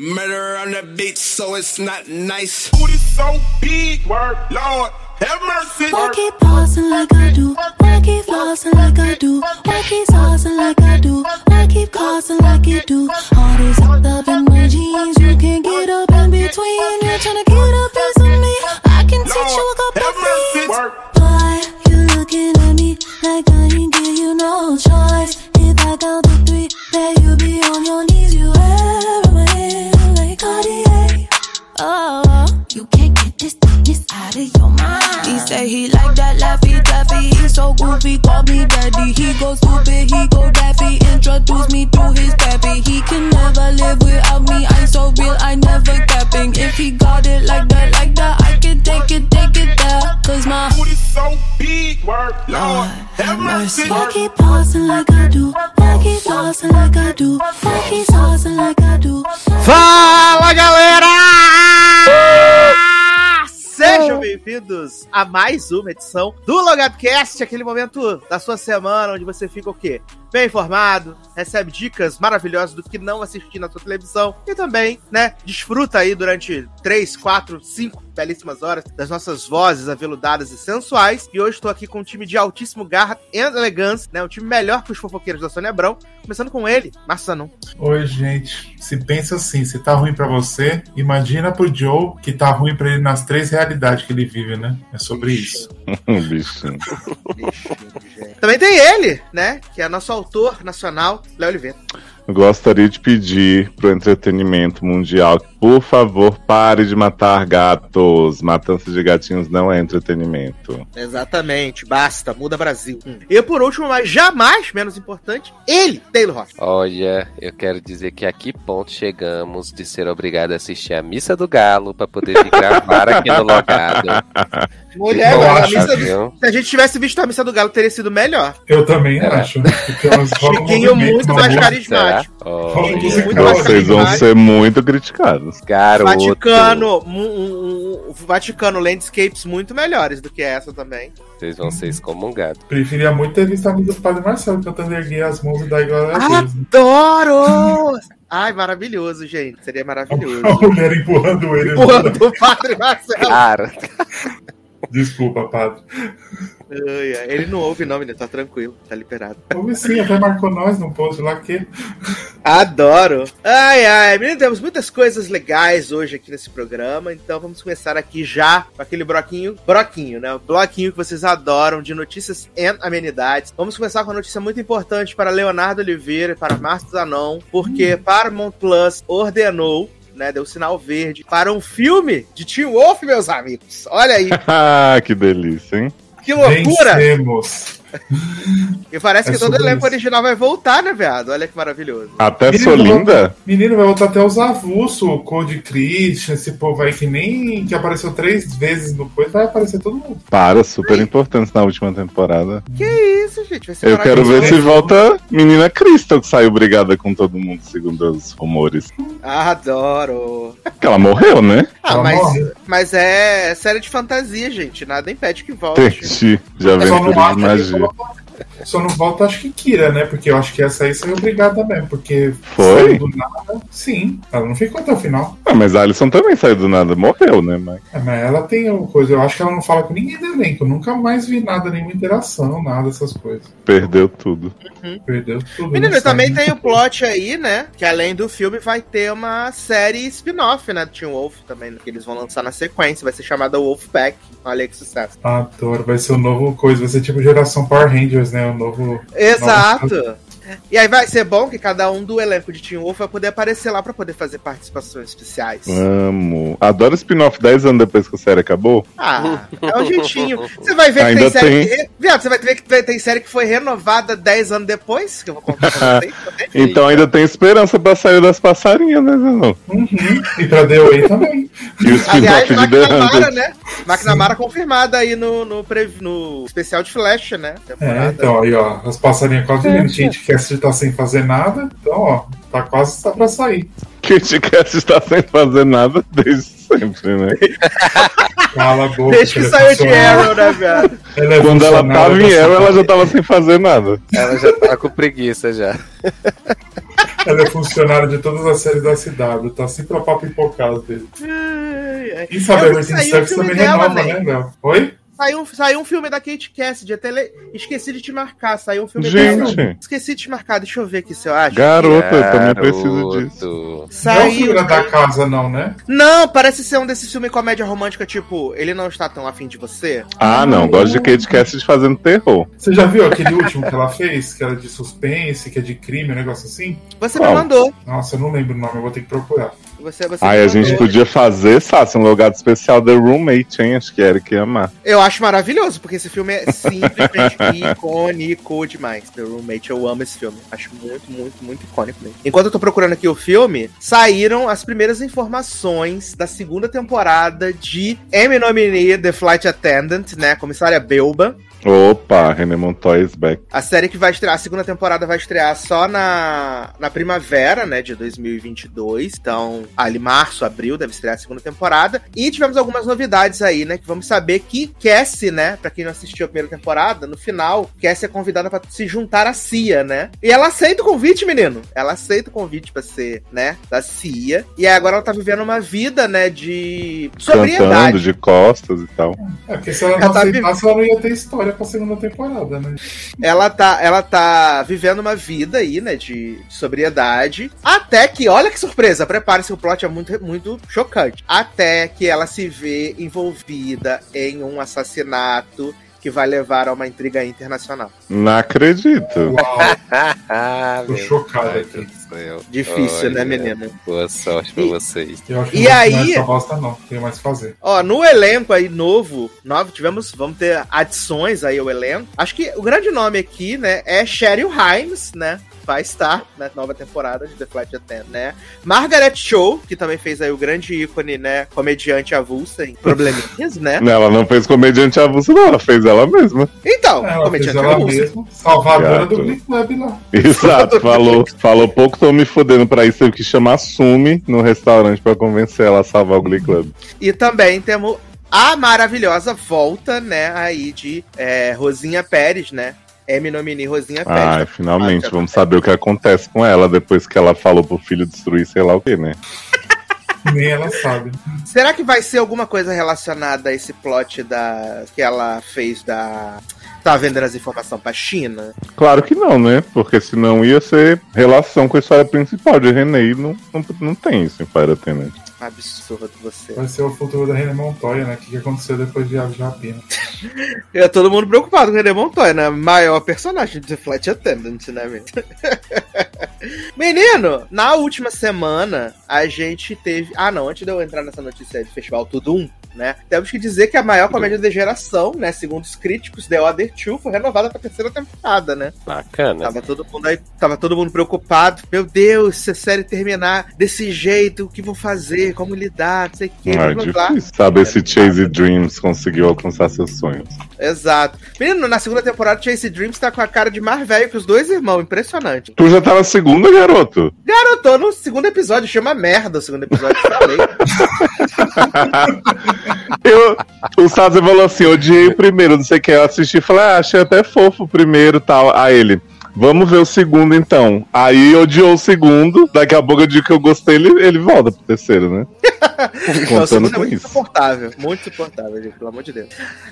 Murder on the beat, so it's not nice. Booty so big, word, Lord, have mercy. Why keep pausing like I do? Why keep flossing like I do? Why keep saucing like I do? Why keep causing like you do? All this hooked up in my jeans, you can't get up in between. You're trying to get a piece of me. I can teach you a couple things. Word. Why you looking at me like I ain't give you no choice? If I count to three, then you be on your knees. Oh, you can't get this this out of your mind. He say he like that laffy taffy. He so goofy, call me daddy. He go stupid, he go daffy. Introduce me to his pappy. He can never live without me. I'm so real, I never capping. If he got it like that, like that, I can take it, there. Cause my Booty so big, Lord, have mercy. Why keep pausing like I do? Why keep flossing like I do? Why keep saucing like I do? Fala galera! Sejam bem-vindos a mais uma edição do LogadoCast, aquele momento da sua semana onde você fica o quê? Bem informado, recebe dicas maravilhosas do que não assistir na sua televisão e também, né, desfruta aí durante 3, 4, 5 belíssimas horas das nossas vozes aveludadas e sensuais. E hoje estou aqui com um time de altíssimo garra e elegância, né, um time melhor que os fofoqueiros da Sônia Abrão, começando com ele, Marçanum. Oi, gente. Se pensa assim, se tá ruim pra você, imagina pro Joe que tá ruim pra ele nas três realidades que ele vive, né? É sobre isso. Um bichinho. Também tem ele, né, que é nosso autor nacional, Léo Oliveira. Gostaria de pedir pro entretenimento mundial que, por favor, pare de matar gatos. Matança de gatinhos não é entretenimento. Exatamente, basta, muda Brasil. E por último, mas jamais menos importante, ele, Taylor Rocha. Olha, eu quero dizer que a que ponto chegamos de ser obrigado a assistir a Missa do Galo pra poder vir gravar aqui no Logado. Mulher, Eu a acho, missa do- se a gente tivesse visto a missa do Galo, teria sido melhor. Eu também acho. Porque elas rolam um Chiquinho muito mais carismático. Oh, Chiquinho muito mais Vocês vão ser muito criticados. garoto. Vaticano, um, um- um- Vaticano, landscapes muito melhores do que essa também. Vocês vão ser excomungados. Preferia muito ter visto a mesa do Padre Marcelo cantando erguer as mãos e dar glória a né? Adoro! Ai, maravilhoso, gente. Seria maravilhoso. A mulher empurrando ele. Porra do Padre Marcelo. Cara, Desculpa, padre. Ele não ouve, não, menino. Tá tranquilo, tá liberado. Ouve sim, até marcou nós no post lá que. Adoro. Ai, ai, menino, temos muitas coisas legais hoje aqui nesse programa, então vamos começar aqui já com aquele broquinho, broquinho, né? O bloquinho que vocês adoram de notícias e amenidades. Vamos começar com uma notícia muito importante para Leonardo Oliveira e para Márcio Zanon, porque Paramount Plus ordenou né, deu sinal verde para um filme de Teen Wolf, meus amigos. Olha aí, Ah, que delícia, hein? que loucura! Vencemos. E parece É que todo elenco isso. original vai voltar, né, viado? Olha que maravilhoso. Até Menino, Solinda? Menino, vai voltar até os avulsos, o Code Christian, esse povo aí que nem que apareceu três vezes no coisa, vai aparecer todo mundo. Para, super importante na última temporada. Que isso, gente? Vai ser Eu quero ver se volta menina Crystal, que saiu brigada com todo mundo, segundo os rumores. Adoro. Que ela morreu, né? Ah, Ela mas, morre. mas é série de fantasia, gente. Nada impede que volte. Entendi. Já vem por acho que magia. volta, só não volta, acho que Kira, né? Porque eu acho que essa aí saiu obrigada mesmo. Porque Foi? saiu do nada. Sim, ela não ficou até o final. Ah, mas a Alison também saiu do nada, morreu, né? Mas... É, mas ela tem uma coisa, eu acho que ela não fala com ninguém do elenco. Eu nunca mais vi nada, nenhuma interação, nada dessas coisas. Perdeu tudo. Perdeu tudo. Menino, também tem o plot aí, né? Que além do filme vai ter uma série spin-off, né? Do Teen Wolf também, que eles vão lançar na sequência. Vai ser chamada Wolfpack. Olha aí que sucesso. Adoro, vai ser o novo coisa, vai ser tipo geração Power Rangers, né? O novo. Exato. E aí vai ser bom que cada um do elenco de Teen Wolf vai poder aparecer lá pra poder fazer participações especiais. Amo. Adoro spin-off 10 anos depois que a série acabou. Ah, é um jeitinho. Você vai ver que Ainda tem série. tem. Que... Viado, você vai ver que tem série que foi renovada 10 anos depois, que eu vou contar pra vocês também. Então ainda tem esperança pra sair das passarinhas, né, Zanon? Uhum. E pra The Way também. E o Aliás, spin-off de The Hunter. né? McNamara confirmada aí no, no, prev- no especial de Flash, né? É, Temporada. então, aí, ó, as passarinhas quase vindo. Gente que assiste tá sem fazer nada, então, ó, tá quase tá pra sair. Kat está sem fazer nada desde sempre, né? Cala a boca. Desde que é saiu de. Arrow, né, viado? É Quando ela tava em Arrow, ela já tava sem fazer nada. ela já tá com preguiça já. Ela é funcionária de todas as séries da CW, tá sempre a papo pipocado dele. E sabe, Eu a vi Rating sair um Sucks filme também dela, renova, né, Léo? Oi? Saiu, um- saiu um filme da Kate Cassidy, até le- esqueci de te marcar. Saiu um filme Gente. dela. Esqueci de te marcar, deixa eu ver aqui se eu acho. Garota, eu também preciso disso. Garoto. Não é o Saiu. figura da casa, não, né? Não, parece ser um desses filmes comédia romântica, tipo, ele não está tão afim de você. Ah, não. Gosto de Kate Cassidy fazendo terror. Você já viu aquele último que ela fez? Que era de suspense, que é de crime, um negócio assim? Você Qual? me mandou. Nossa, eu não lembro o nome, eu vou ter que procurar. Você, você Ai, a gente mandou. podia fazer, Sassi, um logado especial The Roommate, hein? Acho que Eric ia amar. Eu acho maravilhoso, porque esse filme é simplesmente icônico demais. The Roommate, eu amo esse filme. Acho muito, muito, muito icônico mesmo. Enquanto eu tô procurando aqui o filme, saíram as primeiras informações da segunda temporada de Emmy nominee The Flight Attendant, né? Comissária Belba. Opa, René Montoya is back. A série que vai estrear, a segunda temporada vai estrear só na, na primavera, né, de 2022. Então, ali março, abril, deve estrear a segunda temporada. E tivemos algumas novidades aí, né, que vamos saber que Cassie, né, pra quem não assistiu a primeira temporada, no final, Cassie é convidada pra se juntar à CIA, né? E ela aceita o convite, menino. Ela aceita o convite pra ser, né, da CIA. E aí agora ela tá vivendo uma vida, né, de Cantando sobriedade. de costas e tal. É, porque se ela Ela não tá aceitasse, ela não ia ter história pra segunda temporada, né? ela tá, ela tá vivendo uma vida aí, né, de sobriedade, até que, olha que surpresa, prepare-se, o plot é muito, muito chocante, até que ela se vê envolvida em um assassinato que vai levar a uma intriga internacional. Não acredito. Uau, Ah, tô chocado aqui. Difícil, né, Olha, menina? Boa sorte pra E- vocês. Eu acho que E não aí- essa bosta, não. Tenho mais o que fazer. Ó, no elenco aí novo, novo, tivemos, vamos ter adições aí ao elenco. Acho que o grande nome aqui, né, é Cheryl Himes, né? Vai estar na nova temporada de The Flight Attendant, né? Margaret Cho, que também fez aí o grande ícone, né? Comediante avulsa em probleminhas, né? Ela não fez comediante avulso, não. Ela fez ela mesma. Então, Ela fez comediante ela avulsa. mesma, salvadora Gato. do Glee Club lá. Exato, falou, falou pouco, tô me fudendo pra isso. Teve que chamar Sumi no restaurante pra convencer ela a salvar o Glee Club. E também temos a maravilhosa volta, né, aí de é, Rosinha Pérez, né? Emmy nominee Rosinha Pérez. Ai, finalmente, vamos saber o que acontece com ela depois que ela falou pro filho destruir sei lá o que, né? Nem ela sabe. Será que vai ser alguma coisa relacionada a esse plot da que ela fez da tá vendendo as informações pra China? Claro que não, né? Porque senão ia ser relação com a história principal de René e não, não, não tem isso em Fire Attendant. Absurdo você. Vai ser o futuro da René Montoya, né? O que, que aconteceu depois de Aves de Rapina. É todo mundo preocupado com o René Montoya, né? Maior personagem de Flight Attendant, né, menino? Menino, na última semana a gente teve. Ah, não, antes de eu entrar nessa notícia de Festival Tudo Um, né? Temos que dizer que a maior comédia da geração, né? Segundo os críticos, The Other Two foi renovada pra terceira temporada, né? Bacana. Tava todo mundo aí, tava todo mundo preocupado. Meu Deus, se a série terminar desse jeito, o que vou fazer? Como lidar? Não sei o que. Ah, é blá, blá, blá. difícil saber se Chase Dreams conseguiu alcançar seus sonhos. Exato. Menino, na segunda temporada, Chase Dreams tá com a cara de mais velho que os dois irmãos. Impressionante. Tu já tá na segunda, garoto? Tô no segundo episódio, chama merda o segundo episódio, falei. Eu, o Sazia falou assim: odiei o primeiro, não sei o que. Eu assisti e falei, ah, achei até fofo o primeiro tal. A ele. Vamos ver o segundo então. Aí odiou o segundo, daqui a pouco eu digo que eu gostei, ele, ele volta pro terceiro, né? Então, Contando é com muito isso. insuportável. Muito insuportável, gente, pelo amor de Deus.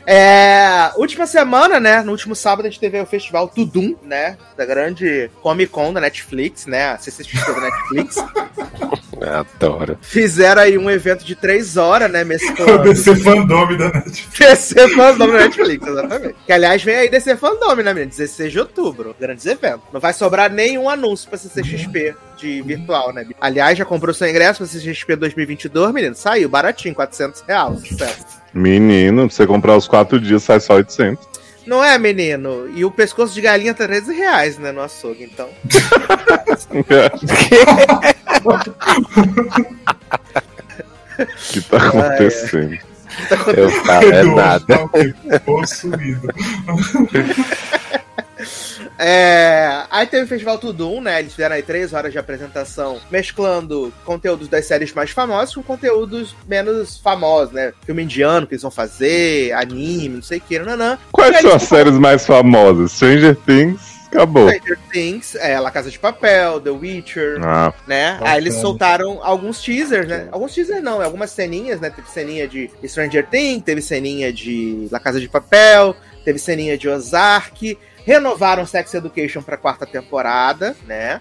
É, última semana, né? No último sábado a gente teve o festival Tudum, né? Da grande Comic Con da Netflix, né? A CCXP da Netflix. Adoro. Fizeram aí um evento de três horas, né? O Mesclando. DC Fandome da Netflix. DC Fandom na Netflix, exatamente. Que aliás vem aí DC Fandom, né, menino? 16 de outubro. Grandes eventos. Não vai sobrar nenhum anúncio pra CCXP de virtual, né? Aliás, já comprou seu ingresso pra CCXP 2022, menino? Saiu baratinho, 400 reais. Sucesso. Menino, pra você comprar os quatro dias sai só 800. Não é, menino? E o pescoço de galinha tá 13 reais, né, no açougue, então. O que tá acontecendo? Eu falo, é Edu, nada. tá o quê? Possuído. É... Aí teve o Festival Tudum, né? Eles fizeram aí três horas de apresentação, mesclando conteúdos das séries mais famosas com conteúdos menos famosos, né? Filme indiano que eles vão fazer, anime, não sei o que, nanã. Quais são as séries mais famosas? Stranger Things, Acabou. Stranger Things, é, La Casa de Papel, The Witcher, Ah, né? Bacana. Aí eles soltaram alguns teasers, né? Alguns teasers não, algumas ceninhas, né? Teve ceninha de Stranger Things, teve ceninha de La Casa de Papel, teve ceninha de Ozark. Renovaram Sex Education pra quarta temporada, né?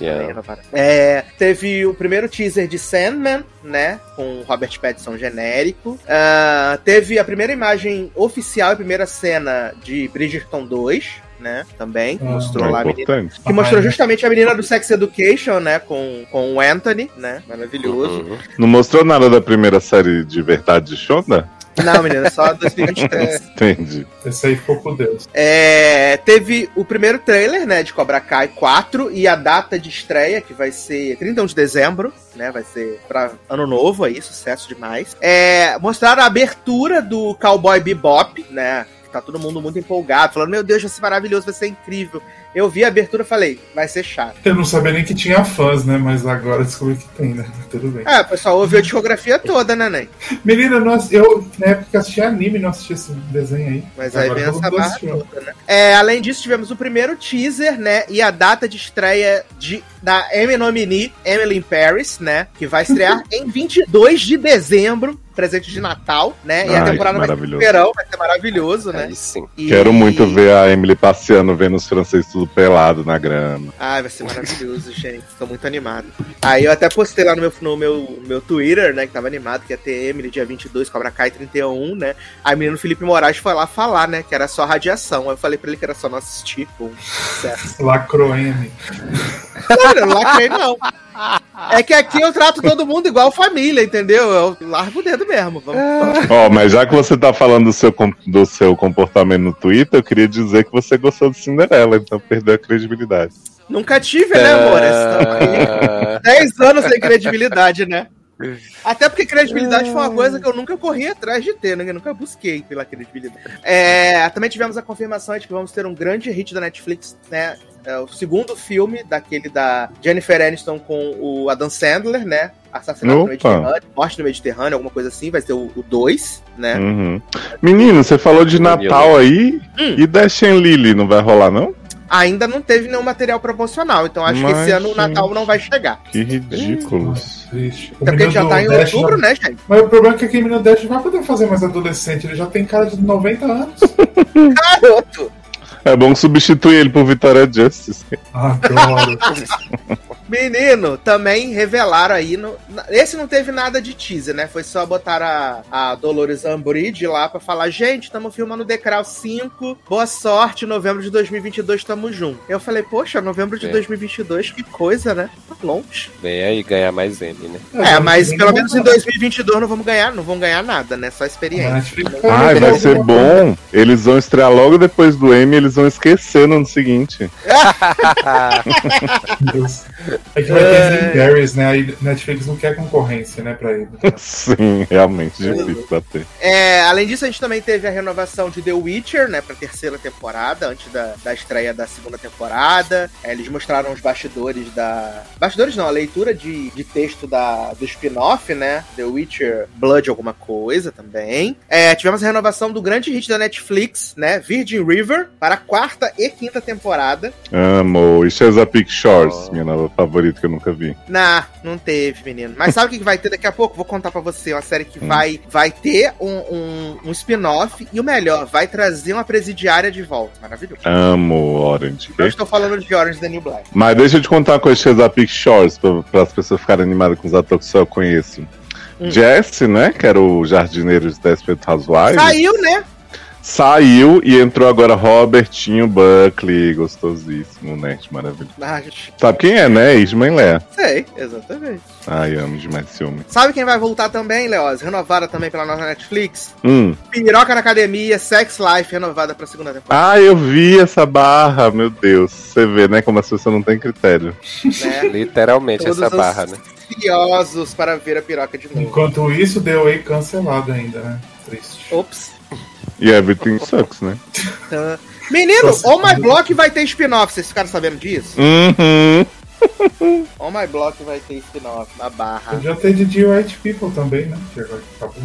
Renovaram. É, teve o primeiro teaser de Sandman, né? Com Robert Pattinson genérico. Ah, teve a primeira imagem oficial e primeira cena de Bridgerton 2, né? Também. Ah, mostrou lá é a menina importante. que mostrou Ah, é. justamente a menina do Sex Education, né? Com, com o Anthony, né? Maravilhoso. Uhum. Não mostrou nada da primeira série de verdade de Shonda? Não, menina, só 2023. Entendi. Esse aí ficou por Deus. É, teve o primeiro trailer, né, de Cobra Kai 4 e a data de estreia, que vai ser 31 de dezembro, né, vai ser pra ano novo aí, sucesso demais. É, mostraram a abertura do Cowboy Bebop, né, tá todo mundo muito empolgado, falando, meu Deus, vai ser maravilhoso, vai ser incrível. Eu vi a abertura e falei, vai ser chato. Eu não sabia nem que tinha fãs, né? Mas agora descobri que tem, né? Tudo bem. É, o pessoal ouviu a discografia toda, né, Ney? Menina, nós, eu na época assistia anime, não assistia esse desenho aí. Mas aí Agora vem essa barra toda, né? É, além disso, tivemos o primeiro teaser, né? E a data de estreia de, da Emmy Nominee, Emily in Paris, né? Que vai estrear em 22 de dezembro, presente de Natal, né? E a Ai, temporada vai ser verão, vai ser maravilhoso, né? Aí sim. E- Quero muito ver a Emily passeando, vendo os franceses tudo pelado na grama. Ai, vai ser maravilhoso, gente. Tô muito animado. Aí eu até postei lá no meu, no meu, meu Twitter, né? Que tava animado, que ia ter Emily dia 22, Cobra Kai 31, né? Aí o menino Felipe Moraes foi lá falar, né? Que era só radiação. Aí eu falei pra ele que era só não assistir. Pum, sucesso. Lacro M. Não, eu não lacrei, não. É que aqui eu trato todo mundo igual família, entendeu? Eu largo o dedo mesmo. Vamos. Ó, mas já que você tá falando do seu, do seu comportamento no Twitter, eu queria dizer que você gostou de Cinderela, então perdeu a credibilidade. Nunca tive, né, amor? Ah, 10 anos sem credibilidade, né? Até porque credibilidade foi uma coisa que eu nunca corri atrás de ter, né? Eu nunca busquei pela credibilidade. É, também tivemos a confirmação de que vamos ter um grande hit da Netflix, né? É o segundo filme daquele da Jennifer Aniston com o Adam Sandler, né? Assassinato no Opa. Mediterrâneo, Morte no Mediterrâneo, alguma coisa assim, vai ser o 2, né? Uhum. Menino, você falou de Natal aí, Hum. e Dash and Lily não vai rolar, não? Ainda não teve nenhum material promocional, então acho que Mas, esse ano o. Natal não vai chegar. Que ridículos. Triste. O Até porque já tá em Dash outubro, não- né, gente? Mas o problema é que aquele menino Dash não vai poder fazer mais adolescente. Ele já tem cara de 90 anos. Garoto! É bom substituir ele por Vitória Justice. Adoro. Menino, também revelaram aí. No, esse não teve nada de teaser, né? Foi só botar a, a Dolores Umbridge lá pra falar: gente, estamos filmando Decral 5. Boa sorte, novembro de 2022 tamo junto. Eu falei: poxa, novembro de É. 2022, que coisa, né? Tá longe. Vem aí ganhar mais M, né? É, mas pelo menos em 2022 não vamos ganhar, não vão ganhar nada, né? Só experiência. Netflix Ai, vai ser bom. Eles vão estrear logo depois do Emmy, eles vão esquecer no ano seguinte. É que vai ter em Paris, né? Aí Netflix não quer concorrência, né, pra ele. Sim, realmente difícil bater. É, além disso, a gente também teve a renovação de The Witcher, né, pra terceira temporada, antes da, da estreia da segunda temporada. É, eles mostraram os bastidores da. Bastidores não, a leitura de, de texto da, do spin-off, né? The Witcher Blood alguma coisa também. É, tivemos a renovação do grande hit da Netflix, né? Virgin River, para a quarta e quinta temporada. Amo. E Chesapeake Shores, Oh. minha nova favorita que eu nunca vi. Nah, não teve, menino. Mas sabe o que vai ter daqui a pouco? Vou contar pra você. Uma série que Hum. vai, vai ter um, um, um spin-off e o melhor, vai trazer uma presidiária de volta. Maravilhoso. Amo Orange. Não estou falando de Orange the New Black. Mas deixa eu te contar uma coisa de Chesapeake Shores, para as pessoas ficarem animadas com os atores que só eu conheço. Hum. Jesse, né, que era o jardineiro de Desperate Housewives, Saiu, né? Saiu e entrou agora Robertinho Buckley, gostosíssimo, né, maravilhoso. Ah, gente, Sabe quem é, né? Ismael Lé. sei, exatamente. Ai, amo demais esse homem. Sabe quem vai voltar também, Leoz? Renovada também pela nossa Netflix? Hum. Piroca na Academia, Sex Life, renovada pra segunda temporada. Ah, eu vi essa barra, meu Deus. Você vê, né, como as pessoas não têm critério. Né? Literalmente Todos essa os- barra, né? Ansiosos para ver a piroca de novo. Enquanto isso, The Way cancelado ainda, né? Triste. Ops. E Everything Sucks, né? Tá. Menino, Nossa, Oh My. Block vai ter spin-off. Vocês ficaram sabendo disso? Uhum. Oh My Block vai ter spin-off na barra. Podia ter de The White People também, né? Que agora acabou.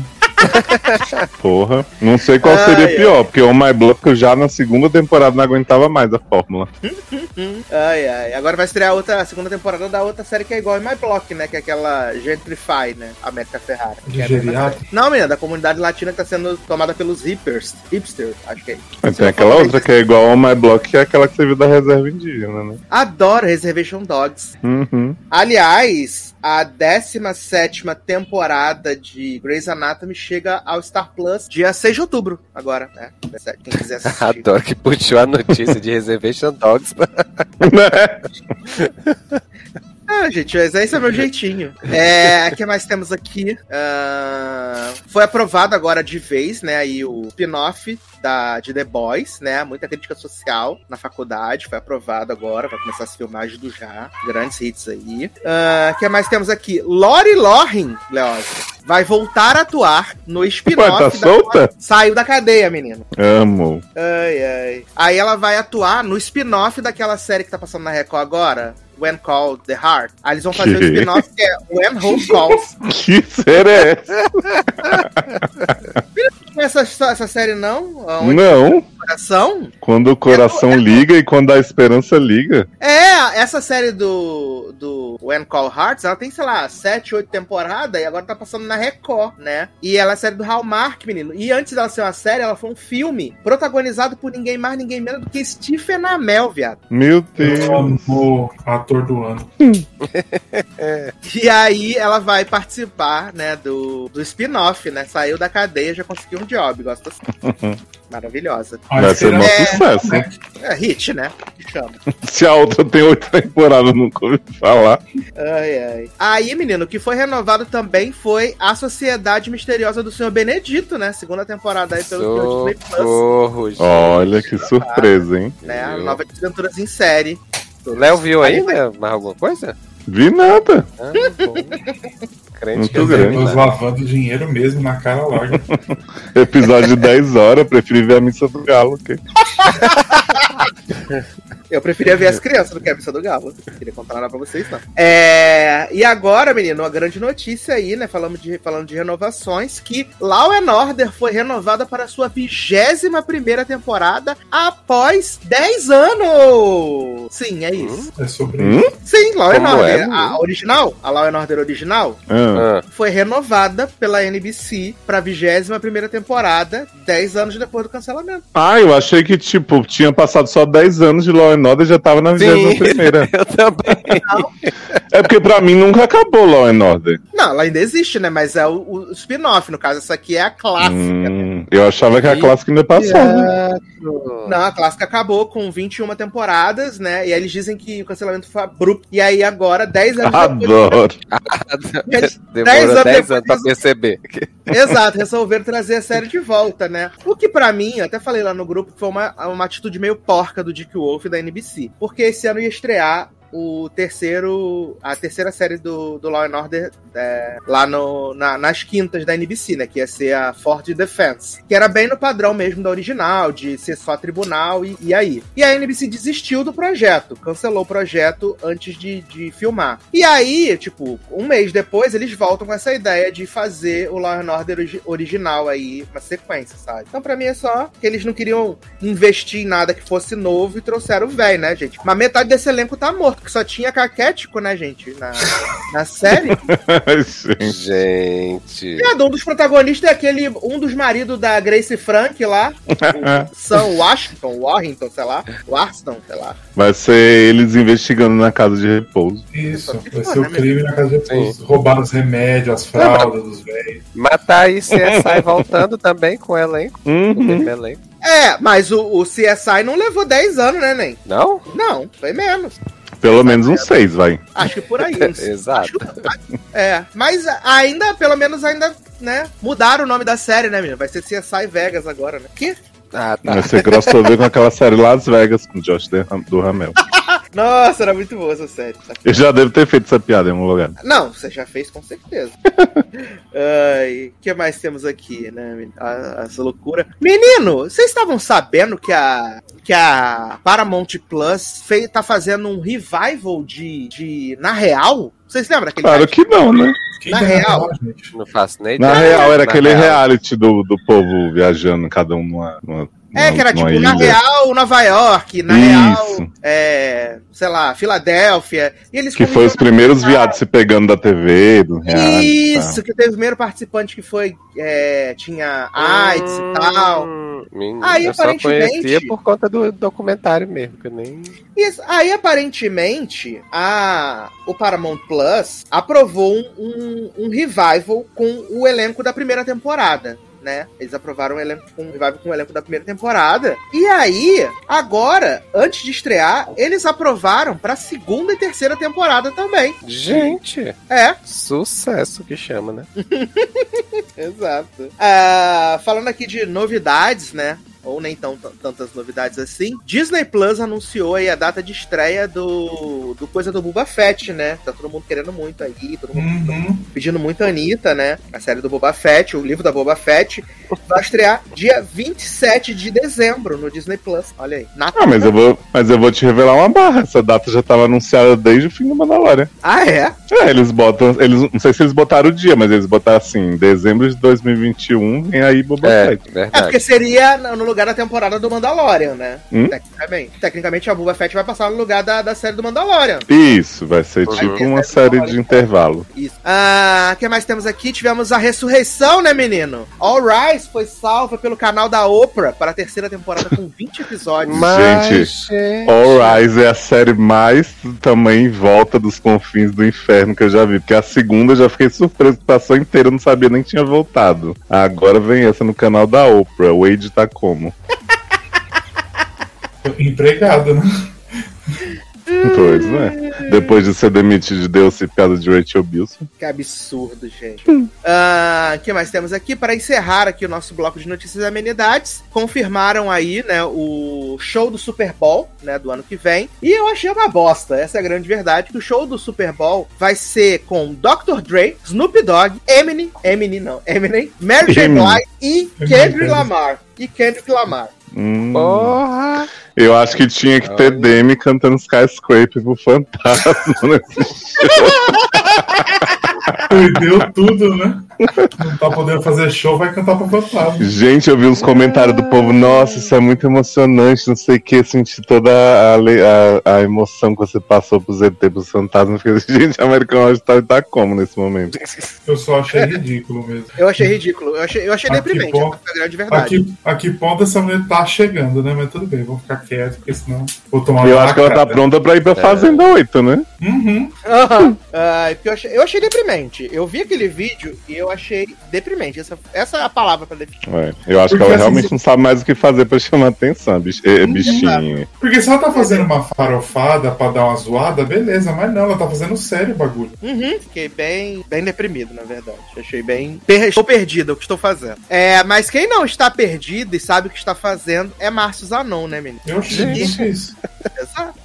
Porra. Não sei qual Ai, seria ai. pior, porque o My Block já na segunda temporada não aguentava mais a fórmula. Ai, ai. Agora vai estrear outra, a segunda temporada da outra série que é igual em My Block, né? Que é aquela Gentrify, né? América é a geriatra? série. Não, menina, da comunidade latina que tá sendo tomada pelos hippers. Hipsters, acho que é. Mas tem aquela falar outra que é igual ao My Block, que é aquela que você viu da reserva indígena, né? Adoro Reservation Dogs. Uhum. Aliás, a 17 temporada de Grey's Anatomy chega ao Star Plus dia 6 de outubro, agora, né? Quem quiser assistir. Adoro que puxou a notícia de Reservation Dogs. Ah, gente, mas esse é meu jeitinho. É, o que mais temos aqui? Ah, foi aprovado agora de vez, né, aí o spin-off da, de The Boys, né, muita crítica social na faculdade, foi aprovado agora, vai começar as filmagens do já, grandes hits aí. O que mais temos aqui? Lori Loring, Leoz, vai voltar a atuar no spin-off tá da... solta? Saiu da cadeia, menino. Amo. Ai, ai. Aí ela vai atuar no spin-off daquela série que tá passando na Record agora, When Called the Heart. Aí eles vão fazer o Que? spin-off que é When Hope Calls. Que série é essa? É essa, essa série não? Onde Não. coração? Quando o coração liga e quando a esperança liga. É, essa série do, do When Call Hearts, ela tem, sei lá, 7, 8 temporadas e agora tá passando na Record, né? E ela é série do Hallmark, menino. E antes dela ser uma série, ela foi um filme protagonizado por ninguém mais, ninguém menos do que Stephen Amell, viado. Meu Deus. Eu amo o ator do ano. E aí ela vai participar, né, do, do spin-off, né? Saiu da cadeia, já conseguiu um job, gosto assim. Maravilhosa. Vai ser um sucesso. né? É hit, né? Que chama. Se a outra tem oito temporadas, eu nunca ouvi falar. Ai, ai. Aí, menino, o que foi renovado também foi A Sociedade Misteriosa do Senhor Benedito, né? Segunda temporada aí pelo Disney Plus. Olha que surpresa, hein? né? A nova aventuras em série. Léo viu aí, né? Mais alguma coisa? Vi nada. Ah, bom. Crente Muito que eu grande. Nós lá. lavando dinheiro mesmo na cara larga. Episódio de 10 horas, preferi ver a missa do galo. Que... Eu preferia ver as crianças do que a missa do Galo. Não queria contar nada pra vocês, não. É... E agora, menino, uma grande notícia aí, né? Falando de, falando de renovações, que Law and Order foi renovada para a sua 21 primeira temporada após 10 anos! Sim, é isso. É sobre Hum? isso. Sim, Law and Order. é, a original, a Law and Order original, Ah, Ah, foi renovada pela NBC pra 21 primeira temporada, 10 anos depois do cancelamento. Ah, eu achei que, tipo, tinha passado só 10 anos de Law e já tava na Sim. 21 primeira. eu também. É porque pra mim nunca acabou Law and Order. Não, ela ainda existe, né? Mas é o, o spin-off, no caso, essa aqui é a clássica. Hum, eu achava que a clássica ainda passou. né? Não, a clássica acabou com 21 temporadas, né? E aí eles dizem que o cancelamento foi abrupto. E aí agora, 10 anos Adoro. Demorou 10 anos anos, depois pra perceber. Exato, resolveram trazer a série de volta, né? O que pra mim, eu até falei lá no grupo, foi uma, uma atitude meio porca do Dick Wolf e da NBC. Porque esse ano ia estrear o terceiro. a terceira série do, do Law and Order é, lá no, na- nas quintas da NBC, né? Que ia ser a Ford Defense. Que era bem no padrão mesmo da original, de ser só tribunal e, e aí. E a NBC desistiu do projeto, cancelou o projeto antes de, de filmar. E aí, tipo, um mês depois, eles voltam com essa ideia de fazer o Law and Order origi- original aí, uma sequência, sabe? Então, pra mim, é só que eles não queriam investir em nada que fosse novo e trouxeram o velho, né, gente? Mas metade desse elenco tá morto, porque só tinha caquético, né, gente, na, na série. Gente. Gente. E um dos protagonistas é aquele, um dos maridos da Grace Frank lá, o Sam Washington, Warrington, sei lá, Warston, sei lá. Vai ser eles investigando na casa de repouso. Isso, que vai ser né, o crime na casa de Sim. repouso. Roubar os remédios, as fraldas dos velhos. Matar aí CSI voltando também com o elenco. O Uhum. mesmo elenco. É, mas o, o CSI não levou 10 anos, né, nem? Não? Não, foi menos. Pelo menos uns seis, vai. Acho que por aí. uns- Exato. É, mas ainda, pelo menos ainda, né, mudaram o nome da série, né, menino? Vai ser CSI Vegas agora, né? Que? Ah, tá. Vai ser crossover com aquela série Las Vegas com o Josh do Ramel. Nossa, era muito boa essa série. Eu já devo ter feito essa piada em algum lugar. Não, você já fez com certeza. Ai, o que mais temos aqui, né? Essa loucura. Menino, vocês estavam sabendo que a, que a Paramount Plus fez, tá fazendo um revival de, de Na Real? Vocês lembram daquele Claro que não, né? Na real. Não faço nem Na real, era Na aquele real. reality do, do povo viajando, cada um numa. numa É, que era tipo, na ilha. real, Nova York, na Isso. real, é, sei lá, Filadélfia. E eles Que foi os primeiros viados se pegando da TV, do reality. Isso, que teve o primeiro participante que foi. é, tinha AIDS e tal. Hum, menino, Aí, eu só aparentemente- conhecia por conta do documentário mesmo, que eu nem. Isso. Aí, aparentemente, a, o Paramount Plus aprovou um, um, um revival com o elenco da primeira temporada. Né? Eles aprovaram um, elenco, um revival com o elenco da primeira temporada. E aí, agora, antes de estrear, eles aprovaram pra segunda e terceira temporada também. Gente, É, sucesso que chama, né? Exato. Ah, falando aqui de novidades, né? Ou nem tão, tantas novidades assim. Disney Plus anunciou aí a data de estreia do, do coisa do Boba Fett, né? Tá todo mundo querendo muito aí, todo mundo Uhum. pedindo muito a Anitta, né? A série do Boba Fett, o livro da Boba Fett, vai estrear dia 27 de dezembro no Disney Plus. Olha aí. Ah, mas eu, vou, mas eu vou te revelar uma barra. Essa data já tava anunciada desde o fim do Mandalorian. Ah, é? É, eles botam. Eles, não sei se eles botaram o dia, mas eles botaram assim, dezembro de 2021, vem aí Boba É, Fett. É verdade. porque seria no lugar da temporada do Mandalorian, né? Hum? Tecnicamente. Tecnicamente, a Boba Fett vai passar no lugar da, da série do Mandalorian. Isso, vai ser Uhum. tipo uma série de intervalo. Isso. Ah, o que mais temos aqui? Tivemos a ressurreição, né, menino? All Rise foi salva pelo canal da Oprah para a terceira temporada com 20 episódios. Mas, Gente, gente, All Rise é a série mais também em volta dos confins do inferno que eu já vi. Porque a segunda eu já fiquei surpreso passou inteira, eu não sabia nem que tinha voltado. Agora vem essa no canal da Oprah. O Wade tá como? Empregado, né? Pois, né? Depois de ser demitido de Deus e piada de Rachel Bilson. Que absurdo, gente. Ah, O que mais temos aqui? Para encerrar aqui o nosso bloco de notícias e amenidades, confirmaram aí, né, o show do Super Bowl, né, do ano que vem. E eu achei uma bosta, essa é a grande verdade, que o show do Super Bowl vai ser com Dr. Dre, Snoop Dogg, Eminem, Eminem não, Eminem, Mary J. Blige e Kendrick Lamar. E Kendrick Lamar. Hum, Porra! eu acho que tinha que ter Olha. Demi cantando Skyscraper pro Fantasma nesse Perdeu tudo, né? Não tá podendo fazer show, vai cantar pro fantasma. Gente, eu vi uns comentários do povo, nossa, isso é muito emocionante, não sei o que, senti toda a, a, a emoção que você passou pros ET, pros fantasmas. Fiquei assim, Gente, a American Horror Story tá como nesse momento? Eu só achei ridículo mesmo. Eu achei ridículo, eu achei, eu achei que deprimente, a grande verdade. Aqui, aqui ponto essa mulher tá chegando, né? Mas tudo bem, vamos ficar quieto, porque senão vou tomar Eu acho que ela tá pronta pra ir pra Fazenda 8, né? Uhum. Aham. Porque eu, achei, eu achei deprimente. Eu vi aquele vídeo e eu achei deprimente. Essa, essa é a palavra pra definir. É, eu acho Porque que ela assim, realmente se- não sabe mais o que fazer pra chamar atenção, bich- eh, bichinho. Porque se ela tá fazendo uma farofada pra dar uma zoada, beleza, mas não, ela tá fazendo sério o bagulho. Uhum. Fiquei bem, bem deprimido, na verdade. Achei bem. per- Estou perdido o que estou fazendo. É, mas quem não está perdido e sabe o que está fazendo é Márcio Zanon, né, menino? Eu achei que isso.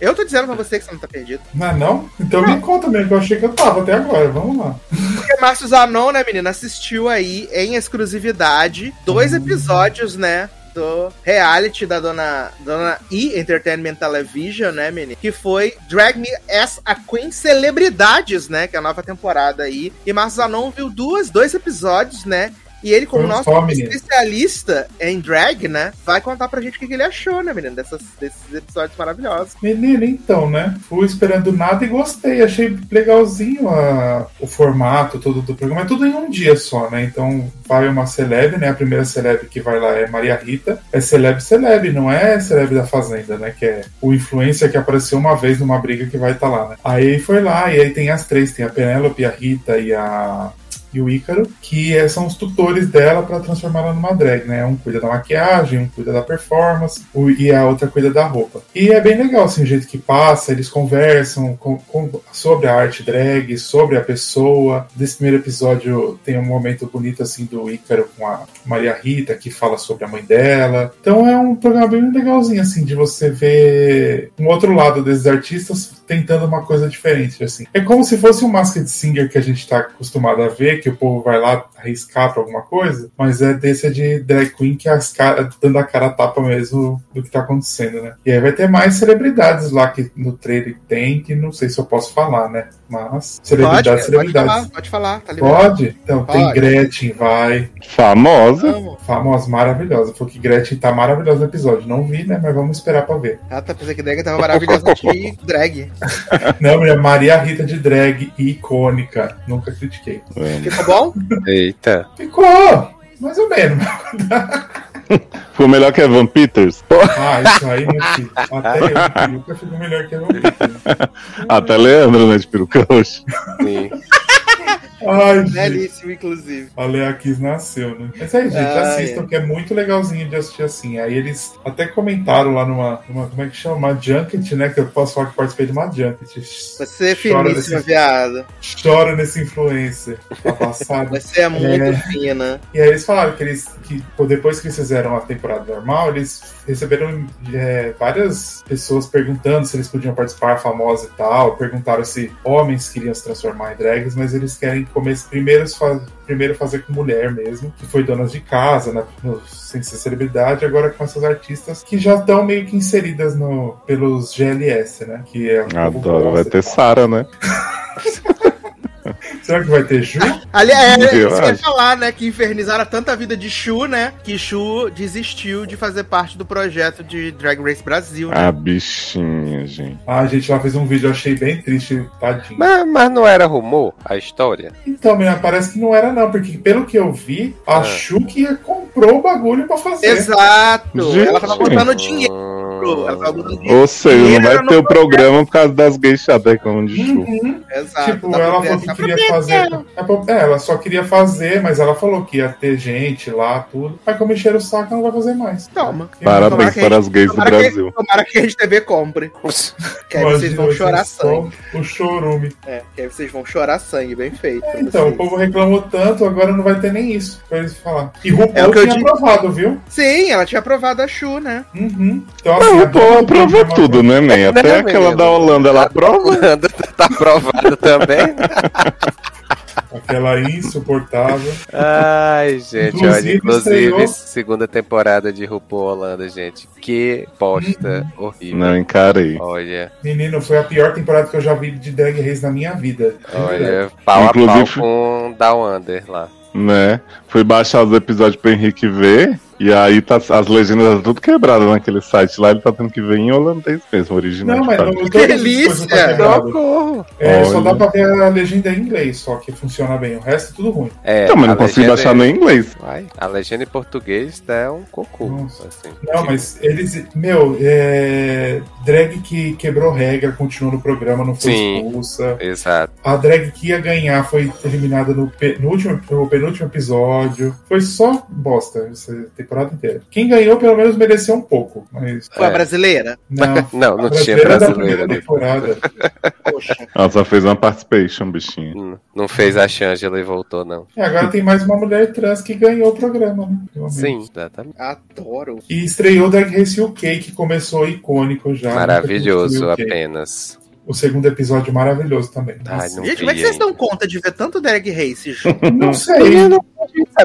Eu tô dizendo pra você que você não tá perdido. Não é não? Então me conta mesmo, que eu achei que eu tava até agora. Vamos lá. Porque Márcio Zanon, né, menina, assistiu aí em exclusividade dois episódios, né? Do reality da dona, dona E Entertainment Television, né, menina? Que foi Drag Me as a Queen Celebridades, né? Que é a nova temporada aí. E Márcio Zanon viu duas, dois episódios, né? E ele, como nosso só, menino. especialista em drag, né? Vai contar pra gente o que, que ele achou, né, menino? Dessas, desses episódios maravilhosos. Menino, então, né? Fui esperando nada e gostei. Achei legalzinho a- o formato todo do programa. É tudo em um dia só, né? Então vai uma celeb, né? A primeira celeb que vai lá é Maria Rita. É celeb celeb, não é celeb da Fazenda, né? Que é o influencer que apareceu uma vez numa briga que vai estar lá, né? Aí foi lá, e aí tem as três: tem a Penélope, a Rita e a. e o Ícaro, que é- são os tutores dela para transformar ela numa drag, né? Um cuida da maquiagem, um cuida da performance e a outra cuida da roupa. E é bem legal, assim, o jeito que passa, eles conversam com- com- sobre a arte drag, sobre a pessoa. Desse primeiro episódio tem um momento bonito, assim, do Ícaro com a Maria Rita, que fala sobre a mãe dela. Então é um programa bem legalzinho, assim, de você ver um outro lado desses artistas tentando uma coisa diferente, assim. É como se fosse um Masked Singer que a gente tá acostumado a ver, que o povo vai lá arriscar pra alguma coisa, mas é desse é de drag queen que as caras dando a cara a tapa mesmo do que tá acontecendo, né? E aí vai ter mais celebridades lá que no trailer tem, que não sei se eu posso falar, né? Mas Pode, celebridades, pode celebridades. falar, pode falar, tá. Pode? Então, tem Pode. Gretchen, vai. Famosa. Amo. Famosa, maravilhosa. Falou que Gretchen tá maravilhosa no episódio. Não vi, né? Mas vamos esperar pra ver. Ah, tá pensando que drag tava maravilhosa de drag. Não, Maria Rita de drag icônica. Nunca critiquei. Ficou bom? Eita. Ficou! Mais ou menos. Foi melhor que Evan Peters? Ah, isso aí, meu filho. Até eu, de peruca, fico melhor que a Vampeta. Até Leandro, né? De peruca roxa. Sim. Ai, gente. Belíssimo, inclusive. A Lea Kiss nasceu, né? Mas aí, gente, Ah, assistam, que é muito legalzinho de assistir assim. Aí eles até comentaram lá numa, numa como é que chama? Uma junket, né? Que eu posso falar que participei de uma junket. Você é finíssima, nesse- viado. Chora nesse influencer. Tá passado. Você é muito É. fina. E aí eles falaram que eles que depois que eles fizeram a temporada normal, eles receberam é, várias pessoas perguntando se eles podiam participar famosa e tal. Perguntaram se homens queriam se transformar em drags, mas eles querem começar primeiro, primeiro fazer com mulher mesmo, que foi donas de casa, né, no- sem ser celebridade, agora com essas artistas que já estão meio que inseridas no, pelos GLS, né? Que é Adoro. Vai ter. Sara, né? Será que vai ter Ju? Aliás, é, Eu isso que falar, né? Que infernizaram tanta vida de Shu, né? Que Shu desistiu de fazer parte do projeto de Drag Race Brasil. né? A bichinha, gente. Ah, a gente lá fez um vídeo, eu achei bem triste, tadinho. Mas, mas não era rumor a história? Então, menina, parece que não era não, porque pelo que eu vi, a Ah. Shuki comprou o bagulho pra fazer. Exato! Gente. Ela tava botando dinheiro. Ela tava botando dinheiro. Ou seja, não vai ter o programa por causa das gays chatas reclamando de chu. Uhum. Exato. Tipo, pra ela falou que queria fazer. É, é, ela só queria fazer, mas ela falou que ia ter gente lá, tudo. Aí como encheram o saco, ela não vai fazer mais. Toma. Parabéns que- para as gays do Brasil. tomara que a Rede TV compre. Que aí vocês vão chorar sangue. O chorume. É, que aí vocês vão chorar sangue, bem feito. pra Então, o povo reclamou tanto, agora não vai ter nem isso pra eles falar. E RuPaul É o que eu tinha digo. aprovado, viu? Sim, ela tinha aprovado a Shu, né? Uhum. Então, Não, a o dona do aprova tudo, né, man? Até Não, aquela menino. da Holanda, ela aprova. Holanda tá aprovado também. Aquela insuportável. Ai, gente, Inclusive, olha, inclusive, estreou- segunda temporada de RuPaul Holanda, gente. Que bosta horrível. Não encarei. Olha, Menino, foi a pior temporada que eu já vi de Drag Race na minha vida. olha, pau a Inclusive- pau com Down Under lá. Né? Fui baixar os episódios pro Henrique ver. E aí tá, as legendas tá tudo quebradas naquele site lá. Ele tá tendo que ver em holandês mesmo, original. Não, mas não, Que delícia! tá. Socorro! É, só dá pra ver a legenda em inglês, só que funciona bem. O resto é tudo ruim. É, Então, mas não consigo baixar é- no inglês. Ai, a legenda em português é um cocô. Assim. Não, mas eles. Meu, é, drag que quebrou regra, continuou no programa, não foi Sim. expulsa. Exato. A drag que ia ganhar foi eliminada no, pe- no último, no penúltimo episódio. Foi só bosta essa temporada inteira. Quem ganhou, pelo menos, mereceu um pouco. Mas. Foi a É. brasileira? Não, Não, não a tinha brasileira da brasileira. primeira né? temporada. Poxa. Ela só fez uma participation, bichinha. Hum, Não fez a Shangela e voltou, não. E agora tem mais uma mulher trans que ganhou o programa, né? Sim, exatamente. Adoro. E estreou o Drag Race UK, que começou icônico já. Maravilhoso Nunca tinha apenas. O segundo episódio maravilhoso também. Ai, não Gente, como é que vocês dão conta de ver tanto Drag Race junto? Não sei. Menino,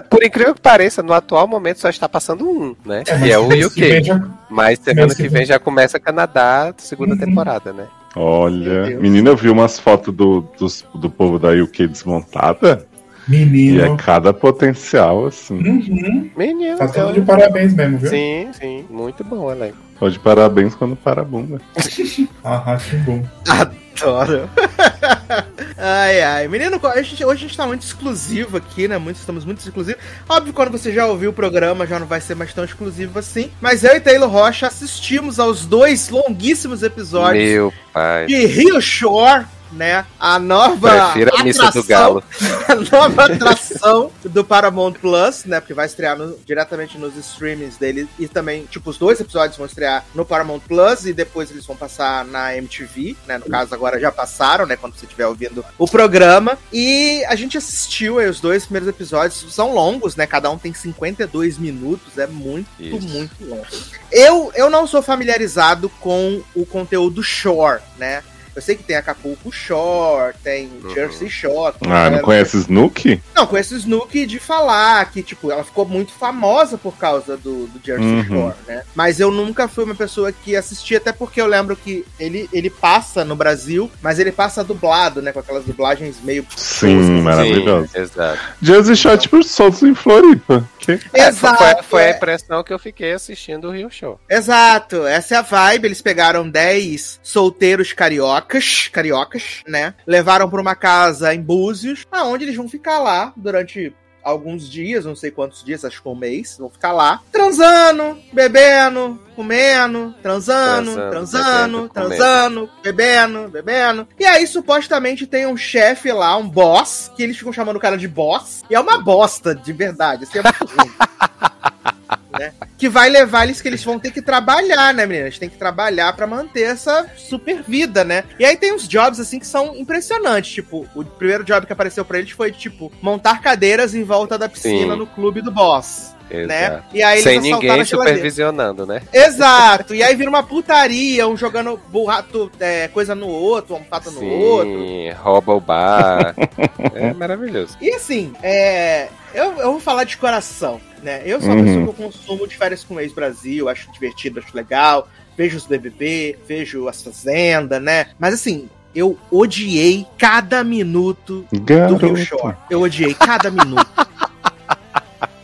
Por incrível que pareça, no atual momento só está passando um, né? É, que é o UK. já- Mas semana que vem já começa Canadá, segunda Uhum. temporada, né? Olha, menina, eu vi umas fotos do, dos- do povo da UK desmontada. E é Menino. cada potencial, assim. Uhum. Menino, Tá tudo eu- de parabéns mesmo, viu? Sim, sim, muito bom, elenco. Só de parabéns quando para a bunda. Ah, Chimbum. Adoro. ai, ai. Menino, a gente- hoje a gente tá muito exclusivo aqui, né? Muito, estamos muito exclusivos. Óbvio, quando você já ouviu o programa, já não vai ser mais tão exclusivo assim. Mas eu e Taylor Rocha assistimos aos dois longuíssimos episódios Meu pai. de Rio Shore, né? A nova Prefiro a missa do galo. a nova atração do Paramount Plus, né? Porque vai estrear no- diretamente nos streamings dele e também, tipo, os dois episódios vão estrear no Paramount Plus e depois eles vão passar na MTV, né? No caso, agora já passaram, né? Quando você estiver ouvindo o programa. E a gente assistiu aí os dois primeiros episódios. São longos, né? Cada um tem 52 minutos. É muito, Isso. muito longo. Eu, eu não sou familiarizado com o conteúdo Shore, né? Eu sei que tem Acapulco Shore, tem Uhum. Jersey Shore. Ah, não conhece Snook? Não, esse Snook de falar que, tipo, ela ficou muito famosa por causa do, do Jersey Uhum. Shore, né? Mas eu nunca fui uma pessoa que assistia, até porque eu lembro que ele, ele passa no Brasil, mas ele passa dublado, né? Com aquelas dublagens meio. Sim, maravilhoso. Sim, exato. Jersey Shore, tipo, soltos em Floripa. É, foi, foi- foi a é. impressão que eu fiquei assistindo o Rio Show. Exato, essa é a vibe. Eles pegaram 10 solteiros cariocas, cariocas, né? Levaram pra uma casa em Búzios, aonde eles vão ficar lá durante alguns dias, não sei quantos dias, acho que um mês, vão ficar lá, transando, bebendo, comendo, transando, Transando, transando, bebendo, transando, bebendo, bebendo. E aí, supostamente, tem um chefe lá, um boss, que eles ficam chamando o cara de boss, e é uma bosta, de verdade, assim, é muito ruim. né? Que vai levar eles que eles vão ter que trabalhar, né, meninas? Tem que trabalhar pra manter essa super vida, né? E aí tem uns jobs assim que são impressionantes, tipo, o primeiro job que apareceu pra eles foi tipo montar cadeiras em volta da piscina Sim. no clube do boss, né? Exato. E aí eles Sem assaltaram ninguém supervisionando, né? Exato. E aí vira uma putaria, um jogando burrato, é, coisa no outro, um pato no outro. Sim, rouba o bar. é maravilhoso. E assim, é, eu, eu vou falar de coração, né? Eu sou uma Uhum. pessoa que eu consumo de férias com o ex-Brasil, acho divertido, acho legal, vejo os BBB, vejo as Fazenda, né? Mas assim, eu odiei cada minuto do Rio Shore. Eu odiei cada minuto.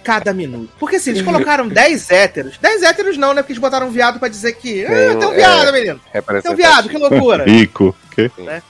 Cada minuto. Porque assim, eles colocaram 10 héteros. 10 héteros não, né? Porque eles botaram um viado pra dizer que. Ah, Tem, um viado, é, menino. Tem um viado, que loucura. Rico. Né?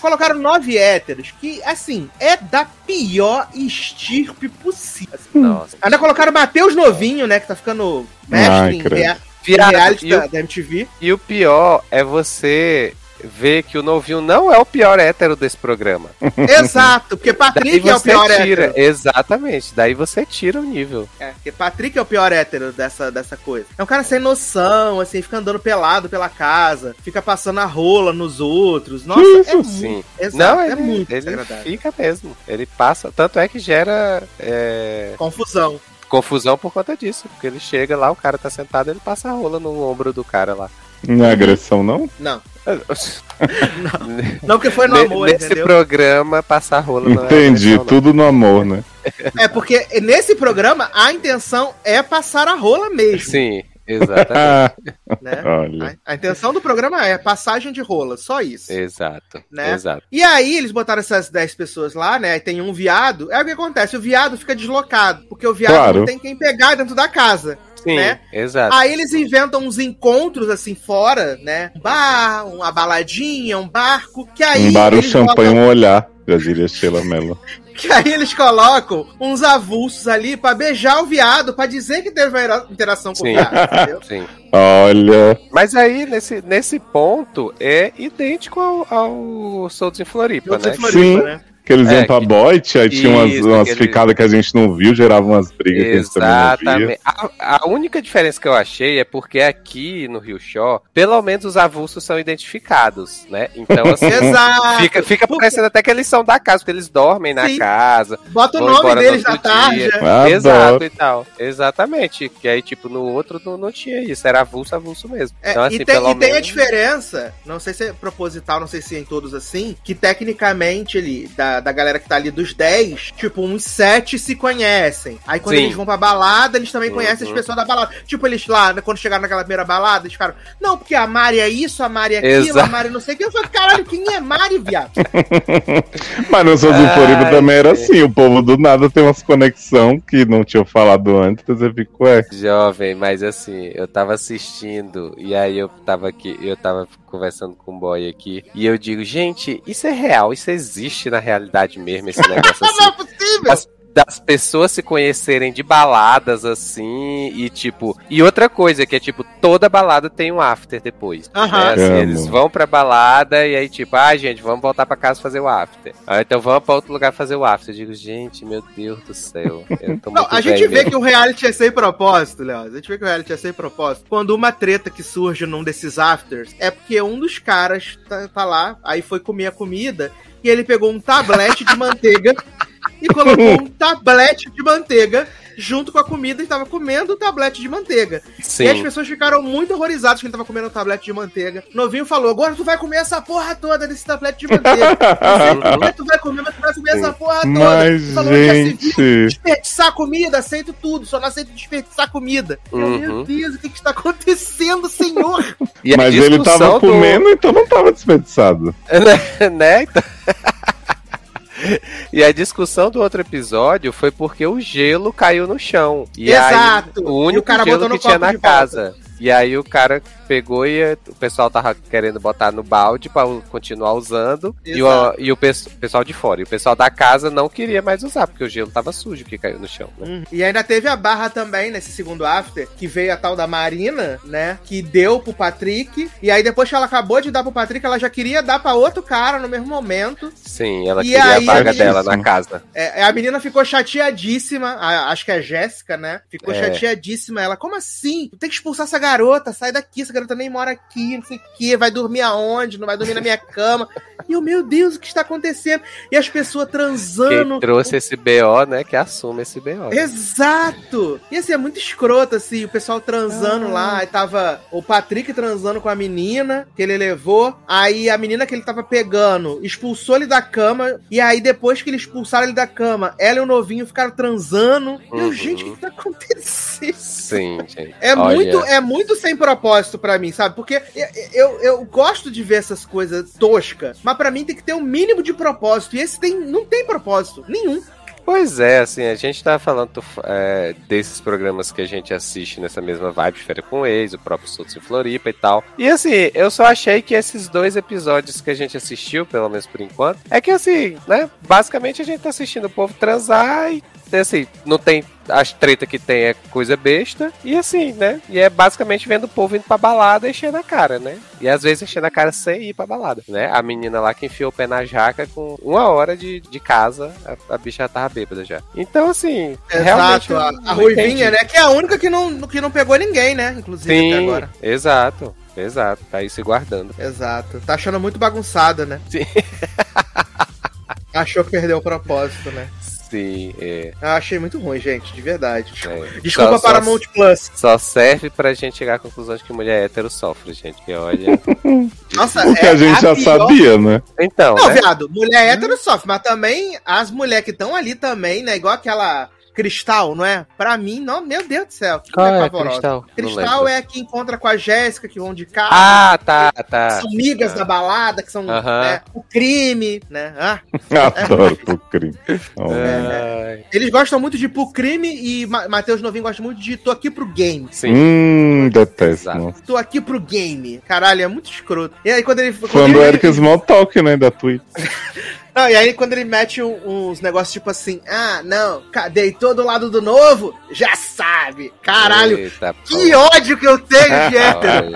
Colocaram nove héteros, que, assim, é da pior estirpe possível. Nossa. Ainda colocaram o Matheus Novinho, né? Que tá ficando mestre Ai, em, rea- em reality e, da, o, da MTV. e o pior é você ver que o novinho não é o pior hétero desse programa. Exato, porque Patrick é o pior tira. hétero. Exatamente. Daí você tira o nível. É, porque Patrick é o pior hétero dessa, dessa coisa. É um cara sem noção, assim, fica andando pelado pela casa, fica passando a rola nos outros. Nossa, é isso? muito. Sim. Exato, Não, é ele, muito ele fica mesmo. Ele passa. Tanto é que gera é, Confusão. confusão por conta disso. Porque ele chega lá, o cara tá sentado, ele passa a rola no ombro do cara lá. Não é agressão, não? Não. Não, porque foi no amor, Nesse entendeu? programa, passar rola não é Entendi, agressão, não. tudo no amor, né? É porque nesse programa a intenção é passar a rola mesmo, Sim, exatamente. né? Olha. A, a intenção do programa é passagem de rola, só isso. exato. Né? Exato. E aí eles botaram essas 10 pessoas lá, né? E tem um viado. É o que acontece, o viado fica deslocado, porque o viado Claro. não tem quem pegar dentro da casa. Sim, Né? exato. Aí eles inventam uns encontros assim fora, né? Um bar, uma baladinha, um barco, que aí Um bar, um eles champanhe, botam- um olhar. Já diria Sheila Mello. Que aí eles colocam uns avulsos ali pra beijar o viado, pra dizer que teve uma interação com Sim. o viado, entendeu? Sim. Olha. Mas aí, nesse, nesse ponto, é idêntico ao, ao Soltos em Floripa, Outros né? em Floripa, Sim. né? Que eles É, iam pra que- boite, aí tinha umas, umas ficadas que a gente não viu, geravam umas brigas que a gente também não via. Exatamente. A, a única diferença que eu achei é porque aqui no Rio Show, pelo menos os avulsos são identificados, né? Então, assim, Exato. fica, fica parecendo até que eles são da casa, porque eles dormem na Sim. casa. Bota o nome deles no na tarde. Exato e tal. Exatamente. Que aí, tipo, no outro não, não tinha isso. Era avulso, avulso mesmo. É, então, assim, e tem, pelo e tem a menos. diferença, não sei se é proposital, não sei se é em todos assim, que tecnicamente ali, da, da galera que tá ali dos 10, tipo, uns 7 se conhecem. Aí quando Sim. eles vão pra balada, eles também Uhum. conhecem as pessoas da balada. Tipo, eles lá, né, quando chegaram naquela primeira balada, eles ficaram, não, porque a Mari é isso, a Mari é aquilo, Exato. a Mari não sei o que. Eu falei, caralho, quem é Mari, viado? Mas no Souza em Floripa também era gente. assim, o povo do nada tem umas conexão que não tinham falado antes, você fica, ué. Jovem, mas assim, eu tava assistindo e aí eu tava aqui, eu tava conversando com um boy aqui e eu digo, gente, isso é real, isso existe na realidade mesmo, esse negócio Não é assim. possível! As- das pessoas se conhecerem de baladas, assim, e tipo. E outra coisa, que é tipo, toda balada tem um after depois. Aham. né? Assim, eles vão pra balada e aí, tipo, ah, gente, vamos voltar pra casa fazer o after. Ah, então vamos pra outro lugar fazer o after. Eu digo, gente, meu Deus do céu. Eu tô Não, muito a gente velho vê mesmo. que o reality é sem propósito, Léo. A gente vê que o reality é sem propósito. Quando uma treta que surge num desses afters é porque um dos caras tá, tá lá, aí foi comer a comida e ele pegou um tablete de manteiga e colocou um tablete de manteiga junto com a comida e tava comendo o tablete de manteiga. E as Sim. pessoas ficaram muito horrorizadas que ele tava comendo o tablete de manteiga. Novinho falou: agora tu vai comer essa porra toda desse tablete de manteiga. Não sei tu vai comer, mas tu vai comer essa porra toda. Mas, Ele falou, já se viu gente. desperdiçar comida, aceito tudo, só não aceito desperdiçar comida. Eu, meu Uhum. Deus, o que, que está acontecendo, senhor? E Mas ele discussão tava do- comendo, então não tava desperdiçado. né? Então- E a discussão do outro episódio foi porque o gelo caiu no chão. E Exato. Aí, o E único o cara gelo que tinha na de volta. casa. E aí o cara pegou e o pessoal tava querendo botar no balde pra u- continuar usando. E o, e o pes- pessoal de fora. E o pessoal da casa não queria mais usar, porque o gelo tava sujo que caiu no chão. né? E ainda teve a barra também nesse segundo after, que veio a tal da Marina, né? Que deu pro Patrick. E aí depois que ela acabou de dar pro Patrick, ela já queria dar pra outro cara no mesmo momento. Sim, ela E queria a vaga dela na casa. É, a menina ficou chateadíssima, a- acho que é a Jéssica, né? Ficou É. chateadíssima. Ela, como assim? Tu tem que expulsar essa garota, sai daqui, essa garota nem mora aqui, não sei o quê, vai dormir aonde? Não vai dormir na minha cama. E eu, meu Deus, o que está acontecendo? E as pessoas transando. Quem trouxe esse BO, né? Que assume esse BO. né? Exato! E assim, é muito escroto, assim, o pessoal transando Ah. lá, aí tava o Patrick transando com a menina que ele levou, aí a menina que ele tava pegando expulsou ele da cama, e aí depois que eles expulsaram ele da cama, ela e o novinho ficaram transando. E eu, Uhum. gente, o que tá acontecendo? Sim, gente. É Olha, muito, é muito sem propósito pra mim, sabe? Porque eu, eu, eu gosto de ver essas coisas toscas, mas pra mim tem que ter um mínimo de propósito. E esse tem, não tem propósito nenhum. Pois é, assim, a gente tá falando é, desses programas que a gente assiste nessa mesma vibe, Férias com Ex, o próprio Soltos em Floripa e tal. E assim, eu só achei que esses dois episódios que a gente assistiu, pelo menos por enquanto, é que assim, né, basicamente a gente tá assistindo o povo transar e assim, não tem. As treta que tem é coisa besta. E assim, né? E é basicamente vendo o povo indo pra balada e enchendo a cara, né? E às vezes enchendo a cara sem ir pra balada, né? A menina lá que enfiou o pé na jaca com uma hora de, de casa, a, a bicha já tava bêbada já. Então, assim, realmente. Exato, a, eu a não Ruivinha, entendi. né? Que é a única que não, que não pegou ninguém, né? Inclusive até Sim, agora. exato. Exato, tá aí se guardando. Exato. Tá achando muito bagunçado, né? Sim. Achou que perdeu o propósito, né? Sim, é. Eu achei muito ruim, gente, de verdade. é. Desculpa Só- para só- Mount Plus. Só serve pra gente chegar à conclusão de que mulher hétero sofre, gente. Que olha. Nossa, O que a gente já pior- sabia, né? Então, Não, né? viado, mulher hétero sofre, mas também as mulheres que estão ali também, né? Igual aquela Cristal, não é? Pra mim, não, meu Deus do céu. Que Qual é, pavorosa. Cristal? Cristal é a que encontra com a Jéssica, que vão de carro. Ah, tá, tá. são migas da balada, que são Aham. né, o crime, né? Ah, Adoro o crime. Então, Ai, eles gostam muito de pro crime e Ma- Matheus Novinho gosta muito de tô aqui pro game. Sim. Hum, detesto. Tô aqui pro game. Caralho, é muito escroto. E aí quando ele. Quando do ele Eric Smalltalk, né? Da Twitch. não, e aí quando ele mete um- uns negócios tipo assim, ah, não, deitou do lado do novo, já sabe. Caralho, Eita, que pô. ódio que eu tenho de hétero.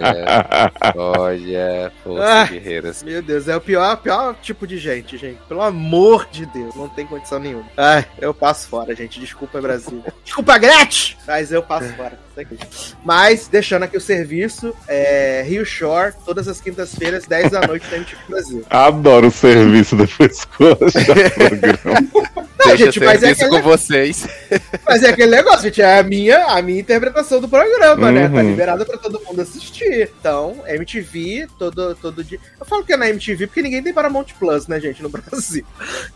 Olha, olha, força Ah. guerreiras. Meu Deus, é o pior, pior tipo de gente, gente. Pelo amor de Deus, não tem condição nenhuma. Ai, eu passo fora, gente. Desculpa, Brasil. Desculpa, Gretchen! Mas eu passo fora. Isso aqui. Mas, deixando aqui o serviço, é, Rio Shore, todas as quintas-feiras, 10 da noite, da MTV Brasil. Adoro o serviço depois que eu achar o programa. Não, Deixa gente, mas é aquele- com vocês. Mas é aquele negócio, gente, é a minha, a minha interpretação do programa, né? Tá Uhum. liberada pra todo mundo assistir. Então, MTV, todo, todo dia. Eu falo que é na MTV porque ninguém tem Paramount Plus, né, gente, no Brasil.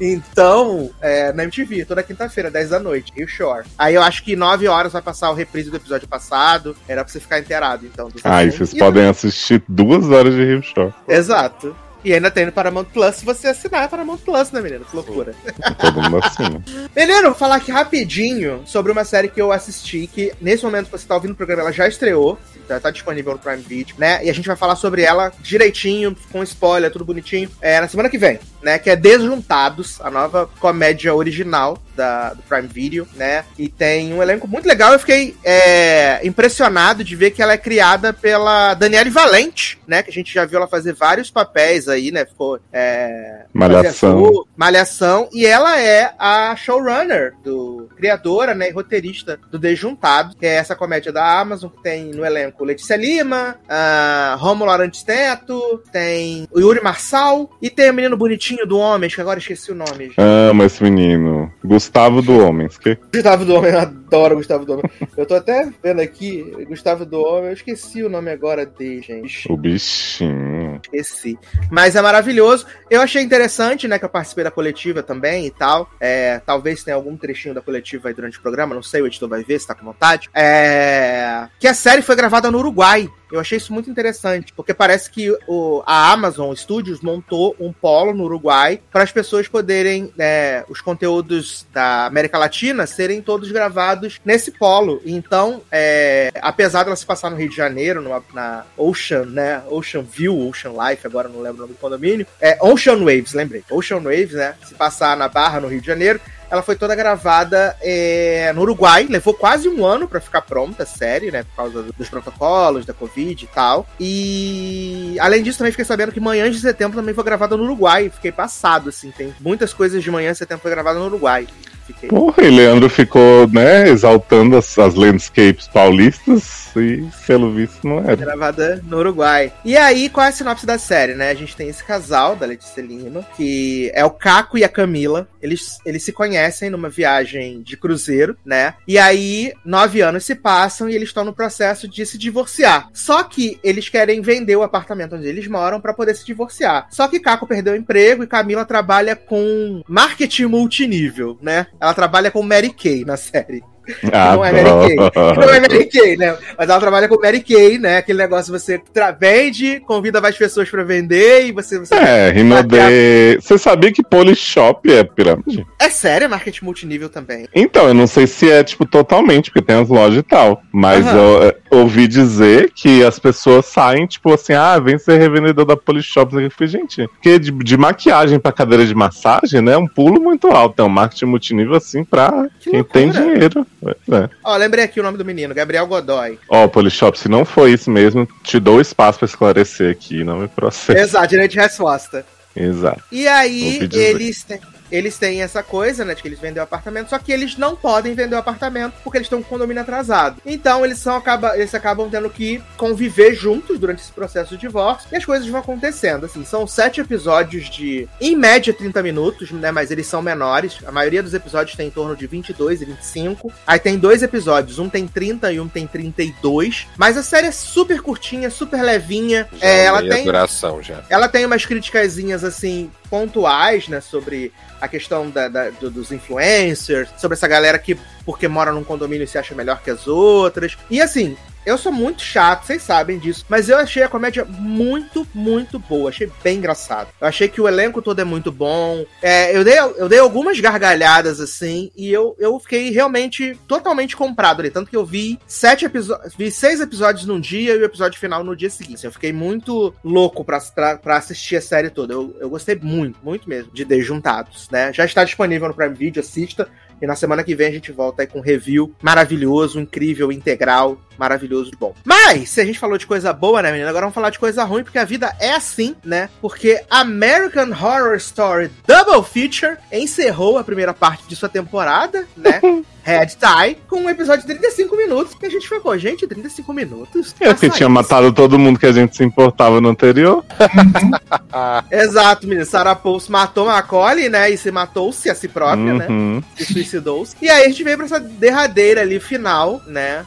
Então, é na MTV, toda quinta-feira, 10 da noite, Rio Shore. Aí eu acho que 9 horas vai passar o reprise do episódio passado. Era pra você ficar inteirado, então. Ah, e vocês podem assistir duas horas de Rio Show. Exato. E ainda tem no Paramount Plus se você assinar Paramount Plus, né, menino? Que loucura. Todo mundo assina. Menino, vou falar aqui rapidinho sobre uma série que eu assisti, que nesse momento que você tá ouvindo o programa, ela já estreou, já tá disponível no Prime Video, né? E a gente vai falar sobre ela direitinho, com spoiler, tudo bonitinho, é, na semana que vem. Né? Que é Desjuntados, a nova comédia original da, do Prime Video, né? E tem um elenco muito legal. Eu fiquei é, impressionado de ver que ela é criada pela Daniele Valente, né? Que a gente já viu ela fazer vários papéis aí, né? Ficou. É, Malhação. Malhação. E ela é a showrunner, do criadora, né? E roteirista do Desjuntado, que é essa comédia da Amazon, que tem no elenco Letícia Lima, uh, Romulo Arantes Teto, tem o Yuri Marçal e tem o menino bonitinho do Homens, que agora esqueci o nome. gente. Amo esse menino. Gustavo do Homens. Que? Gustavo do Homem, eu adoro Gustavo do Homem. Eu tô até vendo aqui, Gustavo do Homem, eu esqueci o nome agora dele, gente. O bichinho. Esqueci. Mas é maravilhoso. Eu achei interessante, né, que eu participei da coletiva também e tal. É, talvez tenha algum trechinho da coletiva aí durante o programa, não sei, o editor vai ver se tá com vontade. É, que a série foi gravada no Uruguai. Eu achei isso muito interessante, porque parece que o, a Amazon Studios montou um polo no Uruguai para as pessoas poderem, é, os conteúdos da América Latina serem todos gravados nesse polo. Então, é, apesar dela se passar no Rio de Janeiro, numa, na Ocean, né? Ocean View, Ocean Life, agora não lembro o nome do condomínio. É Ocean Waves, lembrei. Ocean Waves, né? Se passar na Barra, no Rio de Janeiro, ela foi toda gravada é, no Uruguai, levou quase um ano para ficar pronta a série, né? Por causa dos protocolos, da Covid e tal. E além disso, também fiquei sabendo que Manhãs de Setembro também foi gravada no Uruguai. Fiquei passado, assim. Tem muitas coisas de Manhã de Setembro foi gravada no Uruguai. Fiquei. Porra, e Leandro ficou, né, exaltando as, as landscapes paulistas e, pelo visto, não era. Gravada no Uruguai. E aí, qual é a sinopse da série, né? A gente tem esse casal da Letícia Lima, que é o Caco e a Camila. Eles, eles se conhecem numa viagem de cruzeiro, né? E aí, nove anos se passam e eles estão no processo de se divorciar. Só que eles querem vender o apartamento onde eles moram para poder se divorciar. Só que Caco perdeu o emprego e Camila trabalha com marketing multinível, né? Ela trabalha com Mary Kay na série. Ah, não é Mary Kay. Não é Mary Kay, né? Mas ela trabalha com Mary Kay, né? Aquele negócio você vende, convida várias pessoas pra vender e você. você... É, Rinode. Você sabia que Polishop é pirâmide? É sério, é marketing multinível também. Então, eu não sei se é, tipo, totalmente, porque tem as lojas e tal. Mas Aham. eu é, ouvi dizer que as pessoas saem, tipo assim, ah, vem ser revendedor da Polishop. Eu falei, gente, porque de, de maquiagem pra cadeira de massagem, né? É um pulo muito alto. É um marketing multinível, assim, pra Que quem loucura. tem dinheiro. É. Ó, lembrei aqui o nome do menino, Gabriel Godoy. Ó, Polishop, se não foi isso mesmo, te dou espaço pra esclarecer aqui, não me processa. Exato, direito de resposta. Exato. E aí, eles têm, eles têm essa coisa, né, de que eles vendem o apartamento, só que eles não podem vender o apartamento porque eles estão com o condomínio atrasado. Então, eles, são, acaba, eles acabam tendo que conviver juntos durante esse processo de divórcio e as coisas vão acontecendo. Assim, são sete episódios de, em média, 30 minutos, né, mas eles são menores. A maioria dos episódios tem em torno de 22 e 25. Aí tem dois episódios, um tem 30 e um tem 32. Mas a série é super curtinha, super levinha. Já É, ela meia tem duração já. ela tem umas criticazinhas assim pontuais, né, sobre a questão da, da- do- dos influencers, sobre essa galera que porque mora num condomínio se acha melhor que as outras. E assim, eu sou muito chato, vocês sabem disso, mas eu achei a comédia muito, muito boa. Achei bem engraçado. Eu achei que o elenco todo é muito bom. É, eu, dei, eu dei algumas gargalhadas assim, e eu, eu fiquei realmente totalmente comprado ali. Tanto que eu vi sete episódios, vi seis episódios num dia e o episódio final no dia seguinte. Eu fiquei muito louco pra, pra, pra assistir a série toda. Eu, eu gostei muito, muito mesmo de Desjuntados, né? Já está disponível no Prime Video, assista. E na semana que vem a gente volta aí com um review maravilhoso, incrível, integral, maravilhoso de bom. Mas, se a gente falou de coisa boa, né, menina? Agora vamos falar de coisa ruim, porque a vida é assim, né? Porque American Horror Story Double Feature encerrou a primeira parte de sua temporada, né? Red Tie, com um episódio de 35 minutos, que a gente ficou, gente, 35 minutos. É porque Passa tinha isso. matado todo mundo que a gente se importava no anterior. Exato, menina. Sarah Paulson matou Macaulay, né? E se matou-se a si própria, né? Uhum. se suicidou-se. E aí a gente veio pra essa derradeira ali, final, né?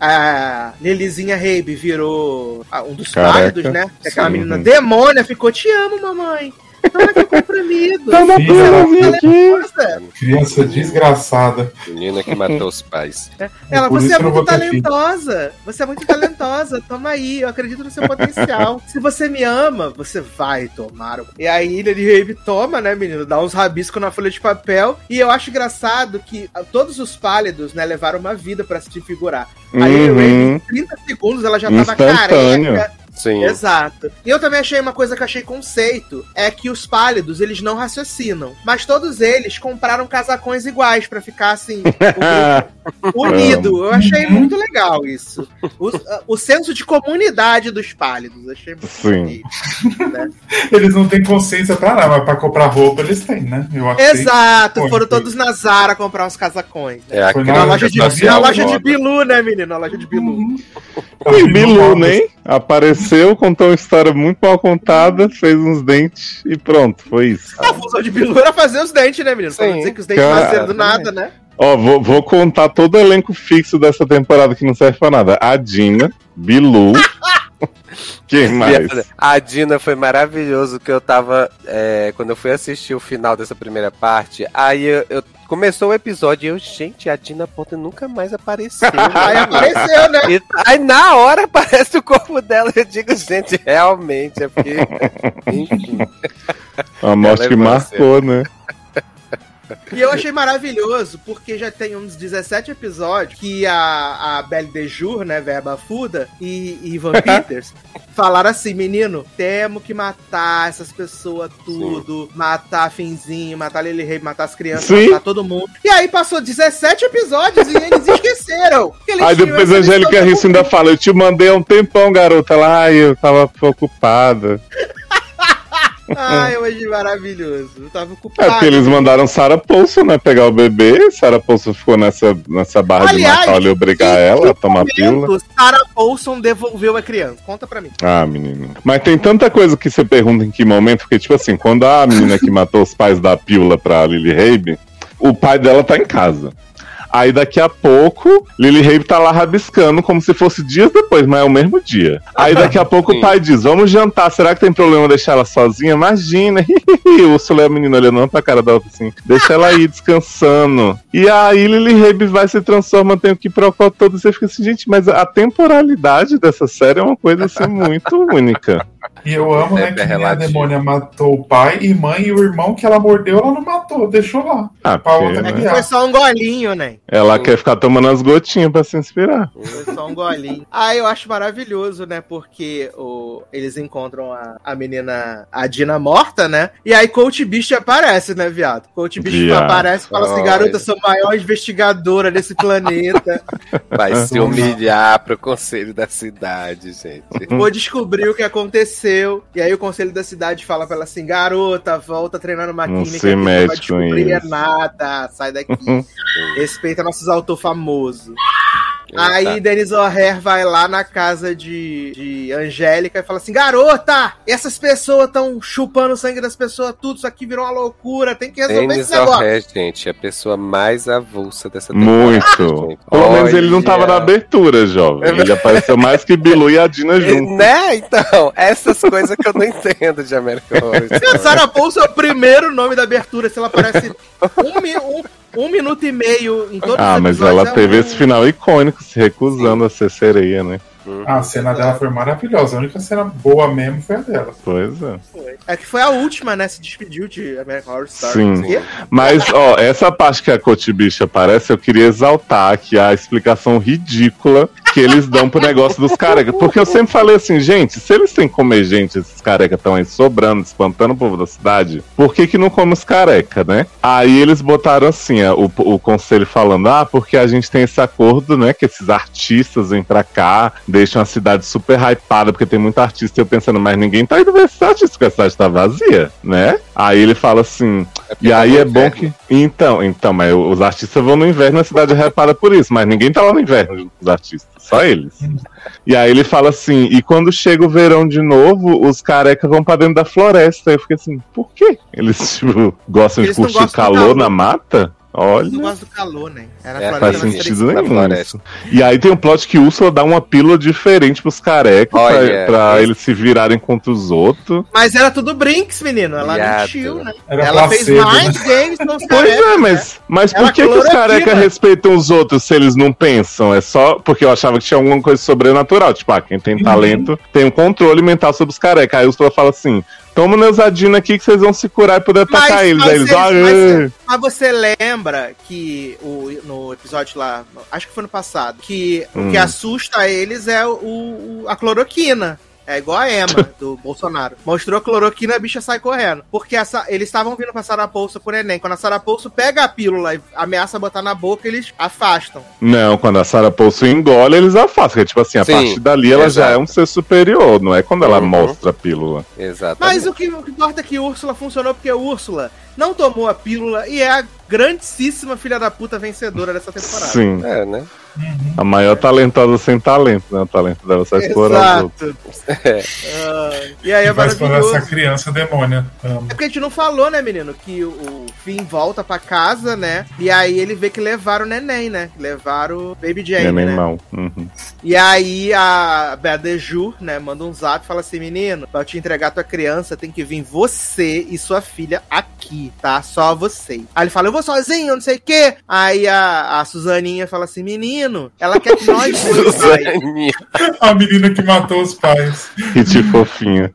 A Lilizinha Rabe virou ah, um dos pálidos, né? Aquela Sim. menina demônia ficou, te amo, mamãe. Toma aqui o comprimido. Toma Filha pílulazinha da- aqui. Criança desgraçada. Menina que matou os pais. Ela, Por você é muito talentosa. Você é muito talentosa. Toma aí, eu acredito no seu potencial. Se você me ama, você vai tomar. o- E aí, Lily Rabe toma, né, menino? Dá uns rabiscos na folha de papel. E eu acho engraçado que ah, todos os pálidos, né, levaram uma vida pra se figurar. A Lily Rabe, Uhum. em 30 segundos, ela já tava Instantâneo. careca. Sim. Exato. E eu também achei uma coisa que eu achei conceito, é que os pálidos, eles não raciocinam, mas todos eles compraram casacões iguais pra ficar assim, unido. Eu achei muito legal isso. O, o senso de comunidade dos pálidos, achei muito Sim. bonito, né? Eles não têm consciência pra nada, mas pra comprar roupa eles têm, né? Eu achei- Exato, foram todos na Zara comprar uns casacões. né? É Foi aquela Na na loja de, na loja de. Bilu, né, menino? Na loja de Bilu. E Bilu, né? Apareceu, contou uma história muito mal contada, fez uns dentes e pronto, foi isso. A função de Bilu era fazer os dentes, né, menino? Pra não Sim. dizer que os dentes Cara, nasceram do nada, né? Ó, vou, vou contar todo o elenco fixo dessa temporada que não serve pra nada. A Dina, Bilu. Quem mais? A Dina foi maravilhoso que eu tava. é, quando eu fui assistir o final dessa primeira parte, aí eu, eu- começou o episódio e eu, gente, a Dina Ponte nunca mais apareceu. Aí apareceu, né? E aí na hora aparece o corpo dela. Eu digo, gente, realmente, é porque. Enfim. A morte Ela que é marcou, né? E eu achei maravilhoso, porque já tem uns 17 episódios que a, a Belle de Jour, né, Verba Fuda, e, e Ivan Peters falaram assim: menino, temos que matar essas pessoas tudo, matar Finzinho, matar Lily Rey, matar as crianças, Sim. matar todo mundo. E aí passou 17 episódios e eles esqueceram. que eles Aí depois a Angélica Risso ainda fala, eu te mandei há um tempão, garota. Ai, eu tava ocupada. Ah, eu achei maravilhoso. Eu tava É ocupado. porque eles mandaram Sarah Paulson, né, pegar o bebê. Sarah Paulson ficou nessa, nessa barra Aliás, de matar e obrigar ela a tomar pílula. Sarah Paulson devolveu a criança. Conta pra mim. Ah, menino. Mas tem tanta coisa que você pergunta em que momento, porque, tipo assim, quando a menina que matou os pais da pílula pra Lily Rabe, o pai dela tá em casa. Aí daqui a pouco, Lily Rabe tá lá rabiscando como se fosse dias depois, mas é o mesmo dia. Aí daqui a pouco o pai diz: Vamos jantar, será que tem problema deixar ela sozinha? Imagina. o Úrsula é a menina olhando pra cara dela assim: Deixa ela aí descansando. E aí Lily Rabe vai se transforma, tem o que procurar todo. E você fica assim, gente, mas a temporalidade dessa série é uma coisa assim muito única. E eu amo, né, É que a demônia matou o pai e mãe e o irmão que ela mordeu, ela não matou, deixou lá. Ah, Pra porque, outra né? É foi só um golinho, né? Ela quer ficar tomando as gotinhas pra se inspirar. Foi só um golinho. Ah, eu acho maravilhoso, né? Porque o, eles encontram a, a menina, a Dina morta, né? E aí Coach Beast aparece, né, viado? Coach Beast Viado. aparece e fala assim: garota, eu sou a maior investigadora desse planeta. Vai se humilhar pro conselho da cidade, gente. Vou descobrir o que aconteceu. E aí o conselho da cidade fala pra ela assim: garota, volta a treinar numa Não se que não vai com isso." nada. Sai daqui. Respeita nossos autores famosos. Tá. Aí Denis O'Hare vai lá na casa de, de Angélica e fala assim: Garota, essas pessoas estão chupando o sangue das pessoas, tudo isso aqui virou uma loucura, tem que resolver Denis esse negócio. O'Hare, gente, é a pessoa mais avulsa dessa temporada. Muito. Pelo menos ele não tava na abertura, jovem. Ele apareceu mais que Bilu e a Dina junto. Né? Então, essas coisas que eu não entendo de American Horror Se a. Sarah Paulson é o primeiro nome da abertura, se ela aparece um, um- um minuto e meio em todos Ah, mas ela é teve esse final icônico, se recusando a ser sereia, né? A cena dela foi maravilhosa. A única cena boa mesmo foi a dela. Pois é. É que foi a última, né? Se despediu de American Horror Story. Sim. Mas, ó, essa parte que a Cotibicha aparece, eu queria exaltar aqui a explicação ridícula que eles dão pro negócio dos carecas. Porque eu sempre falei assim, gente, se eles têm que comer gente, esses carecas estão aí sobrando, espantando o povo da cidade, por que que não come os careca, né? Aí eles botaram assim, ó, o, o conselho falando, ah, porque a gente tem esse acordo, né, que esses artistas vêm pra cá, deixam a cidade super hypada, porque tem muito artista, e eu pensando, mas ninguém tá indo ver esses artistas, porque a cidade tá vazia, né? Aí ele fala assim, e aí é bom que. Então, então, mas os artistas vão no inverno na cidade repada por isso, mas ninguém tá lá no inverno junto com os artistas, só eles. E aí ele fala assim, e quando chega o verão de novo, os carecas vão pra dentro da floresta. Aí eu fiquei assim, por quê? Eles, tipo, gostam Eles de curtir calor calor. na mata? Olha. não gosto do calor, né? Era É, Floresta Faz sentido nenhum. E aí tem um plot que Úrsula dá uma pílula diferente pros carecas pra, Olha, pra esse- eles se virarem contra os outros. Mas era tudo Brinks, menino. Ela Viado. mentiu, né? Era Ela fez placebo, né? mais games com os Pois é, mas, mas por que, que os carecas respeitam os outros se eles não pensam? É só porque eu achava que tinha alguma coisa sobrenatural. Tipo, ah, quem tem talento tem um controle mental sobre os carecas. Aí Úrsula fala assim: toma Neusadina aqui que vocês vão se curar e poder atacar eles. Aí eles, eles- ah, mas, mas você lembra que o, no episódio lá, acho que foi no passado, que o Hum. que assusta eles é o, o- a cloroquina. É igual a Emma, do Bolsonaro. Mostrou cloroquina, a bicha sai correndo. Porque essa, eles estavam vindo pra Sarapouça com o neném. Quando a Sarapouça pega a pílula e ameaça botar na boca, eles afastam. Não, quando a Sarah Paulson engole, eles afastam. Que, tipo assim, a Sim, partir dali ela já exato. é um ser superior, não é quando ela Uhum. mostra a pílula. Exatamente. Mas o que, o que importa é que Úrsula funcionou porque Úrsula não tomou a pílula e é a grandíssima filha da puta vencedora dessa temporada. Sim. É, né? A maior talentosa sem talento, né? O talento dela sai explorando. Exato. Ah, e aí Que é vai explorar essa criança demônia. Amo. É porque a gente não falou, né, menino, que o, Finn volta pra casa, né? E aí ele vê que levaram o neném, né? Levaram o Baby Jane, Neném né? mal. Uhum. E aí a Bedeju, né, manda um zap e fala assim: menino, pra eu te entregar tua criança, tem que vir você e sua filha aqui, tá? Só você. Aí ele fala: eu vou sozinho, não sei o quê. Aí a, a Suzaninha fala assim: menino, ela quer que nós. A menina que matou os pais. Que de fofinha.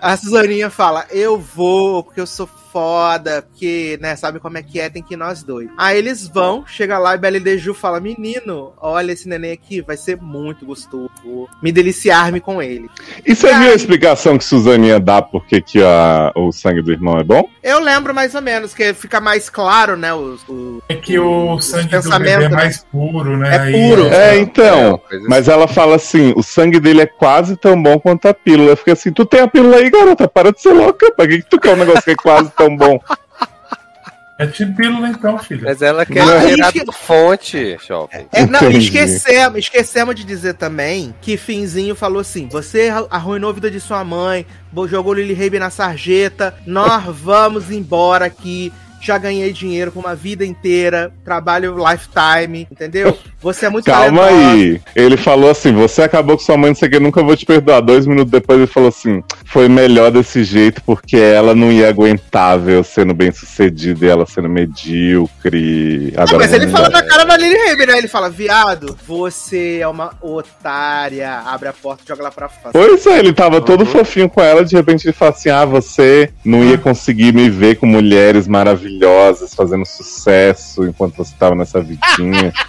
A Suzaninha fala: Eu vou, porque eu sou foda, porque, né, sabe como é que é, tem que ir nós dois. Aí eles vão, chega lá e Bela Deju fala: Menino, olha esse neném aqui, vai ser muito gostoso. Me deliciar-me com ele. E você viu a explicação que Suzaninha dá por que a- o sangue do irmão é bom? Eu lembro mais ou menos, que fica mais claro, né? Os, os- É que o sangue do bebê é né? mais puro, né? É puro. É, É, então. uma coisa Mas ela fala assim: o sangue dele é quase tão bom quanto a pílula. Eu fiquei assim: tu tem a pílula aí, garota? Para de ser louca. Pra que, que tu quer um negócio que é quase tão bom? É tipo pílula então, filha. Mas ela quer Não, tirar fonte, shopping. É, não, esquecemos, esquecemos de dizer também que Finzinho falou assim: você arruinou a vida de sua mãe, jogou Lily Rabe na sarjeta, nós vamos embora aqui. Já ganhei dinheiro com uma vida inteira, trabalho lifetime, entendeu? Você é muito Calma talentosa. aí. Ele falou assim: você acabou com sua mãe, não sei o que, nunca vou te perdoar. Dois minutos depois ele falou assim: foi melhor desse jeito porque ela não ia aguentar eu sendo bem sucedido e ela sendo medíocre. Não, Agora mas ele não fala na cara da Lily Rabe, né? Ele fala, viado, você é uma otária, abre a porta e joga lá pra fora. Pois é, ele tava todo fofinho com ela, de repente ele fala assim: ah, você não ia conseguir me ver com mulheres maravilhosas fazendo sucesso enquanto você tava nessa vidinha.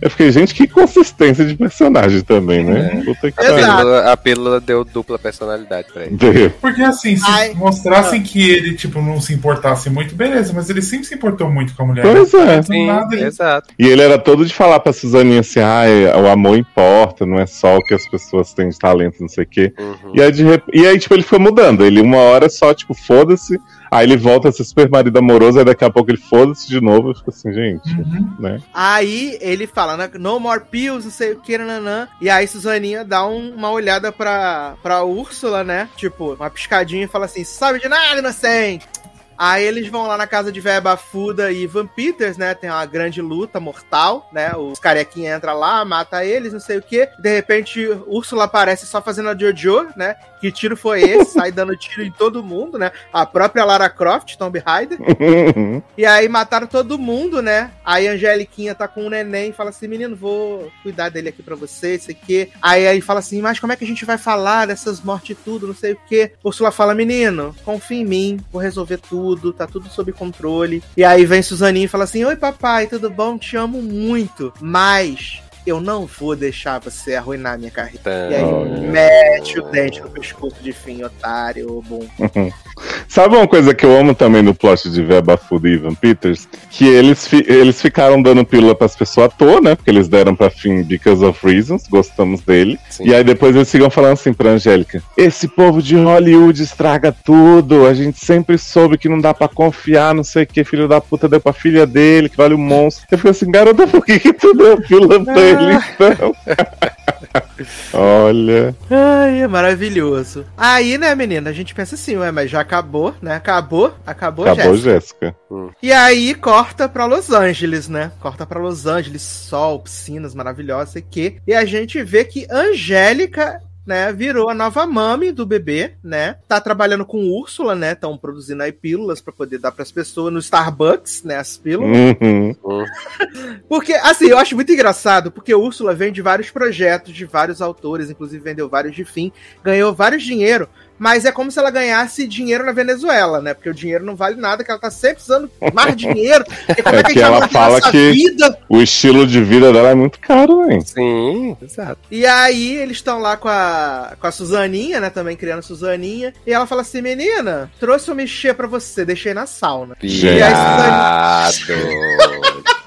Eu fiquei, gente, que consistência de personagem também, né? Que A pílula, a pílula deu dupla personalidade pra ele. Deu. Porque assim, se Ai. mostrassem que ele, tipo, não se importasse muito, beleza, mas ele sempre se importou muito com a mulher. Pois é. Do nada, ele- exato. E ele era todo de falar pra Suzaninha assim: ah, o amor importa, não é só o que as pessoas têm de talento, não sei o quê. Uhum. E aí, de rep- e aí, tipo, ele foi mudando. Ele, uma hora só, tipo, foda-se. Aí ele volta a ser super marido amoroso. Aí daqui a pouco ele foda-se de novo. Eu fico assim, gente, Uhum. né? Aí ele fala, no more pills, não sei o que, nananã. E aí Suzaninha dá um- uma olhada pra, pra Úrsula, né? Tipo, uma piscadinha e fala assim, sabe de nada, inocente. Aí eles vão lá na casa de Véia Bafuda e Van Peters, né? Tem uma grande luta mortal, né? Os carequinha entra lá, mata eles, não sei o quê. De repente, Úrsula aparece só fazendo a Jojo, né? Que tiro foi esse? Sai dando tiro em todo mundo, né? A própria Lara Croft, Tomb Raider. E aí mataram todo mundo, né? Aí a Angeliquinha tá com o neném e fala assim: menino, vou cuidar dele aqui pra você, isso aqui. Aí aí fala assim: mas como é que a gente vai falar dessas mortes e tudo, não sei o quê? Úrsula fala: menino, confia em mim, vou resolver tudo, tá tudo sob controle. E aí vem Suzaninha e fala assim: oi papai, tudo bom? Te amo muito, mas. Eu não vou deixar você arruinar minha carreira. E aí, Olha. mete o dente no pescoço de fim, otário, bom. Sabe uma coisa que eu amo também no plot de Verba Food e Ivan Peters? Que eles, fi- eles ficaram dando pílula pras pessoas à toa, né? Porque eles deram pra fim because of reasons, gostamos dele. Sim. E aí depois eles ficam falando assim pra Angélica: Esse povo de Hollywood estraga tudo. A gente sempre soube que não dá pra confiar, não sei o que. Filho da puta deu pra filha dele, que vale um monstro. Eu fico assim, garota, por que, que tu deu pílula pra ele Olha. Ai, é maravilhoso. Aí, né, menina, a gente pensa assim, ué, mas já acabou, né? Acabou, acabou, Acabou, Jéssica. Jéssica. E aí corta pra Los Angeles, né? Corta pra Los Angeles, sol, piscinas maravilhosas e que. E a gente vê que Angélica né, virou a nova mami do bebê, né? Tá trabalhando com Úrsula, né? Estão produzindo aí pílulas pra poder dar pras pessoas no Starbucks, né, as pílulas. Uhum. Porque, assim, eu acho muito engraçado, porque Úrsula vem de vários projetos, de vários autores, inclusive vendeu vários de fim, ganhou vários dinheiro, mas é como se ela ganhasse dinheiro na Venezuela, né? Porque o dinheiro não vale nada, que ela tá sempre precisando mais dinheiro. E como É é que a que gente vai ela fala que- vida? O estilo de vida dela é muito caro, hein? Sim, exato. E aí eles estão lá com a, com a Suzaninha, né? Também criando a Suzaninha. E ela fala assim: menina, trouxe um mexer pra você, deixei na sauna. Viado.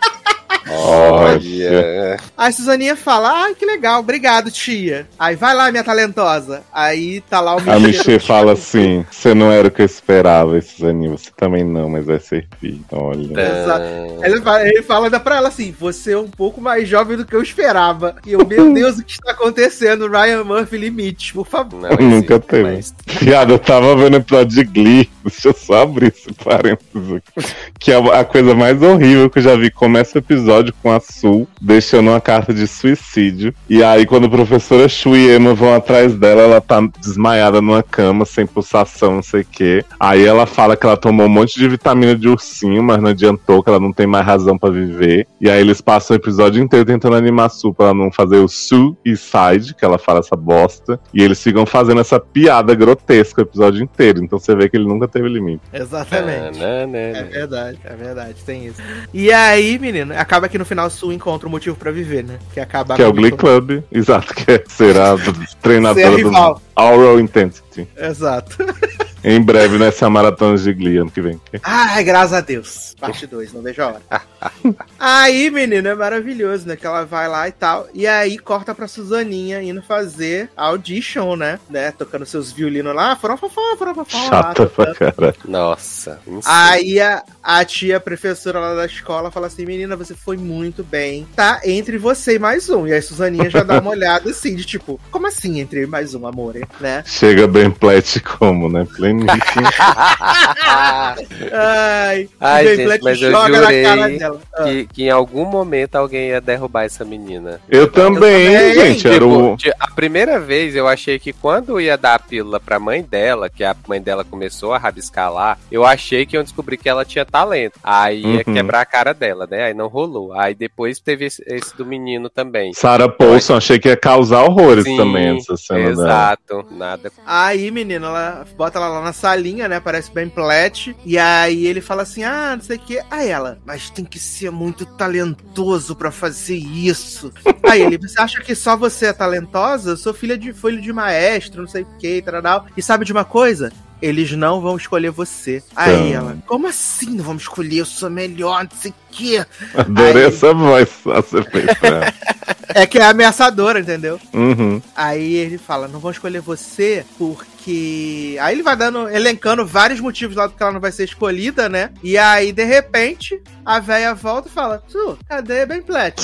Olha. Aí a Suzaninha fala: ai, que legal, obrigado, tia. Aí vai lá, minha talentosa. Aí tá lá o A Michê fala assim: você não era o que eu esperava, esses animes. Você também não, mas vai servir. Olha. Exato. Ele fala, ele fala ainda pra ela assim: você é um pouco mais jovem do que eu esperava. E eu, meu Deus, o que está acontecendo? Ryan Murphy limite, por favor. Não Nunca teve. mas- Piada, eu tava vendo o episódio de Glee. Deixa eu só abrir esse parênteses aqui. Que é a coisa mais horrível que eu já vi. Começa o episódio com a Sul deixando uma carta de suicídio. E aí, quando a professora Shu e Emma vão atrás dela, ela tá desmaiada numa cama, sem pulsação, não sei o quê. Aí ela fala que ela tomou um monte de vitamina de ursinho, mas não adiantou, que ela não tem mais razão pra viver. E aí eles passam o episódio inteiro tentando animar a Su pra ela não fazer o suicide, que ela fala essa bosta. E eles ficam fazendo essa piada grotesca o episódio inteiro. Então você vê que ele nunca teve limite. Exatamente. É Nananana. verdade, é verdade, tem isso. E aí, menino, acaba que no final Su encontra um motivo pra viver, né? Que acaba Que é o Glee Club, exato, que é ser a treinadora Ser do. Aural Intensity. Exato. Em breve, nessa maratona de Glee ano que vem. Ai, graças a Deus. Parte 2, não vejo a hora. aí, menino, é maravilhoso, né? Que ela vai lá e tal. E aí corta pra Suzaninha indo fazer audition, né? né? Tocando seus violinos lá. Foram fofó, foram fofó. lá, Chata pra caralho. Nossa. Aí a, a tia professora lá da escola fala assim: Menina, você foi muito bem. Tá entre você e mais um. E aí Suzaninha já dá uma olhada assim, de tipo, como assim entre mais um, amor? Né? Chega bem plet como, né? Pleníssimo. Ai, Ai, o gente, mas eu jurei na cara dela. Ah. que, que em algum momento alguém ia derrubar essa menina. Eu também, também. gente. Era o. Tipo, a primeira vez eu achei que quando ia dar a pílula pra mãe dela, que a mãe dela começou a rabiscar lá, eu achei que eu descobri que ela tinha talento. Aí ia Uhum. quebrar a cara dela, né? Aí não rolou. Aí depois teve esse, esse do menino também. Sarah Paulson, achei que ia causar horrores Sim, também essa cena dela. Exato. Nada. Aí, menina, ela bota ela lá na salinha, né? Parece bem plet. E aí ele fala assim: ah, não sei o quê. Aí ela, mas tem que ser muito talentoso pra fazer isso. aí ele, você acha que só você é talentosa? Eu sou filha de filho de maestro, não sei o quê, tal. E sabe de uma coisa? Eles não vão escolher você. Aí Então. ela, como assim não vamos escolher? Eu sou melhor, não sei o quê. Adorei Aí- essa voz que você ela. É que é ameaçadora, entendeu? Uhum. Aí ele fala, não vão escolher você porque. Aí ele vai dando, elencando vários motivos lá do que ela não vai ser escolhida, né? E aí, de repente, a véia volta e fala: Su, cadê Ben Platt?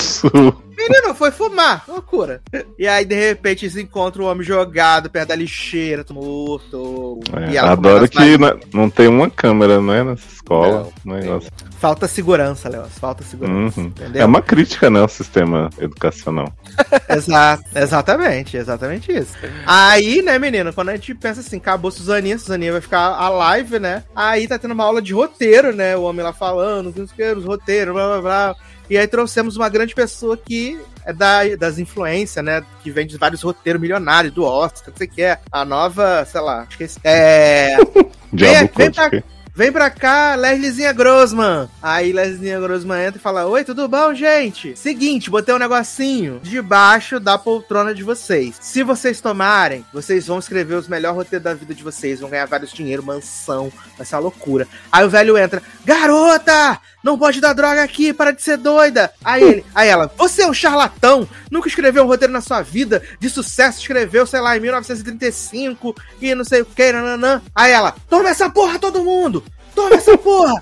Menino, foi fumar, loucura. E aí, de repente, eles encontram o homem jogado perto da lixeira, morto. É, adoro que na- não tem uma câmera, né, nessa escola. Negócio. Falta segurança, Léo. Falta segurança. Uhum. É uma crítica, né, ao sistema educacional. Exa- exatamente, exatamente isso. Aí, né, menino, quando a gente pensa assim, acabou Suzaninha, Suzaninha vai ficar a live, né? Aí tá tendo uma aula de roteiro, né? O homem lá falando, o os roteiros, blá blá blá. E aí trouxemos uma grande pessoa que é da, das influências, né? Que vem de vários roteiros milionários, do Oscar, não sei o que é. A nova, sei lá, esqueci. É. Diabo vem pra- Code. Vem pra cá, Lesliezinha Grossman. Aí Lesliezinha Grossman entra e fala: Oi, tudo bom, gente? Seguinte, botei um negocinho debaixo da poltrona de vocês. Se vocês tomarem, vocês vão escrever os melhores roteiros da vida de vocês, vão ganhar vários dinheiro, mansão, vai ser uma loucura. Aí o velho entra: Garota! Não pode dar droga aqui, para de ser doida. Aí ele, aí ela, você é um charlatão, nunca escreveu um roteiro na sua vida, de sucesso, escreveu, sei lá, em 1935 e não sei o que, nananã. Aí ela, toma essa porra todo mundo! Toma essa porra!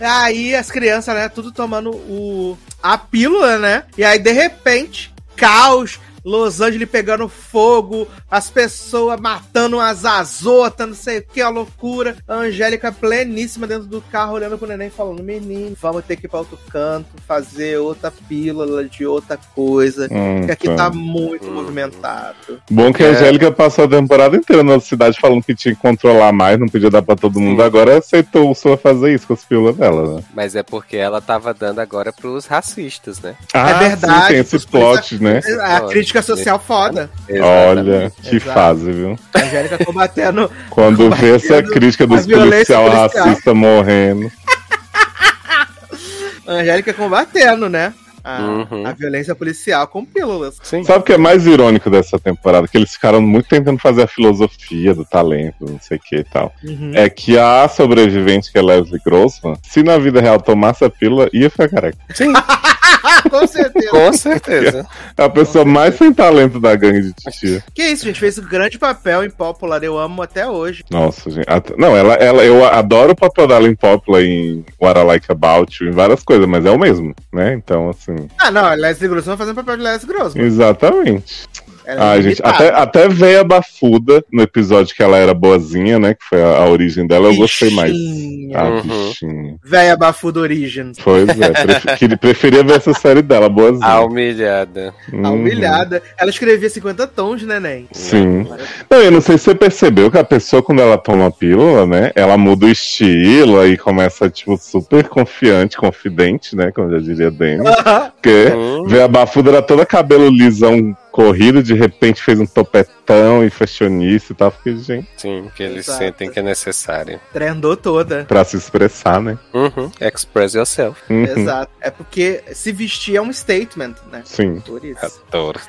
aí as crianças, né, tudo tomando o, a pílula, né? E aí, de repente, caos, Los Angeles pegando fogo, as pessoas matando as azotas, não sei o que, a loucura. A Angélica pleníssima dentro do carro, olhando pro neném, falando: Menino, vamos ter que ir pra outro canto, fazer outra pílula de outra coisa. Hum, Que aqui tá. tá muito movimentado. Bom que a É. Angélica passou a temporada inteira na cidade falando que tinha que controlar mais, não podia dar pra todo mundo. Agora aceitou o Sua fazer isso com as pílulas dela, né? Mas é porque ela tava dando agora pros racistas, né? Ah, verdade, Sim, tem esse plot, né? A crítica Crítica social foda. Olha, que Exato. fase, viu? Angélica combatendo. Quando vê essa Combatendo crítica dos a policial policial. racista morrendo. Angélica combatendo, né? A, Uhum. a violência policial com pílulas. Sim. Sabe o que é mais irônico dessa temporada? Que eles ficaram muito tentando fazer a filosofia do talento, não sei o que e tal. Uhum. É que a sobrevivente, que é Leslie Grossman, se na vida real tomasse a pílula, ia ficar careca. Ah, com certeza. Com certeza. É a pessoa mais sem talento da gangue de titia. Que isso, gente? Fez um grande papel em Popular. Eu amo até hoje. Nossa, gente. Não, ela, ela, eu adoro o papel dela em Poplar, em What I Like About You, em várias coisas, mas é o mesmo, né? Então, assim. Ah, não. Leslie Grossman fazendo papel de Leslie Grossman. Exatamente. Ela é Ai, gente, até, até veio a bafuda no episódio que ela era boazinha, né? Que foi a, a origem dela, eu gostei mais. Bichinha. Ah, Uhum. bichinha. Véia Bafuda Origins. Pois é, pref- preferia ver essa série dela, boazinha. A humilhada. A Uhum. humilhada. Ela escrevia 50 tons, neném. Sim. Não, eu não sei se você percebeu que a pessoa, quando ela toma a pílula, né? Ela muda o estilo e começa, tipo, super confiante, confidente, né? Como já diria Dani. Porque Hum. vê a bafuda era toda cabelo lisão corrido, de repente fez um topetão e fashionista e tal. Fiquei, gente, Sim, que eles Exato. sentem que é necessário. Trendou toda. pra se expressar, né? Uhum. Express yourself. Uhum. Exato. É porque se vestir é um statement, né? Sim. Por isso. Adoro.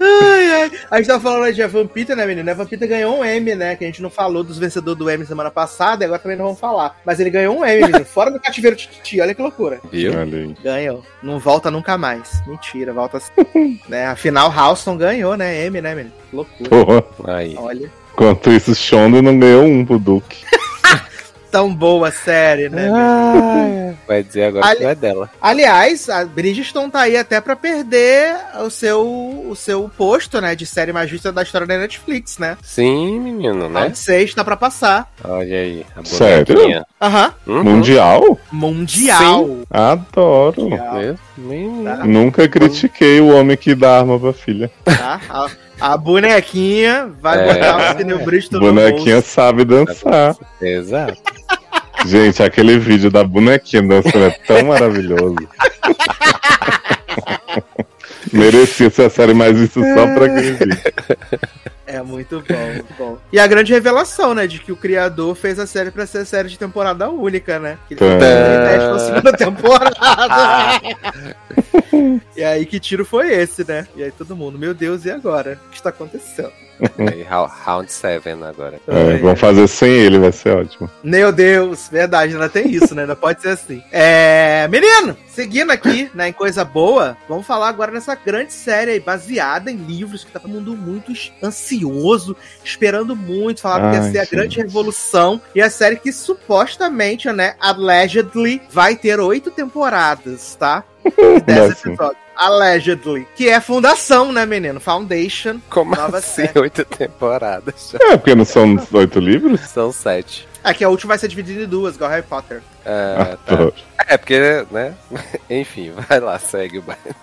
Ai, ai. A gente tava falando aí de Evan Peter, né, menino? Evan Peter ganhou um M, né? Que a gente não falou dos vencedores do M semana passada, e agora também não vamos falar. Mas ele ganhou um M, menino. Fora do cativeiro de Titi, olha que loucura. Viu? Ganhou. Não volta nunca mais. Mentira, volta assim. né? Afinal, Houston ganhou, né? M, né, menino? Que loucura. Porra. Aí. Olha. Enquanto isso, Shondo não ganhou um pro Duke. Tão boa a série, né? menino? Vai dizer agora Ali- que não é dela. Aliás, a Bridgestone tá aí até pra perder o seu, o seu posto, né? De série mais vista da história da Netflix, né? Sim, menino, né? Round 6 tá pra passar. Olha aí. A Sério? Aham. Uhum. Mundial? Mundial. Adoro. Mundial. Tá. Nunca critiquei o homem que dá arma pra filha. Tá? A, bonequinha vai É. botar o pneu Bridgestone Bonequinha no bolso. sabe dançar. Exato. Gente, aquele vídeo da bonequinha dançando é tão maravilhoso. Merecia ser a série mais vista só pra aquele vídeo. É muito bom, muito bom. E a grande revelação, né? De que o criador fez a série pra ser série de temporada única, né? Que ele Tá. fez inédito na segunda temporada. e aí, que tiro foi esse, né? E aí todo mundo, meu Deus, e agora? O que está acontecendo? Aí, rou- round 7 agora. É, vamos fazer sem ele, vai ser ótimo. Meu Deus, verdade, ainda tem isso, né? Ainda pode ser assim. É. Menino, seguindo aqui, né, em coisa boa, vamos falar agora dessa grande série aí, baseada em livros, que tá todo mundo muito ansioso, esperando muito, falando que ia ser a grande revolução. E a série que supostamente, né, allegedly, vai ter oito temporadas, tá? Allegedly. Que é Fundação, né, menino? Foundation. Como Nova assim? série. Oito temporadas. já. É, porque não são oito livros? São sete. É que a última vai ser dividida em duas, igual Harry Potter. É, tá. Adoro. é, porque, né? Enfim, vai lá, segue o baile.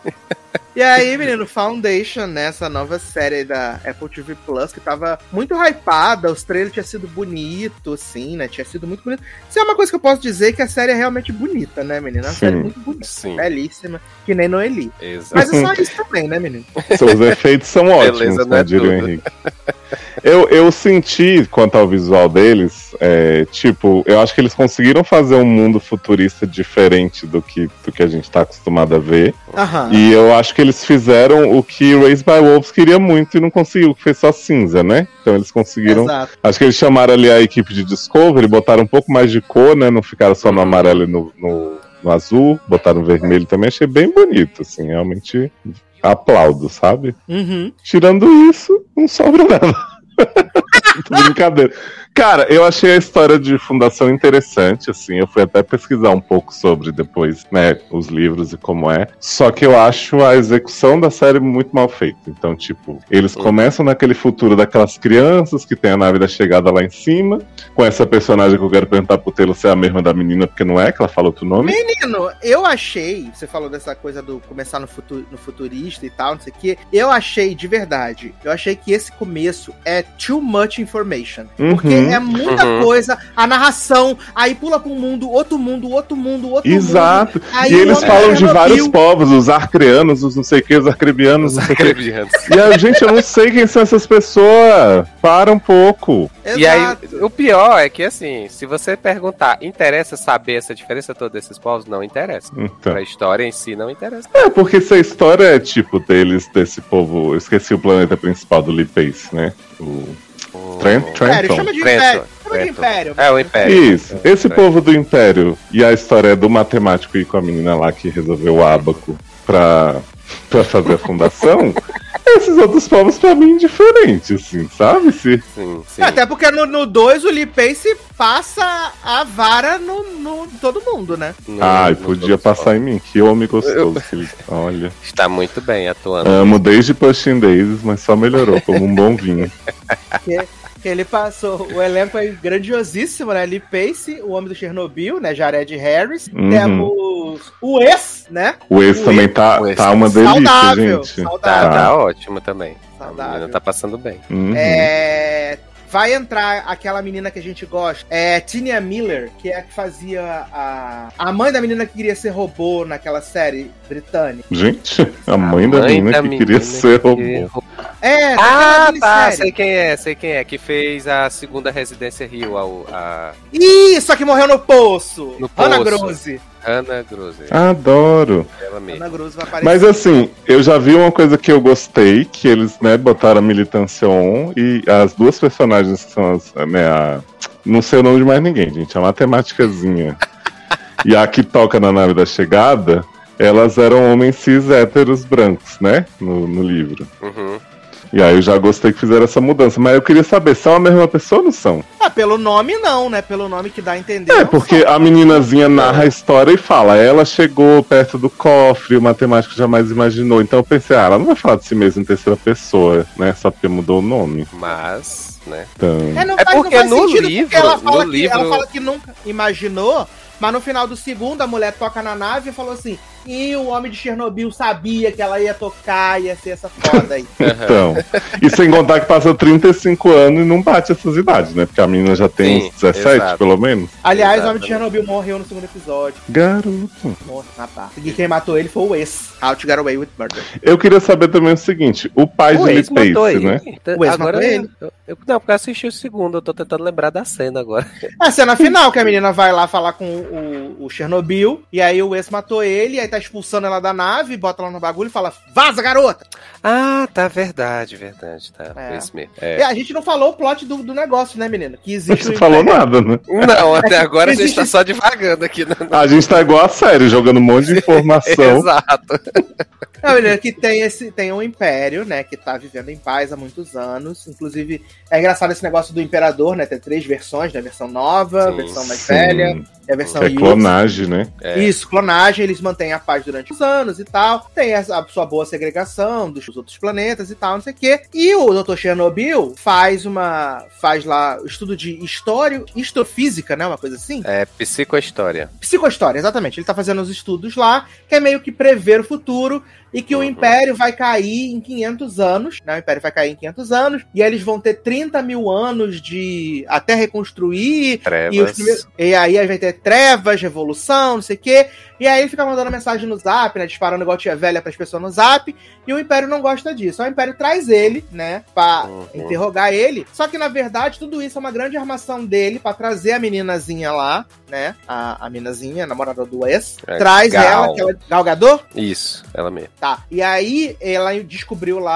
E aí, menino, Foundation, né, essa nova série da Apple TV Plus, que tava muito hypada, os trailers tinham sido bonito, assim, né, tinha sido muito bonito. Isso é uma coisa que eu posso dizer, que a série é realmente bonita, né, menino? É uma Sim. série muito bonita, Sim, belíssima, que nem Noeli. exato. Mas é só isso também, né, menino? Seus efeitos são ótimos, Beleza, né, é diria o. Henrique. Eu, eu senti, quanto ao visual deles, é, tipo, eu acho que eles conseguiram fazer um mundo futurista diferente do que, do que a gente tá acostumado a ver. Aham. E eu acho que eles fizeram o que Raised by Wolves queria muito e não conseguiu, que fez só cinza, né? Então eles conseguiram. Exato. Acho que eles chamaram ali a equipe de Discovery, botaram um pouco mais de cor, né? Não ficaram só no amarelo e no, no, no azul, botaram vermelho também. Achei bem bonito, assim, realmente aplaudo, sabe? Uhum. Tirando isso, não sobra nada. Brincadeira. Cara, eu achei a história de fundação interessante, assim. Eu fui até pesquisar um pouco sobre depois, né, os livros e como é. Só que eu acho a execução da série muito mal feita. Então, tipo, eles começam naquele futuro daquelas crianças que tem a nave da chegada lá em cima, com essa personagem que eu quero perguntar pro Telo se é a mesma da menina, porque não é, que ela fala outro nome. Menino, eu achei, você falou dessa coisa do começar no, futu- no futurista e tal, não sei o quê. Eu achei, de verdade, eu achei que esse começo é too much information. Uhum. Porque é muita Uhum. coisa, a narração, aí pula pra um mundo, outro mundo, outro mundo, outro Exato. mundo. Aí e eles falam de vários povos, os arcreanos, os não sei o que, os arcrebianos, não sei o que. Acreditando. E a gente, eu não sei quem são essas pessoas. Para um pouco. E aí, Exato. o pior é que, assim, se você perguntar, interessa saber essa diferença toda desses povos? Não interessa. Então. Pra história em si, não interessa. É, porque se a história é tipo deles, desse povo. Eu esqueci o planeta principal do Lee Pace, né? O Trent, Império, Trenton. chama de Trenton, império. Chama de império. É, o Império. Isso, esse povo do Império e a história é do matemático e com a menina lá que resolveu o ábaco pra, pra fazer a fundação. Esses outros povos, pra mim, indiferentes, assim, sabe? Se, Sim, sim. Até porque no 2 o Lee Pace passa a vara no, no em todo mundo, né? No- Ai, no podia passar em mim. Que homem gostoso. que ele- Olha. Está muito bem atuando. Amo desde Pushing Daisies, mas só melhorou como um bom vinho. Que, ele passou. O elenco é grandiosíssimo, né? Lee Pace, o homem do Chernobyl, né? Jared Harris. Uhum. Temos o ex, né? O ex O também ex- tá, o ex tá uma tá delícia, saudável, gente. saudável. Tá, Tá. ótimo também. A Saudável. menina tá passando bem. Uhum. É, vai entrar aquela menina que a gente gosta, é Tinia Miller, que é a que fazia a, a mãe da menina que queria ser robô naquela série britânica. Gente, a mãe, da menina que queria ser robô. É, Ah, tá, minissérie. sei quem é, sei quem é, que fez a segunda Residência Rio, a, a Isso, a que morreu no poço. No Ana poço. Grose. Ana Grose. Adoro. Ela mesma. Ana Grose vai aparecer. Mas assim, eu já vi uma coisa que eu gostei, que eles, né, botaram a militância on e as duas personagens que são as, né, a... Não sei o nome de mais ninguém, gente, a matemáticazinha. e a que toca na nave da chegada, elas eram homens cis héteros brancos, né, no, no livro. Uhum. E aí eu já gostei que fizeram essa mudança, mas eu queria saber, são a mesma pessoa ou não são? Ah, pelo nome não, né? Pelo nome que dá a entender. É, porque são. a meninazinha narra a história e fala, ela chegou perto do cofre, o matemático jamais imaginou. Então eu pensei, ah, ela não vai falar de si mesma em terceira pessoa, né? Só porque mudou o nome. Mas, né? Então. É, não É faz, porque não faz no sentido, livro- porque ela fala, no que, livro- ela fala que nunca imaginou, mas no final do segundo a mulher toca na nave e falou assim: e o homem de Chernobyl sabia que ela ia tocar, ia ser essa foda aí. Então. E sem contar que passa 35 anos e não bate essas idades, né? Porque a menina já tem Sim, uns 17, exato. pelo menos. Aliás, o homem de. Chernobyl morreu no segundo episódio. Garoto. Morreu na parte. E quem matou ele foi o ex. How to Get Away with Murder. Eu queria saber também o seguinte: o pai de O Lee ex matou Pace, ele. né? O ex agora matou ele. Eu, eu- não, porque eu assisti o segundo, eu tô tentando lembrar da cena agora. A cena final, que a menina vai lá falar com o, o Chernobyl, e aí o ex matou ele, e aí tá expulsando ela da nave, bota ela no bagulho e fala: Vaza, garota! Ah, tá, verdade, verdade, tá. É. Foi isso mesmo. E É. a gente não falou o plot do, do negócio, né, menina? Que existe Você um falou nada, né? Não, até agora a gente tá só devagando aqui. né? A gente tá igual a série, jogando um monte de informação. Exato. Não, menina, que tem esse tem um império, né, que tá vivendo em paz há muitos anos. Inclusive, é engraçado esse negócio do imperador, né? Tem três versões, né? Versão nova, Sim, versão mais Sim, velha, e a versão é clonagem, né? É. Isso, clonagem, eles mantêm a paz durante os anos e tal. Tem a, sua boa segregação dos outros planetas e tal, não sei o quê. E o Dr. Chernobyl faz uma. faz lá o estudo de história, histofísica, né? Uma coisa assim. É psicohistória. Psicohistória, exatamente. Ele tá fazendo os estudos lá, que é meio que prever o futuro e que o Uhum. Império vai cair em 500 anos, né? O Império vai cair em 500 anos, e aí eles vão ter 30 mil anos de até reconstruir, Trevas. e, os primeiros- e aí vai ter trevas, revolução, não sei o quê. E aí ele fica mandando mensagem no zap, né? Disparando igual tia velha pras pessoas no zap. E o Império não gosta disso. O Império traz ele, né? Pra Uhum. interrogar ele. Só que, na verdade, tudo isso é uma grande armação dele pra trazer a meninazinha lá, né? A, a meninazinha, a namorada do ex. É, traz Gal. ela, que ela Galgador? Isso, ela mesma. Tá. E aí ela descobriu lá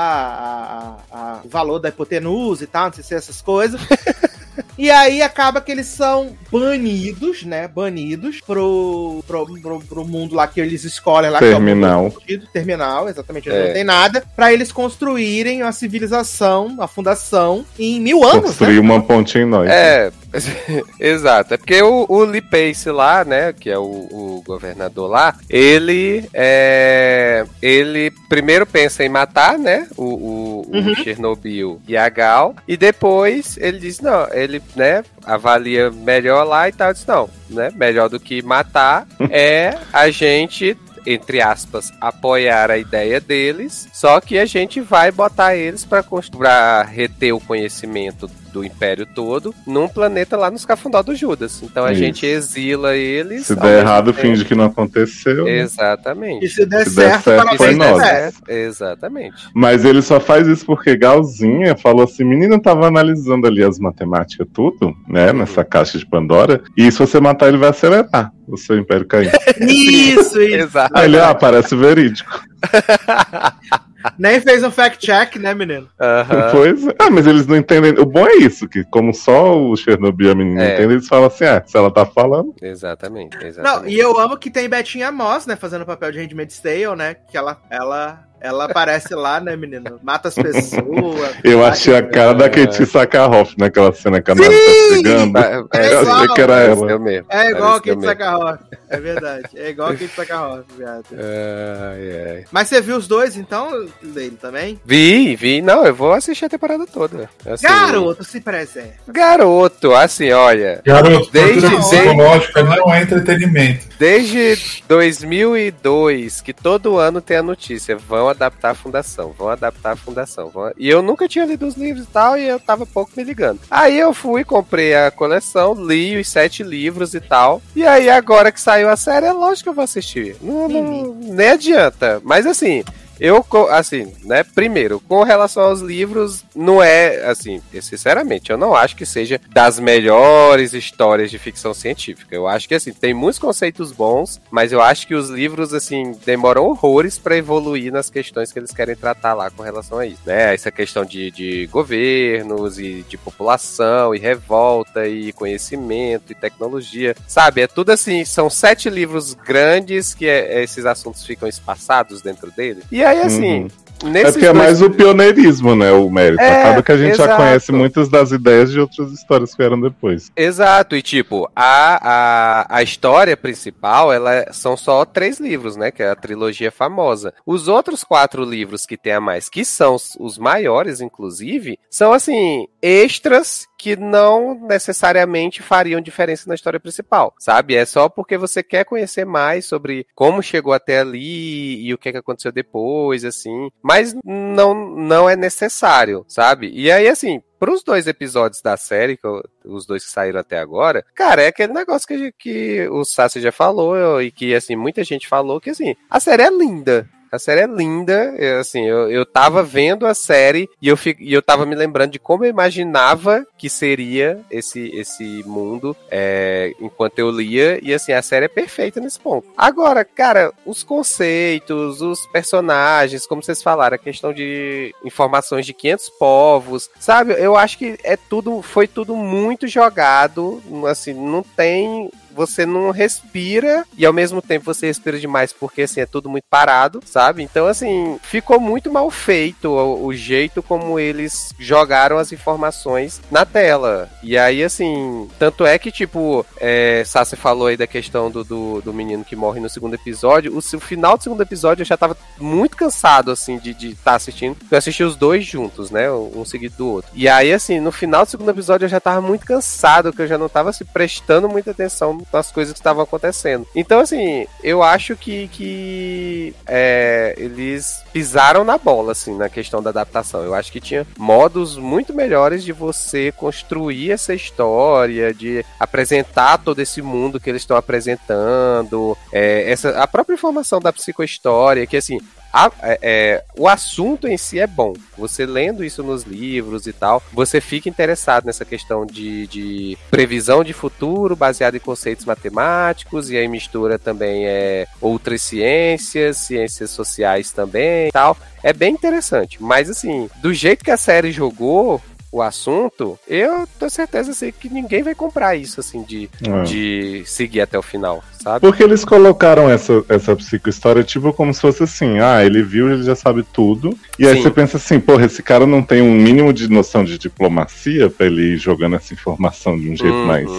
a- a- a- o valor da hipotenusa e tal, não sei se é essas coisas. E aí acaba que eles são banidos, né? Banidos pro, pro, pro, pro mundo lá que eles escolhem lá. Terminal. Que é o mundo terminal, exatamente, É. não tem nada. Pra eles construírem a civilização, a fundação, em mil anos, né? Construir uma ponte em nós. É, exato. É porque o, o Lee Pace lá, né, que é o, o governador lá, ele é, ele primeiro pensa em matar, né, o, o, o Uhum. Chernobyl e a Gal, e depois ele diz, não, ele, né, avalia melhor lá e tal, diz, não, né, melhor do que matar é a gente entre aspas, apoiar a ideia deles, só que a gente vai botar eles para reter o conhecimento do Império todo num planeta lá nos Cafundó do Judas. Então a Isso. gente exila eles. Se der errado, tempo. finge que não aconteceu. né? Exatamente. E se der Se der certo, certo, parabéns, foi der nós. certo, Exatamente. Mas ele só faz isso porque Galzinha falou assim: menina tava analisando ali as matemáticas, tudo, né? Nessa caixa de Pandora. E se você matar, ele vai acelerar o seu império cair. Isso, isso. Exato. Aí ele, ah, parece verídico. Nem fez um fact-check, né, menino? Aham. Pois é. Ah, mas eles não entendem. O bom é isso, que como só o Chernobyl e a menina É. entendem, eles falam assim: ah, se ela tá falando. Exatamente, Não, exatamente. e eu amo que tem Betinha Moss, né, fazendo o papel de Handmaid's Tale, né? Que ela, ela, ela aparece lá, né, menino? Mata as pessoas. Eu achei a cara da Katie Sakharov naquela cena que a nave tá chegando. Pa- É Eu achei igual, que era ela. Pareceu mesmo. É igual a mesmo. Sakharov. É verdade. É igual a Kate Sakharov, viado. Ai, ai. Mas você viu os dois, então, dele também? Vi, vi. Não, eu vou assistir a temporada toda. Assim, Garoto, se preserva. Garoto, assim, olha. Garoto, Desde- tortura psicológica não é entretenimento. Desde 2002, que todo ano tem a notícia, vão adaptar a fundação, vão adaptar a fundação. vão- E eu nunca tinha lido os livros e tal, e eu tava pouco me ligando. Aí eu fui, comprei a coleção, li os sete livros e tal. E aí agora que saiu a série, é lógico que eu vou assistir. Não, não- nem adianta. Mas assim. Eu, assim, né, primeiro, com relação aos livros, não é, assim, sinceramente, eu não acho que seja das melhores histórias de ficção científica. Eu acho que, assim, tem muitos conceitos bons, mas eu acho que os livros, assim, demoram horrores pra evoluir nas questões que eles querem tratar lá com relação a isso, né? Essa questão de, de governos e de população e revolta e conhecimento e tecnologia, sabe? É tudo assim, são sete livros grandes que é- esses assuntos ficam espaçados dentro dele. E aí, assim, Uhum. nesses É porque é dois- mais o pioneirismo, né? O mérito. É, Acaba que a gente já exato. conhece muitas das ideias de outras histórias que vieram depois. Exato, e tipo, a, a, a história principal, ela são só três livros, né? Que é a trilogia famosa. Os outros quatro livros que tem a mais, que são os maiores, inclusive, são assim, extras que não necessariamente fariam diferença na história principal, sabe? É só porque você quer conhecer mais sobre como chegou até ali e o que, que aconteceu depois, assim. Mas não, não é necessário, sabe? E aí, assim, pros dois episódios da série, eu- os dois que saíram até agora, cara, é aquele negócio que, que o Sassi já falou e que, assim, muita gente falou que, assim, a série é linda. A série é linda, é, assim, eu, eu tava vendo a série e eu, fi- e eu tava me lembrando de como eu imaginava que seria esse, esse mundo é, enquanto eu lia, e assim, a série é perfeita nesse ponto. Agora, cara, os conceitos, os personagens, como vocês falaram, a questão de informações de 500 povos, sabe? Eu acho que é tudo, foi tudo muito jogado, assim, não tem você não respira e ao mesmo tempo você respira demais porque assim é tudo muito parado, sabe? Então assim, ficou muito mal feito o, o jeito como eles jogaram as informações na tela. E aí assim, tanto é que tipo, é, Sassi falou aí da questão do, do, do menino que morre no segundo episódio, o, o final do segundo episódio eu já tava muito cansado assim de estar tá assistindo. Eu assisti os dois juntos, né? Um seguido do outro. E aí assim, no final do segundo episódio eu já tava muito cansado, que eu já não tava se prestando muita atenção nas coisas que estavam acontecendo. Então, assim, eu acho que, que é, eles pisaram na bola, assim, na questão da adaptação. Eu acho que tinha modos muito melhores de você construir essa história, de apresentar todo esse mundo que eles estão apresentando, é, essa, a própria informação da psicohistória, que assim, a- é- é, o assunto em si é bom. Você lendo isso nos livros e tal, você fica interessado nessa questão de, de previsão de futuro baseado em conceitos matemáticos, e aí mistura também é, outras ciências, ciências sociais também e tal. É bem interessante. Mas assim, do jeito que a série jogou o assunto, eu tenho certeza assim, que ninguém vai comprar isso, assim, de, É. de seguir até o final, sabe? Porque eles colocaram essa, essa psicohistória, tipo, como se fosse assim, ah, ele viu, ele já sabe tudo. E aí Sim. você pensa assim, porra, esse cara não tem um mínimo de noção de diplomacia pra ele ir jogando essa informação de um jeito Uhum. mais.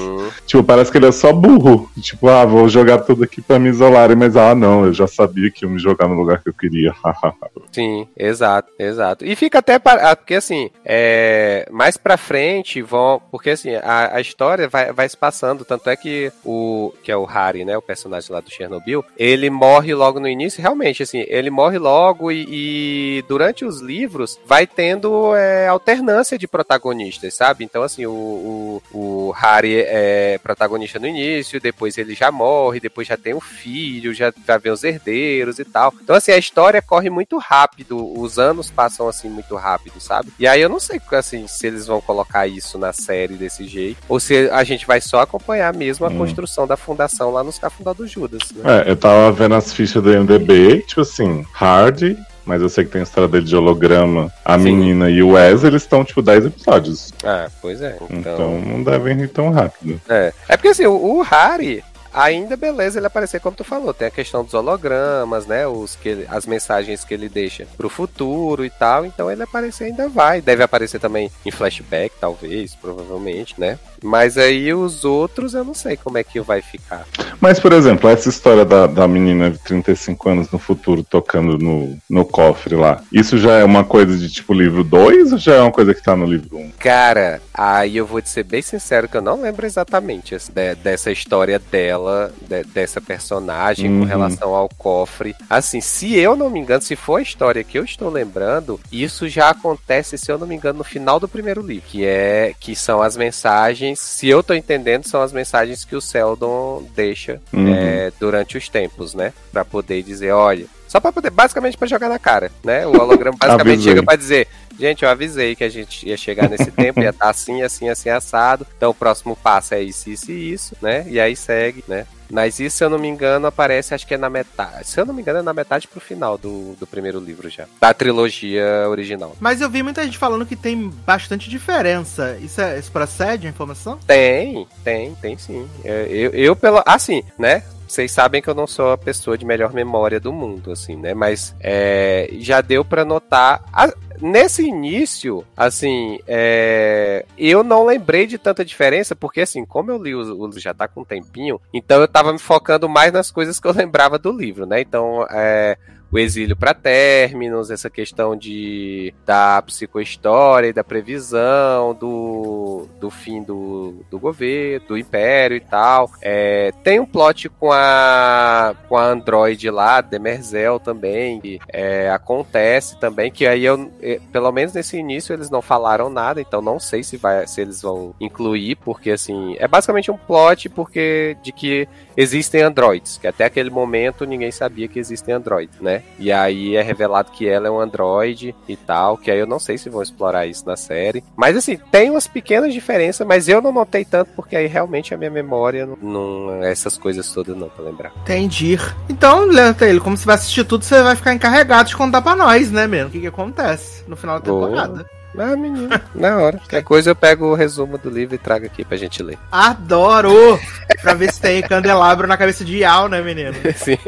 Tipo, parece que ele é só burro. Tipo, ah, vou jogar tudo aqui pra me isolarem, mas ah, não, eu já sabia que iam me jogar no lugar que eu queria. Sim, exato, exato. E fica até para... ah, porque assim, é, mais pra frente vão. Porque assim, a, a história vai, vai se passando. Tanto é que o. Que é o Harry, né? O personagem lá do Chernobyl. Ele morre logo no início. Realmente, assim, ele morre logo e, e durante os livros vai tendo é, alternância de protagonistas, sabe? Então, assim, o, o, o Harry é protagonista no início, depois ele já morre, depois já tem o filho, já, já vem os herdeiros e tal. Então, assim, a história corre muito rápido, os anos passam assim muito rápido, sabe? E aí eu não sei assim se eles vão colocar isso na série desse jeito ou se a gente vai só acompanhar mesmo a hum. construção da fundação lá nos Cafundó Judas. Né? É, eu tava vendo as fichas do MDB, tipo assim, Hard, mas eu sei que tem a história dele de holograma, a Sim. menina e o Wes, eles estão, tipo, 10 episódios. Ah, pois é. Então... então não devem ir tão rápido. É. É porque assim, o, o Harry, ainda beleza ele aparecer como tu falou. Tem a questão dos hologramas, né? Os que ele, as mensagens que ele deixa pro futuro e tal. Então ele aparecer ainda vai. Deve aparecer também em flashback, talvez, provavelmente, né? Mas aí os outros eu não sei como é que vai ficar. Mas, por exemplo, essa história da, da menina de 35 anos no futuro tocando no, no cofre lá, isso já é uma coisa de tipo livro 2 ou já é uma coisa que tá no livro 1? Um? Cara, aí eu vou te ser bem sincero que eu não lembro exatamente de, dessa história dela, de, dessa personagem uhum. com relação ao cofre. Assim, se eu não me engano, se for a história que eu estou lembrando, isso já acontece, se eu não me engano, no final do primeiro livro, que é que são as mensagens mensagens, se eu tô entendendo, são as mensagens que o Seldon deixa uhum. é, durante os tempos, né? Pra poder dizer, olha. Só pra poder, basicamente para jogar na cara, né? O holograma basicamente chega para dizer, gente, eu avisei que a gente ia chegar nesse tempo, ia estar tá assim, assim, assim, assado. Então o próximo passo é isso, isso e isso, né? E aí segue, né? Mas isso, se eu não me engano, aparece, acho que é na metade. Se eu não me engano, é na metade pro final do, do primeiro livro já. Da trilogia original. Mas eu vi muita gente falando que tem bastante diferença. Isso, é, isso procede a informação? Tem, tem, tem sim. É, eu, eu pelo. Assim, né? Vocês sabem que eu não sou a pessoa de melhor memória do mundo, assim, né? Mas é, já deu para notar. A, nesse início, assim, é, eu não lembrei de tanta diferença, porque assim, como eu li o, o já tá com um tempinho, então eu tava me focando mais nas coisas que eu lembrava do livro, né? Então, é, o exílio para términos, essa questão de da psicohistória e da previsão do, do fim do, do governo, do império e tal. É, tem um plot com a com a Android lá, Demerzel também, que é, acontece também, que aí eu, é, pelo menos nesse início eles não falaram nada, então não sei se vai se eles vão incluir, porque assim, é basicamente um plot porque de que existem androids, que até aquele momento ninguém sabia que existem androids, né? E aí é revelado que ela é um android e tal, que aí eu não sei se vão explorar isso na série. Mas assim, tem umas pequenas diferenças, mas eu não notei tanto porque aí realmente a minha memória não essas coisas todas não pra lembrar. Entendi. Então, ele como você vai assistir tudo, você vai ficar encarregado de contar pra nós, né, mesmo? O que, que acontece no final da temporada. Boa. Ah, menino, na hora. Qualquer coisa eu pego o resumo do livro e trago aqui pra gente ler. Adoro! pra ver se tem candelabro na cabeça de Yal, né, menino? Sim.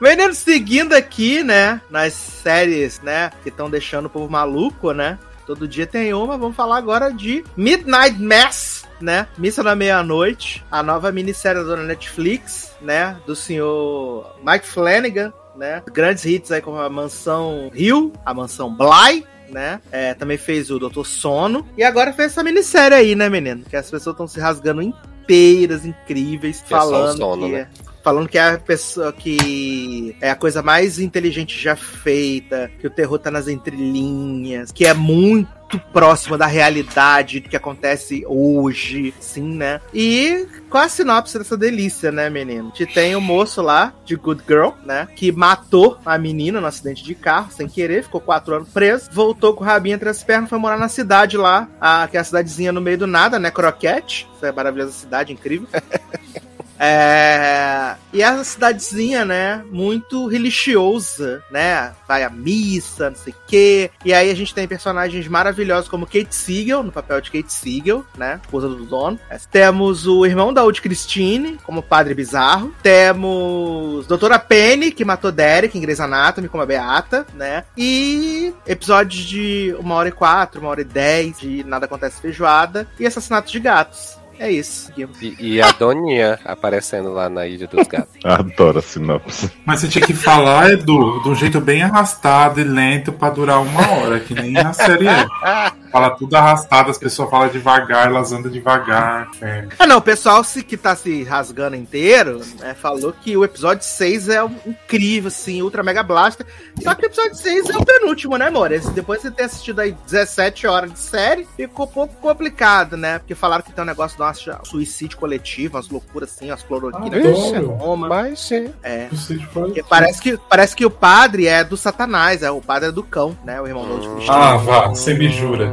Menino, seguindo aqui, né, nas séries, né, que estão deixando o povo maluco, né? Todo dia tem uma, vamos falar agora de Midnight Mass, né? Missa da Meia-Noite, a nova minissérie da Netflix, né? Do senhor Mike Flanagan, né? Grandes hits aí como a Mansão Hill, a Mansão Bly, né? É, também fez o Doutor Sono. E agora fez essa minissérie aí, né, menino? Que as pessoas estão se rasgando inteiras, incríveis, que falando é sono, que né? é falando que é a pessoa que é a coisa mais inteligente já feita, que o terror tá nas entrelinhas, que é muito próxima da realidade que acontece hoje, sim, né? E qual a sinopse dessa delícia, né, menino? Te tem o moço lá, de Good Girl, né? Que matou a menina no acidente de carro, sem querer, ficou quatro anos preso, voltou com o rabinho entre as pernas, foi morar na cidade lá, a, que é a cidadezinha no meio do nada, né? Croquete. Essa é maravilhosa cidade, incrível. É... E a cidadezinha, né, muito religiosa, né? Vai à missa, não sei o quê. E aí a gente tem personagens maravilhosos como Kate Siegel, no papel de Kate Siegel, né? Esposa do dono. Temos o irmão da Udi Christine, como Padre Bizarro. Temos Doutora Penny, que matou Derek em Grey's Anatomy, como a Beata, né? E episódios de uma hora e quatro, uma hora e dez, de Nada Acontece Feijoada. E Assassinatos de Gatos é isso. E, e a Doninha aparecendo lá na Ilha dos Gatos. Adoro a sinopse. Mas você tinha que falar, Edu, de um jeito bem arrastado e lento pra durar uma hora, que nem a série é. Fala tudo arrastado, as pessoas falam devagar, elas andam devagar. É. Ah, não, o pessoal se, que tá se rasgando inteiro né, falou que o episódio 6 é incrível, assim, ultra mega blaster. Só que o episódio 6 é o penúltimo, né, amor? Esse- Depois de você ter assistido aí 17 horas de série, ficou um pouco complicado, né? Porque falaram que tem um negócio de um suicídio coletivo, umas loucuras assim, umas cloroquinas, Adoro. Roma. Mas sim. É. Parece que, parece que o padre é do Satanás, é o padre é do cão, né? O irmão do Cristo. Ah, vá, você me jura.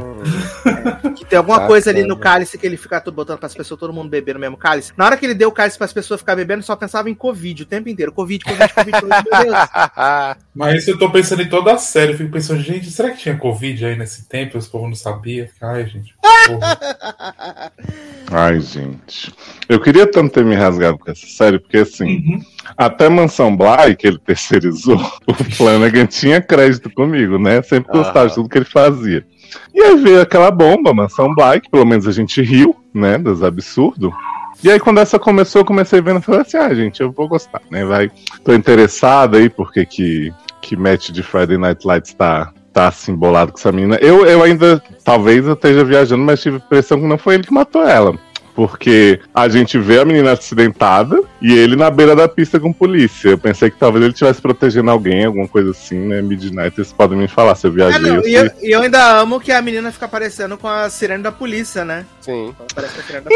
Que tem alguma Bacana. coisa ali no cálice que ele fica todo botando pras pessoas, todo mundo beber no mesmo cálice. Na hora que ele deu o cálice pras pessoas ficar bebendo, só pensava em Covid o tempo inteiro. Covid, Covid, Covid, Covid, meu Deus. Mas eu tô pensando em toda a série, eu fico pensando, gente, será que tinha Covid aí nesse tempo? Os povos não sabiam? Ai, gente. porra. Ai, gente. Eu queria tanto ter me rasgado com essa série, porque assim, Uhum. até Mansão Bly, que ele terceirizou, o Flanagan tinha crédito comigo, né? Sempre gostava Aham. de tudo que ele fazia. E aí veio aquela bomba, Mansão Bly, que pelo menos a gente riu, né? Dos absurdos. E aí, quando essa começou, eu comecei vendo e falei assim: ah, gente, eu vou gostar, né? Vai. Tô interessado aí, porque que, que match de Friday Night Lights tá, tá assim bolado com essa menina. Eu, eu ainda, talvez eu esteja viajando, mas tive a impressão que não foi ele que matou ela. Porque a gente vê a menina acidentada e ele na beira da pista com polícia. Eu pensei que talvez ele estivesse protegendo alguém, alguma coisa assim, né? Midnight, vocês podem me falar se eu Ah, viajei. não, eu e, sei. eu, e eu ainda amo que a menina fica aparecendo com a sirene da polícia, né? Sim.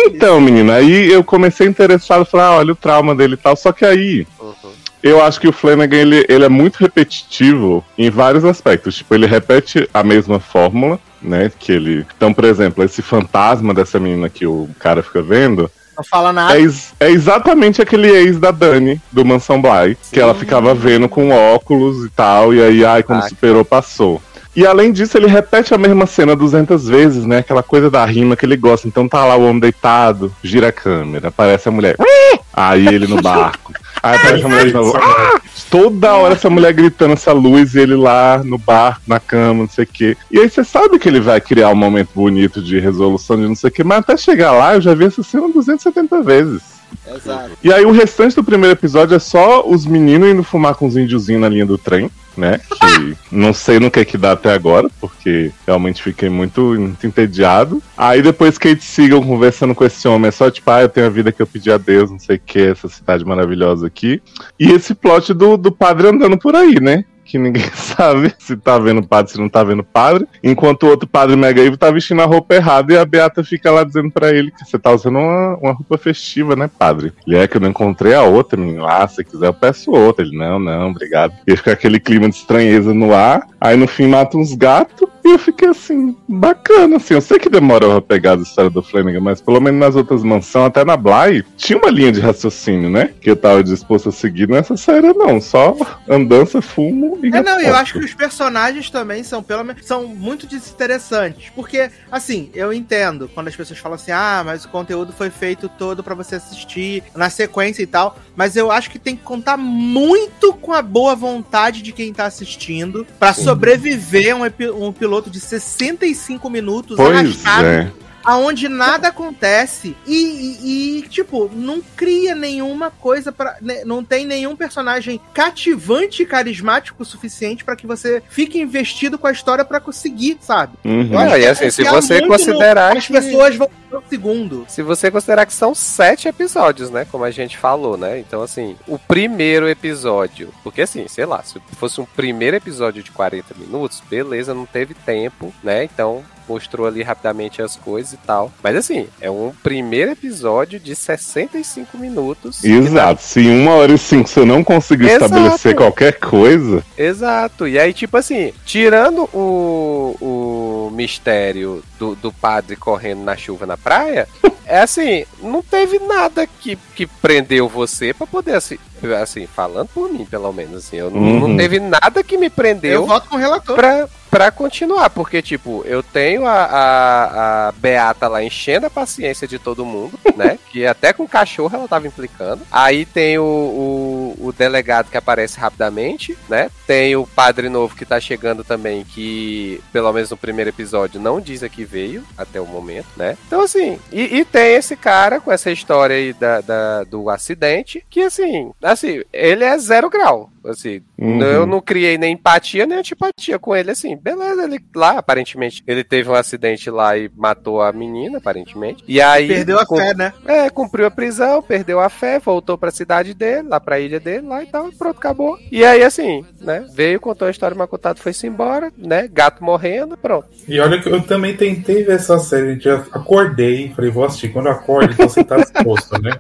Então, menina, aí eu comecei interessado, falei, ah, olha o trauma dele e tal. Só que aí, Uhum. eu acho que o Flanagan, ele, ele é muito repetitivo em vários aspectos. Tipo, ele repete a mesma fórmula, né? Que ele... Então, por exemplo, esse fantasma dessa menina que o cara fica vendo, Não fala nada. é, é exatamente aquele ex da Dani, do Mansão Bly, que ela ficava vendo com óculos e tal, e aí, ai, quando Ah, superou, passou. E além disso, ele repete a mesma cena 200 vezes, né? Aquela coisa da rima que ele gosta. Então tá lá o homem deitado, gira a câmera, aparece a mulher. Aí ele no barco. Aí aparece a mulher de novo. Toda hora essa mulher gritando essa luz e ele lá no barco, na cama, não sei o quê. E aí você sabe que ele vai criar um momento bonito de resolução de não sei o quê, mas até chegar lá eu já vi essa cena 270 vezes. Exato. E aí o restante do primeiro episódio é só os meninos indo fumar com os índiozinhos na linha do trem, né? Que não sei no que é que dá até agora, porque realmente fiquei muito, muito entediado. Aí depois Kate Seagal conversando com esse homem, é só tipo, ah, eu tenho a vida que eu pedi a Deus, não sei o que, essa cidade maravilhosa aqui. E esse plot do, do padre andando por aí, né? Que ninguém sabe se tá vendo padre, se não tá vendo padre. Enquanto o outro padre mega evil tá vestindo a roupa errada e a Beata fica lá dizendo pra ele que você tá usando uma, uma roupa festiva, né, padre? Ele é que eu não encontrei a outra, menino. Ah, se quiser eu peço outra. Ele, não, não, obrigado. E fica aquele clima de estranheza no ar. Aí no fim mata uns gatos. E eu fiquei assim, bacana, assim. Eu sei que demora pra pegar a história do Flanagan, mas pelo menos nas outras mansões, até na Bly, tinha uma linha de raciocínio, né? Que eu tava disposto a seguir. Nessa série, não. Só andança, fumo e É, não, eu acho que os personagens também são, pelo menos, são muito desinteressantes. Porque, assim, eu entendo quando as pessoas falam assim, ah, mas o conteúdo foi feito todo pra você assistir na sequência e tal. Mas eu acho que tem que contar muito com a boa vontade de quem tá assistindo pra sobreviver um, um piloto de 65 minutos Pois arrastado é. Aonde nada acontece e, e- e, tipo, não cria nenhuma coisa para não tem nenhum personagem cativante e carismático o suficiente pra que você fique investido com a história pra conseguir, sabe? Uhum. E que assim, se confiar você muito no- considerar as que- pessoas vão no segundo. Se você considerar que são sete episódios, né? Como a gente falou, né? Então, assim, o primeiro episódio. Porque, assim, sei lá, se fosse um primeiro episódio de 40 minutos, beleza, não teve tempo, né? Então. Mostrou ali rapidamente as coisas e tal. Mas assim, é um primeiro episódio de 65 minutos. Exato. Se em uma hora e cinco você não conseguir Exato. estabelecer qualquer coisa, Exato. E aí, tipo assim, tirando o, o mistério do, do padre correndo na chuva na praia, é assim, não teve nada que, que prendeu você pra poder, assim, assim, falando por mim, pelo menos, assim, eu não, Uhum. não teve nada que me Eu prendeu voto com o relator. pra, pra continuar, porque, tipo, eu tenho a, a, a Beata lá enchendo a paciência de todo mundo, né? Que até com o cachorro ela tava implicando. Aí tem o, o, o delegado que aparece rapidamente, né? Tem o padre novo que tá chegando também, que, pelo menos no primeiro episódio, não diz a que veio até o momento, né? Então, assim, e, e tem esse cara com essa história aí da, da- do acidente, que assim, assim, ele é zero grau. Assim, Uhum. eu não criei nem empatia nem antipatia com ele, assim. Beleza, ele lá, aparentemente, ele teve um acidente lá e matou a menina, aparentemente. E aí. Perdeu a fé, né? é, cumpriu a prisão, perdeu a fé, voltou pra cidade dele, lá pra ilha dele, lá e tal, pronto, acabou. E aí, assim, né, veio, contou a história, mas contado foi-se embora, né, gato morrendo, pronto. E olha que eu também tentei ver essa série, gente. Eu acordei, falei, vou assistir. Quando eu acordo, então você tá exposto, né?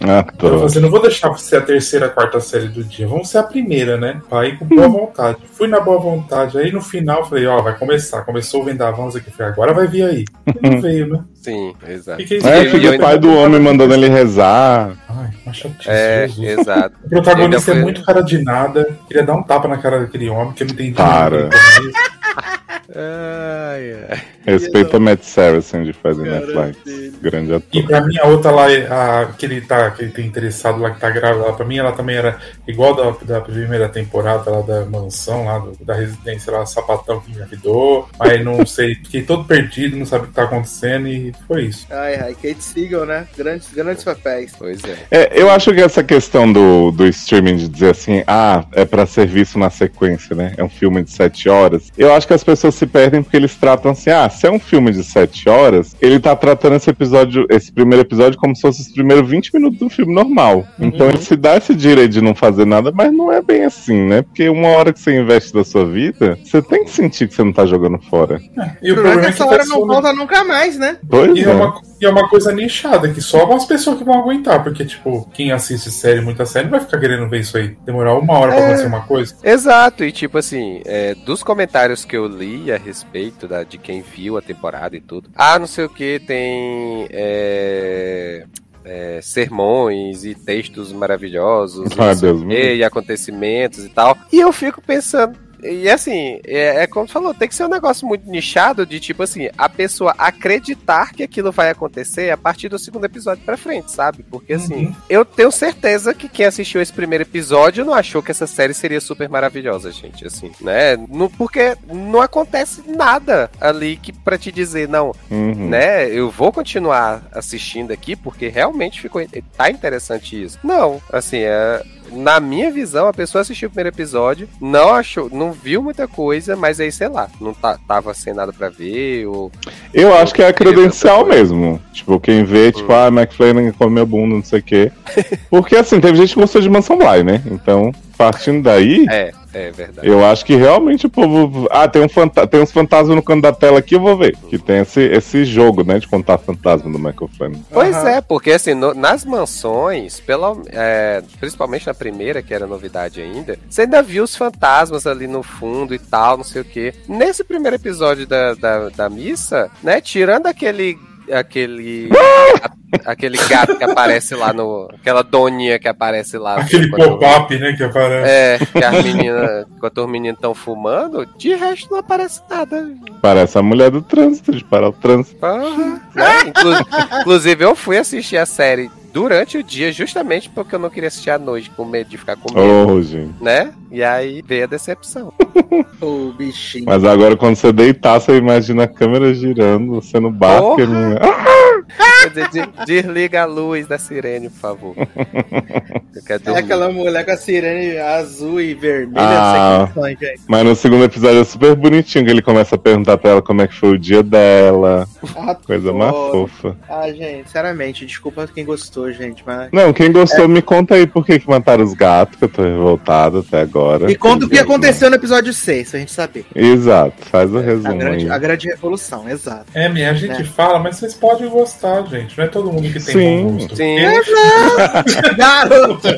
Ah, Então eu tô. falei assim, não vou deixar ser a terceira, a quarta série do dia. Vamos ser a primeira, né? Pra ir com boa vontade. Fui na boa vontade. Aí no final, falei, ó, vai começar. Começou o vendavão, aqui. Falei, agora vai vir aí. E não veio, né? Sim, exato. Fiquei É, eu fica o pai do homem mandando ele rezar. Ai, uma chatice, É, Jesus. exato. O protagonista é foi- muito cara de nada. Queria dar um tapa na cara daquele homem, que eu não entendi Para. nada. Ai, ai. Respeita Matt Saracen de Cara Netflix. Grande E ator. pra mim, a outra lá, a, que, ele tá, que ele tem interessado lá, que tá grávida lá, pra mim, ela também era igual da, da primeira temporada lá da mansão, lá do- da residência lá, sapatão que engravidou. Aí não sei, fiquei todo perdido, não sabe o que tá acontecendo e foi isso. Ai, ai, Kate Siegel, né? Grandes, grandes papéis. Pois é. É, eu acho que essa questão do, do streaming de dizer assim, ah, é pra ser visto na sequência, né? É um filme de sete horas. Eu acho que as pessoas se perdem porque eles tratam assim, ah, se é um filme de sete horas, ele tá tratando esse episódio, esse primeiro episódio como se fosse os primeiros 20 minutos do filme normal. Então ele se dá esse direito de não fazer nada, mas não é bem assim, né? Porque uma hora que você investe da sua vida, você tem que sentir que você não tá jogando fora. E O problema é que essa hora não volta nunca mais, né? Pois E é. é, uma, e é uma coisa nichada, que só umas pessoas que vão aguentar, porque, tipo, quem assiste série, muita série, não vai ficar querendo ver isso aí. Demorar uma hora pra É. acontecer uma coisa. Exato, e tipo assim, é, dos comentários que eu li a respeito da, de quem viu a temporada e tudo, ah, não sei o que, tem é, é, sermões e textos maravilhosos, e, quê, livre. e acontecimentos e tal, e eu fico pensando. E assim, é, é como tu falou, tem que ser um negócio muito nichado de tipo assim, a pessoa acreditar que aquilo vai acontecer a partir do segundo episódio pra frente, sabe? Porque assim, Uhum. eu tenho certeza que quem assistiu esse primeiro episódio não achou que essa série seria super maravilhosa, gente, assim, né? No, porque não acontece nada ali que para te dizer, não, Uhum. né? Eu vou continuar assistindo aqui porque realmente ficou tá interessante isso. Não, assim, é, na minha visão, a pessoa assistiu o primeiro episódio, não achou, não viu muita coisa, mas aí, sei lá, não tá, tava sem nada pra ver, ou. Eu acho que é credencial mesmo. Tipo, quem vê, tipo, Hum. ah, McFlanagan comeu bunda, não sei o quê. Porque assim, teve gente que gostou de Mansão Bly, né? Então, partindo daí, É, é verdade. eu acho que realmente o povo. Ah, tem, um fanta... tem uns fantasmas no canto da tela aqui, eu vou ver. Que tem esse, esse jogo, né? De contar fantasma do Michael Flanagan. Pois Aham. é, porque assim, no- nas mansões, pela, é, principalmente na primeira, que era novidade ainda, você ainda viu os fantasmas ali no fundo e tal, não sei o quê. Nesse primeiro episódio da, da, da missa, né, tirando aquele. Aquele. a- aquele gato que aparece lá no. Aquela doninha que aparece lá. Aquele quando- pop-up, né, que aparece. É, que as meninas. Enquanto os meninos estão fumando, de resto não aparece nada. Parece a mulher do trânsito, de parar o trânsito. Porra, né? Inclu- Inclusive, eu fui assistir a série durante o dia, justamente porque eu não queria assistir à noite, com medo de ficar com medo, Oh, gente. né? E aí veio a decepção. O bichinho. Mas agora, quando você deitar, você imagina a câmera girando, você não- Quer dizer, de- desliga a luz da sirene, por favor. É aquela mulher com a sirene azul e vermelha, Ah. sem condições, gente. Mas no segundo episódio é super bonitinho, que ele começa a perguntar pra ela como é que foi o dia dela. Coisa mais fofa. Ah, gente, sinceramente, desculpa quem gostou, gente, mas... Não, quem gostou, me conta aí por que, que mataram os gatos, que eu tô revoltado até agora. E conta o que aconteceu no episódio 6, pra gente saber. Exato, faz o A resumo grande, aí. a grande revolução, exato. É, minha, a gente É. fala, mas vocês podem gostar, gente. Não é todo mundo que tem Sim, bom gosto. sim. Eu- Garoto!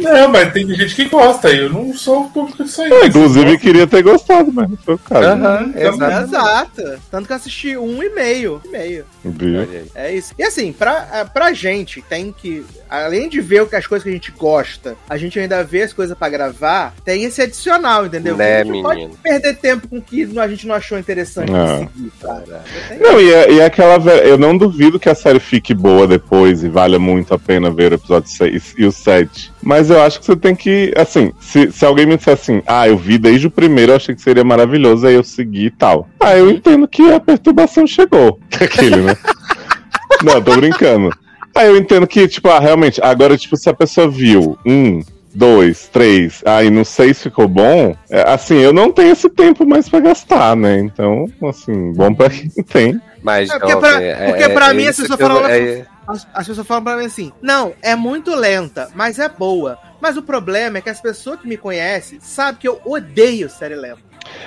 Não, mas tem gente que gosta. Eu não sou o público disso aí. Eu, inclusive, queria ter gostado, mas não foi o caso. Aham, exato. Exato. Tanto que eu assisti um e meio. e meio. Viu? É isso. E assim, pra, eh, pra gente, tem que. Além de ver o que as coisas que a gente gosta, a gente ainda vê as coisas pra gravar, tem esse adicional, entendeu? Né, a gente não menino? pode perder tempo com o que a gente não achou interessante Ah. de seguir, cara. Não, e, é- e é aquela. Eu não não duvido que a série fique boa depois e valha muito a pena ver o episódio 6 e o 7. Mas eu acho que você tem que. Assim, se, se alguém me disser assim, ah, eu vi desde o primeiro, eu achei que seria maravilhoso, aí eu segui e tal. Ah, eu entendo que a perturbação chegou. Aquele, né? não, tô brincando. Aí eu entendo que, tipo, ah, realmente, agora, tipo, se a pessoa viu um, dois, três, aí no seis ficou bom, é, assim, eu não tenho esse tempo mais pra gastar, né? Então, assim, bom pra quem tem. Mas, É, porque pra- é- porque é- pra é mim, isso as pessoas falam- é- As, as pessoas falam pra mim assim: não, é muito lenta, mas é boa. Mas o problema é que as pessoas que me conhecem sabem que eu odeio série lenta.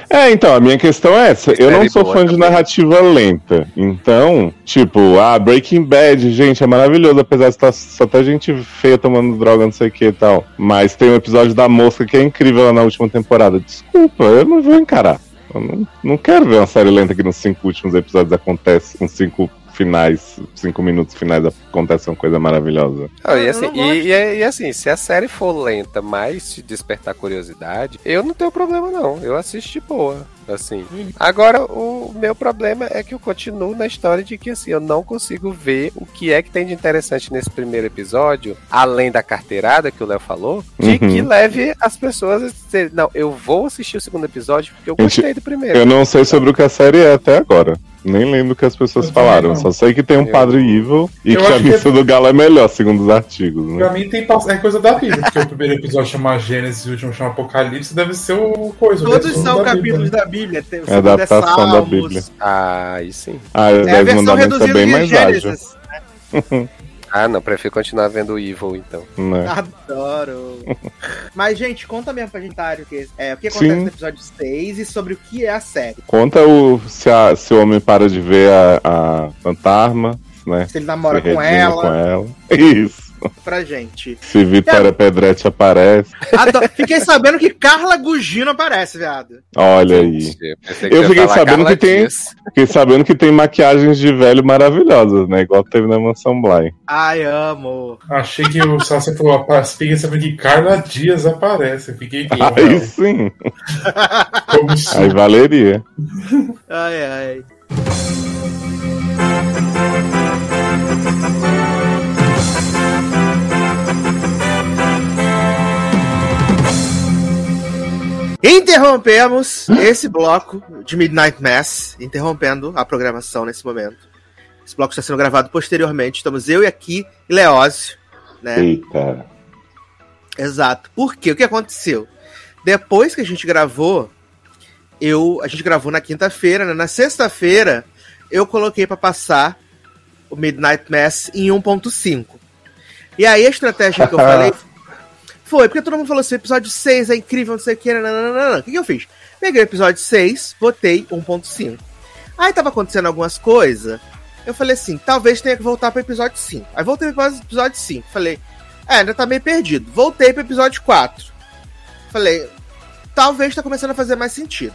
É, então, a minha questão é essa. Eu não sou fã de narrativa lenta. Então, tipo, ah, Breaking Bad, gente, é maravilhoso, apesar de estar só tá gente feia tomando droga, não sei o que e tal. Mas tem um episódio da mosca que é incrível lá na última temporada. Desculpa, eu não vou encarar. Eu não, não quero ver uma série lenta que nos cinco últimos episódios acontece, com cinco finais, cinco minutos finais acontece uma coisa maravilhosa. Não, e, Eu assim, e, e- e assim, se a série for lenta, mas te despertar curiosidade, eu não tenho problema não. Eu assisto de boa. Assim. Agora, o meu problema é que eu continuo na história de que assim, eu não consigo ver o que é que tem de interessante nesse primeiro episódio, além da carteirada que o Léo falou, de Uhum. que leve as pessoas a dizer, não, eu vou assistir o segundo episódio porque eu gostei do primeiro. Eu não sei sobre o que a série é até agora. Nem lembro o que as pessoas Eu falaram. não. Só sei que tem um Eu- padre evil e Eu que a acho que- missa do galo é melhor, segundo os artigos, né? Pra mim tem é coisa da Bíblia, porque o primeiro episódio chama Gênesis e o último chama Apocalipse, deve ser o coisa. o Todos são da capítulos Bíblia. da Bíblia. Tem, o É adaptação da Salmos. Bíblia. Ah, aí sim. Ah, É a 10 versão mandamentos é reduzida bem de mais ágil. Gênesis. Ah, não, prefiro continuar vendo o Evil, então. Né? Adoro. Mas, gente, conta mesmo pra gente, Tário, que é, o que acontece Sim. no episódio 6 e sobre o que é a série. Conta o, se, a- se o homem para de ver a, a fantasma, né? Se ele namora Se com ela, com ela. Isso. Pra gente. Se Vitória Pedretti aparece. Adoro. Fiquei sabendo que Carla Gugino aparece, viado. Olha aí. Eu, fiquei sabendo Carla que tem- Dias. Fiquei sabendo que tem maquiagens de velho maravilhosas, né? Igual teve na Mansão Bly. Ai, amo. Achei que o Sassi falou, "Apa- fiquei sabendo que Carla Dias aparece. Fiquei Aí sim. como Aí valeria. Ai, ai. Interrompemos esse bloco de Midnight Mass, interrompendo a programação nesse momento. Esse bloco está sendo gravado posteriormente. Estamos eu e aqui e Leózio, né? Eita. Exato. Por quê? O que aconteceu? Depois que a gente gravou, eu a gente gravou na quinta-feira, né? Na sexta-feira eu coloquei pra passar o Midnight Mass em 1.5. E aí a estratégia que eu falei foi, porque todo mundo falou assim, episódio 6 é incrível, não sei o que, nananana. O que, que eu fiz? Peguei o episódio 6, botei 1.5. Aí tava acontecendo algumas coisas, eu falei assim, talvez tenha que voltar pro episódio 5. Aí voltei pro episódio 5, falei, é, ainda tá meio perdido. Voltei pro episódio 4. Falei, talvez tá começando a fazer mais sentido.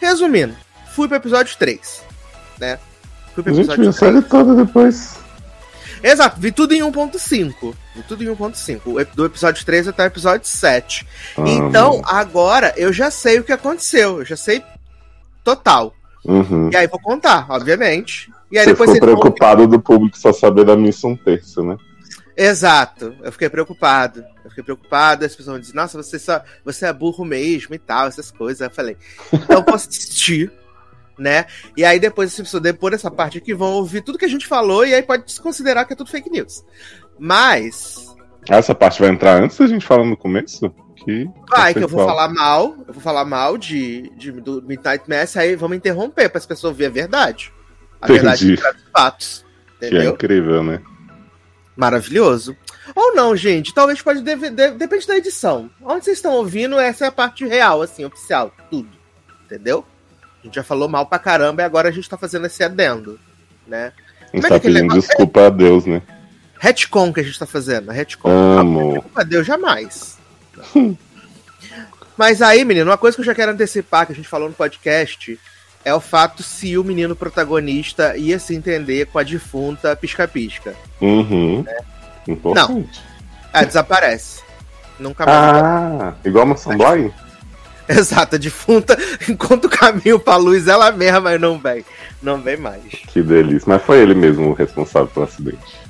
Resumindo, fui pro episódio 3, né? Fui pro gente episódio a 3. série toda depois. Exato, vi tudo em 1.5. Vi tudo em 1.5. O ep- Do episódio 3 até o episódio 7. Ah, Então, agora eu já sei o que aconteceu. Eu já sei total. Uhum. E aí vou contar, obviamente. E aí Você depois ficou vocês vão- preocupado do público só saber da missa um terço, né? Exato. Eu fiquei preocupado. Eu fiquei preocupado. As pessoas vão dizer, nossa, você, só, você é burro mesmo e tal, essas coisas. Eu falei, então eu vou assistir, né? E aí depois as pessoas, depois dessa parte aqui, vão ouvir tudo que a gente falou e aí pode desconsiderar que é tudo fake news. Mas, Essa parte vai entrar antes da gente falar no começo? Que vai, que eu vou falar mal, eu vou falar mal de, de- do Midnight Mass, aí vamos interromper para as pessoas verem a verdade. A Entendi. verdade traz os fatos. Que é Entendeu? incrível, né? Maravilhoso. Ou não, gente. Talvez pode. deve- de- depende da edição. Onde vocês estão ouvindo, essa é a parte real, assim, oficial. Tudo. Entendeu? A gente já falou mal pra caramba e agora a gente tá fazendo esse adendo. Né? A gente é tá aquele pedindo negócio- desculpa a Deus, né? Retcon que a gente tá fazendo. a Retcon. Amo. Desculpa a Deus, jamais. Mas aí, menino, uma coisa que eu já quero antecipar, que a gente falou no podcast, é o fato se o menino protagonista ia se entender com a defunta pisca-pisca. Uhum. Importante. Ah, desaparece. Nunca mais. Ah, igual a Mansão Bly? Exato, a defunta encontra o caminho pra luz ela mesma, mas não vem. Não vem mais. Que delícia. Mas foi ele mesmo o responsável pelo acidente.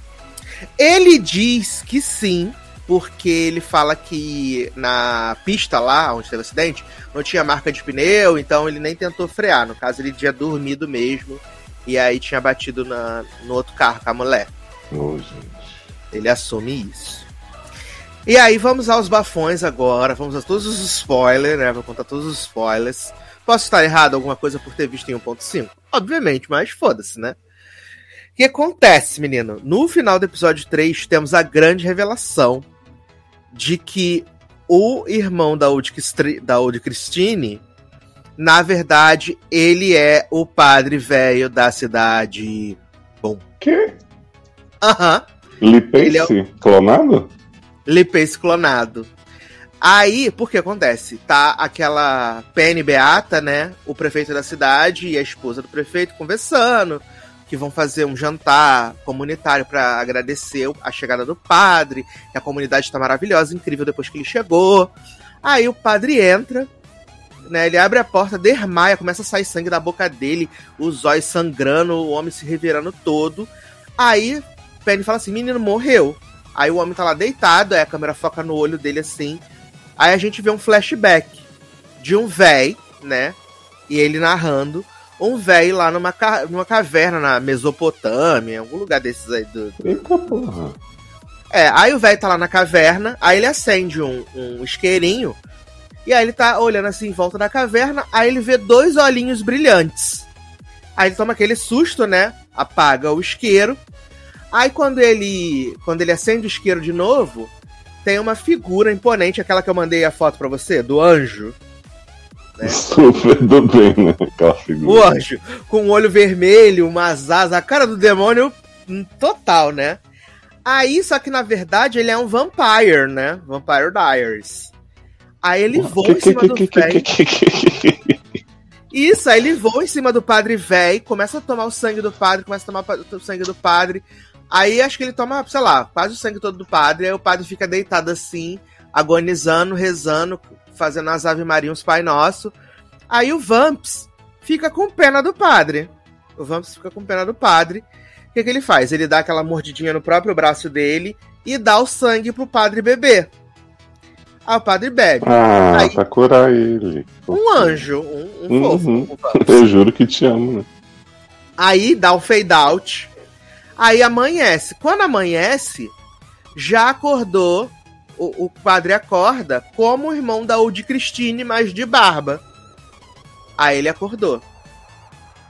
Ele diz que sim, porque ele fala que na pista lá, onde teve o acidente, não tinha marca de pneu, então ele nem tentou frear. No caso, ele tinha dormido mesmo. E aí tinha batido na, no outro carro com a mulher. Ô, gente. Ele assume isso. E aí vamos aos bafões agora, vamos a todos os spoilers, né? Vou contar todos os spoilers. Posso estar errado alguma coisa por ter visto em 1.5? Obviamente, mas foda-se, né? O que acontece, menino? No final do episódio 3, temos a grande revelação de que o irmão da Old, da Old Christine, na verdade, ele é o padre velho da cidade. Que? Aham. Lipense? Ele é Clonado? Lipense clonado. Aí, por que acontece? Tá aquela Penny Beata, né? O prefeito da cidade e a esposa do prefeito conversando, que vão fazer um jantar comunitário para agradecer a chegada do padre, que a comunidade tá maravilhosa, incrível depois que ele chegou. Aí o padre entra, né? Ele abre a porta, desmaia, começa a sair sangue da boca dele, os olhos sangrando, o homem se revirando todo. Aí Penny fala assim: menino morreu. Aí o homem tá lá deitado, aí a câmera foca no olho dele assim. Aí a gente vê um flashback de um véi, né? E ele narrando. Um véi lá numa, ca- numa caverna na Mesopotâmia, algum lugar desses aí do. Eita porra. É, aí o velho tá lá na caverna, aí ele acende um, um isqueirinho. E aí ele tá olhando assim em volta da caverna, aí ele vê dois olhinhos brilhantes. Aí ele toma aquele susto, né? Apaga o isqueiro. Aí quando ele quando ele acende o isqueiro de novo, tem uma figura imponente, aquela que eu mandei a foto pra você, do anjo. Super do bem, né? Aquela figura. O anjo, com um olho vermelho, umas asas, a cara do demônio hum, total, né? Aí, só que na verdade ele é um vampire, né? Vampire Diaries. Aí ele voa em cima do velho. que- Isso, aí ele voa em cima do padre velho, começa a tomar o sangue do padre, começa a tomar o sangue do padre. Aí acho que ele toma, sei lá, quase o sangue todo do padre. Aí o padre fica deitado assim, agonizando, rezando, fazendo as Ave Maria, uns Pai Nosso. Aí o Vamps fica com pena do padre. O Vamps fica com pena do padre. O que, que ele faz? Ele dá aquela mordidinha no próprio braço dele e dá o sangue pro padre beber. Aí o padre bebe. Ah, Aí- pra curar ele. Um anjo, um, um fofo. Uhum. o Vamps. Eu juro que te amo, né? Aí dá o fade out. Aí amanhece. Quando amanhece, já acordou. O, o padre acorda como o irmão da Old Christine, mas de barba. Aí ele acordou.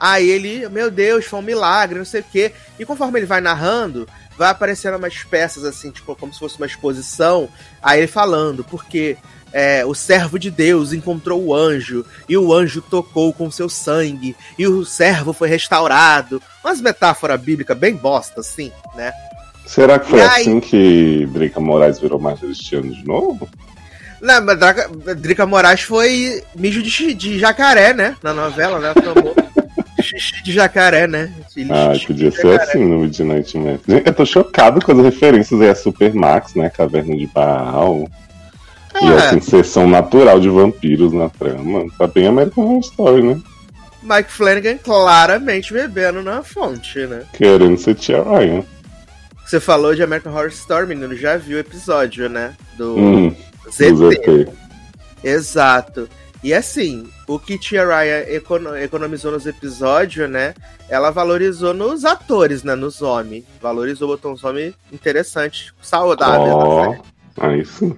Aí ele, meu Deus, foi um milagre, não sei o quê. E conforme ele vai narrando, vai aparecendo umas peças assim, tipo, como se fosse uma exposição. Aí ele falando, porque é, o servo de Deus encontrou o anjo, e o anjo tocou com seu sangue, e o servo foi restaurado. Umas metáforas bíblicas bem bosta, assim, né? Será que foi E aí- assim que Drica Moraes virou mais cristiano de novo? Não, mas Draca, Drica Moraes foi mijo de, de jacaré, né? Na novela, né? Tomou xixi de jacaré, né? Ele Ah, podia ser jacaré. assim no Midnight Mass. Eu tô chocado com as referências aí a Supermax, né? Caverna de Baal. E É. essa inserção natural de vampiros na trama. Tá bem American Horror Story, né? Mike Flanagan claramente bebendo na fonte, né? Querendo ser Tia Ryan. Você falou de American Horror Story, menino, já viu o episódio, né? Do Hum, ZT. do ZT. Exato. E assim, o que Tia Ryan econo- economizou nos episódios, né? Ela valorizou nos atores, né? Nos homens. Valorizou, botou uns homens interessantes, saudáveis. série. aí sim.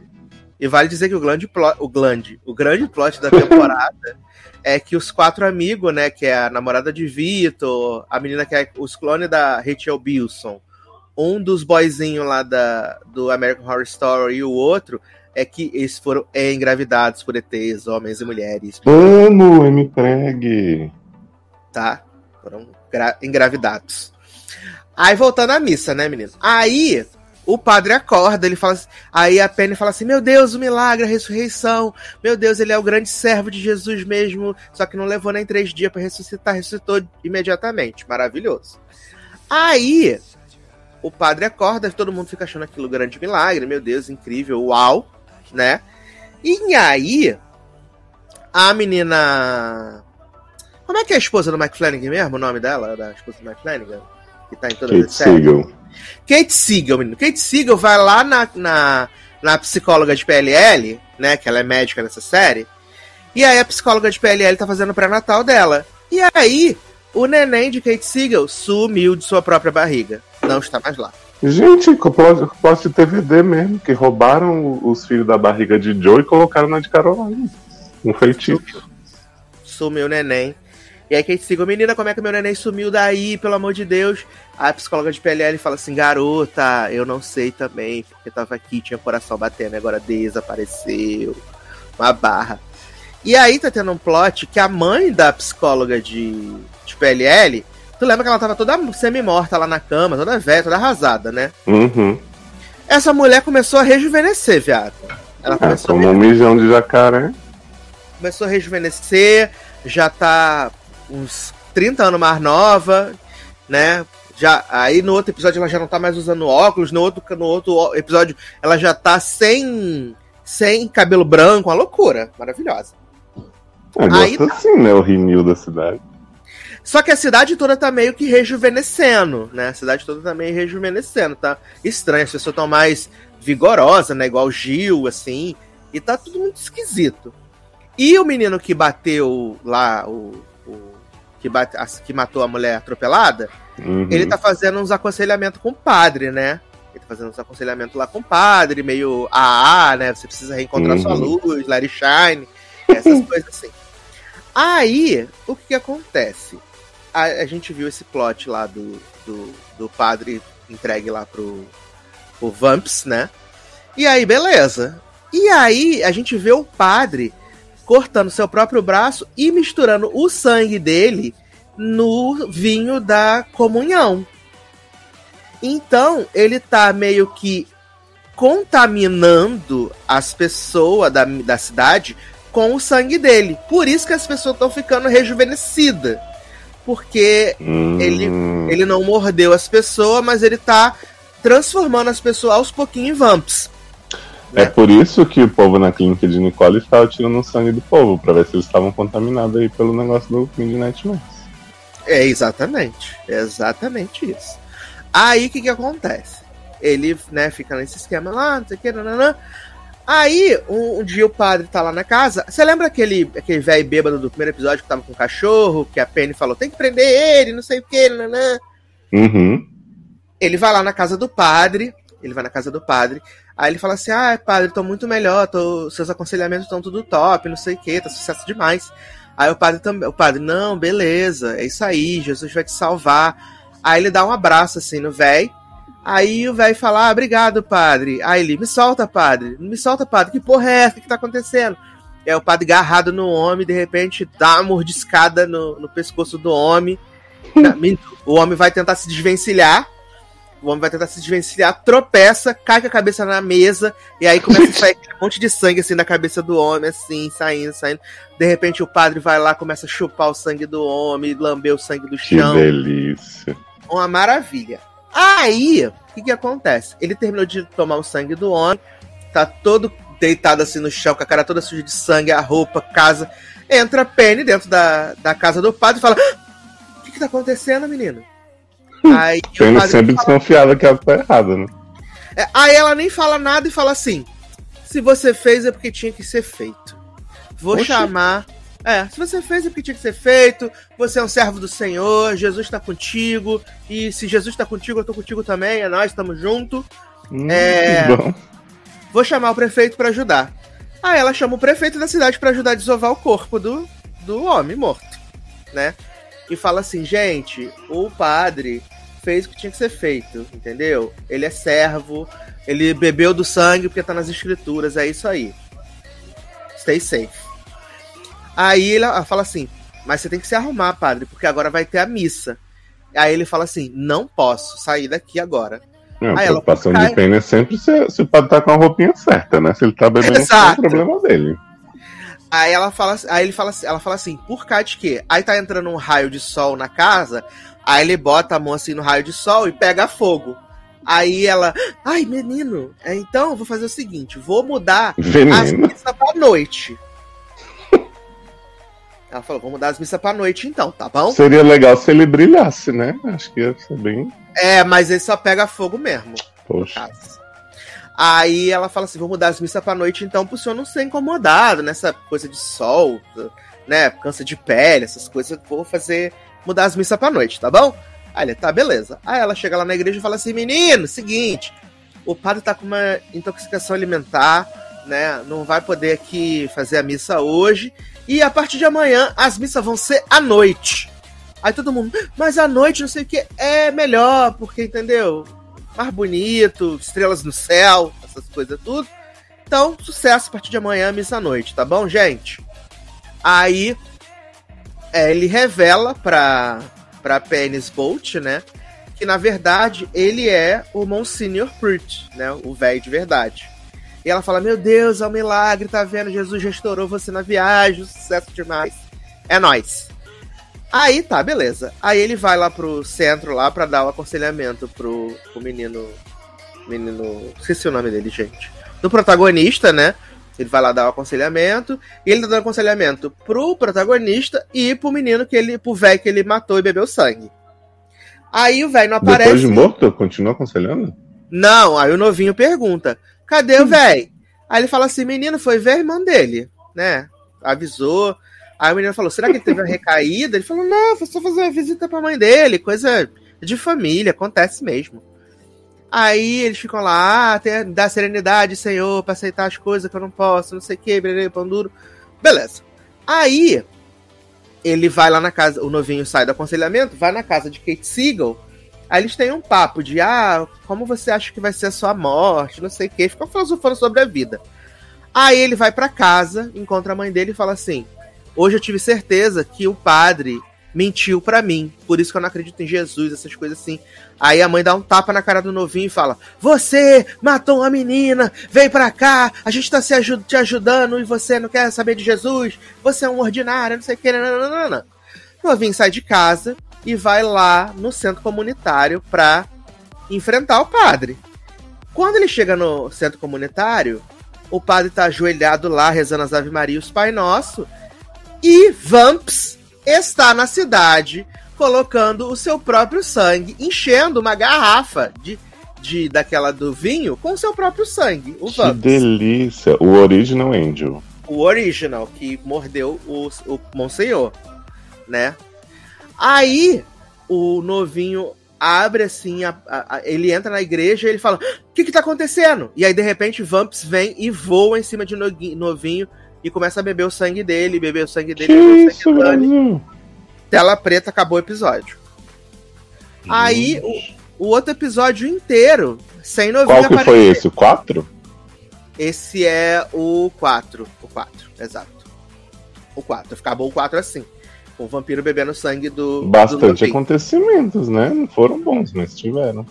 E vale dizer que o grande plot, o grande, o grande plot da temporada é que os quatro amigos, né, que é a namorada de Vitor, a menina que é os clones da Rachel Bilson, um dos boyzinhos lá da, do American Horror Story e o outro é que eles foram é, engravidados por ETs, homens e mulheres, Vamos, M. Preg. tá? Foram gra- engravidados. Aí voltando à missa, né, menino? Aí o padre acorda, ele fala assim, aí a Penny fala assim: "Meu Deus, o milagre, a ressurreição. Meu Deus, ele é o grande servo de Jesus mesmo, só que não levou nem três dias pra ressuscitar, ressuscitou imediatamente. Maravilhoso." Aí o padre acorda, todo mundo fica achando aquilo grande milagre, meu Deus, incrível, uau, né? E aí a menina. Como é que é a esposa do Mike Flanagan mesmo? O nome dela? Da esposa do Mike Flanagan? Que tá em todas Kate as séries. Siegel. Kate Siegel, menino. Kate Siegel vai lá na, na, na psicóloga de PLL, né? Que ela é médica nessa série. E aí a psicóloga de PLL tá fazendo o pré-natal dela. E aí, o neném de Kate Siegel sumiu de sua própria barriga. Não está mais lá. Gente, que eu posso, posso de TVD mesmo, que roubaram os filhos da barriga de Joe e colocaram na de Carolina. Um feitiço. Sumiu o neném. E aí Kate Siegel, menina, como é que meu neném sumiu daí, pelo amor de Deus? A psicóloga de PLL fala assim, garota, eu não sei também, porque tava aqui, tinha coração batendo, agora desapareceu. Uma barra. E aí tá tendo um plot que a mãe da psicóloga de, de PLL, tu lembra que ela tava toda semi-morta lá na cama, toda velha, toda arrasada, né? Uhum. Essa mulher começou a rejuvenescer, viado. Ela Ah, começou a tomou um mijão de jacaré. começou a rejuvenescer, já tá uns 30 anos mais nova, né? Já, aí no outro episódio ela já não tá mais usando óculos, no outro, no outro episódio ela já tá sem, sem cabelo branco, uma loucura, maravilhosa. Eu Aí gosto assim, né? O rinil da cidade. Só que a cidade toda tá meio que rejuvenescendo, né? A cidade toda tá meio rejuvenescendo, tá estranho, as pessoas estão mais vigorosas, né? Igual o Gil, assim, e tá tudo muito esquisito. E o menino que bateu lá, o- que, bate, a- que matou a mulher atropelada, Uhum. ele tá fazendo uns aconselhamentos com o padre, né? Ele tá fazendo uns aconselhamentos lá com o padre, meio AA, né? Você precisa reencontrar Uhum. sua luz, it shine, essas coisas assim. Aí, o que, que acontece? A, a gente viu esse plot lá do, do, do padre entregue lá pro, pro Vamps, né? E aí, beleza. E aí, a gente vê o padre cortando seu próprio braço e misturando o sangue dele no vinho da comunhão. Então, ele tá meio que contaminando as pessoas da, da cidade com o sangue dele. Por isso que as pessoas estão ficando rejuvenescidas. Porque Hum, ele- ele não mordeu as pessoas, mas ele tá transformando as pessoas aos pouquinhos em vamps. É por isso que o povo na clínica de Nicole estava tirando o sangue do povo, pra ver se eles estavam contaminados aí pelo negócio do Midnight Mass. É exatamente, é exatamente isso. Aí o que que acontece? Ele, né, fica nesse esquema lá, não sei o que, nananã. Aí, um, um dia o padre tá lá na casa. Você lembra aquele aquele velho bêbado do primeiro episódio que tava com o cachorro? Que a Penny falou: tem que prender ele, não sei o que, nananã. Uhum. Ele vai lá na casa do padre. Ele vai na casa do padre. Aí ele fala assim: Ah, padre, tô muito melhor, tô, seus aconselhamentos estão tudo top, não sei o que, tá sucesso demais. Aí o padre também, o padre, não, beleza, é isso aí, Jesus vai te salvar. Aí ele dá um abraço assim no velho. Aí o velho fala: ah, obrigado, padre. Aí ele, me solta, padre, me solta, padre, que porra é essa? O que tá acontecendo? Aí o padre agarrado no homem, de repente dá uma mordiscada no, no pescoço do homem. O homem vai tentar se desvencilhar. O homem vai tentar se desvencilhar, tropeça, cai com a cabeça na mesa, e aí começa a sair aquele monte de sangue assim da cabeça do homem, assim, saindo, saindo. De repente o padre vai lá, começa a chupar o sangue do homem, lamber o sangue do Que chão. delícia. Uma maravilha. Aí, o que que acontece? Ele terminou de tomar o sangue do homem, tá todo deitado assim no chão, com a cara toda suja de sangue, a roupa, casa. Entra a Penny dentro da, da casa do padre e fala: "Ah, O que que tá acontecendo, menino? Aí Sendo padre sempre desconfiada que ela tá errada, né? é, aí ela nem fala nada e fala assim: se você fez é porque tinha que ser feito. Vou Oxi. chamar. É, se você fez é porque tinha que ser feito. Você é um servo do Senhor, Jesus tá contigo. E se Jesus tá contigo, eu tô contigo também. É nós, estamos juntos. Hum, É. bom. Vou chamar o prefeito pra ajudar. Aí ela chama o prefeito da cidade pra ajudar a desovar o corpo do, do homem morto, né? E fala assim, gente, o padre fez o que tinha que ser feito, entendeu? Ele é servo, ele bebeu do sangue porque tá nas escrituras, é isso aí. Stay safe. Aí ela fala assim, mas você tem que se arrumar, padre, porque agora vai ter a missa. Aí ele fala assim, não posso sair daqui agora. Não, a Aí ela preocupação cai. de pena é sempre se, se o padre tá com a roupinha certa, né? Se ele tá bebendo, é o problema dele. Aí ela fala, aí ele fala, assim- ela fala assim, por cá de quê? Aí tá entrando um raio de sol na casa, aí ele bota a mão assim no raio de sol e pega fogo. Aí ela, ai menino, é, então eu vou fazer o seguinte, vou mudar as Veneno. missas pra noite. Ela falou, vamos dar as missas pra noite então, tá bom? Seria legal se ele brilhasse, né? Acho que ia ser bem. É, mas ele só pega fogo mesmo. Poxa. Aí ela fala assim: vou mudar as missas pra noite, então, pro senhor não ser incomodado nessa coisa de sol, né? Câncer de pele, essas coisas. Vou fazer mudar as missas pra noite, tá bom? Aí ele, tá, beleza. Aí ela chega lá na igreja e fala assim: menino, seguinte, o padre tá com uma intoxicação alimentar, né? Não vai poder aqui fazer a missa hoje. E a partir de amanhã, as missas vão ser à noite. Aí todo mundo, mas à noite, não sei o que, é melhor, porque, entendeu? mais bonito, estrelas no céu, essas coisas tudo. Então, sucesso a partir de amanhã, missa à noite, tá bom, gente? Aí é, ele revela pra, pra Penis Bolt, né? Que na verdade ele é o Monsignor Pruitt, né? O velho de verdade. E ela fala: Meu Deus, é um milagre, tá vendo? Jesus restaurou você na viagem, sucesso demais. É nós. Aí tá, beleza. Aí ele vai lá pro centro lá para dar o aconselhamento pro, pro menino. Menino. Esqueci o nome dele, gente. Do protagonista, né? Ele vai lá dar o aconselhamento. E ele tá dando aconselhamento pro protagonista e pro menino que ele. pro velho que ele matou e bebeu sangue. Aí o velho não aparece. Depois de morto, continua aconselhando? Não, aí o novinho pergunta: cadê o velho? Aí ele fala assim: menino, foi ver a irmã dele, né? Avisou. Aí a menina falou: será que ele teve uma recaída? Ele falou: não, foi só fazer uma visita pra mãe dele, coisa de família, acontece mesmo. Aí eles ficam lá, ah, dá serenidade, Senhor, pra aceitar as coisas que eu não posso, não sei o que, brerê, pão duro. Beleza. Aí ele vai lá na casa, o novinho sai do aconselhamento, vai na casa de Kate Siegel. Aí eles têm um papo de, ah, como você acha que vai ser a sua morte, não sei o que, ficam filosofando sobre a vida. Aí ele vai para casa, encontra a mãe dele e fala assim: Hoje eu tive certeza que o padre mentiu para mim. Por isso que eu não acredito em Jesus, essas coisas assim. Aí a mãe dá um tapa na cara do novinho e fala: Você matou uma menina, vem pra cá, a gente tá se ajud te ajudando e você não quer saber de Jesus, você é um ordinário, não sei o que. Não, O novinho sai de casa e vai lá no centro comunitário pra enfrentar o padre. Quando ele chega no centro comunitário, o padre tá ajoelhado lá rezando as Ave Maria e os Pai Nosso. E Vamps está na cidade colocando o seu próprio sangue, enchendo uma garrafa de, de daquela do vinho com o seu próprio sangue. O que Vamps. delícia! O Original Angel. O Original, que mordeu o, o Monsenhor, né? Aí o novinho abre assim, a, a, a, ele entra na igreja e ele fala: O que que tá acontecendo? E aí, de repente, Vamps vem e voa em cima de novinho e começa a beber o sangue dele, beber o sangue dele, que beber isso, o sangue dele. Tela preta, acabou o episódio. Aí, o, o, outro episódio inteiro, sem novinho Qual que aparecer. foi esse? O 4? Esse é o 4. O 4, exato. O 4. Acabou o 4 assim. O vampiro bebendo sangue do. Bastante do acontecimentos, né? Não foram bons, mas tiveram.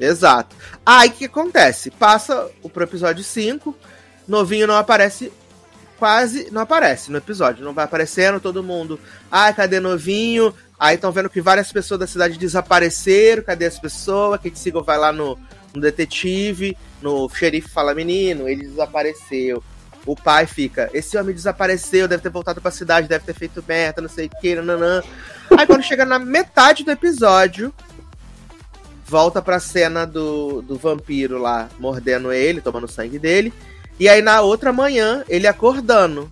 Exato. Aí o que acontece? Passa pro episódio 5. Novinho não aparece quase não aparece no episódio. Não vai aparecendo todo mundo. Ai, cadê novinho? Aí estão vendo que várias pessoas da cidade desapareceram. Cadê as pessoas? Kate Siegel vai lá no, no detetive, no xerife fala: Menino, ele desapareceu. O pai fica: Esse homem desapareceu, deve ter voltado pra cidade, deve ter feito merda, não sei o que, nananã. Aí quando chega na metade do episódio, volta pra cena do, do vampiro lá mordendo ele, tomando sangue dele. E aí na outra manhã, ele acordando.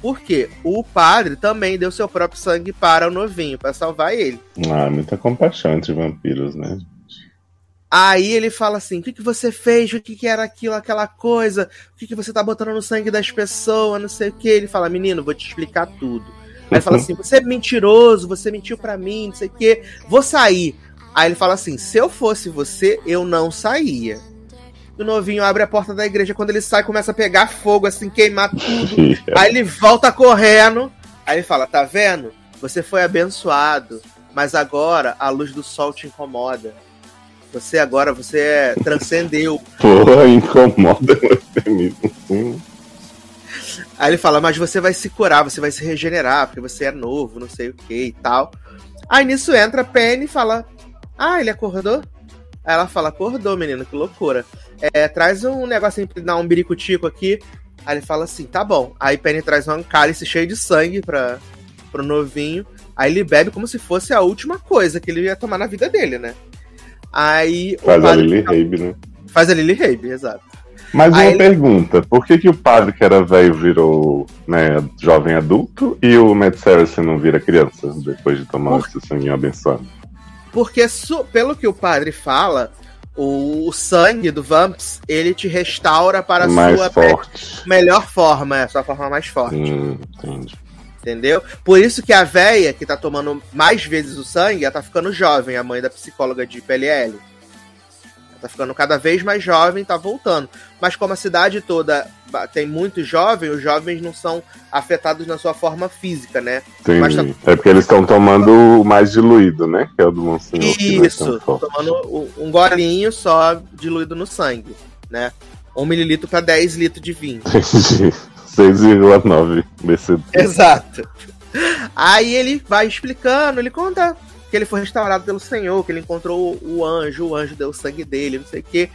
Por quê? O padre também deu seu próprio sangue para o novinho, para salvar ele. Ah, muita compaixão entre vampiros, né? Aí ele fala assim: o que, que você fez? O que, que era aquilo, aquela coisa? O que, que você tá botando no sangue das pessoas? Não sei o que. Ele fala: menino, vou te explicar tudo. Aí ele fala assim: você é mentiroso, você mentiu para mim, não sei o que. Vou sair. Aí ele fala assim: se eu fosse você, eu não saía o novinho abre a porta da igreja. Quando ele sai, começa a pegar fogo, assim, queimar tudo. aí ele volta correndo. Aí ele fala: Tá vendo? Você foi abençoado, mas agora a luz do sol te incomoda. Você agora, você transcendeu. Porra, incomoda mesmo. Aí ele fala, mas você vai se curar, você vai se regenerar, porque você é novo, não sei o que e tal. Aí nisso entra a Penny e fala, ah, ele acordou? Aí ela fala, acordou, menino, que loucura. É, traz um negocinho pra dar um biricutico aqui. Aí ele fala assim, tá bom. Aí Penny traz um cálice cheio de sangue pra, pro novinho. Aí ele bebe como se fosse a última coisa que ele ia tomar na vida dele, né? Aí Faz o a Lily Rabe, né? faz a Lily Rabe, exato. Mas uma Aí ele- pergunta, por que, que o padre que era velho virou né, jovem adulto e o Matt Saracen não vira criança depois de tomar Por- esse sanguinho abençoado? Porque, pelo que o padre fala, o, sangue do Vamps, ele te restaura para a sua melhor forma, é a sua forma mais forte. Hum, entendi. Entendeu? Por isso que a véia que tá tomando mais vezes o sangue, ela tá ficando jovem, a mãe da psicóloga de PLL. Tá ficando cada vez mais jovem, tá voltando. Mas como a cidade toda tem muito jovem, os jovens não são afetados na sua forma física, né? Mas Entendi. É porque eles estão tomando o mais diluído, né? Que é o do Monsenhor. Isso, tomando um golinho só diluído no sangue, né? Um mililitro para 10 litros de vinho. Entendi. 6,9 BCD. Exato. Aí ele vai explicando, ele conta que ele foi restaurado pelo Senhor, que ele encontrou o anjo, o anjo deu o sangue dele, não sei o quê,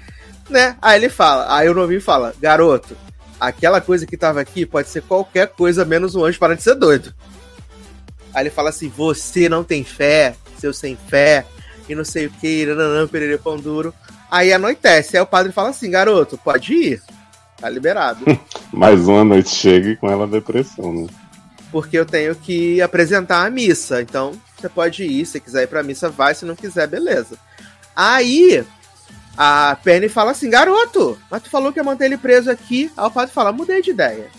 né? Aí ele fala, aí o novinho fala, garoto, aquela coisa que tava aqui pode ser qualquer coisa menos um anjo para de ser doido. Aí ele fala assim, você não tem fé, seu sem fé, e não sei o que, nananã, perere pão duro. Aí anoitece, aí o padre fala assim, garoto, pode ir, tá liberado. Mais uma noite chega e com ela depressão, né? porque eu tenho que apresentar a missa. Então, você pode ir, se quiser ir pra missa, vai, se não quiser, beleza. Aí, a Penny fala assim, garoto, mas tu falou que ia manter ele preso aqui. Aí o padre fala, mudei de ideia.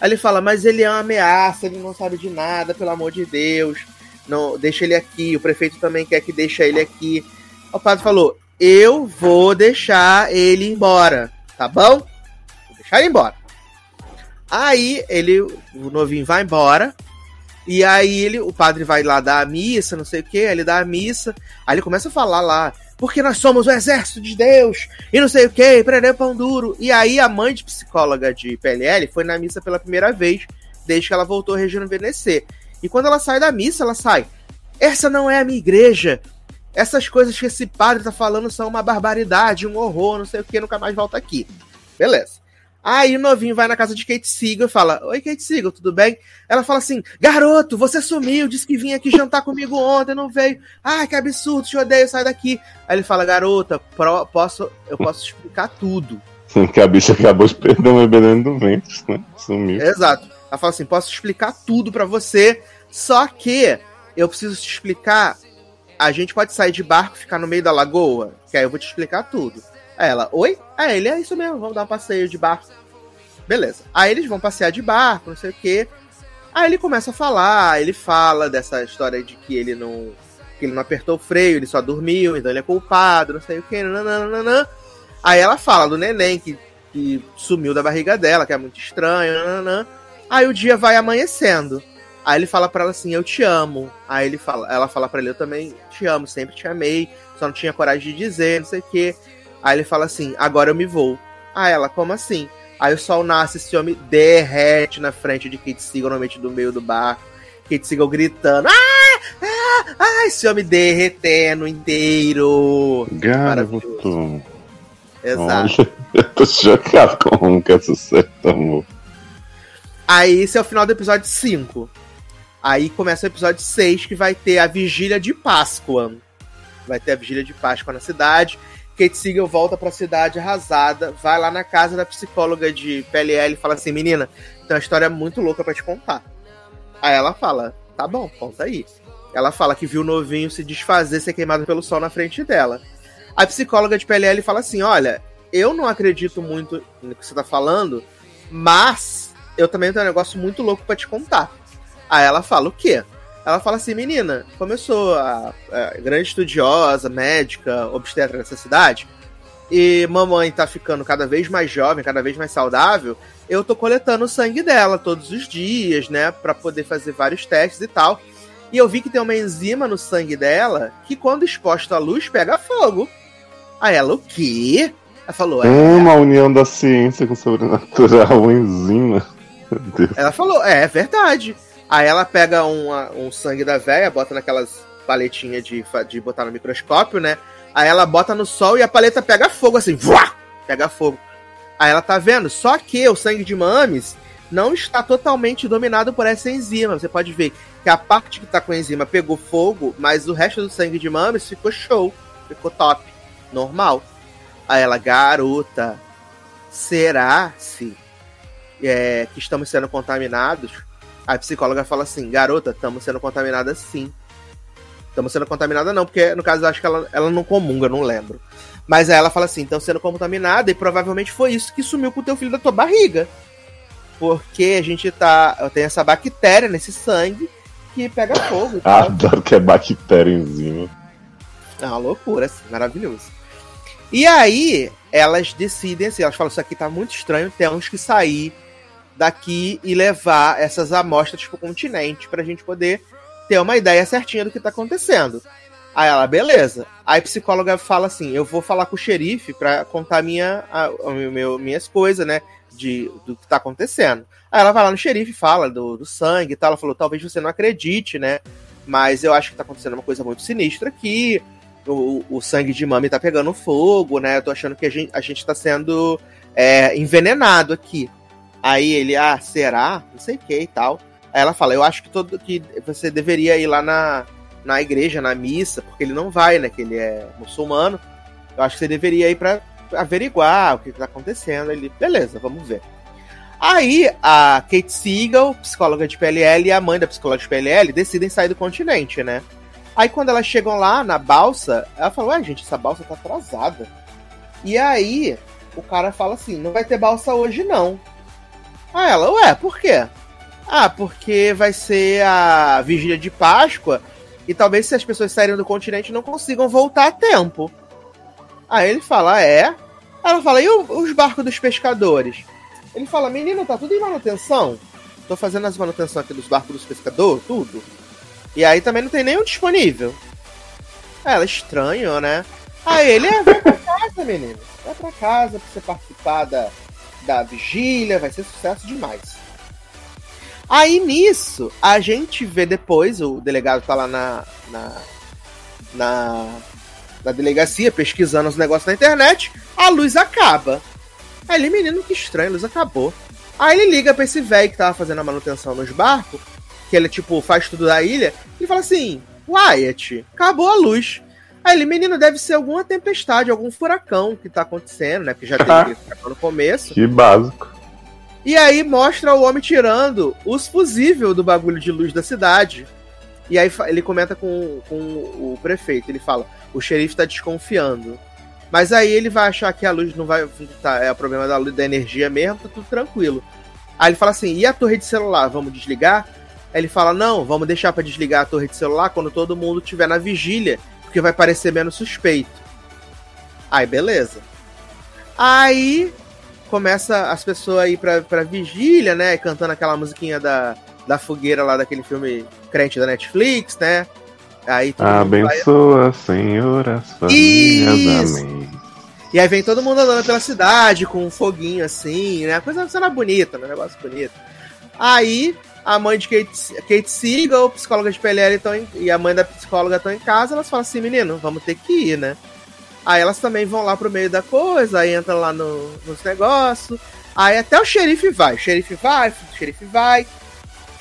Aí ele fala, mas ele é uma ameaça, ele não sabe de nada, pelo amor de Deus. Não, deixa ele aqui, o prefeito também quer que deixe ele aqui. Aí o padre falou, eu vou deixar ele embora, tá bom? Vou deixar ele embora. Aí ele, o novinho vai embora. E aí ele, o padre vai lá dar a missa, não sei o que, ele dá a missa. Aí ele começa a falar lá, porque nós somos o exército de Deus, e não sei o que, prender pão duro. E aí a mãe de psicóloga de PLL foi na missa pela primeira vez, desde que ela voltou a rejuvenescer. E quando ela sai da missa, ela sai. Essa não é a minha igreja. Essas coisas que esse padre tá falando são uma barbaridade, um horror, não sei o que, nunca mais volta aqui. Beleza. Aí o novinho vai na casa de Kate Siegel e fala: Oi, Kate Siegel, tudo bem? Ela fala assim: Garoto, você sumiu, disse que vinha aqui jantar comigo ontem, não veio. Ai, que absurdo, te odeio, sai daqui. Aí ele fala: Garota, pro- posso, eu posso explicar tudo. Que a bicha acabou de perder um bebê dentro do ventre, né? Sumiu. Exato. Ela fala assim: Posso explicar tudo pra você, só que eu preciso te explicar. A gente pode sair de barco e ficar no meio da lagoa, que aí eu vou te explicar tudo. Aí ela: Oi? Aí ele: É isso mesmo, vamos dar um passeio de barco. Beleza. Aí eles vão passear de barco, não sei o quê. Aí ele começa a falar, ele fala dessa história de que ele não. que ele não apertou o freio, ele só dormiu, então ele é culpado, não sei o quê. Nananana. Aí ela fala do neném que, que sumiu da barriga dela, que é muito estranho. Nananana. Aí o dia vai amanhecendo. Aí ele fala pra ela assim, eu te amo. Aí ele fala, ela fala pra ele, eu também te amo, sempre te amei, só não tinha coragem de dizer, não sei o quê. Aí ele fala assim, agora eu me vou. Aí ela, como assim? Aí o sol nasce, esse homem derrete na frente de Kate Siegel, normalmente do meio do barco. Kate Siegel gritando, ah, ah, ah, esse homem derretendo inteiro. Garoto. Exato. Olha, eu tô chocado com como que essa série tomou. Aí esse é o final do episódio 5. Aí começa o episódio 6, que vai ter a vigília de Páscoa. Vai ter a vigília de Páscoa na cidade. Kate Siegel volta pra cidade arrasada, vai lá na casa da psicóloga de PLL e fala assim: Menina, tem uma história muito louca pra te contar. Aí ela fala: Tá bom, conta aí. Ela fala que viu o novinho se desfazer, ser queimado pelo sol na frente dela. A psicóloga de PLL fala assim: Olha, eu não acredito muito no que você tá falando, mas eu também tenho um negócio muito louco pra te contar. Aí ela fala: O quê? Ela fala assim, menina, como eu sou a, a grande estudiosa, médica, obstetra dessa cidade, e mamãe tá ficando cada vez mais jovem, cada vez mais saudável, eu tô coletando o sangue dela todos os dias, né, para poder fazer vários testes e tal. E eu vi que tem uma enzima no sangue dela que quando exposta à luz pega fogo. Aí ela, o quê? Ela falou, é, Uma união da ciência com o sobrenatural, uma enzima. Meu Deus. Ela falou, é, é verdade. Aí ela pega uma- um sangue da véia, bota naquelas paletinhas de, de botar no microscópio, né? Aí ela bota no sol e a paleta pega fogo, assim, vuá! Pega fogo. Aí ela tá vendo, só que o sangue de mames não está totalmente dominado por essa enzima. Você pode ver que a parte que tá com a enzima pegou fogo, mas o resto do sangue de Mames ficou show, ficou top, normal. Aí ela, garota, será se é, que estamos sendo contaminados? A psicóloga fala assim, garota, estamos sendo contaminadas sim. Estamos sendo contaminada não, porque no caso eu acho que ela, ela não comunga, não lembro. Mas aí ela fala assim, estão sendo contaminada e provavelmente foi isso que sumiu com o teu filho da tua barriga. Porque a gente tá. Tem essa bactéria nesse sangue que pega fogo. Ah, adoro que é bactéria enzima. É uma loucura, assim, maravilhoso. E aí, elas decidem assim, elas falam, isso aqui tá muito estranho, temos que sair daqui e levar essas amostras pro continente pra gente poder ter uma ideia certinha do que tá acontecendo. Aí ela, beleza. Aí a psicóloga fala assim: eu vou falar com o xerife pra contar minha, a, a, meu, minhas coisas, né? De, do que tá acontecendo. Aí ela vai lá no xerife fala do, do sangue e tal. Ela falou: talvez você não acredite, né? Mas eu acho que tá acontecendo uma coisa muito sinistra aqui. O, o sangue de mami tá pegando fogo, né? Eu tô achando que a gente, a gente tá sendo é, envenenado aqui. Aí ele, ah, será? Não sei o que e tal. Aí ela fala, eu acho que todo que você deveria ir lá na, na igreja, na missa, porque ele não vai, né? Que ele é muçulmano. Eu acho que você deveria ir para averiguar o que está acontecendo. Ele, beleza, vamos ver. Aí a Kate Siegel, psicóloga de PLL, e a mãe da psicóloga de PLL decidem sair do continente, né? Aí quando elas chegam lá na balsa, ela fala, ué, gente, essa balsa tá atrasada. E aí o cara fala assim, não vai ter balsa hoje não. Aí ela, ué, por quê? Ah, porque vai ser a vigília de Páscoa e talvez se as pessoas saírem do continente não consigam voltar a tempo. Aí ele fala, é. Ela fala, e os barcos dos pescadores? Ele fala, menino, tá tudo em manutenção. Tô fazendo as manutenções aqui dos barcos dos pescadores, tudo. E aí também não tem nenhum disponível. Ela, estranho, né? Aí ele, é, vai pra casa, menino. Vai pra casa pra você participar da, da vigília, vai ser sucesso demais. Aí nisso, a gente vê depois, o delegado tá lá na, na, na, na delegacia pesquisando os negócios na internet, a luz acaba. Aí ele, menino, que estranho, a luz acabou. Aí ele liga pra esse velho que tava fazendo a manutenção nos barcos, que ele, tipo, faz tudo da ilha, e fala assim: Wyatt, acabou a luz. Aí ele, menino, deve ser alguma tempestade, algum furacão que tá acontecendo, né? Porque já teve furacão no começo. Que básico. E aí mostra o homem tirando os fusíveis do bagulho de luz da cidade. E aí ele comenta com, com o prefeito. Ele fala: o xerife tá desconfiando. Mas aí ele vai achar que a luz não vai. Tá, é o problema da luz da energia mesmo, tá tudo tranquilo. Aí ele fala assim: e a torre de celular? Vamos desligar? Aí ele fala: não, vamos deixar para desligar a torre de celular quando todo mundo estiver na vigília, porque vai parecer menos suspeito. Aí beleza. Aí começa as pessoas a ir pra, pra vigília, né? Cantando aquela musiquinha da, da fogueira lá daquele filme crente da Netflix, né? Aí Abençoa, vai... Senhor, as famílias, amém. E aí vem todo mundo andando pela cidade com um foguinho assim, né? Coisa cena bonita, né? Negócio bonito. Aí a mãe de Kate, Kate Siegel, psicóloga de PLL, tão em, e a mãe da psicóloga estão em casa, elas falam assim, menino, vamos ter que ir, né? Aí elas também vão lá pro meio da coisa, aí entra lá no, nos negócios. Aí até o xerife vai. O xerife vai, o xerife vai.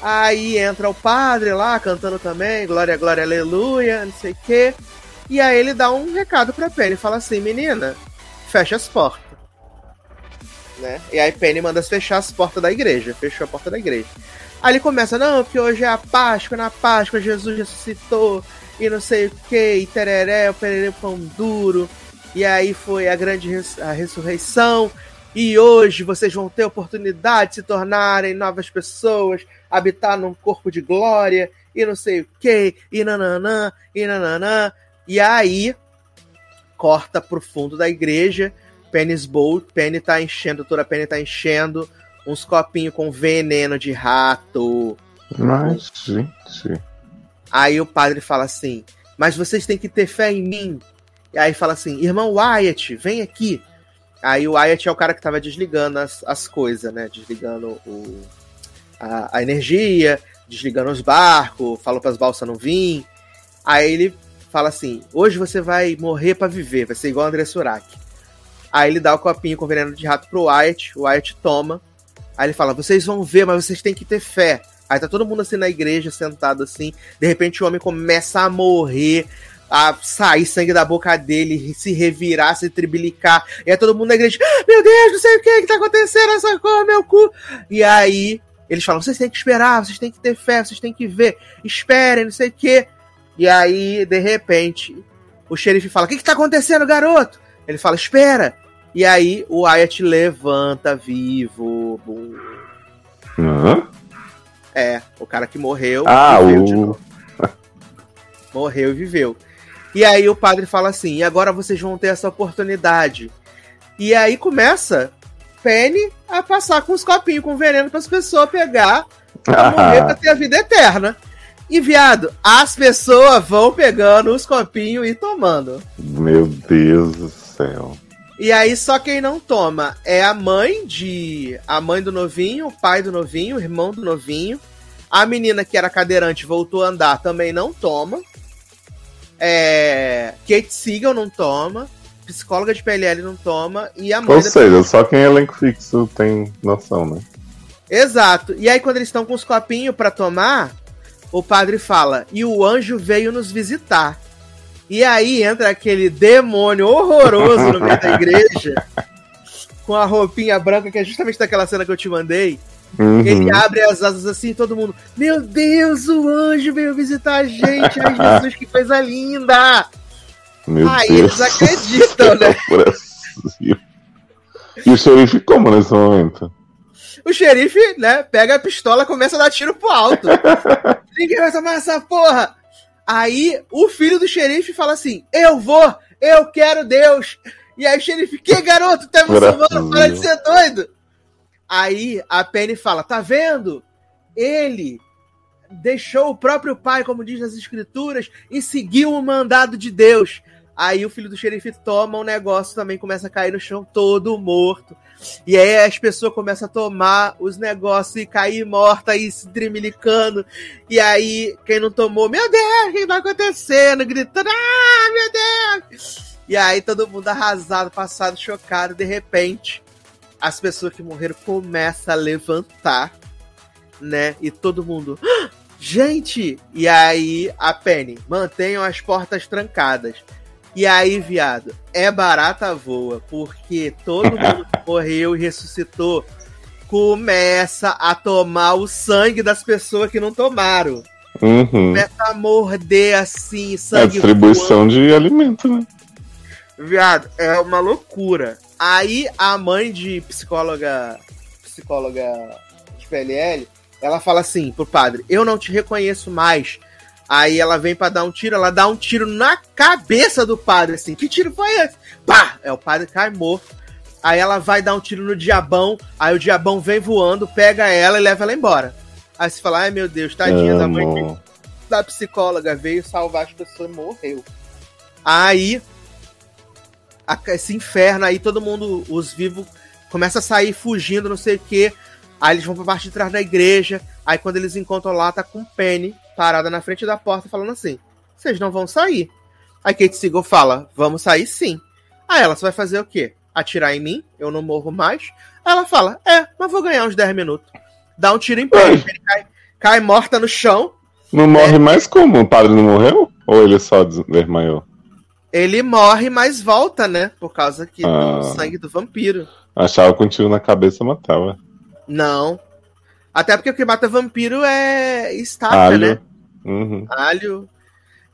Aí entra o padre lá cantando também, glória, glória, aleluia, não sei o quê. E aí ele dá um recado pra Penny, fala assim, menina, fecha as portas. Né? E aí Penny manda fechar as portas da igreja, fechou a porta da igreja. Aí ele começa, não, porque hoje é a Páscoa, na Páscoa Jesus ressuscitou, e não sei o que, e tereré, o pererê pão duro, e aí foi a grande res a ressurreição, e hoje vocês vão ter oportunidade de se tornarem novas pessoas, habitar num corpo de glória, e não sei o que, e nananã, e nananã, e aí corta pro fundo da igreja, Penny's Bolt, Penny tá enchendo, toda a Penny tá enchendo, uns copinhos com veneno de rato. Mas, gente. Aí o padre fala assim: Mas vocês têm que ter fé em mim. E aí fala assim: Irmão Wyatt, vem aqui. Aí o Wyatt é o cara que tava desligando as, as coisas, né? Desligando o, a, a energia, desligando os barcos, falou para as balsas não vir. Aí ele fala assim: Hoje você vai morrer para viver, vai ser igual André Surak. Aí ele dá o copinho com veneno de rato pro Wyatt, o Wyatt toma. Aí ele fala: vocês vão ver, mas vocês têm que ter fé. Aí tá todo mundo assim na igreja, sentado assim. De repente o homem começa a morrer, a sair sangue da boca dele, se revirar, se tribilicar. E aí todo mundo na igreja: ah, Meu Deus, não sei o que que tá acontecendo, essa cor, meu cu. E aí eles falam: vocês têm que esperar, vocês têm que ter fé, vocês têm que ver, esperem, não sei o que. E aí, de repente, o xerife fala: O que, que tá acontecendo, garoto? Ele fala: Espera. E aí o Wyatt levanta vivo. Hã? É, o cara que morreu. Ah, o. Morreu e viveu. E aí o padre fala assim: e agora vocês vão ter essa oportunidade. E aí começa Penny a passar com os copinhos com veneno para as pessoas pegar pra morrer pra ter a vida eterna. E, viado, as pessoas vão pegando os copinhos e tomando. Meu Deus do céu. E aí, só quem não toma é a mãe de. A mãe do novinho, o pai do novinho, o irmão do novinho. A menina que era cadeirante voltou a andar, também não toma. É, Kate Siegel não toma. Psicóloga de PLL não toma. E a mãe. Ou da- seja, só quem é elenco fixo tem noção, né? Exato. E aí, quando eles estão com os copinhos pra tomar, o padre fala: e o anjo veio nos visitar. E aí entra aquele demônio horroroso no meio da igreja, com a roupinha branca, que é justamente daquela cena que eu te mandei. Uhum. Ele abre as asas assim e todo mundo: Meu Deus, o anjo veio visitar a gente. Ai, Jesus, que coisa linda! Meu Aí Deus. eles acreditam, né? Brasil. E o xerife como nesse momento? O xerife, né, pega a pistola e começa a dar tiro pro alto. Ninguém vai tomar essa porra! Aí o filho do xerife fala assim: Eu vou, eu quero Deus. E aí o xerife, que garoto, tá muçulmano, para de ser doido. Aí a Penny fala: Tá vendo? Ele deixou o próprio pai, como diz nas escrituras, e seguiu o mandado de Deus. Aí o filho do xerife toma um negócio também, começa a cair no chão todo morto. E aí as pessoas começam a tomar os negócios e cair morta e se drimilicando. E aí, quem não tomou, meu Deus, o que tá acontecendo? Gritando, ah, meu Deus! E aí todo mundo arrasado, passado, chocado. De repente, as pessoas que morreram começam a levantar, né? E todo mundo, "Ah, gente! E aí a Penny, mantenham as portas trancadas. E aí, viado, é barata voa, porque todo mundo que morreu e ressuscitou começa a tomar o sangue das pessoas que não tomaram. Uhum. Começa a morder assim, É a sangue distribuição de alimento, né? Viado, é uma loucura. Aí a mãe de psicóloga, psicóloga de PLL, ela fala assim pro padre: Eu não te reconheço mais. Aí ela vem pra dar um tiro, ela dá um tiro na cabeça do padre, assim. Que tiro foi esse? Pá! É o padre cai morto. Aí ela vai dar um tiro no diabão, aí o diabão vem voando, pega ela e leva ela embora. Aí você fala: Ai meu Deus, tadinha da mãe da psicóloga veio salvar as pessoas e morreu. Aí, a- esse inferno aí, todo mundo, os vivos, começa a sair fugindo, não sei o que. Aí eles vão pra parte de trás da igreja. Aí quando eles encontram lá, tá com Penny parada na frente da porta, falando assim: Vocês não vão sair. Aí Kate Siegel fala: Vamos sair sim. Aí ela, você vai fazer o quê? Atirar em mim? Eu não morro mais? Aí ela fala: É, mas vou ganhar uns 10 minutos. Dá um tiro em. Penny cai, cai morta no chão. Não É. morre mais como? O padre não morreu? Ou ele só desmaiou? Ele morre, mas volta, né? Por causa que Ah. do sangue do vampiro. Achava que um tiro na cabeça matava. Não. Até porque o que mata vampiro é estaca, né? Alho. Uhum. Alho.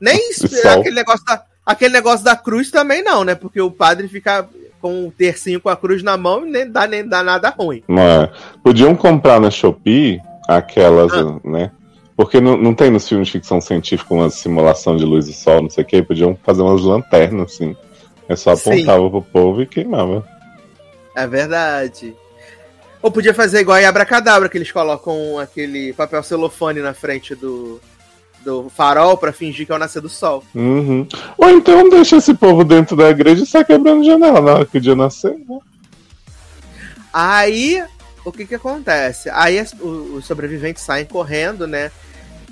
Nem aquele negócio, da, aquele negócio da cruz também não, né? Porque o padre fica com um tercinho com a cruz na mão e nem dá, nem dá nada ruim. Não é. Podiam comprar na Shopee aquelas, Ah. né? Porque não, não tem nos filmes de ficção científica uma simulação de luz e sol, não sei o que. Podiam fazer umas lanternas, assim. É só Sim. apontava pro povo e queimava. É verdade. Ou podia fazer igual em Abracadabra, que eles colocam aquele papel celofane na frente do, do farol pra fingir que é o nascer do sol. Uhum. Ou então deixa esse povo dentro da igreja e sai quebrando janela na hora que o dia nascer. Né? Aí, o que que acontece? Aí as- o- os sobreviventes saem correndo, né?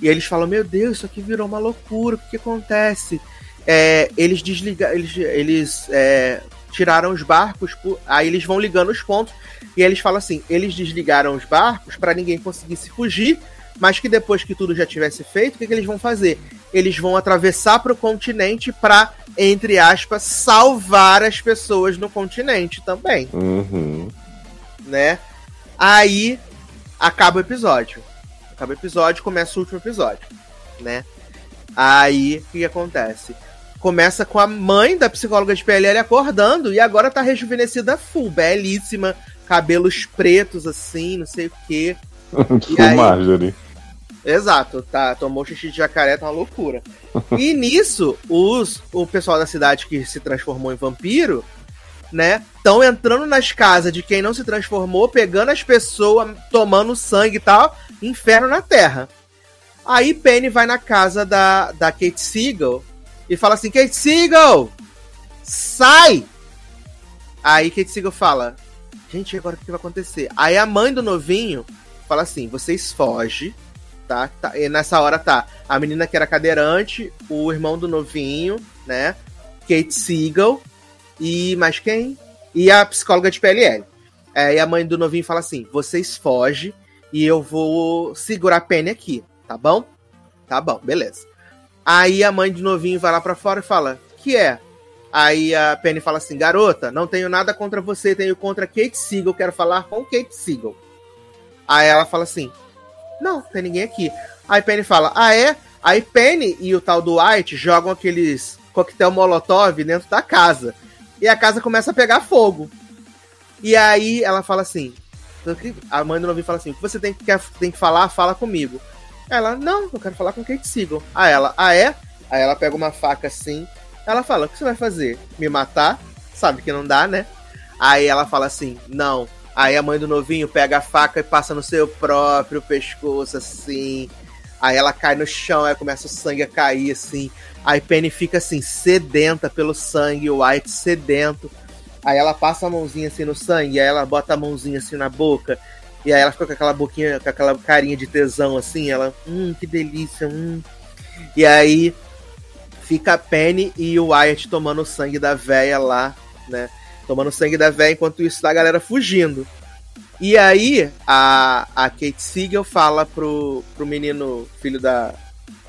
E eles falam: Meu Deus, isso aqui virou uma loucura, o que que acontece? É, eles desligaram, eles, eles é, tiraram os barcos, aí eles vão ligando os pontos e eles falam assim: eles desligaram os barcos para ninguém conseguisse fugir, mas que depois que tudo já tivesse feito, o que, que eles vão fazer? Eles vão atravessar para o continente para, entre aspas, salvar as pessoas no continente também, Uhum. né? Aí acaba o episódio. Acaba o episódio, começa o último episódio, né? Aí, o que acontece? Começa com a mãe da psicóloga de PLL acordando e agora tá rejuvenescida full, belíssima, cabelos pretos assim, não sei o quê. Full aí? Marjorie. Exato, tá, tomou xixi de jacaré, tá uma loucura. E nisso, os, o pessoal da cidade que se transformou em vampiro, né, estão entrando nas casas de quem não se transformou, pegando as pessoas, tomando sangue e tal, inferno na terra. Aí Penny vai na casa da, da Kate Siegel e fala assim: Kate Siegel, sai! Aí Kate Siegel fala: Gente, agora o que vai acontecer? Aí a mãe do novinho fala assim: Vocês fogem, tá? tá? E nessa hora tá a menina que era cadeirante, o irmão do novinho, né? Kate Siegel e mais quem? E a psicóloga de PLL. É, e a mãe do novinho fala assim: Vocês fogem e eu vou segurar a Penny aqui, tá bom? Tá bom, beleza. Aí a mãe do novinho vai lá pra fora e fala: Que é? Aí a Penny fala assim: Garota, não tenho nada contra você, tenho contra Kate Siegel, quero falar com Kate Siegel. Aí ela fala assim: Não, tem ninguém aqui. Aí Penny fala: Ah, é? Aí Penny e o tal do White jogam aqueles coquetel molotov dentro da casa. E a casa começa a pegar fogo. E aí ela fala assim: A mãe do novinho fala assim: O que você tem que, tem que falar, fala comigo. Ela, não, eu quero falar com Kate Siegel. Aí ela, ah é? Aí ela pega uma faca assim. Ela fala, o que você vai fazer? Me matar? Sabe que não dá, né? Aí ela fala assim, não. Aí a mãe do novinho pega a faca e passa no seu próprio pescoço, assim. Aí ela cai no chão, aí começa o sangue a cair, assim. Aí Penny fica assim, sedenta pelo sangue, o White sedento. Aí ela passa a mãozinha assim no sangue, aí ela bota a mãozinha assim na boca. E aí ela fica com aquela boquinha, com aquela carinha de tesão assim, ela, hum, que delícia, hum. E aí fica a Penny e o Wyatt tomando sangue da véia lá, né? Tomando sangue da véia, enquanto isso a galera fugindo. E aí a, a Kate Siegel fala pro, pro menino, filho da.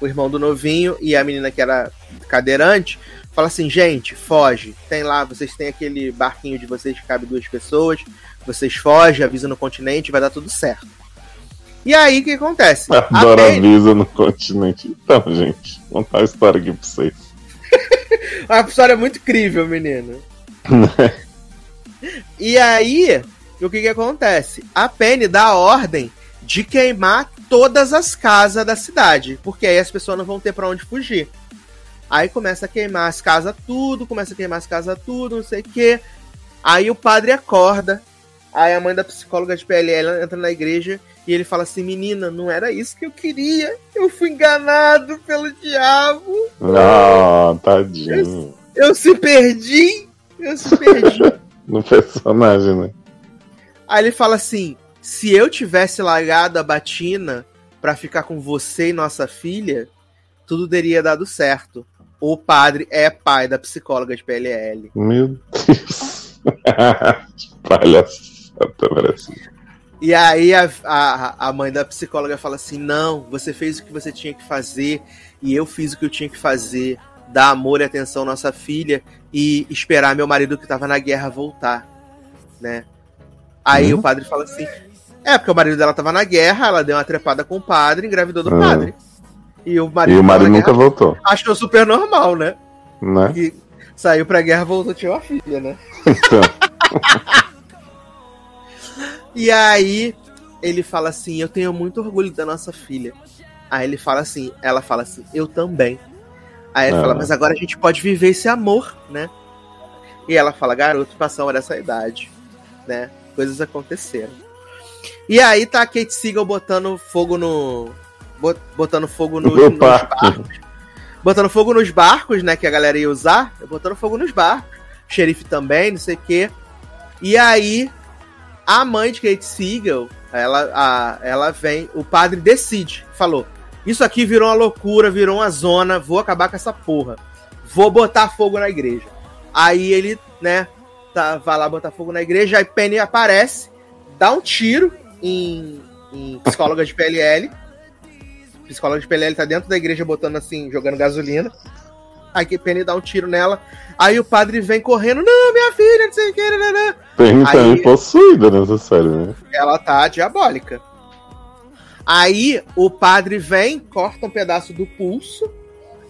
o irmão do novinho, e a menina que era cadeirante, fala assim, gente, foge. Tem lá, vocês têm aquele barquinho de vocês que cabe duas pessoas. Vocês fogem, avisa no continente, vai dar tudo certo. E aí o que acontece? A Adoro a Penny- Visa no continente. Então, gente, vou contar a história aqui pra vocês. Uma história muito crível, menino. e aí, o que que acontece? A Penny dá a ordem de queimar todas as casas da cidade, porque aí as pessoas não vão ter pra onde fugir. Aí começa a queimar as casas tudo, começa a queimar as casas tudo, não sei o quê. Aí o padre acorda, aí a mãe da psicóloga de PLL entra na igreja e ele fala assim: Menina, não era isso que eu queria, eu fui enganado pelo diabo. Ah, tadinho. Eu se perdi! Eu se perdi. No personagem, né? Aí ele fala assim: se eu tivesse largado a batina pra ficar com você e nossa filha, tudo teria dado certo. O padre é pai da psicóloga de PLL. Meu Deus. Palhaçada, parece. E aí a, a, a mãe da psicóloga fala assim: não, você fez o que você tinha que fazer e eu fiz o que eu tinha que fazer. Dar amor e atenção à nossa filha e esperar meu marido que tava na guerra voltar, né? Aí Hum? o padre fala assim: é, porque o marido dela tava na guerra, ela deu uma trepada com o padre, engravidou do Hum. padre. E o E marido, o marido nunca guerra, voltou, achou super normal, né? né? Que saiu pra guerra, voltou, tinha uma filha, né? Então, E aí ele fala assim: Eu tenho muito orgulho da nossa filha. Aí ele fala assim, ela fala assim, eu também. Aí ele Ah. fala, mas agora a gente pode viver esse amor, né? E ela fala, garoto, passamos dessa idade, né? Coisas aconteceram. E aí tá a Kate Siegel botando fogo no. Bot- Botando fogo no, No nos barcos. Botando fogo nos barcos, né? Que a galera ia usar. Botando fogo nos barcos. O xerife também, não sei o quê. E aí, a mãe de Kate Siegel, ela, a, ela vem, o padre decide, falou: Isso aqui virou uma loucura, virou uma zona, vou acabar com essa porra. Vou botar fogo na igreja. Aí ele, né, tá, vai lá botar fogo na igreja, aí Penny aparece, dá um tiro em, em psicóloga de PLL. Psicóloga de PLL tá dentro da igreja botando assim, jogando gasolina. Aí que Penny dá um tiro nela. Aí o padre vem correndo, não, minha filha, não sei o que, não, não. Penny Aí- também possuída nessa série, né? Ela tá diabólica. Aí o padre vem, corta um pedaço do pulso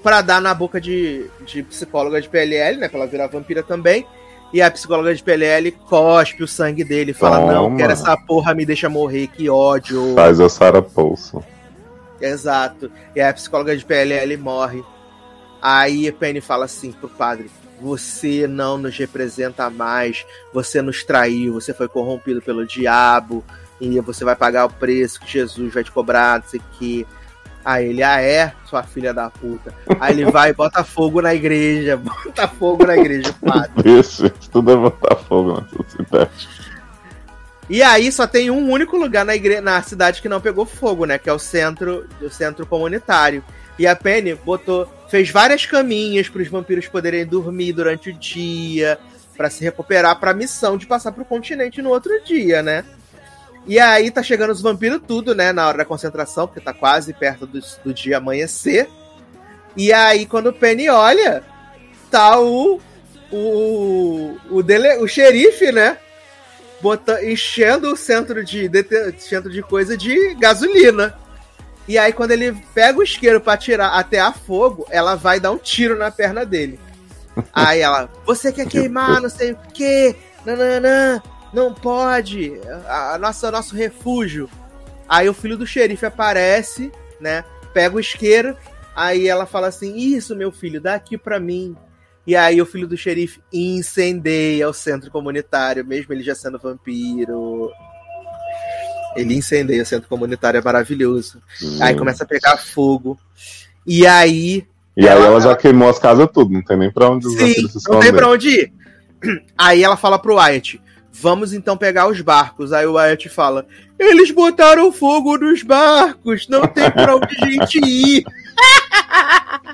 pra dar na boca de, de psicóloga de PLL, né? Pra ela virar vampira também. E a psicóloga de PLL cospe o sangue dele e fala: Não, Toma. quero essa porra, me deixa morrer, que ódio. Faz a Sarah Paulson. Exato. E a psicóloga de PLL morre. Aí Penny fala assim pro padre: Você não nos representa mais, você nos traiu, você foi corrompido pelo diabo, e você vai pagar o preço que Jesus vai te cobrar, não sei o quê. Aí ele, ah, é, sua filha da puta. Aí ele vai e bota fogo na igreja, bota fogo na igreja, padre. Deixa, gente, tudo é botar fogo nessa cidade. E aí só tem um único lugar na, igre... na cidade que não pegou fogo, né? Que é o centro, o centro comunitário. E a Penny botou, fez várias caminhas para os vampiros poderem dormir durante o dia, para se recuperar para a missão de passar pro continente no outro dia, né? E aí tá chegando os vampiros tudo, né? Na hora da concentração, porque tá quase perto do, do dia amanhecer. E aí quando o Penny olha, tá o o o, dele, o xerife, né? Bota, enchendo o centro de, centro de coisa de gasolina. E aí, quando ele pega o isqueiro pra tirar até a fogo, ela vai dar um tiro na perna dele. Aí ela, você quer queimar, não sei o quê, nananã, não pode, a, a nossa, nosso refúgio. Aí o filho do xerife aparece, né, pega o isqueiro, aí ela fala assim, isso, meu filho, dá aqui pra mim. E aí o filho do xerife incendeia o centro comunitário, mesmo ele já sendo vampiro. Ele incendeia o centro comunitário, é maravilhoso. Aí começa a pegar fogo. E aí. E aí ela- ela já queimou as casas tudo, não tem nem pra onde os Sim, se não tem pra onde ir. Aí ela fala pro Wyatt: Vamos então pegar os barcos. Aí o Wyatt fala: Eles botaram fogo nos barcos, não tem pra onde a gente ir.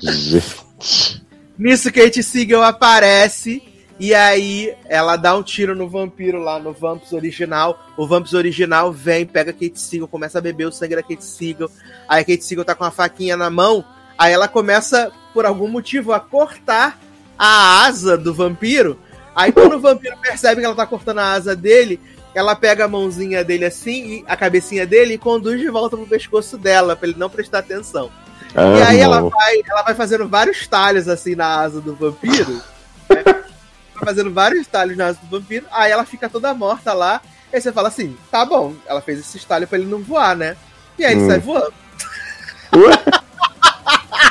Gente. Nisso, Kate Siegel aparece. E aí ela dá um tiro no vampiro lá no Vamps original. O Vamps original vem, pega Kate Siegel, começa a beber o sangue da Kate Siegel. Aí a Kate Siegel tá com a faquinha na mão. Aí ela começa, por algum motivo, a cortar a asa do vampiro. Aí quando o vampiro percebe que ela tá cortando a asa dele, ela pega a mãozinha dele assim, a cabecinha dele, e conduz de volta pro pescoço dela, pra ele não prestar atenção. E aí ela Amo. vai, ela vai fazendo vários talhos assim na asa do vampiro. né? Vai fazendo vários talhos na asa do vampiro. Aí ela fica toda morta lá. E aí você fala assim: tá bom, ela fez esse talho pra ele não voar, né? E aí ele Hum. sai voando.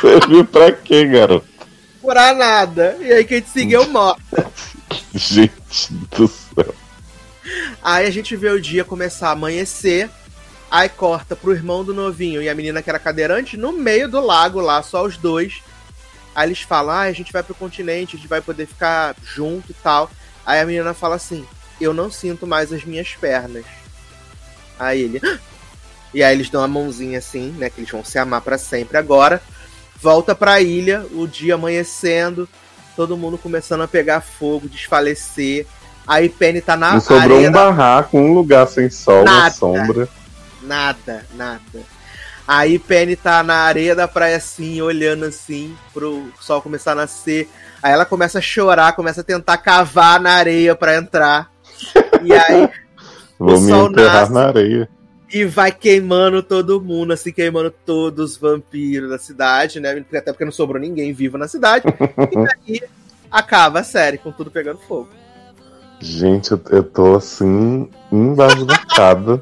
Serviu pra quê, garoto? Pra nada. E aí quem te seguiu morta. Gente do céu. Aí a gente vê o dia começar a amanhecer. Aí corta pro irmão do novinho e a menina que era cadeirante no meio do lago lá, só os dois. Aí eles falam: ah, a gente vai pro continente, a gente vai poder ficar junto e tal. Aí a menina fala assim: eu não sinto mais as minhas pernas. Aí ele. "Ah!" E aí eles dão a mãozinha assim, né? Que eles vão se amar pra sempre agora. Volta pra ilha, o dia amanhecendo, todo mundo começando a pegar fogo, desfalecer. Aí Penny tá na Não sobrou um barraco, um lugar sem sol, uma Nada. sombra. Nada, nada. Aí Penny tá na areia da praia assim, olhando assim, pro sol começar a nascer. Aí ela começa a chorar, começa a tentar cavar na areia pra entrar. E aí Vou O me sol nasce. na areia. e vai queimando todo mundo, assim, queimando todos os vampiros da cidade, né? Até porque não sobrou ninguém vivo na cidade. e aí acaba a série, com tudo pegando fogo. Gente, eu, eu tô assim. Olha,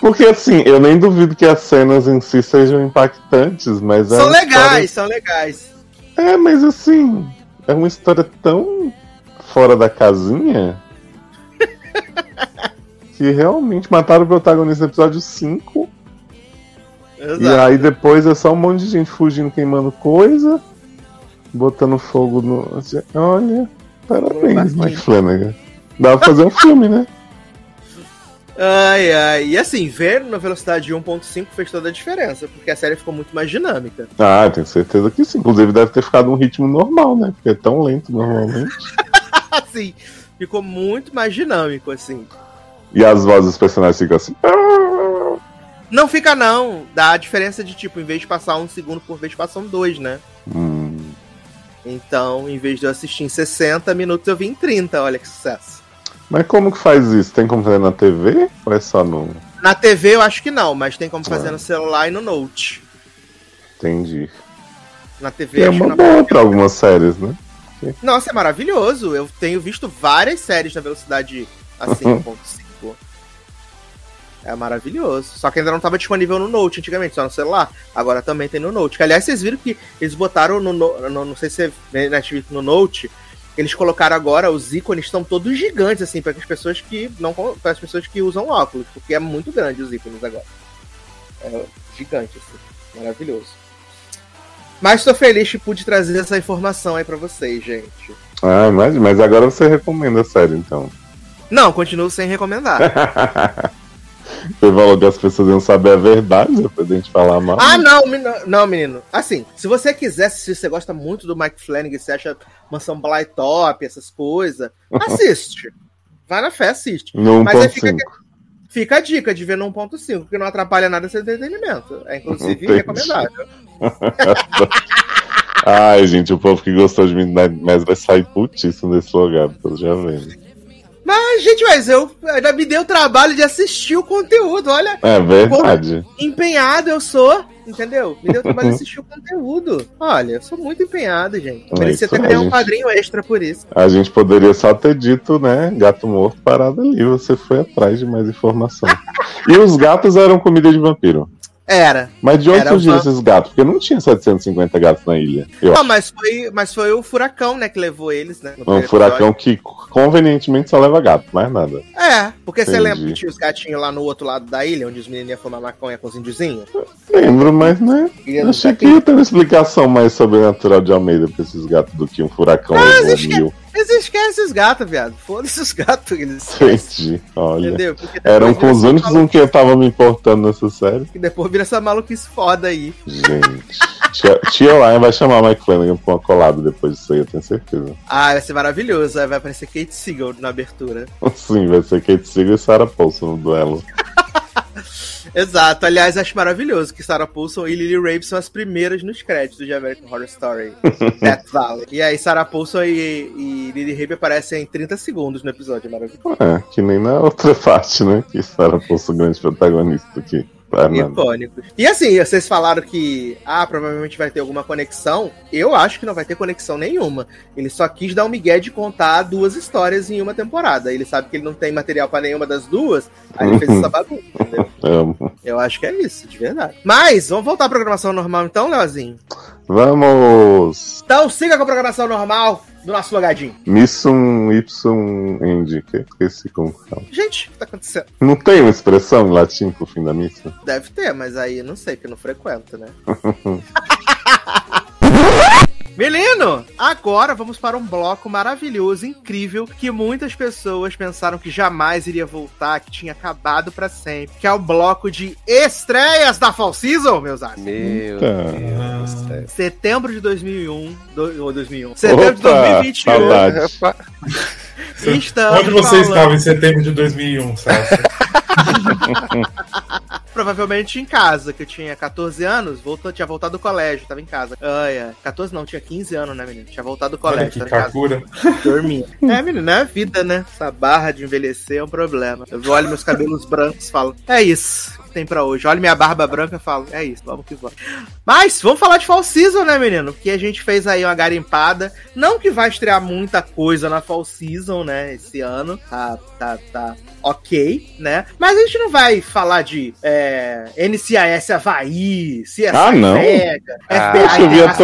Porque assim, eu nem duvido que as cenas em si sejam impactantes, mas é são legais, são legais. história- É, mas assim, é uma história tão fora da casinha que realmente mataram o protagonista no episódio 5 e aí depois é só um monte de gente fugindo, queimando coisa, botando fogo no. Olha, parabéns. Mike Flanagan. Dá pra fazer um filme, né? Ai, ai. E assim, ver na velocidade 1.5 fez toda a diferença, porque a série ficou muito mais dinâmica. Ah, tenho certeza que sim. Inclusive deve ter ficado um ritmo normal, né? Porque é tão lento normalmente. assim, ficou muito mais dinâmico, assim. E as vozes dos personagens ficam assim. Não fica não. Dá a diferença de tipo, em vez de passar um segundo por vez, passam dois, né? Hum. Então, em vez de eu assistir em 60 minutos, eu vi em 30. Olha que sucesso. Mas como que faz isso? Tem como fazer na TV? Ou é só no. Na TV eu acho que não, mas tem como fazer Ah. no celular e no Note. Entendi. Na TV é acho que uma não. boa pra algumas séries, né? Nossa, é maravilhoso. Eu tenho visto várias séries na velocidade assim, 1.5. É maravilhoso. Só que ainda não estava disponível no Note antigamente, só no celular. Agora também tem no Note. Que, aliás, vocês viram que eles botaram no, no, no- não sei se é Netflix no Note, eles colocaram agora os ícones estão todos gigantes assim para as pessoas que não para as pessoas que usam óculos, porque é muito grande os ícones agora. É gigante assim, maravilhoso. Mas estou feliz que pude trazer essa informação aí pra vocês, gente. Ah, mas, mas agora você recomenda a série, então. Não, continuo sem recomendar. Você falou que as pessoas iam saber a verdade depois da gente falar mal. ah, não, menino, não, menino. Assim, se você quiser, se você gosta muito do Mike Flanagan, você acha Mansão Bly top, essas coisas, assiste. Vai na fé, assiste. no mas aí fica, 1.5. fica a dica de ver no 1.5, porque não atrapalha nada seu entretenimento. É inclusive Entendi. recomendável. Ai, gente, o povo que gostou de Midnight Mass vai sair putíssimo desse lugar, tô já vendo. Mas, gente, mas eu ainda me dei o trabalho de assistir o conteúdo. Olha, É verdade. empenhado eu sou, entendeu? Me deu o trabalho de assistir o conteúdo. Olha, eu sou muito empenhado, gente. É Merecia até ganhar um padrinho extra por isso. A gente poderia só ter dito, né? Gato morto parado ali. Você foi atrás de mais informação. e os gatos eram comida de vampiro. Era. Mas de onde Era surgiram va- esses gatos? Porque não tinha 750 gatos na ilha. Eu Não, mas foi, mas foi o furacão, né, que levou eles, né? Um furacão que convenientemente só leva gato, mais nada. É, porque você Entendi. lembra que tinha os gatinhos lá no outro lado da ilha, onde os meninos iam fumar maconha com os índiozinhos? Lembro, mas né? No Achei que ia ter uma explicação mais sobrenatural de Almeida pra esses gatos do que um furacão existe- mil. Eles esquecem os gatos, viado. Foda-se os gatos. Eles Entendi. Olha. Entendeu? Eram com os únicos malu- com quem eu tava me importando nessa série. Que depois vira essa maluquice foda aí. Gente. Tia, tia Lion vai chamar Mike Flanagan pra uma colada depois disso aí, eu tenho certeza. Ah, vai ser maravilhoso. Vai aparecer Kate Siegel na abertura. Sim, vai ser Kate Siegel e Sarah Paulson no duelo. Exato. Aliás, acho maravilhoso que Sarah Paulson e Lily Rabe são as primeiras nos créditos de American Horror Story. Death Valley. E aí, Sarah Paulson e, e Lily Rabe aparecem em 30 segundos no episódio. É maravilhoso. É, que nem na outra parte, né? Que Sarah Paulson grande protagonista aqui. Icônicos. E assim, vocês falaram que, ah, provavelmente vai ter alguma conexão. Eu acho que não vai ter conexão nenhuma. Ele só quis dar um migué de contar duas histórias em uma temporada. Ele sabe que ele não tem material pra nenhuma das duas, aí ele fez essa bagunça, entendeu? Amo. Eu acho que é isso, de verdade. Mas, vamos voltar à programação normal então, Leozinho? Vamos! Então siga com a programação normal do nosso logadinho. Missum Ipsum que esqueci como fala. Gente, o que tá acontecendo? Não tem uma expressão em latim pro fim da missa? Deve ter, mas aí não sei, porque não frequento, né? Menino, agora vamos para um bloco maravilhoso, incrível, que muitas pessoas pensaram que jamais iria voltar, que tinha acabado pra sempre, que é o bloco de estreias da Fall Season, meus amigos. Meu. Deus céu. Setembro de 2001, do, ou 2001, setembro de Opa, 2021, saudade. estamos Onde você falando- estava em setembro de 2001, Sasha? Provavelmente em casa, que eu tinha 14 anos, voltou, tinha voltado do colégio, tava em casa. Ai, ai. 14 não, tinha 15 anos, né, menino? Tinha voltado do Olha colégio, que tava em casa. Dormindo. É, menino, é a vida, né? Essa barra de envelhecer é um problema. Eu olho meus cabelos brancos e falo, é isso tem pra hoje. Olho minha barba branca e falo, é isso, vamos que vamos. Mas, vamos falar de Fall Season, né, menino? Porque a gente fez aí uma garimpada. Não que vai estrear muita coisa na Fall Season, né, esse ano. Tá, tá, tá ok, né? Mas a gente não vai falar de é, NCIS Havaí, CSI Ah, não. Vega, Ah, FBI que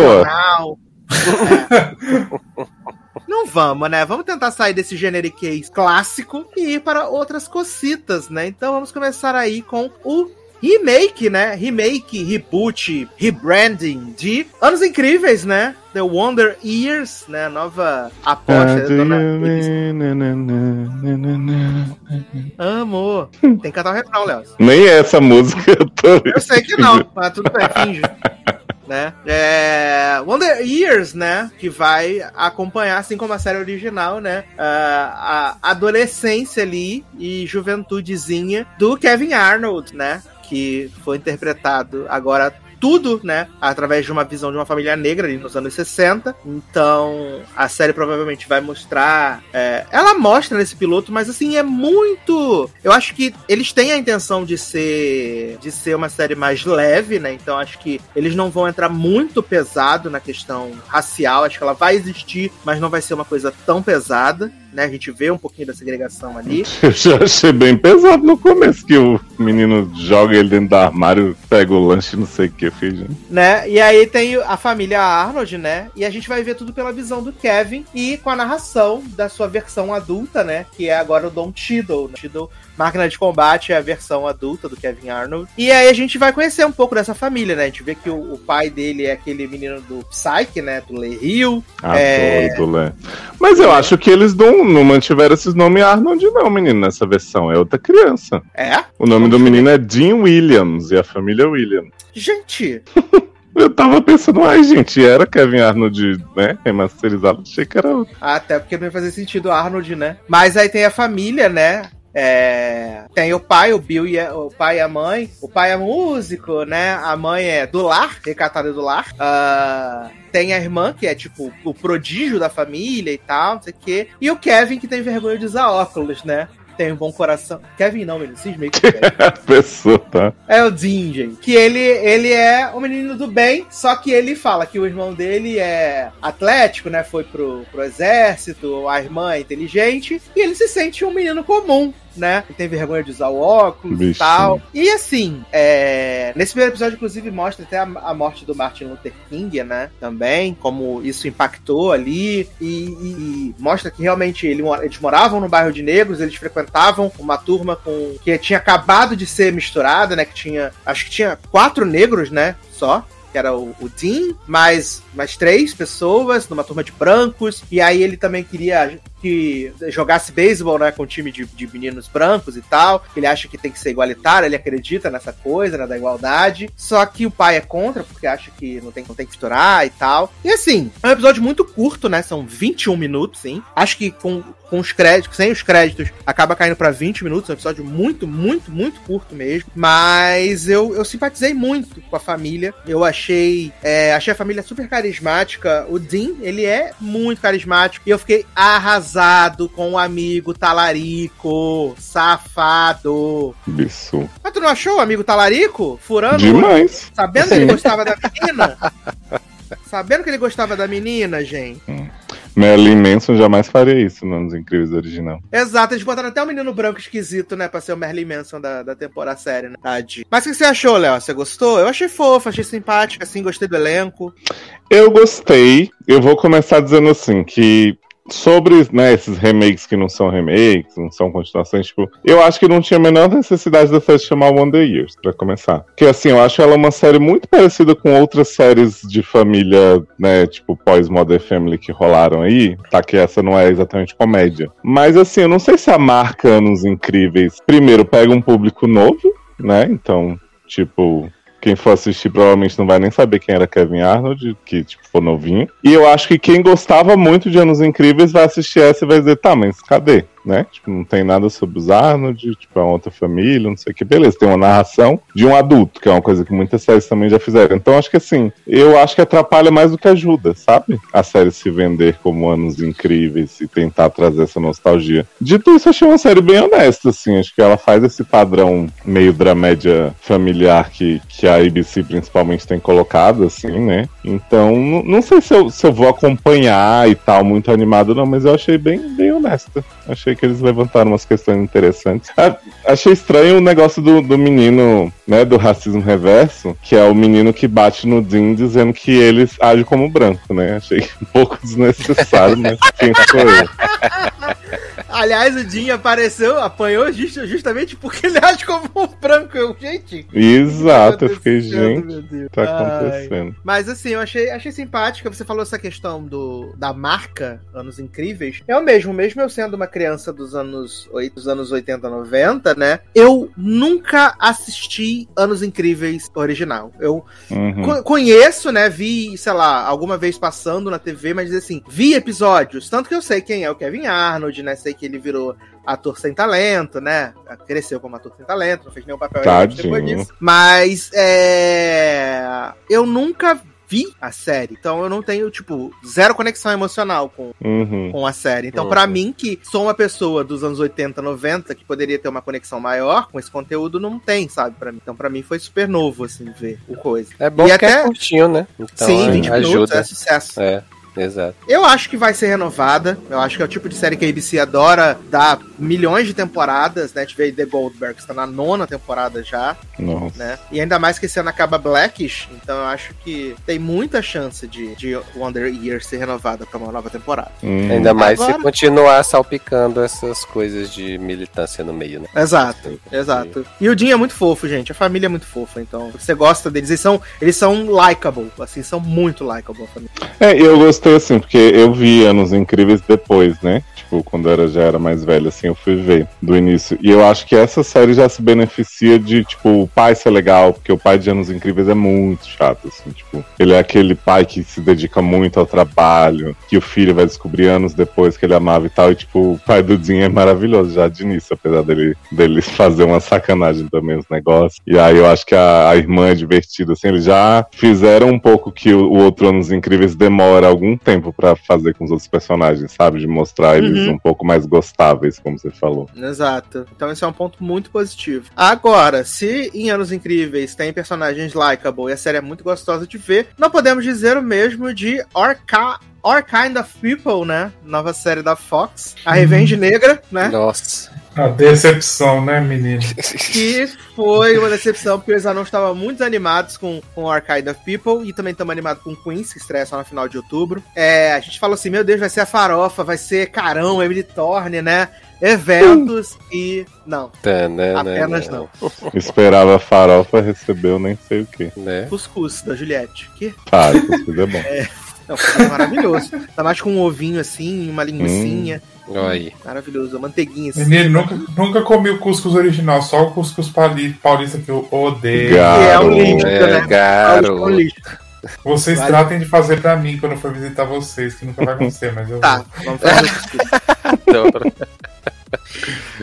Não vamos, né? Vamos tentar sair desse generiquez clássico e ir para outras cocitas, né? Então vamos começar aí com o remake, né? Remake, reboot, rebranding de Anos Incríveis, né? The Wonder Years, né? Nova aposta da dona Amo. Tem que cantar o refrão, Léo. Nem essa música eu tô. Eu sei que não, mas tudo bem, finge. Né? É, Wonder Years, né? Que vai acompanhar, assim como a série original, né? A, adolescência ali e juventudezinha do Kevin Arnold, né? Que foi interpretado agora tudo, né? Através de uma visão de uma família negra ali nos anos 60. Então, a série provavelmente vai mostrar. É, ela mostra nesse piloto, mas assim, é muito. Eu acho que eles têm a intenção de ser. de ser uma série mais leve, né? Então acho que eles não vão entrar muito pesado na questão racial. Acho que ela vai existir, mas não vai ser uma coisa tão pesada né? A gente vê um pouquinho da segregação ali. Eu já achei bem pesado no começo, que o menino joga ele dentro do armário, pega o lanche, não sei o que, fiz. Né? E aí tem a família Arnold, né? E a gente vai ver tudo pela visão do Kevin e com a narração da sua versão adulta, né? Que é agora o Don Cheadle. Né? Cheadle Máquina de Combate é a versão adulta do Kevin Arnold. E aí a gente vai conhecer um pouco dessa família, né? A gente vê que o, o pai dele é aquele menino do Psyche, né? Do Le Rio. Adoro é... do Le. Mas eu acho que eles não, não mantiveram esses nomes Arnold, não, menino, nessa versão. É outra criança. É? O nome do menino é Dean Williams e a família Williams. Gente, Eu tava pensando, ai, gente, era Kevin Arnold, né? Remasterizado, achei que era outro. Até porque não ia fazer sentido Arnold, né? Mas aí tem a família, né? É, tem o pai, o Bill e a, o pai e a mãe. O pai é músico, né? A mãe é do lar, recatada do lar. Uh, tem a irmã, que é tipo o prodígio da família e tal, não sei o quê. E o Kevin, que tem vergonha de usar óculos, né? Tem um bom coração. Kevin não, menino, cismei com o pessoa, tá? É o Dean, gente. Que ele, ele é o menino do bem, só que ele fala que o irmão dele é atlético, né? Foi pro, pro exército, a irmã é inteligente, e ele se sente um menino comum né? Ele tem vergonha de usar o óculos Bichinho. e tal. E assim, é... nesse primeiro episódio, inclusive, mostra até a, a, morte do Martin Luther King, né? Também, como isso impactou ali. E, e, e mostra que realmente ele, eles moravam no bairro de negros, eles frequentavam uma turma com que tinha acabado de ser misturada, né? Que tinha. Acho que tinha quatro negros, né? Só que era o, o Dean, mais, mais três pessoas numa turma de brancos. E aí ele também queria que jogasse beisebol, né, com um time de, de meninos brancos e tal. Ele acha que tem que ser igualitário, ele acredita nessa coisa, né, da igualdade. Só que o pai é contra, porque acha que não tem, não tem que misturar e tal. E assim, é um episódio muito curto, né, são 21 minutos, sim. Acho que com, com os créditos, sem os créditos, acaba caindo para 20 minutos. É um episódio muito, muito, muito curto mesmo. Mas eu, eu simpatizei muito com a família. Eu achei, é, achei a família super carismática. O Dean, ele é muito carismático. E eu fiquei arrasado casado com um amigo talarico, safado. Isso. Mas tu não achou o amigo talarico? Furando? Demais. Sabendo que ele gostava da menina? Sabendo que ele gostava da menina, gente? Hum. Merlin Manson jamais faria isso nos Incríveis original. Exato, eles botaram até o menino branco esquisito, né? Pra ser o Merlin Manson da, da temporada série, né? Tadinho. Mas o que você achou, Léo? Você gostou? Eu achei fofo, achei simpática, assim, gostei do elenco. Eu gostei. Eu vou começar dizendo assim, que sobre né, esses remakes que não são remakes, não são continuações, tipo, eu acho que não tinha a menor necessidade da série chamar Wonder Years, pra começar. Porque assim, eu acho ela uma série muito parecida com outras séries de família, né, tipo pós-Modern Family que rolaram aí, tá? Que essa não é exatamente comédia. Mas assim, eu não sei se a marca Anos Incríveis, primeiro, pega um público novo, né? Então, tipo, quem for assistir provavelmente não vai nem saber quem era Kevin Arnold, que tipo, for novinho. E eu acho que quem gostava muito de Anos Incríveis vai assistir essa e vai dizer, tá, mas cadê? Né? Tipo, não tem nada sobre os Arnold, tipo, é outra família, não sei o que. Beleza, tem uma narração de um adulto, que é uma coisa que muitas séries também já fizeram. Então, acho que assim, eu acho que atrapalha mais do que ajuda, sabe? A série se vender como anos incríveis e tentar trazer essa nostalgia. Dito isso, achei uma série bem honesta, assim. Acho que ela faz esse padrão meio dramédia familiar que, que a ABC principalmente tem colocado, assim, né? Então, não, não sei se eu, se eu vou acompanhar e tal, muito animado, não, mas eu achei bem, bem honesta. Achei que eles levantaram umas questões interessantes. Ah, achei estranho o negócio do, do menino, né, do racismo reverso, que é o menino que bate no Dean dizendo que ele age como branco, né? Achei um pouco desnecessário, mas quem sou eu? Aliás, o Jim apareceu, apanhou just- justamente porque ele age como um branco. Eu, gente. Exato, eu tá fiquei, gente, tá Ai. acontecendo. Mas assim, eu achei, achei simpática. Você falou essa questão do, da marca Anos Incríveis. Eu mesmo, mesmo eu sendo uma criança dos anos, dos anos 80, 90, né? Eu nunca assisti Anos Incríveis original. Eu Uhum. co- conheço, né? Vi, sei lá, alguma vez passando na TV, mas assim, vi episódios. Tanto que eu sei quem é o Kevin Arnold, né? Sei que ele virou ator sem talento, né? Cresceu como ator sem talento, não fez nenhum papel depois disso. Mas é. Eu nunca vi a série. Então eu não tenho, tipo, zero conexão emocional com, Uhum. com a série. Então, Uhum. pra mim, que sou uma pessoa dos anos 80, 90, que poderia ter uma conexão maior com esse conteúdo, não tem, sabe? Pra mim. Então, pra mim, foi super novo, assim, ver o coisa. É bom E que até- é curtinho, né? Então, Sim, é, 20 minutos, ajuda. é sucesso. É, exato. Eu acho que vai ser renovada. Eu acho que é o tipo de série que a ABC adora dar milhões de temporadas, né? A gente vê The Goldberg, está na nona temporada já, Nossa. né? E ainda mais que esse ano acaba Blackish, então eu acho que tem muita chance de, de Wonder Year ser renovada para uma nova temporada. Uhum. Ainda mais Agora- se continuar salpicando essas coisas de militância no meio, né? Exato, exato. E o Jim é muito fofo, gente. A família é muito fofa, então você gosta deles. Eles são, eles são likable, assim, são muito likable a família. É, e eu gostei assim, porque eu vi Anos Incríveis depois, né? Tipo, quando eu era, já era mais velho, assim, eu fui ver do início. E eu acho que essa série já se beneficia de, tipo, o pai ser legal, porque o pai de Anos Incríveis é muito chato, assim, tipo, ele é aquele pai que se dedica muito ao trabalho, que o filho vai descobrir anos depois que ele amava e tal, e, tipo, o pai do Dinho é maravilhoso já de início, apesar dele, dele fazer uma sacanagem também os negócios. E aí eu acho que a, a irmã é divertida, assim, eles já fizeram um pouco que o, o outro Anos Incríveis demora algum tempo pra fazer com os outros personagens, sabe? De mostrar eles Uhum. um pouco mais gostáveis, como você falou. Exato. Então esse é um ponto muito positivo. Agora, se em Anos Incríveis tem personagens likable e a série é muito gostosa de ver, não podemos dizer o mesmo de Orca... Or Kind of People, né? Nova série da Fox. A Revenge Negra, né? Nossa. A decepção, né, menino? Que foi uma decepção, porque eles já não estavam muito animados com, com Kind of People e também estamos animados com Queens, que estreia só no final de outubro. É, a gente falou assim: meu Deus, vai ser a farofa, vai ser Carão, Emily Thorne, né? Eventos e. Não, Tanana, Apenas não. Esperava a farofa, recebeu nem sei o que. Né? Cuscuz da Juliette. Que? Tá, isso é bom. Não, é maravilhoso. tá mais com um ovinho assim, uma linguicinha. Olha aí. Maravilhoso, uma manteiguinha assim. Menino, nunca, nunca comi o cuscuz original, só o cuscuz paulista que eu odeio. Que é o lixo, É, né? garo. É. Vocês Vale. tratem de fazer pra mim quando eu for visitar vocês, que nunca vai acontecer, mas eu Tá, vamos fazer o cuscuz. Adoro.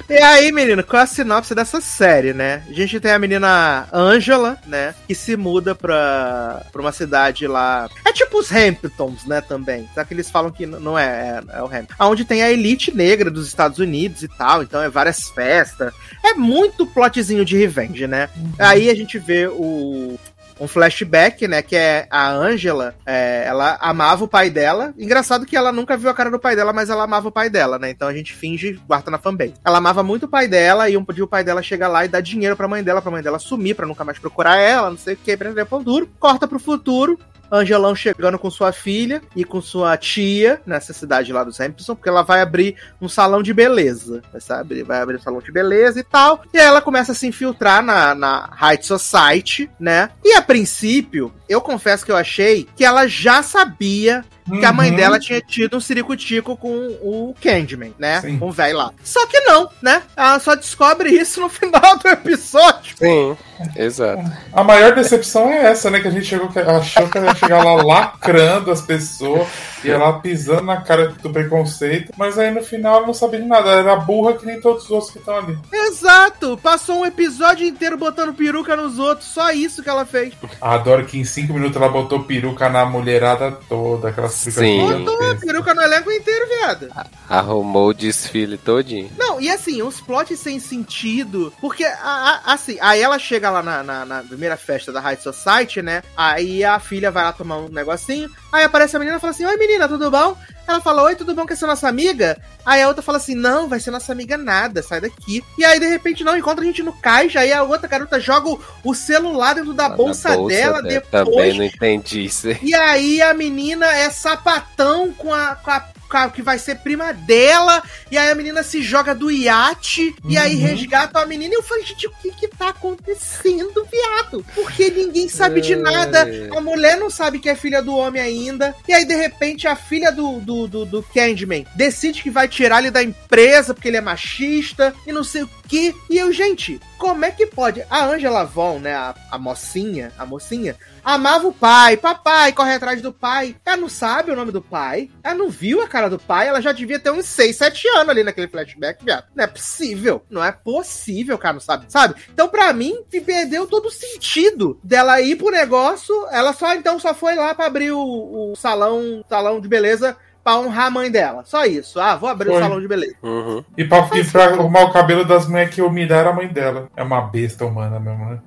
E aí, menino, qual é a sinopse dessa série, né? A gente tem a menina Angela, né? Que se muda pra, pra uma cidade lá. É tipo os Hamptons, né? Também. Só que eles falam que não é, é, é o Hampton. Onde tem a elite negra dos Estados Unidos e tal. Então é várias festas. É muito plotzinho de revenge, né? Aí a gente vê o. Um flashback, né? Que é a Angela. é, ela amava o pai dela. Engraçado que ela nunca viu a cara do pai dela, mas ela amava o pai dela, né? Então a gente finge, guarda na fanbase. Ela amava muito o pai dela e um dia o pai dela chega lá e dá dinheiro pra mãe dela, pra mãe dela sumir, pra nunca mais procurar ela, não sei o que, pra pão duro. Corta pro futuro. Angelão chegando com sua filha e com sua tia nessa cidade lá dos Hampton, porque ela vai abrir um salão de beleza, sabe? Vai abrir um salão de beleza e tal. E aí ela começa a se infiltrar na, na High Society, né? E a princípio, eu confesso que eu achei que ela já sabia que a mãe Uhum. dela tinha tido um ciricutico com o Candyman, né? Sim. Com o velho lá. Só que não, né? Ela só descobre isso no final do episódio. Sim, exato. A maior decepção é essa, né? Que a gente chegou, achou que ela ia chegar lá lacrando as pessoas, ia lá pisando na cara do preconceito, mas aí no final ela não sabia de nada, ela era burra que nem todos os outros que estão ali. Exato! Passou um episódio inteiro botando peruca nos outros, só isso que ela fez. Adoro que em cinco minutos ela botou peruca na mulherada toda, aquelas Sim. Botou a gigantescas. peruca no elenco inteiro, viado. Arrumou o desfile todinho. Não, e assim, uns plots sem sentido. Porque, a- a- assim, aí ela chega lá na, na- na primeira festa da High Society, né? Aí a filha vai lá tomar um negocinho. Aí aparece a menina e fala assim: Oi, menina, tudo bom? Ela fala: Oi, tudo bom? Quer ser nossa amiga? Aí a outra fala assim: Não, vai ser nossa amiga nada, sai daqui. E aí, de repente, não, encontra a gente no caixa. Aí a outra garota joga o, celular dentro da Na bolsa, dela né? depois. Também não entendi isso. E aí a menina é sapatão com a, com a que vai ser prima dela, e aí a menina se joga do iate, e aí Uhum. resgata a menina, e eu falei, gente, o que que tá acontecendo, viado? Porque ninguém sabe de É. nada, a mulher não sabe que é filha do homem ainda, e aí de repente a filha do, do, do, do Candyman decide que vai tirar ele da empresa porque ele é machista, e não sei o que, e eu, gente, como é que pode? A Angela Von, né, a, a mocinha, a mocinha, amava o pai, papai, corre atrás do pai. Ela não sabe o nome do pai, ela não viu a cara do pai, ela já devia ter uns 6, 7 anos ali naquele flashback, viado. Não é possível, não é possível, cara, não sabe, sabe? Então, pra mim, perdeu todo o sentido dela ir pro negócio, ela só, então, só foi lá pra abrir o, o salão, salão de beleza pra honrar a mãe dela. Só isso. Ah, vou abrir o salão de beleza. Uhum. E pra, e pra arrumar o cabelo das mulheres que humilharam a mãe dela. É uma besta humana mesmo, né?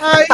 Ai,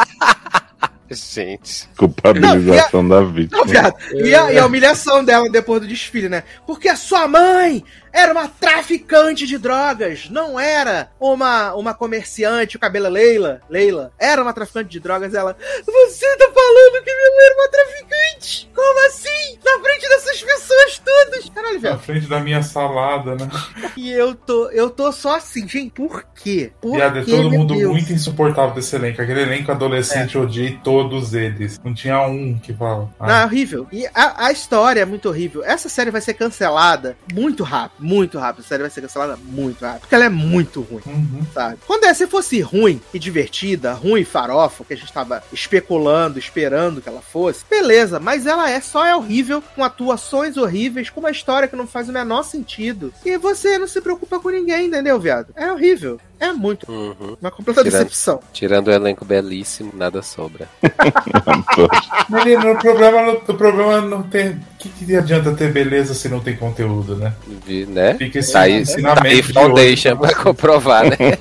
Gente. Culpabilização da vítima. Não. E a, e a humilhação dela depois do desfile, né? Porque a sua mãe era uma traficante de drogas, não era uma, uma comerciante, o cabelo é Leila, Leila, era uma traficante de drogas, ela, você tá falando que minha mãe era uma traficante? Como assim? Na frente dessas pessoas todas? Caralho, Na viado. frente da minha salada, né? E eu tô, eu tô só assim, gente, por quê? Por Viado, é todo mundo Deus? muito insuportável desse elenco. Aquele elenco adolescente, eu odiei todos eles. Não tinha um que fala. Não, é horrível. E a, a história é muito horrível. Essa série vai ser cancelada muito rápido. Muito rápido. A série vai ser cancelada muito rápido. Porque ela é muito ruim, Uhum. sabe? Quando essa fosse ruim e divertida, ruim e farofa, que a gente tava especulando, esperando que ela fosse, beleza. Mas ela é só é horrível, com atuações horríveis, com uma história que não faz o menor sentido. E você não se preocupa com ninguém, entendeu, viado? É horrível. É muito. Uhum. Uma completa Tirando- decepção. Tirando o elenco belíssimo, nada sobra. Menino, o problema, não- o problema não tem. O que, que adianta ter beleza se não tem conteúdo, né? Vi- Né? Fica esse Tá aí, ensinamento tá aí de Foundation hoje. pra comprovar, né?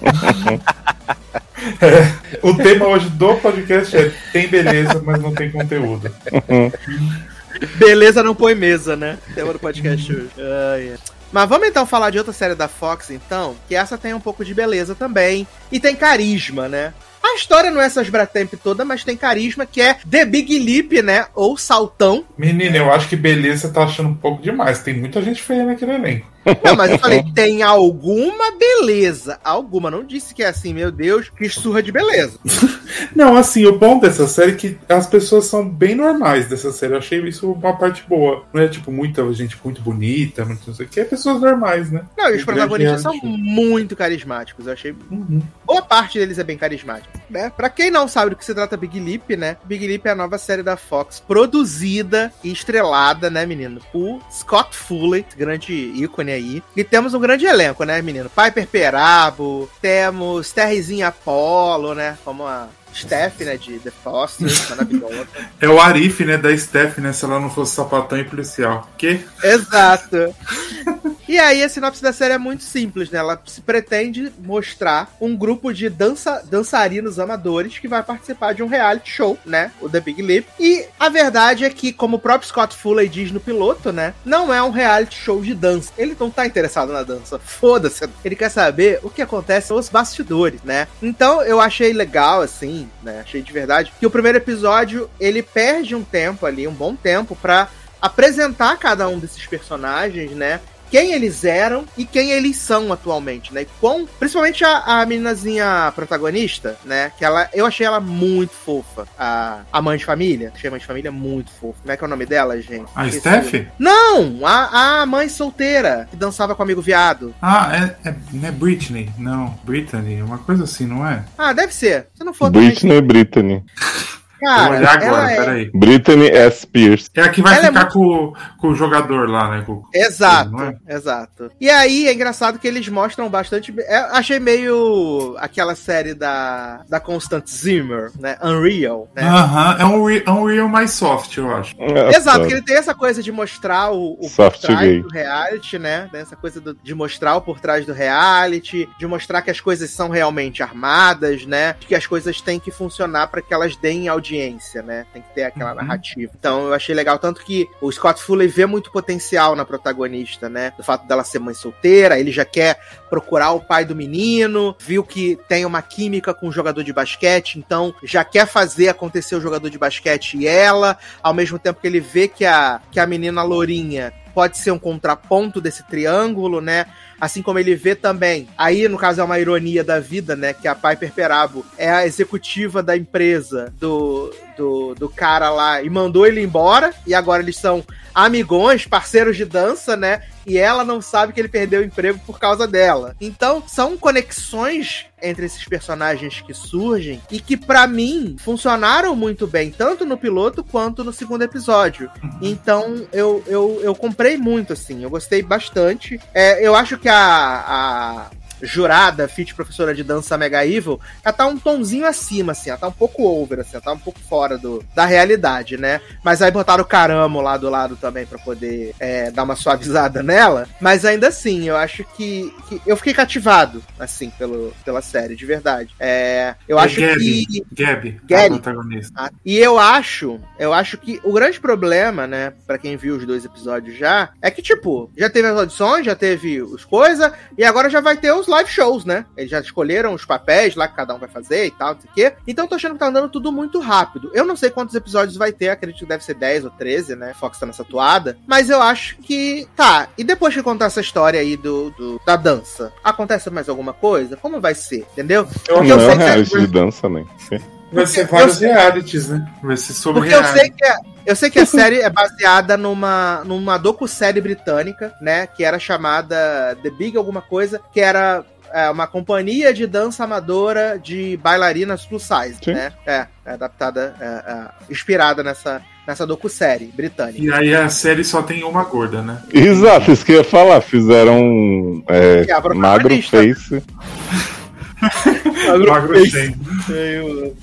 O tema hoje do podcast é tem beleza, mas não tem conteúdo. Beleza não põe mesa, né? Tema do podcast hoje. Ai, ai. Mas vamos então falar de outra série da Fox, então, que essa tem um pouco de beleza também. E tem carisma, né? A história não é essas Bratemp toda, mas tem carisma, que é The Big Leap, né? Ou Saltão. Menina, eu acho que beleza tá achando um pouco demais. Tem muita gente feia naquele elenco. Não, mas eu falei, tem alguma beleza. Alguma. Não disse que é assim, meu Deus, que surra de beleza. Não, assim, o bom dessa série é que as pessoas são bem normais dessa série. Eu achei isso uma parte boa. Não é tipo muita gente muito bonita, muito não sei o que. É pessoas normais, né? Não, e os protagonistas são muito carismáticos. Eu achei Uhum. boa parte deles é bem carismática, né? Pra quem não sabe do que se trata Big Leap, né? Big Leap é a nova série da Fox, produzida e estrelada, né, menino? Por Scott Fuller, grande ícone aí. E temos um grande elenco, né, menino? Piper Perabo, temos Terrezinha Apollo, né? Como a Steph, né, de The Foster, maravilhosa. É o Arif, né, da Steph, né? Se ela não fosse sapatão e policial. Que? Exato. E aí a sinopse da série é muito simples, né? Ela se pretende mostrar um grupo de dança, dançarinos amadores que vai participar de um reality show, né? O The Big Leap. E a verdade é que, como o próprio Scott Fuller diz no piloto, né? Não é um reality show de dança. Ele não tá interessado na dança. Foda-se. Ele quer saber o que acontece nos bastidores, né? Então eu achei legal, assim, né? Achei de verdade que o primeiro episódio ele perde um tempo ali, um bom tempo, pra apresentar cada um desses personagens, né? Quem eles eram e quem eles são atualmente, né? E quão, principalmente a, a meninazinha protagonista, né? Que ela, eu achei ela muito fofa. A, a mãe de família. Achei a mãe de família muito fofa. Como é que é o nome dela, gente? A Esqueci. Steph? Não! A, a mãe solteira que dançava com o amigo viado. Ah, é, é, não é Britney. Não, Brittany. É uma coisa assim, não é? Ah, deve ser. Se não for também- Britney Brittany. Vou Cara, olhar agora, ela é... peraí. Britney S. Pierce. É a que vai Ela é ficar com, com o jogador lá, né? Com- Exato, é? exato. E aí é engraçado que eles mostram bastante. é, achei meio aquela série da, da Constant Zimmer, né? Unreal, né? Aham, é um Unreal, Unreal mais soft, eu acho. Exato, que ele tem essa coisa de mostrar o, o por Soft trás gay. do reality, né? Tem essa coisa do- de mostrar o por trás do reality, de mostrar que as coisas são realmente armadas, né? Que as coisas têm que funcionar para que elas deem audiência, né? Tem que ter aquela Uhum. narrativa. Então eu achei legal, tanto que o Scott Fuller vê muito potencial na protagonista, né? Do fato dela ser mãe solteira, ele já quer procurar o pai do menino, viu que tem uma química com o jogador de basquete, então já quer fazer acontecer o jogador de basquete e ela, ao mesmo tempo que ele vê que a, que a menina lourinha pode ser um contraponto desse triângulo, né? Assim como ele vê também. Aí, no caso, é uma ironia da vida, né? Que a Piper Perabo é a executiva da empresa do, do, do cara lá e mandou ele embora. E agora eles são amigões, parceiros de dança, né? E ela não sabe que ele perdeu o emprego por causa dela. Então, são conexões entre esses personagens que surgem e que, para mim, funcionaram muito bem, tanto no piloto quanto no segundo episódio. Então, eu, eu, eu comprei muito, assim, eu gostei bastante. É, eu acho que a, a jurada, fit professora de dança Mega Evil, ela tá um tonzinho acima, assim, ela tá um pouco over, assim, ela tá um pouco fora do, da realidade, né? Mas aí botaram o caramo lá do lado também para poder é, dar uma suavizada nela. Mas ainda assim, eu acho que, que, eu fiquei cativado, assim, pelo, pela série, de verdade. É, eu É acho Gabi, que. Gabi, Gabi. protagonista. Ah, E eu acho, eu acho que o grande problema, né, Pra quem viu os dois episódios já, é que, tipo, já teve as audições, já teve os coisa, e agora já vai ter os live shows, né? Eles já escolheram os papéis lá que cada um vai fazer e tal, não sei o quê. Então eu tô achando que tá andando tudo muito rápido. Eu não sei quantos episódios vai ter, acredito que deve ser 10 ou 13, né? Fox tá nessa toada. Mas eu acho que. Tá, e depois que contar essa história aí do, do- da dança, acontece mais alguma coisa? Como vai ser? Entendeu? Eu Porque não eu é sei um que- de dança, nem. Vai ser eu vários sei- realities, né? Vai ser sobre Porque eu sei que a, eu sei que a série é baseada numa, numa docu-série britânica, né? Que era chamada The Big alguma coisa, que era é, uma companhia de dança amadora de bailarinas plus size, Sim. né? É, é adaptada, é, é, inspirada nessa, nessa docu-série britânica. E aí a série só tem uma gorda, né? Exato, isso que eu ia falar. Fizeram é, Que é a magro face.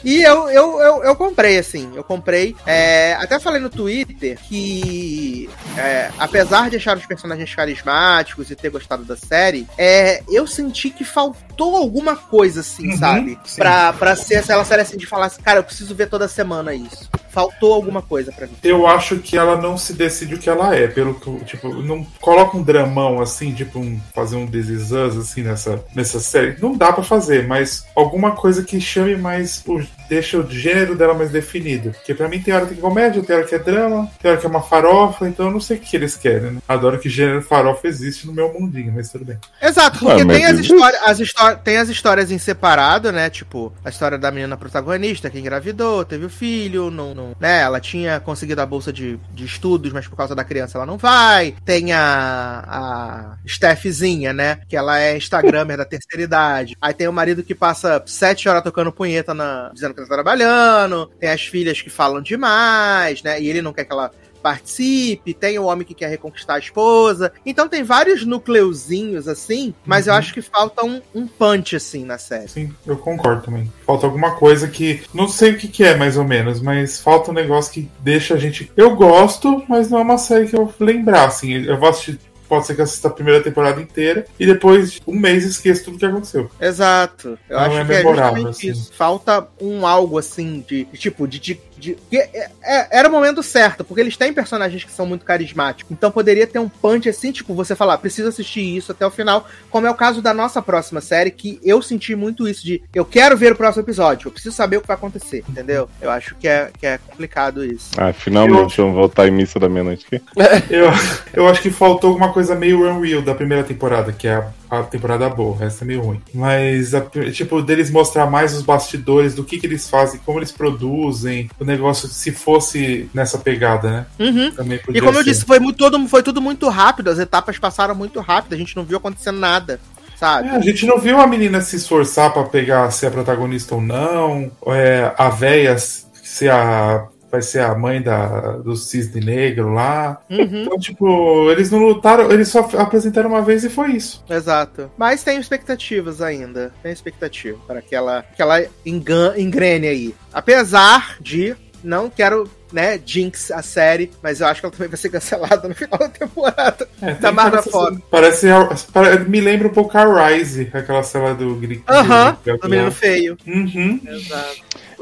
E eu, eu, eu, eu comprei, assim, eu comprei. é, até falei no Twitter que, é, apesar de achar os personagens carismáticos e ter gostado da série, é, eu senti que faltou alguma coisa, assim, Uhum, sabe? sim. Pra, pra ser aquela série assim de falar assim, cara, eu preciso ver toda semana isso. Faltou alguma coisa pra mim. Eu acho que ela não se decide o que ela é, pelo que, tipo, não coloca um dramão assim, tipo, um, fazer um This Us, assim, nessa, nessa série. Não dá pra fazer, mas alguma coisa que chame mais, o, deixa o gênero dela mais definido. Porque pra mim tem hora que é comédia, tem hora que é drama, tem hora que é uma farofa, então eu não sei o que eles querem, né? Adoro que gênero farofa existe no meu mundinho, mas tudo bem. Exato, porque Ah, tem, as histórias, as tem as histórias em separado, né? Tipo, a história da menina protagonista que engravidou, teve o filho, não, não- né? Ela tinha conseguido a bolsa de, de estudos, mas por causa da criança ela não vai. Tem a, a Stephzinha, né? Que ela é Instagramer da terceira idade. Aí tem o marido que passa sete horas tocando punheta na, dizendo que tá trabalhando. Tem as filhas que falam demais, né? E ele não quer que ela participe, tem o homem que quer reconquistar a esposa. Então tem vários núcleozinhos assim, mas eu acho que falta um, um punch assim na série. Sim, eu concordo também. Falta alguma coisa que. Não sei o que, que é, mais ou menos, mas falta um negócio que deixa a gente. Eu gosto, mas não é uma série que eu vou lembrar, assim. Eu vou assistir. Pode ser que eu assista a primeira temporada inteira e depois, um mês, esqueça tudo que aconteceu. Exato. Eu Não acho é que é justamente assim. isso. Falta um algo assim de, de tipo de, de, de- que é- é- era o momento certo, porque eles têm personagens que são muito carismáticos. Então poderia ter um punch assim, tipo, você falar, preciso assistir isso até o final, como é o caso da nossa próxima série, que eu senti muito isso de eu quero ver o próximo episódio, eu preciso saber o que vai acontecer, entendeu? Eu acho que é, que é complicado isso. Ah, finalmente vamos voltar em missa da meia-noite aqui. Eu, eu acho que faltou alguma coisa meio Unreal da primeira temporada, que é a, a temporada boa, essa é meio ruim. Mas, a- tipo, deles mostrar mais os bastidores, do que, que eles fazem, como eles produzem, o negócio, se fosse nessa pegada, né? Uhum. Também E como eu ser. disse, foi, muito, todo, foi tudo muito rápido, as etapas passaram muito rápido, a gente não viu acontecendo nada, sabe? É, a gente não viu a menina se esforçar pra pegar ser a protagonista ou não, é, a véia ser a. Vai ser a mãe da, do cisne negro lá. Uhum. Então, tipo, eles não lutaram, eles só apresentaram uma vez e foi isso. Exato. Mas tenho expectativas ainda. Tenho expectativa para que ela, que ela engan- engrene aí. Apesar de. Não quero, né, jinx a série, mas eu acho que ela também vai ser cancelada no final da temporada. É, Da Marvel fora. Parece, pare- me lembra um pouco a Rise, aquela cela do Greek. Aham, do- do menino feio. Uhum. Exato.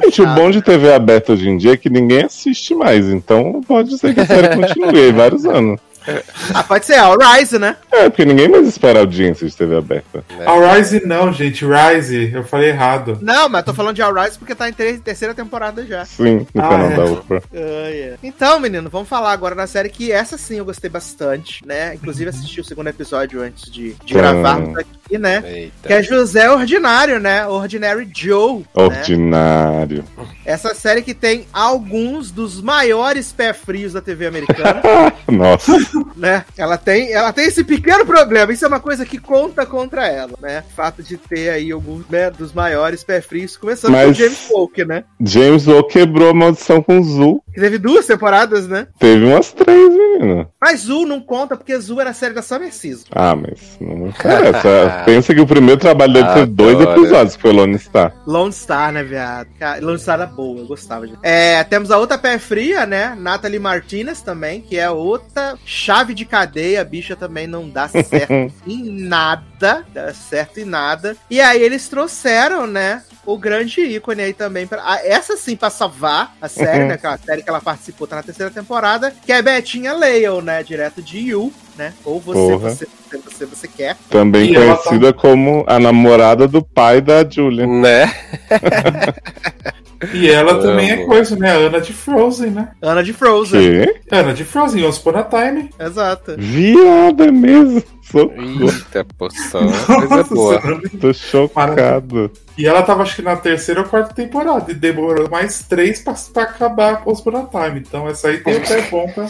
Gente, o bom de TV aberta hoje em dia é que ninguém assiste mais, então pode ser que a série continue aí vários anos. Ah, pode ser All Rise, né? É, porque ninguém mais espera a audiência de TV aberta. A Rise não, gente. Rise, eu falei errado. Não, mas tô falando de All Rise porque tá em terceira temporada já. Sim, no Ah, canal é. da Oprah. Ah, yeah. Então, menino, vamos falar agora na série que essa sim eu gostei bastante, né? Inclusive assisti o segundo episódio antes de, de Hum. gravarmos aqui, né? Eita. Que é José Ordinário, né? Ordinary Joe. Né? Ordinário. Essa série que tem alguns dos maiores pé frios da TV americana, Nossa. Né? Ela tem, ela tem esse pequeno problema. Isso é uma coisa que conta contra ela, né? O fato de ter aí alguns né, dos maiores pé frios, começando Mas- com James Folk, né? James O quebrou a maldição com Zul. Que teve duas temporadas, né? Teve umas três, menina. Mas Zul não conta porque Zul era a série da Summer Season. Ah, mas não interessa. Pensa que o primeiro trabalho dele teve dois episódios, que foi Lone Star. Lone Star, né, viado? Lone Star era boa, eu gostava de. É, temos a outra pé fria, né? Natalie Martinez também, que é outra chave de cadeia. A bicha também não dá certo em nada. Dá certo em nada. E aí eles trouxeram, né? O grande ícone aí também. Pra, ah, essa sim, pra salvar a série, né? Aquela série que ela participou, tá na terceira temporada, que é Betinha Lale, né? Direto de You, né? Ou você, Porra. você, você, você, você quer. Também E ela conhecida como a namorada do pai da Julia. Né? E ela também é coisa, né? A Ana de Frozen, né? Ana de Frozen. Que? Ana de Frozen, Once Upon a Time. Exato. Viada é mesmo. Socorro. Eita, poção. Coisa boa. Senhora. Tô chocado. E ela tava, acho que na terceira ou quarta temporada. E demorou mais três pra, pra acabar Once Upon a Time. Então essa aí tem até bom pra...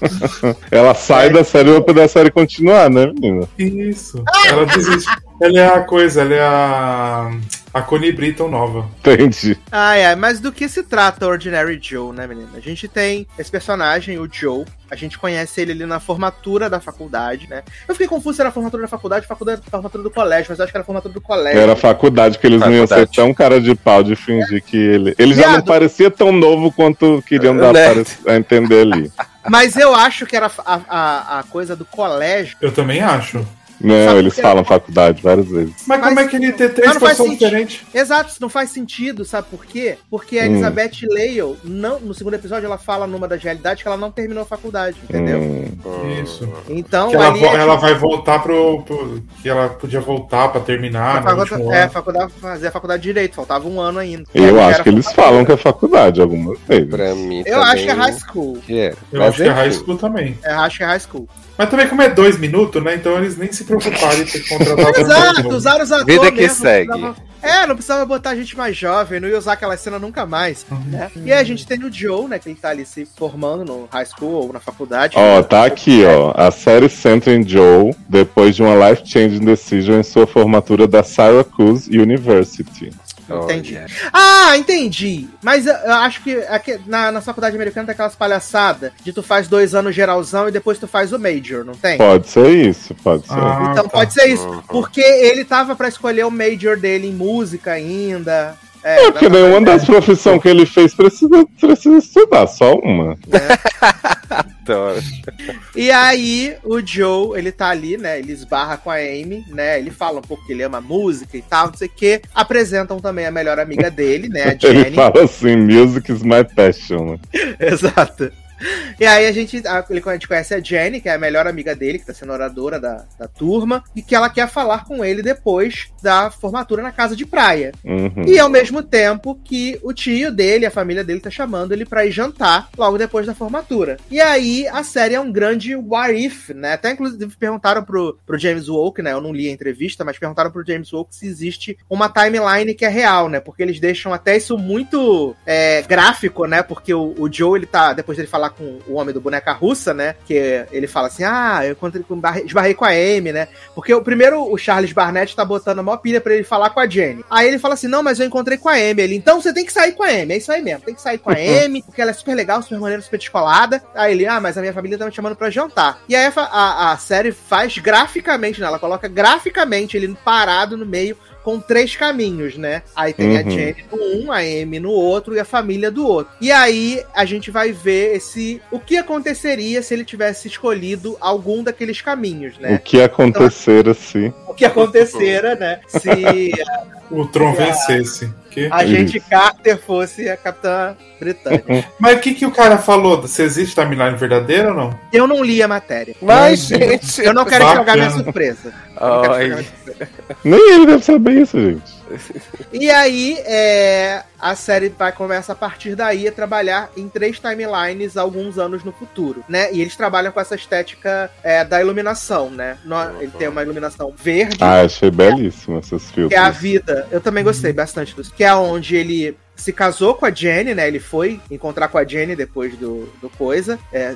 Ela sai da série pra poder a série continuar, né, menina? Isso. Ela desiste. Ela é a coisa, ela é a... A Connie Britton nova. Entendi. Ai, ai, mas do que se trata Ordinary Joe, né, menina? A gente tem esse personagem, o Joe. A gente conhece ele ali na formatura da faculdade, né? Eu fiquei confuso se era a formatura da faculdade ou faculdade- formatura do colégio, mas eu acho que era a formatura do colégio. Era a faculdade que eles não iam ser Faculdade. tão cara de pau de fingir que ele. Ele já não Viado. parecia tão novo quanto queriam dar Né? para a entender ali. Mas eu acho que era a, a, a coisa do colégio. Eu também acho. Não, Sabe eles falam faculdade várias vezes. Mas, Mas- como é que ele ia ter três sentido. diferentes? Exato, isso não faz sentido, sabe por quê? Porque a Hum. Elizabeth Lale, não, no segundo episódio, ela fala numa das realidades que ela não terminou a faculdade, entendeu? Hum. Isso. Então, Que ela, ali vo- é ela tipo- vai voltar pro, pro- Que ela podia voltar pra terminar. pra no faculdade, é, faculdade, fazer a faculdade de Direito, faltava um ano ainda. Eu acho que eles falam que é faculdade algumas vezes. Pra mim Eu também acho que é high school. que era. Eu Mas acho que é high school também. É, acho que é high school. Mas também, como é dois minutos, né? Então eles nem se preocuparam em ter que contratar Exato, usaram os atores. Vida que mesmo, segue. precisava- É, não precisava botar gente mais jovem, não ia usar aquela cena nunca mais. Né? E aí a gente tem o Joe, né? Que ele tá ali se formando no high school ou na faculdade. Ó, tá aqui, ó. A série centra em Joe depois de uma life-changing decision em sua formatura da Syracuse University. Entendi. Olha. Ah, entendi. Mas eu, eu acho que aqui, na, na faculdade americana tem aquelas palhaçadas de tu faz dois anos geralzão e depois tu faz o major, não tem? Pode ser isso, pode ser. Ah, então tá. pode ser isso. Porque ele tava pra escolher o major dele em música ainda. É, É, porque nenhuma das profissões que ele fez precisa, precisa estudar, só uma. Adoro. E aí, o Joe, ele tá ali, né? Ele esbarra com a Amy, né? Ele fala um pouco que ele ama música e tal, não sei o quê. Apresentam também a melhor amiga dele, né? A Ele Jenny. fala assim, music is my passion. né? Exato. E aí a gente, a, ele- a gente conhece a Jenny, que é a melhor amiga dele, que tá sendo oradora da, da turma, e que ela quer falar com ele depois da formatura na casa de praia. Uhum. E ao mesmo tempo que o tio dele, a família dele, tá chamando ele pra ir jantar logo depois da formatura. E aí a série é um grande what if, né? Até inclusive perguntaram pro, pro James Woke, né? Eu não li a entrevista, mas perguntaram pro James Woke se existe uma timeline que é real, né? Porque eles deixam até isso muito é, gráfico, né? Porque o, o Joe, ele tá, depois dele falar com o homem do boneca russa, né? Que ele fala assim: ah, eu encontrei com, barre- esbarrei com a Amy, né? Porque o primeiro, o Charles Barnett tá botando a maior pilha pra ele falar com a Jenny. Aí ele fala assim: não, mas eu encontrei com a Amy. Ele, então você tem que sair com a Amy. É isso aí mesmo, tem que sair com a Amy, porque ela é super legal, super maneira, super descolada. Aí ele, ah, mas a minha família tá me chamando pra jantar. E aí a, a, a série faz graficamente, né? Ela coloca graficamente ele parado no meio com três caminhos, né? Aí tem a Uhum. Jenny no um, a Amy no outro e a família do outro. E aí a gente vai ver esse o que aconteceria se ele tivesse escolhido algum daqueles caminhos, O né? que acontecer assim? O que acontecera, né? Se o Tron vencesse. Que? a gente Carter fosse a Capitã Britânia. Mas o que, que o cara falou? Se existe timeline verdadeira ou não? Eu não li a matéria. Mas, gente. Eu não quero Bacana. estragar minha surpresa. Eu não quero Ai. estragar minha surpresa. Nem ele deve saber isso, gente. E aí, é, a série vai começa a partir daí a trabalhar em três timelines alguns anos no futuro, né? E eles trabalham com essa estética é, da iluminação, né? No- Ele tem uma iluminação verde, Ah, achei belíssimo esses filtros. que é a vida. Eu também gostei bastante disso. Que é onde ele se casou com a Jenny, né? Ele foi encontrar com a Jenny depois do, do coisa, é,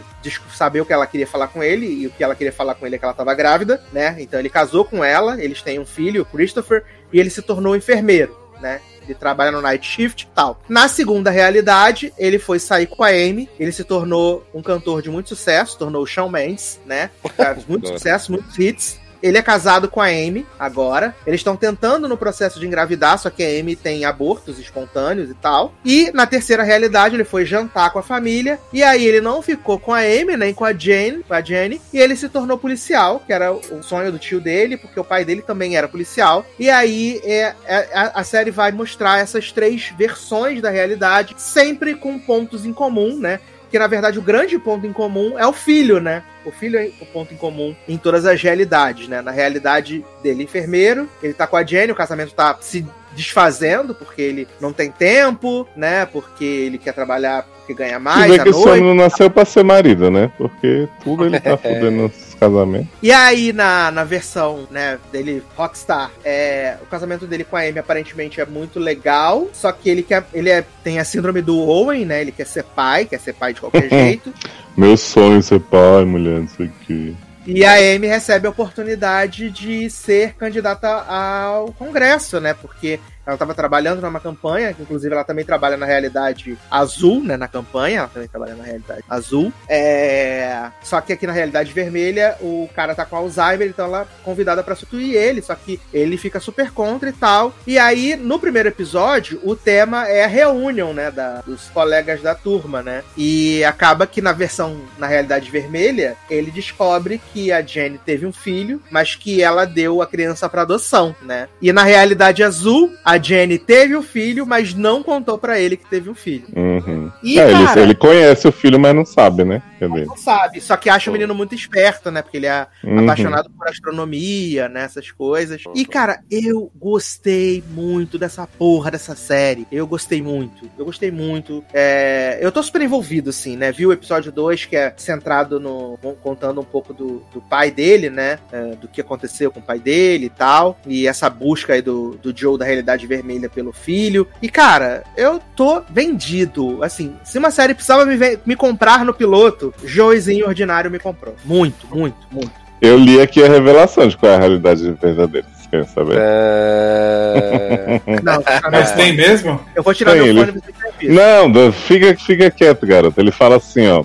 saber o que ela queria falar com ele, e o que ela queria falar com ele é que ela tava grávida, né? Então ele casou com ela, eles têm um filho, o Christopher, e ele se tornou enfermeiro, né? Ele trabalha no night shift e tal. Na segunda realidade, ele foi sair com a Amy. Ele se tornou um cantor de muito sucesso, tornou o Shawn Mendes, né? Muito sucesso, muitos hits. Ele é casado com a Amy agora. Eles estão tentando no processo de engravidar, só que a Amy tem abortos espontâneos e tal. E na terceira realidade, ele foi jantar com a família. E aí ele não ficou com a Amy, nem com a Jane, com a Jenny. E ele se tornou policial, que era o sonho do tio dele, porque o pai dele também era policial. E aí é, é- a, série vai mostrar essas três versões da realidade, sempre com pontos em comum, né? Que na verdade o grande ponto em comum é o filho, né? O filho é o ponto em comum em todas as realidades, né? Na realidade dele, enfermeiro, ele tá com a Jenny, o casamento tá se desfazendo porque ele não tem tempo, né? Porque ele quer trabalhar porque ganha mais vê à que esse noite. homem não nasceu pra ser marido, né? Porque tudo ele tá fudendo nos casamentos. E aí, na, na versão, né, dele, Rockstar, é, o casamento dele com a Amy aparentemente é muito legal, só que ele quer. Ele é- tem a síndrome do Owen, né? Ele quer ser pai, quer ser pai de qualquer jeito. Meu sonho é ser pai, mulher, não sei o que. E a Amy recebe a oportunidade de ser candidata ao Congresso, né? Porque ela estava trabalhando numa campanha, que inclusive ela também trabalha na realidade azul, né? Na campanha, ela também trabalha na realidade azul. É... Só que aqui na realidade vermelha, o cara tá com Alzheimer, então ela é convidada para substituir ele, só que ele fica super contra e tal. E aí, no primeiro episódio, o tema é a reunião, né? Da, dos colegas da turma, né? E acaba que na versão, na realidade vermelha, ele descobre que a Jenny teve um filho, mas que ela deu a criança para adoção, né? E na realidade azul, a Jenny teve o filho, mas não contou para ele que teve um filho. Uhum. E, é, ele, cara, ele conhece o filho, mas não sabe, né? Não sabe, só que acha o menino muito esperto, né? Porque ele é uhum. apaixonado por astronomia, né? Essas coisas. E, cara, eu gostei muito dessa porra dessa série. Eu gostei muito. Eu gostei muito. É, Eu tô super envolvido, assim, né? Vi o episódio 2, que é centrado no. contando um pouco do, do pai dele, né? É, do que aconteceu com o pai dele e tal. E essa busca aí do, do Joe da realidade vermelha pelo filho. E, cara, eu tô vendido. Assim, se uma série precisava me, me comprar no piloto, Joezinho Ordinário me comprou. Muito, muito, muito. Eu li aqui a revelação de qual é a realidade verdadeira. Vocês querem saber? É... Não, Mas tem mesmo? Eu vou tirar Tem, meu ele- fone e você vai ver. Não, fica, fica quieto, garoto. Ele fala assim, ó.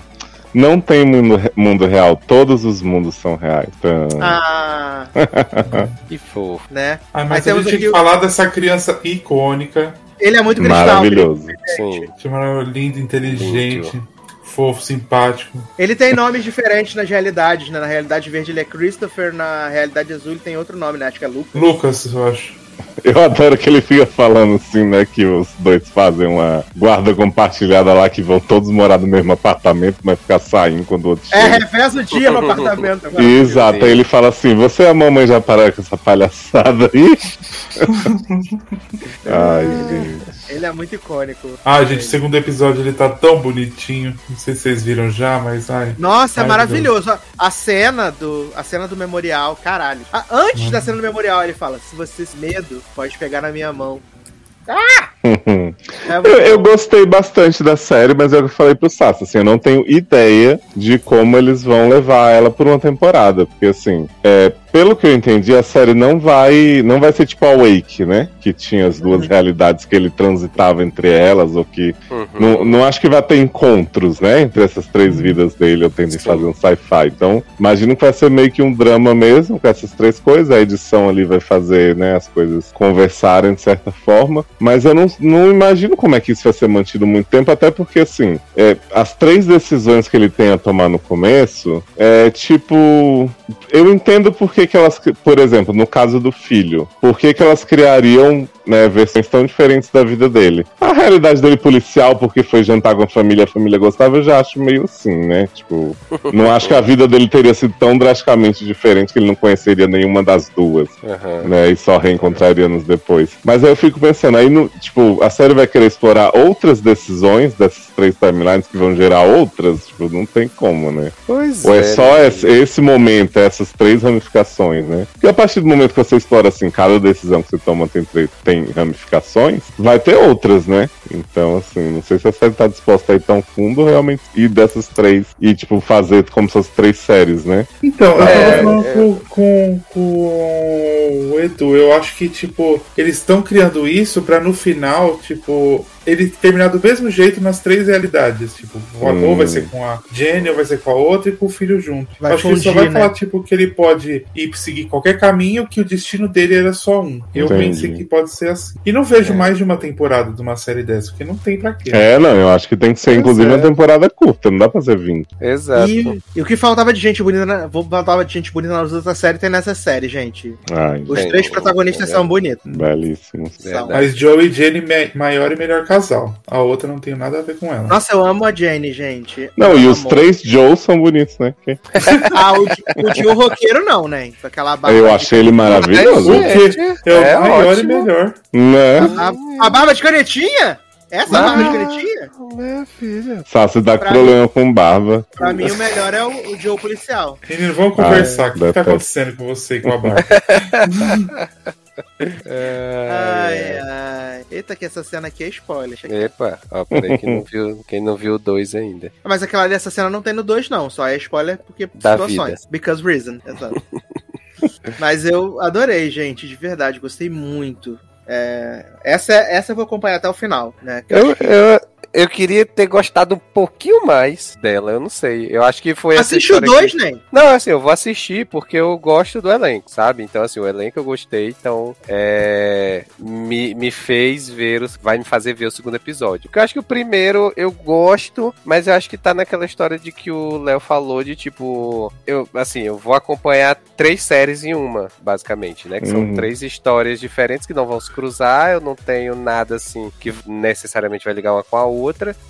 Não tem mundo, mundo real, todos os mundos são reais. Então, Ah, Que fofo. né? Ah, Aí mas a temos gente tem que falar dessa criança icônica, Ele é muito cristal. maravilhoso. Sim. chamada lindo, inteligente, fofo, simpático. Ele tem nomes diferentes nas realidades, né? Na realidade verde ele é Christopher, na realidade azul ele tem outro nome, né? Acho que é Lucas. Lucas, eu acho. Eu adoro que ele fica falando assim, né? Que os dois fazem uma guarda compartilhada lá, que vão todos morar no mesmo apartamento, mas ficar saindo quando o outro É, chega. reveza o dia no apartamento. agora. Exato, aí ele fala assim: Você e a mamãe já pararam com essa palhaçada aí? Ai, gente. Ele é muito icônico. Ah, gente, o segundo episódio ele tá tão bonitinho. Não sei se vocês viram já, mas ai. Nossa, é Ai, maravilhoso. A cena do a cena do memorial, caralho. Ah, antes da cena do memorial, ele fala: se você tem medo, pode pegar na minha mão. É muito Eu, eu gostei bastante da série, mas é eu falei pro Sassi, assim, eu não tenho ideia de como eles vão levar ela por uma temporada, porque assim, é, pelo que eu entendi, a série não vai, não vai ser tipo a Wake, né? Que tinha as duas realidades que ele transitava entre elas, ou que Uhum. não, não acho que vai ter encontros, né? Entre essas três vidas dele, eu tento Sim. fazer um sci-fi. Então, imagino que vai ser meio que um drama mesmo, com essas três coisas. A edição ali vai fazer, né, as coisas conversarem de certa forma. Mas eu não, não imagino como é que isso vai ser mantido muito tempo, até porque, assim, é, as três decisões que ele tem a tomar no começo, é tipo. Eu entendo por que, que elas, por exemplo, no caso do filho, por que que elas criariam né, versões tão diferentes da vida dele? A realidade dele policial, porque foi jantar com a família, a família gostava, eu já acho meio assim, né? Tipo, não acho que a vida dele teria sido tão drasticamente diferente que ele não conheceria nenhuma das duas, Aham. né? E só reencontraria anos depois. Mas aí eu fico pensando, aí, no, tipo, a série vai querer explorar outras decisões dessas três timelines que vão gerar outras? Tipo, não tem como, né? Pois Ou é, só né? esse, esse momento, essas três ramificações, né? Porque a partir do momento que você explora assim, cada decisão que você toma tem, três- tem ramificações, vai ter outras, né? Então, assim, não sei se a série tá disposta a ir tão fundo realmente ir dessas três e, tipo, fazer como se fossem três séries, né? Então, eu É, tava falando é. com, com, com o Edu, eu acho que, tipo, eles estão criando isso pra no final, tipo, ele terminar do mesmo jeito nas três realidades. Tipo, ou Hum. vai ser com a Jenny, ou vai ser com a outra e com o filho junto. Vai acho que ele só vai né? falar, tipo, que ele pode ir seguir qualquer caminho, que o destino dele era só um. Eu Entendi. pensei que pode ser assim. E não vejo É. mais de uma temporada de uma série dessa, porque não tem pra quê. É, não, eu acho que tem que ser, Pois inclusive, é. uma temporada curta, não dá pra ser 20. Exato. E, e o que faltava de gente bonita, na, faltava de gente bonita nas outras séries, tem nessa série, gente. Ai, Os três protagonistas é. são bonitos. belíssimos. Verdade. Mas Joe e Jenny, maior e melhor casal. A outra não tem nada a ver com ela. Nossa, eu amo a Jenny, gente. Não, Eu e amo. os três Joes são bonitos, né? Ah, o, de- o de um roqueiro não, né? Com aquela barba. Eu de- achei ele maravilhoso. O Gente, que é o é maior ótimo. e melhor. Né? A, a barba de canetinha? Essa Ah. barba de canetinha? Minha filha. Sassi dá Pra problema com barba. Pra mim, o melhor é o, o Joe policial. Menino, vamos conversar. o que, que tá acontecendo com você e com a barba? Ai, ai. Eita, que essa cena aqui é spoiler. Eu- Epa, ó, peraí, quem não viu, quem não viu o dois ainda. Mas aquela ali, essa cena não tem no 2, não. Só é spoiler porque Da situações. Because reason. Exato. Mas eu adorei, gente, de verdade. Gostei muito. É, essa, essa eu vou acompanhar até o final, né? Eu Eu, eu, queria ter gostado um pouquinho mais dela, eu não sei. Eu acho que foi história 2, que- né? Não, assim, eu vou assistir porque eu gosto do elenco, sabe? Então, assim, o elenco eu gostei, então é, me, me fez ver, os- vai me fazer ver o segundo episódio. Porque eu acho que o primeiro eu gosto, mas eu acho que tá naquela história de que o Léo falou de tipo, eu, assim, eu vou acompanhar três séries em uma, basicamente, né? Que são Uhum. três histórias diferentes que não vão se cruzar, eu não tenho nada assim que necessariamente vai ligar uma com a outra.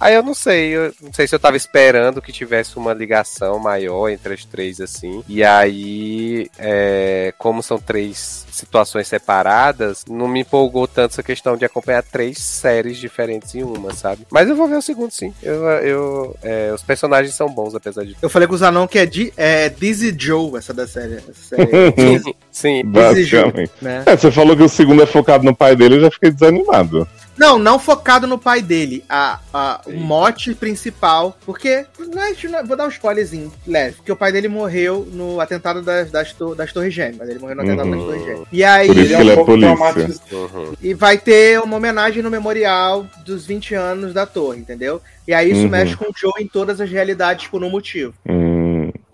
Aí eu não sei, eu não sei se eu tava esperando que tivesse uma ligação maior entre as três, assim. E aí, é, como são três situações separadas, não me empolgou tanto essa questão de acompanhar três séries diferentes em uma, sabe? Mas eu vou ver o segundo, sim. Eu, eu, é, os personagens são bons, apesar de Eu falei com o Zanon que é, Di, é Dizzy Joe, essa da série. Essa série Sim, Basicamente. né? É, você falou que o segundo é focado no pai dele, eu já fiquei desanimado. Não, não focado no pai dele. A, a, o mote principal. Porque. Não é, não é- vou dar um spoilerzinho leve. Porque o pai dele morreu no atentado das, das, to- das Torres Gêmeas. Ele morreu no atentado Uhum. das Torres Gêmeas. E aí. Por isso que ele é pouco polícia. traumatizado. Uhum. E vai ter uma homenagem no memorial dos 20 anos da torre, entendeu? E aí isso Uhum. mexe com o Joe em todas as realidades por um motivo.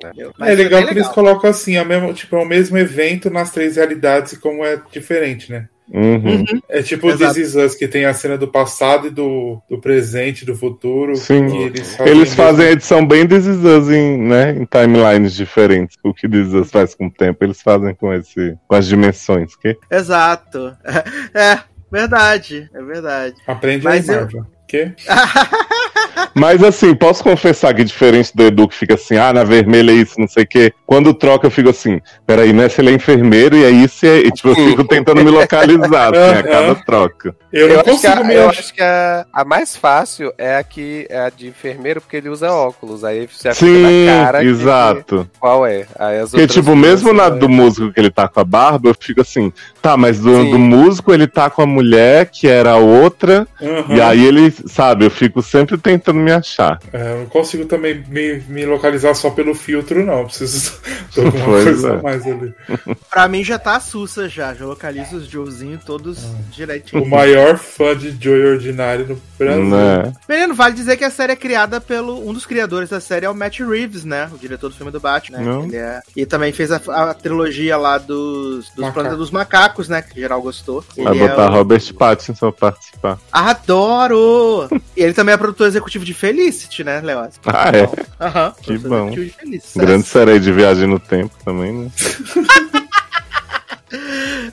Entendeu? É isso legal bem que eles colocam assim, é o mesmo, tipo, é o mesmo evento nas três realidades e como é diferente, né? uhum. É tipo o. This Is Us, que tem a cena do passado e do, do presente, do futuro. Sim. que eles fazem, Eles fazem a edição bem This Is Us em, né, em timelines diferentes. O que This Is Us faz com o tempo, eles fazem com, esse, com as dimensões. Que? Exato. É, verdade. É verdade. Aprende Mas aí, eu- Marvel. Quê? Mas assim, posso confessar que diferente do Edu que fica assim, ah, na vermelha é isso, não sei o quê. Quando troca, eu fico assim, peraí, nessa ele é enfermeiro e aí se é. e, tipo, eu fico tentando me localizar, assim, a cada troca. Eu, Eu, acho que, a, me eu acho que a, a mais fácil é a que é a de enfermeiro, porque ele usa óculos. Aí você Sim, na cara que- exato. qual é. Aí as Porque, tipo, mesmo na do músico que ele tá com a barba, eu fico assim, tá, mas do, do músico ele tá com a mulher, que era a outra, Uhum. e aí ele, sabe, eu fico sempre tentando me achar. É, eu não consigo também me, me localizar só pelo filtro, não. Eu Preciso de alguma Pois coisa é. mais ali. Pra mim já tá a Sussa já. Já localizo os Joezinhos todos direitinho. O maior fã de Joey Ordinário no Brasil. Né? Menino, vale dizer que a série é criada pelo. Um dos criadores da série é o Matt Reeves, né? O diretor do filme do Batman. Né? Ele é- E também fez a, a trilogia lá dos, dos. Planeta dos Macacos, né? Que geral gostou. Vai Ele é botar o- Robert Pattinson pra participar. Adoro! e ele também é produtor executivo de Felicity, né, Leoz? Ah, é? Aham. Que produtor bom. de Felicity. Grande série aí de viagem no tempo também, né?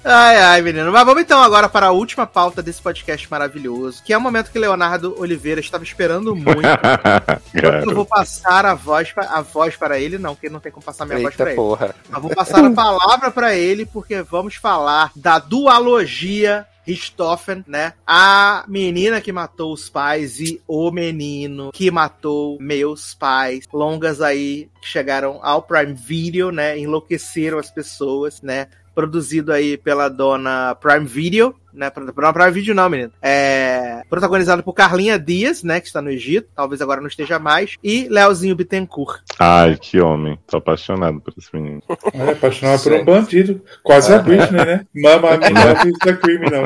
Ai, ai, menino. Mas vamos então agora para a última pauta desse podcast maravilhoso, que é o momento que Leonardo Oliveira estava esperando muito. eu vou passar a voz, pra, a voz para ele, não, porque não tem como passar minha Eita voz para ele. Mas vou passar a palavra para ele, porque vamos falar da dualogia Richthofen, né? A menina que matou os pais e o menino que matou meus pais. Longas aí que chegaram ao Prime Video, né? Enlouqueceram as pessoas, né? Produzido aí pela dona Prime Video, né? Não Prime Video não, menino. É protagonizado por Carlinha Dias, né? Que está no Egito, talvez agora não esteja mais, e Leozinho Bittencourt. Ai, que homem. Tô apaixonado por esse menino. É, apaixonado por um bandido. Quase a Britney, né? Mama, is the criminal.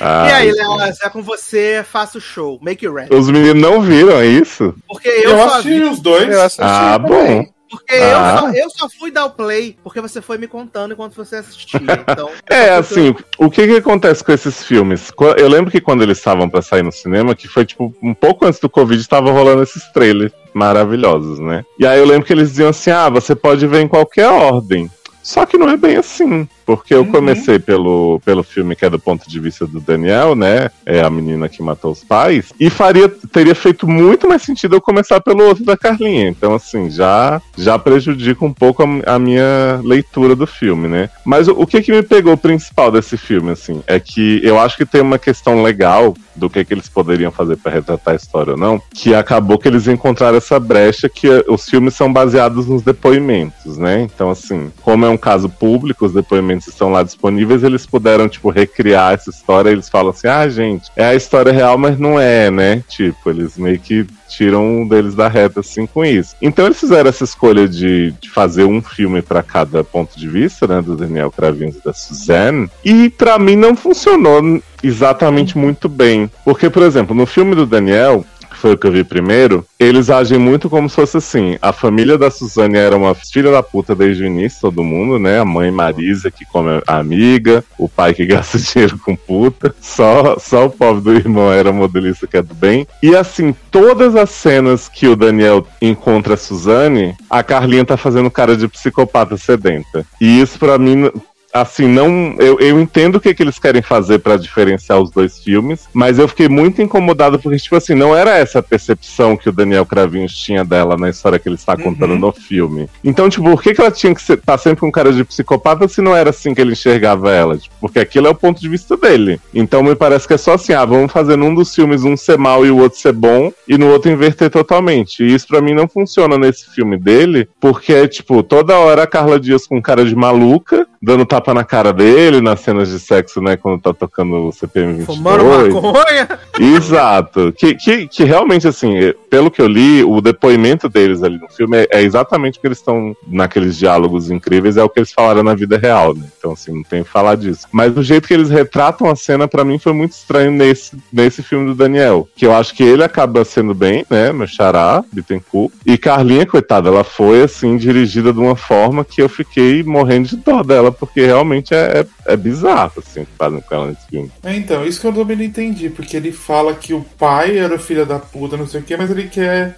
Ai, e aí, Léo, é com você, faça o show. Make it ready. Os meninos não viram isso? Porque eu, Eu assisti vi. os dois. Eu assisti Ah, também. bom. Porque Ah. eu, só, eu só fui dar o play porque você foi me contando enquanto você assistia. Então, É, assim, o que que acontece com esses filmes? Eu lembro que quando eles estavam pra sair no cinema, que foi tipo um pouco antes do Covid, tava rolando esses trailers maravilhosos, né? E aí eu lembro que eles diziam assim: ah, você pode ver em qualquer ordem. Só que não é bem assim. Porque eu comecei pelo, pelo filme que é do ponto de vista do Daniel, né? É a menina que matou os pais. E faria, teria feito muito mais sentido eu começar pelo outro da Carlinha. Então, assim, já, já prejudica um pouco a, a minha leitura do filme, né? Mas o, o que que me pegou principal desse filme, assim, é que eu acho que tem uma questão legal do que, que eles poderiam fazer para retratar a história ou não, que acabou que eles encontraram essa brecha que eh, os filmes são baseados nos depoimentos, né? Então, assim, como é um caso público, os depoimentos estão lá disponíveis, eles puderam, tipo, recriar essa história. Eles falam assim: ah, gente, é a história real, mas não é, né? Tipo, eles meio que tiram um deles da reta, assim, com isso. Então, eles fizeram essa escolha de, de fazer um filme para cada ponto de vista, né? Do Daniel Cravinhos e da Suzanne. E, para mim, não funcionou exatamente muito bem. Porque, por exemplo, no filme do Daniel, foi o que eu vi primeiro, eles agem muito como se fosse assim: a família da Suzane era uma filha da puta desde o início, todo mundo, né? A mãe Marisa que come a amiga, o pai que gasta dinheiro com puta, só, só o pobre do irmão era modelista que é do bem. E assim, todas as cenas que o Daniel encontra a Suzane, a Carlinha tá fazendo cara de psicopata sedenta. E isso pra mim assim, não. Eu, eu entendo o que, que eles querem fazer pra diferenciar os dois filmes, mas eu fiquei muito incomodado porque, tipo assim, não era essa a percepção que o Daniel Cravinhos tinha dela na história que ele está contando no filme. Então, tipo, por que, que ela tinha que estar tá sempre com cara de psicopata se não era assim que ele enxergava ela? Tipo, porque aquilo é o ponto de vista dele. Então, me parece que é só assim, ah, vamos fazer num dos filmes um ser mal e o outro ser bom, e no outro inverter totalmente. E isso pra mim não funciona nesse filme dele, porque é, tipo, toda hora a Carla Dias com cara de maluca, dando tapa na cara dele nas cenas de sexo, né? Quando tá tocando o CPM 22. fumando maconha. Exato. Que, que, que realmente, assim, eh, pelo que eu li, o depoimento deles ali no filme é, é exatamente o que eles estão naqueles diálogos incríveis, é o que eles falaram na vida real, né? Então, assim, não tem que falar disso. Mas o jeito que eles retratam a cena, pra mim, foi muito estranho nesse, nesse filme do Daniel. Que eu acho que ele acaba sendo bem, né? Meu xará, Bittencourt. E Carlinha, coitada, ela foi, assim, dirigida de uma forma que eu fiquei morrendo de dó dela, porque realmente é, é, é bizarro, assim, o que fazem com ela nesse filme. É, então, isso que eu também não entendi, porque ele fala que o pai era filho da puta, não sei o que, mas ele quer.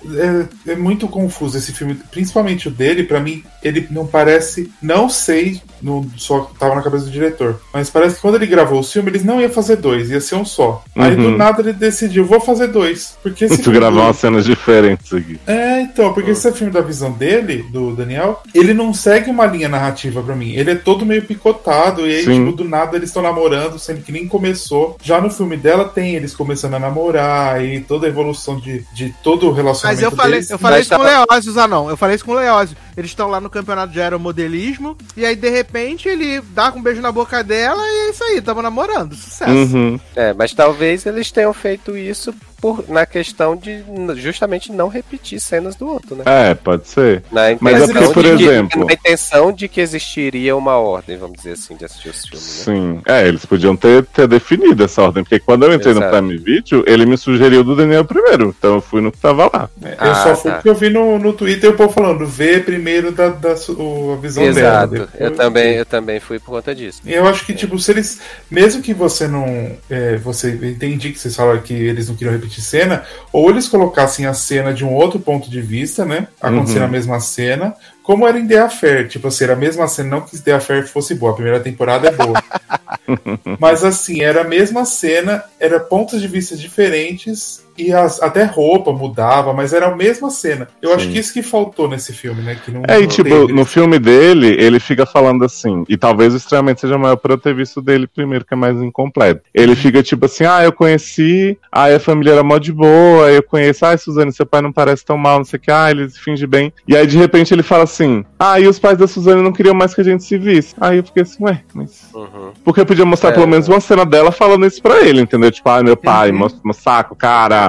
É, é muito confuso esse filme, principalmente o dele, pra mim, ele não parece. Não sei, não, só tava na cabeça do diretor, mas parece que quando ele gravou o filme, eles não iam fazer dois, ia ser um só. Aí do Uhum. nada ele decidiu, vou fazer dois. Porque esse Tu filme gravar umas cenas diferentes aqui. é, então, porque esse é filme da visão dele, do Daniel, ele não segue uma linha narrativa pra mim. Ele é todo meio picotado, e aí, Sim. tipo, do nada eles estão namorando, sendo que nem começou. Já no filme dela tem eles começando a namorar e toda a evolução de, de todo o Mas relacionamento eu falei, deles. eu falei Mas isso com o tá- Leózio, Zanon. Eu falei isso com o Leózio. Eles estão lá no campeonato de aeromodelismo. E aí, de repente, ele dá com um beijo na boca dela e é isso aí, tamo namorando. Sucesso. Uhum. É, mas talvez eles tenham feito isso por, na questão de justamente não repetir cenas do outro, né? É, pode ser. Na Mas é porque, por de que- exemplo- na intenção de que existiria uma ordem, vamos dizer assim, de assistir os filmes, né? Sim. É, eles podiam ter, ter definido essa ordem, porque quando eu entrei no Exato. Prime Video, ele me sugeriu do Daniel primeiro. Então eu fui no que tava lá. Eu Ah, só fui tá. porque eu vi no, no Twitter o povo falando, vê primeiro da, da o- a visão Exato. dela. Eu Depois- também, eu também fui por conta disso. E Eu acho que, tipo, se eles. Mesmo que você não. é, você entendi que vocês falaram que eles não queriam repetir cena, ou eles colocassem a cena de um outro ponto de vista, né? Acontecendo Uhum. a mesma cena, como era em The Affair, tipo assim, era a mesma cena, não que The Affair fosse boa, a primeira temporada é boa. Mas assim, era a mesma cena, era pontos de vista diferentes e as, até roupa mudava, mas era a mesma cena. Eu Sim. acho que isso que faltou nesse filme, né? Que não, É, e não tipo, teve. no filme dele, ele fica falando assim, e talvez o estranhamento seja maior por eu ter visto dele primeiro, que é mais incompleto. Ele fica tipo assim, ah, eu conheci, aí a família era mó de boa, aí eu conheço, ah, Suzane, seu pai não parece tão mal, não sei o que, ah, ele finge bem. E aí, de repente, ele fala assim, ah, e os pais da Suzane não queriam mais que a gente se visse. Aí eu fiquei assim, ué, mas... Uhum. Porque eu podia mostrar É. pelo menos uma cena dela falando isso pra ele, entendeu? Tipo, ah, meu pai, Uhum. mostra um saco, cara.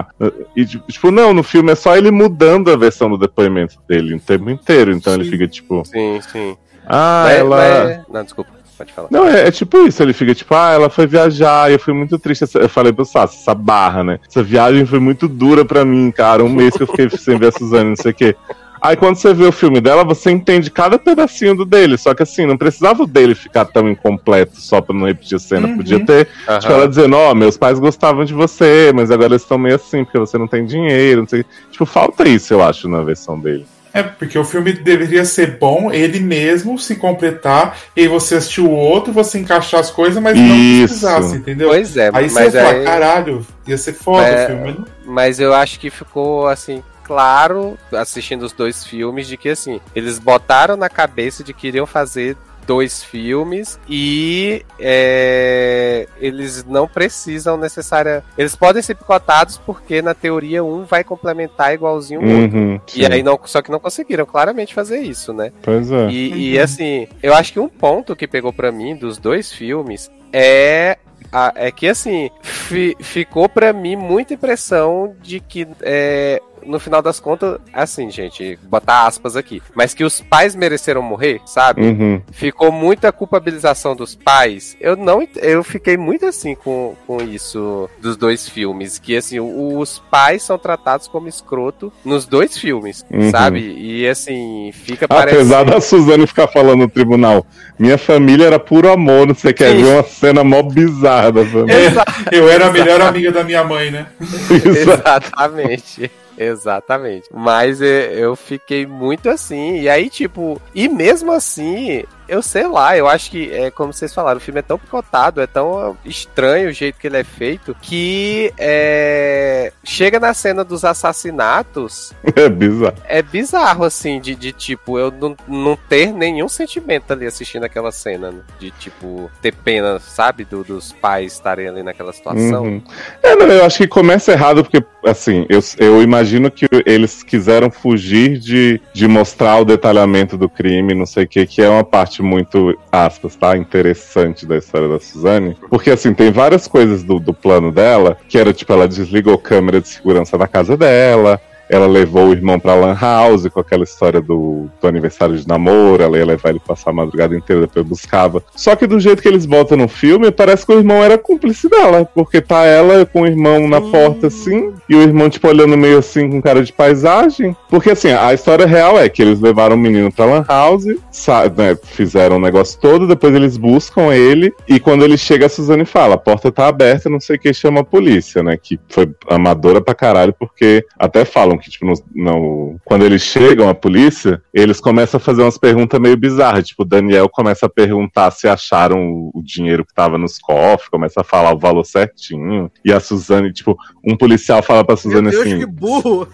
E, tipo, não, no filme é só ele mudando a versão do depoimento dele o tempo inteiro. Então ele Sim. fica tipo, Sim, sim. ah, Mas- ela. mas- Não, desculpa, pode falar. Não, é, é tipo isso, ele fica tipo, ah, ela foi viajar, e eu fui muito triste. Eu falei pro Sassi, essa barra, né? Essa viagem foi muito dura pra mim, cara. Um mês que eu fiquei sem ver a Suzane, não sei o quê. Aí quando você vê o filme dela, você entende cada pedacinho do dele. Só que assim, não precisava o dele ficar tão incompleto só pra não repetir a cena. Uhum. Podia ter, Aham. tipo, ela dizendo, ó, meus pais gostavam de você, mas agora eles estão meio assim, porque você não tem dinheiro, não sei. Tipo, falta isso, eu acho, na versão dele. É, porque o filme deveria ser bom, ele mesmo se completar, e aí você assistir o outro, você encaixar as coisas, mas não Isso. precisasse, entendeu? Pois é, aí você mas ia falar, aí- caralho, ia ser foda É, o filme. Mas eu acho que ficou assim claro assistindo os dois filmes de que assim eles botaram na cabeça de que iriam fazer dois filmes e é, eles não precisam necessária eles podem ser picotados porque na teoria um vai complementar igualzinho o outro Uhum, e aí não só que não conseguiram claramente fazer isso né Pois é. e, e, assim, eu acho que um ponto que pegou pra mim dos dois filmes é. a- é que assim, fi- ficou pra mim muita impressão de que é, no final das contas, assim, gente, botar aspas aqui, mas que os pais mereceram morrer, sabe? Uhum. Ficou muita culpabilização dos pais. Eu não eu fiquei muito assim com, com isso dos dois filmes, que assim, os pais são tratados como escroto nos dois filmes, Uhum. sabe? E assim, fica Apesar parecendo da Suzane ficar falando no tribunal, minha família era puro amor, não sei, quer Sim. ver uma cena mó bizarra da família. É, eu era a melhor amiga da minha mãe, né? Exatamente. Exatamente. Mas é, eu fiquei muito assim. E aí, tipo, e mesmo assim, eu sei lá, eu acho que, é como vocês falaram, o filme é tão picotado, é tão estranho o jeito que ele é feito, que é, chega na cena dos assassinatos, É bizarro. é bizarro, assim, de, de tipo, eu não, não ter nenhum sentimento ali assistindo aquela cena, né? de tipo, ter pena, sabe, do- dos pais estarem ali naquela situação. Uhum. É, não, eu acho que começa errado porque, assim, eu, eu imagino que eles quiseram fugir de, de mostrar o detalhamento do crime, não sei o que, que é uma parte muito, aspas, tá? Interessante da história da Suzane. Porque, assim, tem várias coisas do, do plano dela, que era, tipo, ela desligou câmera de segurança da casa dela, ela levou o irmão pra Lan House com aquela história do, do aniversário de namoro. Ela ia levar ele passar a madrugada inteira, depois buscava. Só que do jeito que eles botam no filme, parece que o irmão era cúmplice dela. Porque tá ela com o irmão na porta assim, e o irmão, tipo, olhando meio assim com cara de paisagem. Porque assim, a história real é que eles levaram o menino pra Lan House, né, fizeram o negócio todo, depois eles buscam ele, e quando ele chega, a Suzane fala: a porta tá aberta, não sei o que, chama a polícia, né? Que foi amadora pra caralho, porque até falam que, tipo, no, no- quando eles chegam, a polícia, eles começam a fazer umas perguntas meio bizarras. Tipo, o Daniel começa a perguntar se acharam o, dinheiro que tava nos cofres, começa a falar o valor certinho. E a Suzane, tipo, um policial fala pra Meu Suzane Deus, assim. que burro!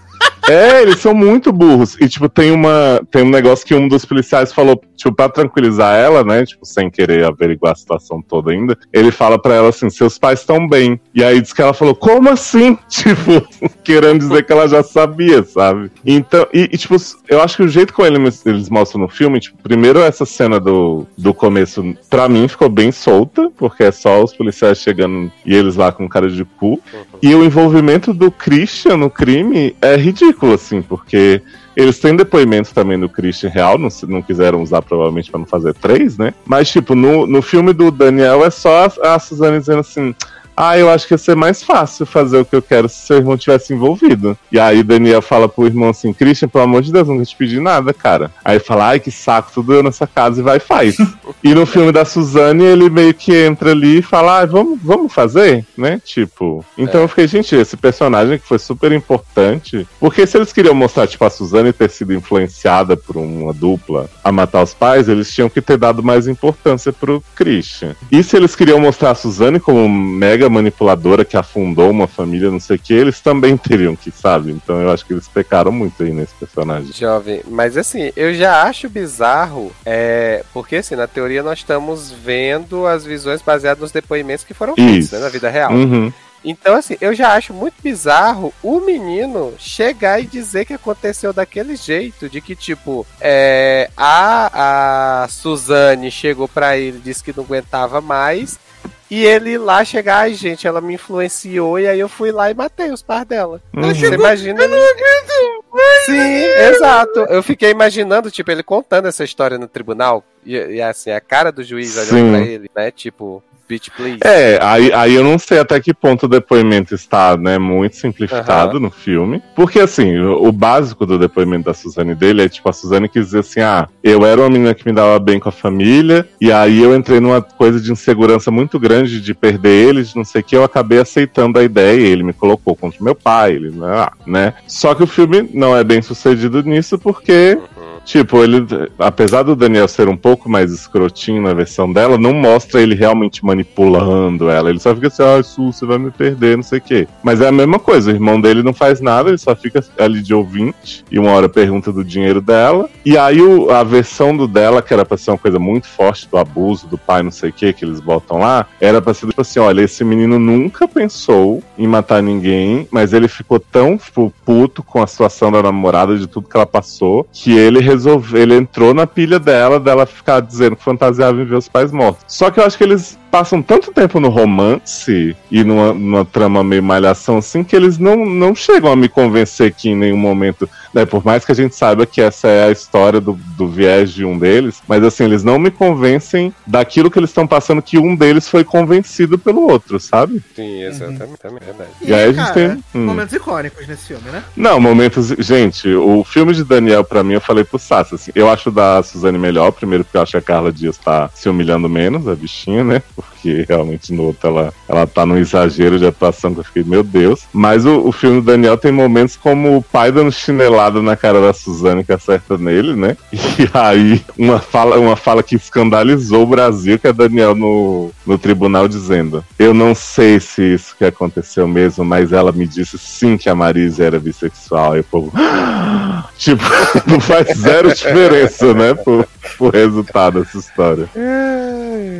É, eles são muito burros. E, tipo, tem uma. Tem um negócio que um dos policiais falou, tipo, pra tranquilizar ela, né? Tipo, sem querer averiguar a situação toda ainda. Ele fala pra ela assim: seus pais estão bem. E aí diz que ela falou, como assim? Tipo, querendo dizer que ela já sabia, sabe? Então, e, e, tipo, eu acho que o jeito como eles, eles mostram no filme, tipo, primeiro essa cena do, do começo, pra mim ficou bem solta, porque é só os policiais chegando e eles lá com cara de cu. E o envolvimento do Christian no crime é ridículo, assim, porque eles têm depoimento também do Christian real, não, não quiseram usar provavelmente pra não fazer três, né? Mas, tipo, no, no filme do Daniel é só a, a Suzane dizendo assim. Ah, eu acho que ia ser mais fácil fazer o que eu quero se seu irmão tivesse envolvido. E aí Daniel fala pro irmão assim: Christian, pelo amor de Deus, nunca te pedi nada, cara. Aí fala: ai, que saco, tudo eu nessa casa e vai e faz. e no filme da Suzane, ele meio que entra ali e fala: ah, vamos, vamos fazer, né? Tipo. Então É. eu fiquei, gente, esse personagem que foi super importante. Porque se eles queriam mostrar, tipo, a Suzane ter sido influenciada por uma dupla a matar os pais, eles tinham que ter dado mais importância pro Christian. E se eles queriam mostrar a Suzane como mega manipuladora que afundou uma família, não sei o que, eles também teriam que, sabe? Então eu acho que eles pecaram muito aí nesse personagem. Jovem, mas assim, eu já acho bizarro, é, porque assim, na teoria nós estamos vendo as visões baseadas nos depoimentos que foram feitos, né, na vida real. Uhum. Então, assim, eu já acho muito bizarro o menino chegar e dizer que aconteceu daquele jeito, de que, tipo, é, a, a Suzane chegou pra ele, disse que não aguentava mais, e ele lá chegar, ai, gente, ela me influenciou, e aí eu fui lá e matei os pais dela. Uhum. Você imagina. Eu não aguento! Sim, exato. Eu fiquei imaginando, tipo, ele contando essa história no tribunal, e, e assim, a cara do juiz olhando Sim. pra ele, né, tipo, bitch, please. É, aí, aí eu não sei até que ponto o depoimento está, né, muito simplificado no filme. Porque, assim, o, o básico do depoimento da Suzane dele é, tipo, a Suzane quis dizer assim, ah, eu era uma menina que me dava bem com a família, e aí eu entrei numa coisa de insegurança muito grande de perder eles, não sei o que, eu acabei aceitando a ideia, e ele me colocou contra o meu pai, ele, ah, né. Só que o filme não é bem sucedido nisso, porque Tipo, ele, apesar do Daniel ser um pouco mais escrotinho na versão dela, não mostra ele realmente manipulando ela. Ele só fica assim, ah, Su, você vai me perder, não sei o quê. Mas é a mesma coisa, o irmão dele não faz nada, ele só fica ali de ouvinte, e uma hora pergunta do dinheiro dela. E aí o- a versão do dela, que era pra ser uma coisa muito forte do abuso do pai, não sei o que, que eles botam lá, era pra ser tipo assim, olha, esse menino nunca pensou em matar ninguém, mas ele ficou tão tipo, puto com a situação da namorada, de tudo que ela passou, que ele resolveu, ele entrou na pilha dela, dela ficar dizendo que fantasiava em ver os pais mortos. Só que eu acho que eles passam tanto tempo no romance e numa, numa trama meio malhação assim que eles não, não chegam a me convencer que em nenhum momento, né, por mais que a gente saiba que essa é a história do, do viés de um deles, mas assim, eles não me convencem daquilo que eles estão passando que um deles foi convencido pelo outro, sabe? Sim, exatamente, também, é verdade. E aí a gente cara, tem- hum. momentos icônicos nesse filme, né? Não, momentos. Gente, o filme de Daniel, pra mim, eu falei pro Sassi, assim, eu acho o da Suzane melhor, primeiro porque eu acho que a Carla Dias tá se humilhando menos, a bichinha, né? Porque realmente no outro ela, ela tá num exagero de atuação que eu fiquei, meu Deus. Mas o, o filme do Daniel tem momentos como o pai dando chinelada na cara da Suzane que acerta nele, né? E aí, uma fala, uma fala que escandalizou o Brasil, que é Daniel no, no tribunal dizendo: Eu não sei se isso que aconteceu mesmo, mas ela me disse sim que a Marisa era bissexual. E o povo. tipo, não faz zero diferença, né? Pro, pro resultado dessa história.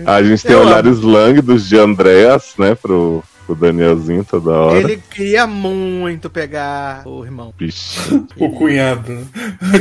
A gente tem Eu olhares lânguidos de Andreas, né? Pro, pro Danielzinho toda hora. Ele queria muito pegar o irmão. Bicho. O cunhado. né?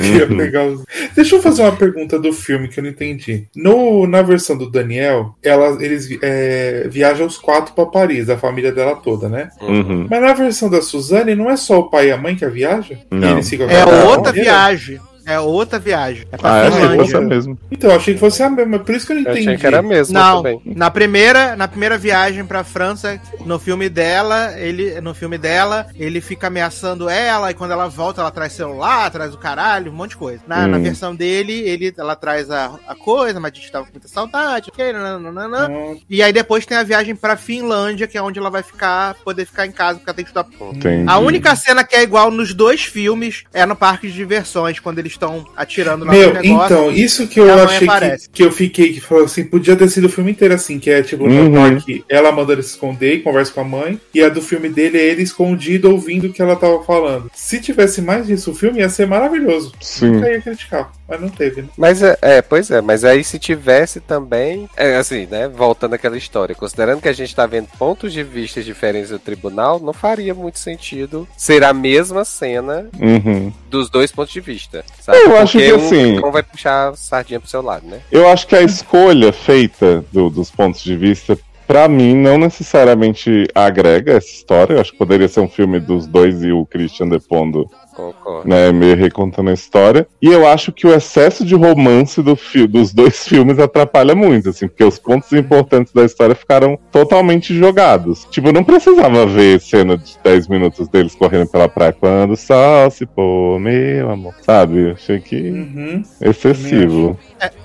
Que é Uhum. legal. Deixa eu fazer uma pergunta do filme que eu não entendi. No, na versão do Daniel, ela, eles é, viajam os quatro pra Paris, a família dela toda, né? Uhum. Mas na versão da Suzane, não é só o pai e a mãe que a viaja? Não. E eles ficam É outra viagem. É outra viagem. É pra Ah, é, Finlândia. você mesmo. Então, eu achei que fosse a mesma, por isso que eu não Eu entendi. achei que era mesmo Não, também. na primeira, na primeira viagem pra França, no filme dela, ele, no filme dela, ele fica ameaçando ela e quando ela volta, ela traz celular, traz o caralho, um monte de coisa. Na, na Hum. versão dele, ele, ela traz a, a coisa, mas a gente tava com muita saudade, ok, nananana. Ah, E aí depois tem a viagem pra Finlândia, que é onde ela vai ficar, poder ficar em casa, porque ela tem que estudar. Entendi. A única cena que é igual nos dois filmes é no parque de diversões, quando eles estão atirando lá Meu, negócio. então, isso que eu achei que, que eu fiquei, que falou assim, podia ter sido o filme inteiro assim, que é tipo no Uhum. parque, ela manda ele se esconder e conversa com a mãe, e a do filme dele é ele escondido ouvindo o que ela tava falando. Se tivesse mais disso, o filme ia ser maravilhoso. Sim. Nunca ia criticar, mas não teve, né? Mas é, é, pois é, mas aí se tivesse também, é, assim, né, voltando àquela história, considerando que a gente tá vendo pontos de vista diferentes do tribunal, não faria muito sentido ser a mesma cena Uhum. dos dois pontos de vista, sabe? Eu acho Porque que, um, assim- um vai puxar a sardinha pro seu lado, né? Eu acho que a escolha feita do- dos pontos de vista, pra mim, não necessariamente agrega essa história. Eu acho que poderia ser um filme dos dois e o Christian depondo Concordo. né, meio recontando a história. E eu acho que o excesso de romance do dos dois filmes atrapalha muito, assim, porque os pontos importantes da história ficaram totalmente jogados. Tipo, não precisava ver cena de 10 minutos deles correndo pela praia quando o sol se pôr, meu amor. Sabe? Eu Achei que Uhum. excessivo.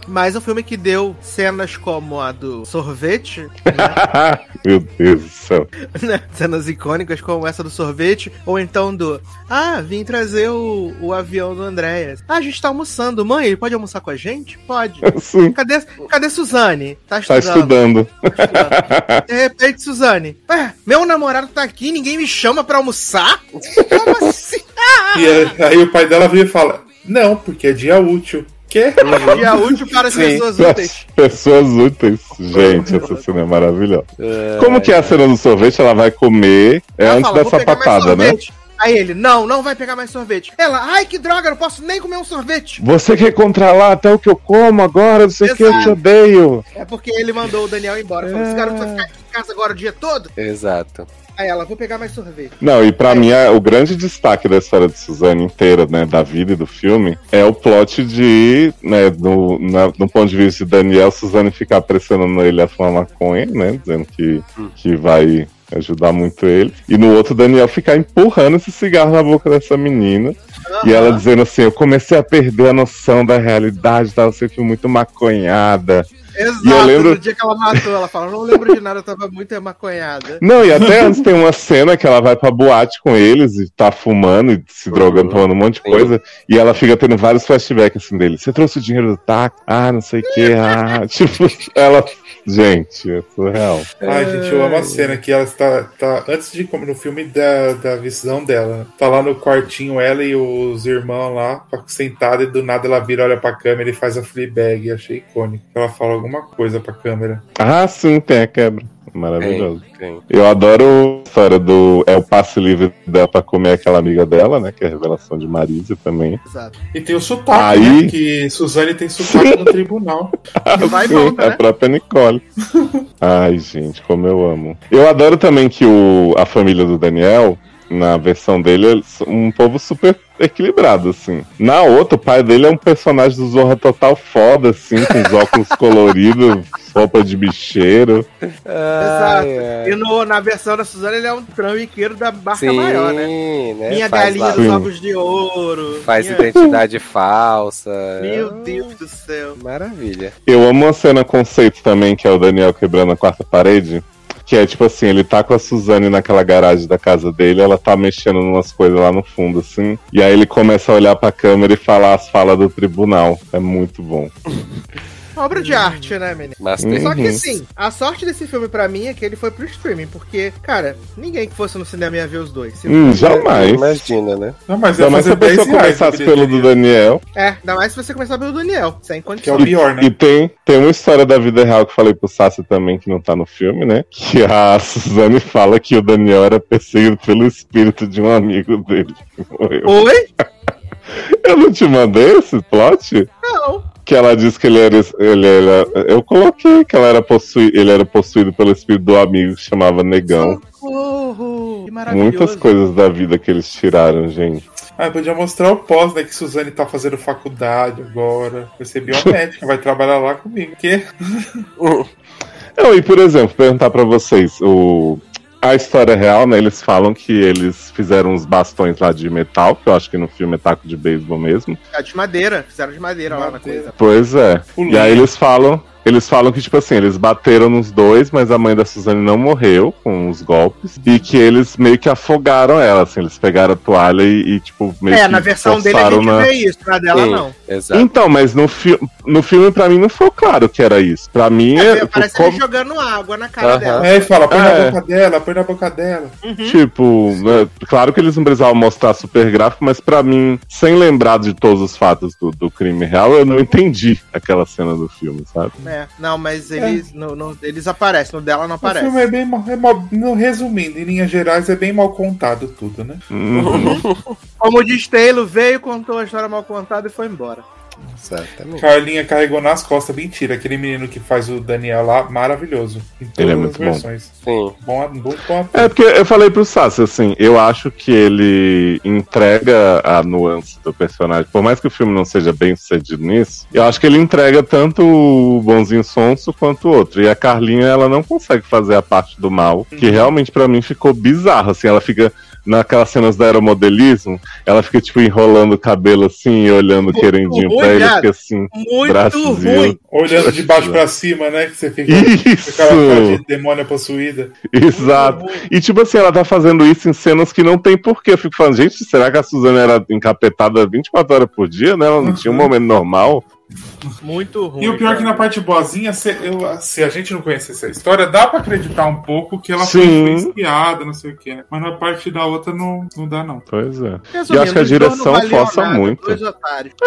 Mas um filme que deu cenas como a do sorvete, meu Deus do céu. né? cenas icônicas como essa do sorvete, ou então do Ah, vim trazer o, o avião do Andréas. Ah, a gente tá almoçando. Mãe, ele pode almoçar com a gente? Pode. Assim, Cadê, cadê Suzane? Tá tá estudando. estudando. De repente, Suzane, "Ué, meu namorado tá aqui, ninguém me chama pra almoçar? Como assim? E aí, aí o pai dela vira e fala: Não, porque é dia útil. Quê? Dia útil para as Sim. pessoas úteis. Pessoas úteis. Gente, essa cena é maravilhosa. Como que é a cena do sorvete? Ela vai comer. É Ela antes fala, "Vou dessa pegar mais patada, né? sorvete." Aí ele, não, não vai pegar mais sorvete. Ela, ai que droga, não posso nem comer um sorvete. Você quer controlar até o que eu como agora? Não sei o que, eu te odeio. É porque ele mandou o Daniel embora. Falou, esse garoto vai ficar aqui em casa agora o dia todo? Exato. Aí ela, vou pegar mais sorvete. Não, e pra É. mim é, o grande destaque da história de Suzane inteira, né, da vida e do filme, é o plot de, né, no, na- no ponto de vista de Daniel, Suzane ficar pressionando ele a fumar maconha, né, dizendo que, que vai ajudar muito ele. E no outro, Daniel ficar empurrando esse cigarro na boca dessa menina. E ela dizendo assim, eu comecei a perder a noção da realidade, tava sempre muito maconhada. Exato, E eu lembro- no dia que ela matou, ela fala, não lembro de nada, eu tava muito maconhada. Não, e até antes tem uma cena que ela vai pra boate com eles e tá fumando e se drogando, tomando um monte de coisa. E ela fica tendo vários flashbacks assim dele. Você trouxe o dinheiro do táxi? Ah, não sei o que. Ah, tipo, ela. Gente, é surreal. Ai, gente, eu amo a cena que ela está. tá antes de comer no filme da, da visão dela. Tá lá no quartinho, ela e os irmãos lá, sentada, e do nada ela vira, olha pra câmera e faz a Fleabag. Achei icônico. Ela fala alguma coisa pra câmera. Ah, sim, tem a quebra. Maravilhoso. Tem, tem. Eu adoro a história do. É o passe livre dela pra comer aquela amiga dela, né? Que é a revelação de Marisa também. Exato. E tem o sotaque, Aí- né? Que Suzane tem sotaque no tribunal. Vai e Sim, volta, a né? própria Nicole. Ai, gente, como eu amo. Eu adoro também que o, a família do Daniel, na versão dele, é um povo super equilibrado, assim. Na outra, o pai dele é um personagem do Zorra Total foda, assim, com os óculos coloridos, roupa de bicheiro. Exato. E no, na versão da Suzana, ele é um trambiqueiro da barca Sim, maior, né? né? Minha Faz galinha lá- dos Sim. ovos de ouro. Faz minha... identidade falsa. Meu Deus do céu. Maravilha. Eu amo uma cena conceito também, que é o Daniel quebrando a quarta parede. Que é tipo assim, ele tá com a Suzane naquela garagem da casa dele, ela tá mexendo em umas coisas lá no fundo, assim. E aí ele começa a olhar pra câmera e falar as falas do tribunal. É muito bom. Obra de arte, né, menino? Master Só que Uhum. assim, a sorte desse filme pra mim é que ele foi pro streaming, porque, cara, ninguém que fosse no cinema ia ver os dois. Hum, jamais. Imagina, né? Não, mas Ainda mais se a pessoa 10 reais começasse pelo do Daniel. É, ainda mais se você começar pelo Daniel, sem Que é condição. o pior, né? E tem, tem uma história da vida real que eu falei pro Sassi também, que não tá no filme, né? Que a Suzane fala que o Daniel era perseguido pelo espírito de um amigo dele. que morreu. Oi? Eu não te mandei esse plot? Não. Que ela disse que ele era, ele era. Eu coloquei que ela era possui, ele era possuído pelo espírito do amigo que chamava Negão. Socorro! Que maravilhoso. Muitas coisas da vida que eles tiraram, gente. Ah, podia mostrar o pós, né? Que Suzane tá fazendo faculdade agora. Vai ser biomédica, vai trabalhar lá comigo. Que? Não, e por exemplo, perguntar pra vocês, o. A história real, né? Eles falam que eles fizeram uns bastões lá de metal, que eu acho que no filme é taco de beisebol mesmo. É de madeira, fizeram de madeira, lá na Madeira. coisa. Pois é. E aí eles falam. Eles falam que, tipo assim, eles bateram nos dois, mas a mãe da Suzane não morreu com os golpes. E que eles meio que afogaram ela, assim, eles pegaram a toalha e, e, tipo, meio É, que na versão dele a gente na- vê isso, na dela Sim, não. Exato. Então, mas no, fi no filme, pra mim, não foi claro que era isso. Pra mim, é, É, parece como- ele jogando água na cara dela. Aí fala, põe É. na boca dela, põe na boca dela. Tipo, né, claro que eles não precisavam mostrar super gráfico, mas pra mim, sem lembrar de todos os fatos do, do crime real, eu não entendi aquela cena do filme, sabe? É, não, mas eles, no, no- eles aparecem, no dela não O aparece. filme é bem mal, é mal- no resumindo, em linhas gerais, é bem mal contado tudo, né? Uhum. Como diz Taylor, veio, contou a história mal contada e foi embora. Exatamente. Carlinha carregou nas costas. Mentira, aquele menino que faz o Daniel lá, maravilhoso. Em todas Ele é as muito bom. versões. Sim. Bom, bom, bom. É porque eu falei pro Sassi, assim, eu acho que ele entrega a nuance do personagem. Por mais que o filme não seja bem sucedido nisso, eu acho que ele entrega tanto o bonzinho sonso quanto o outro. E a Carlinha, ela não consegue fazer a parte do mal, que realmente pra mim ficou bizarro, assim, ela fica naquelas cenas do aeromodelismo, ela fica, tipo, enrolando o cabelo assim e olhando Muito querendinho ruim, pra ele, fica assim, Muito braçozinho. ruim. Olhando de baixo pra cima, né? Que você fica Isso! com aquela de demônia possuída. Exato. E tipo assim, ela tá fazendo isso em cenas que não tem porquê. Eu fico falando, gente, será que a Suzana era encapetada 24 horas por dia, né? Ela não tinha um momento normal? Muito ruim. E o pior é que cara. na parte boazinha, se, eu- se a gente não conhecesse a história, dá pra acreditar um pouco que ela Sim. foi influenciada, não sei o que, né? Mas na parte da outra não, não dá, não. Pois é. Resumindo, E eu acho que a direção força nada, muito.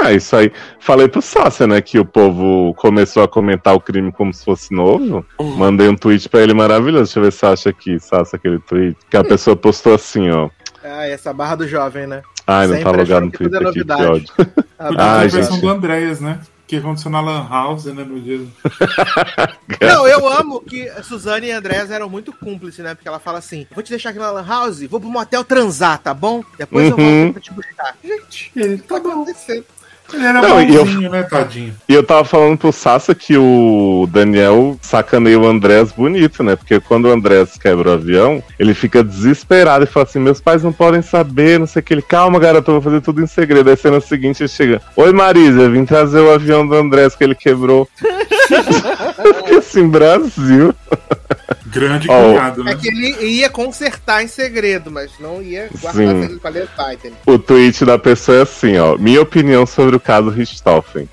É, isso aí. Falei pro Sácia, né, que o povo começou a comentar o crime como se fosse novo. Mandei um tweet pra ele maravilhoso. Deixa eu ver se você acha aqui, Sácia, aquele tweet. Que a pessoa postou assim, ó. Ah, essa barra do jovem, né? Ai, não Sempre tá logado no tudo Twitter é aqui, que ódio. Ah, Ai, ter a versão gente. do Andréas, né? Que aconteceu na Lan House, né? No dia. Não, eu amo que a Suzane e a Andrés eram muito cúmplices, né? Porque ela fala assim: vou te deixar aqui na Lan House, vou pro motel transar, tá bom? Depois eu Uhum. volto pra te buscar. Gente, Ele tá bom. acontecendo. Ele era Não, e eu- bonzinho, né, tadinho? E eu tava falando pro Sassa que o Daniel sacaneia o Andrés bonito, né? Porque quando o Andrés quebra o avião, ele fica desesperado e fala assim: meus pais não podem saber, não sei o que. Ele, calma, garoto, eu vou fazer tudo em segredo. Aí cena seguinte ele chega: Oi, Marisa, eu vim trazer o avião do Andrés que ele quebrou. fiquei assim, Brasil. Grande cunhado, né? É que ele ia consertar em segredo, mas não ia guardar Sim. segredo pra levar, entendeu? O tweet da pessoa é assim, ó. Minha opinião sobre o caso Richthofen.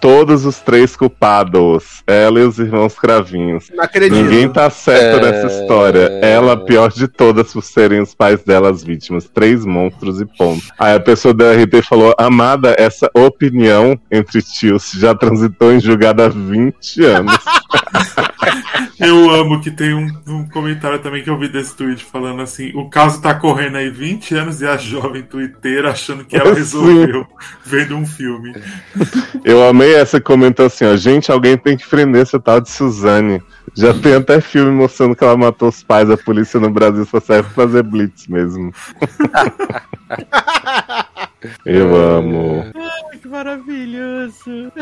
Todos os três culpados, ela e os irmãos Cravinhos. Não acredito. Ninguém tá certo É. nessa história. Ela, a pior de todas, por serem os pais dela as vítimas. Três monstros e ponto. Aí a pessoa da RT falou: Amada, essa opinião entre tios já transitou em julgado há 20 anos. Eu amo que tem um, um comentário também que eu vi desse tweet falando assim: o caso tá correndo aí 20 anos e a jovem twitteira achando que ela resolveu vendo um filme. Eu amei essa comentou assim: ó, gente, alguém tem que prender essa tal de Suzane. Já tem até filme mostrando que ela matou os pais da polícia no Brasil, só serve pra fazer blitz mesmo. Eu amo. Que maravilhoso.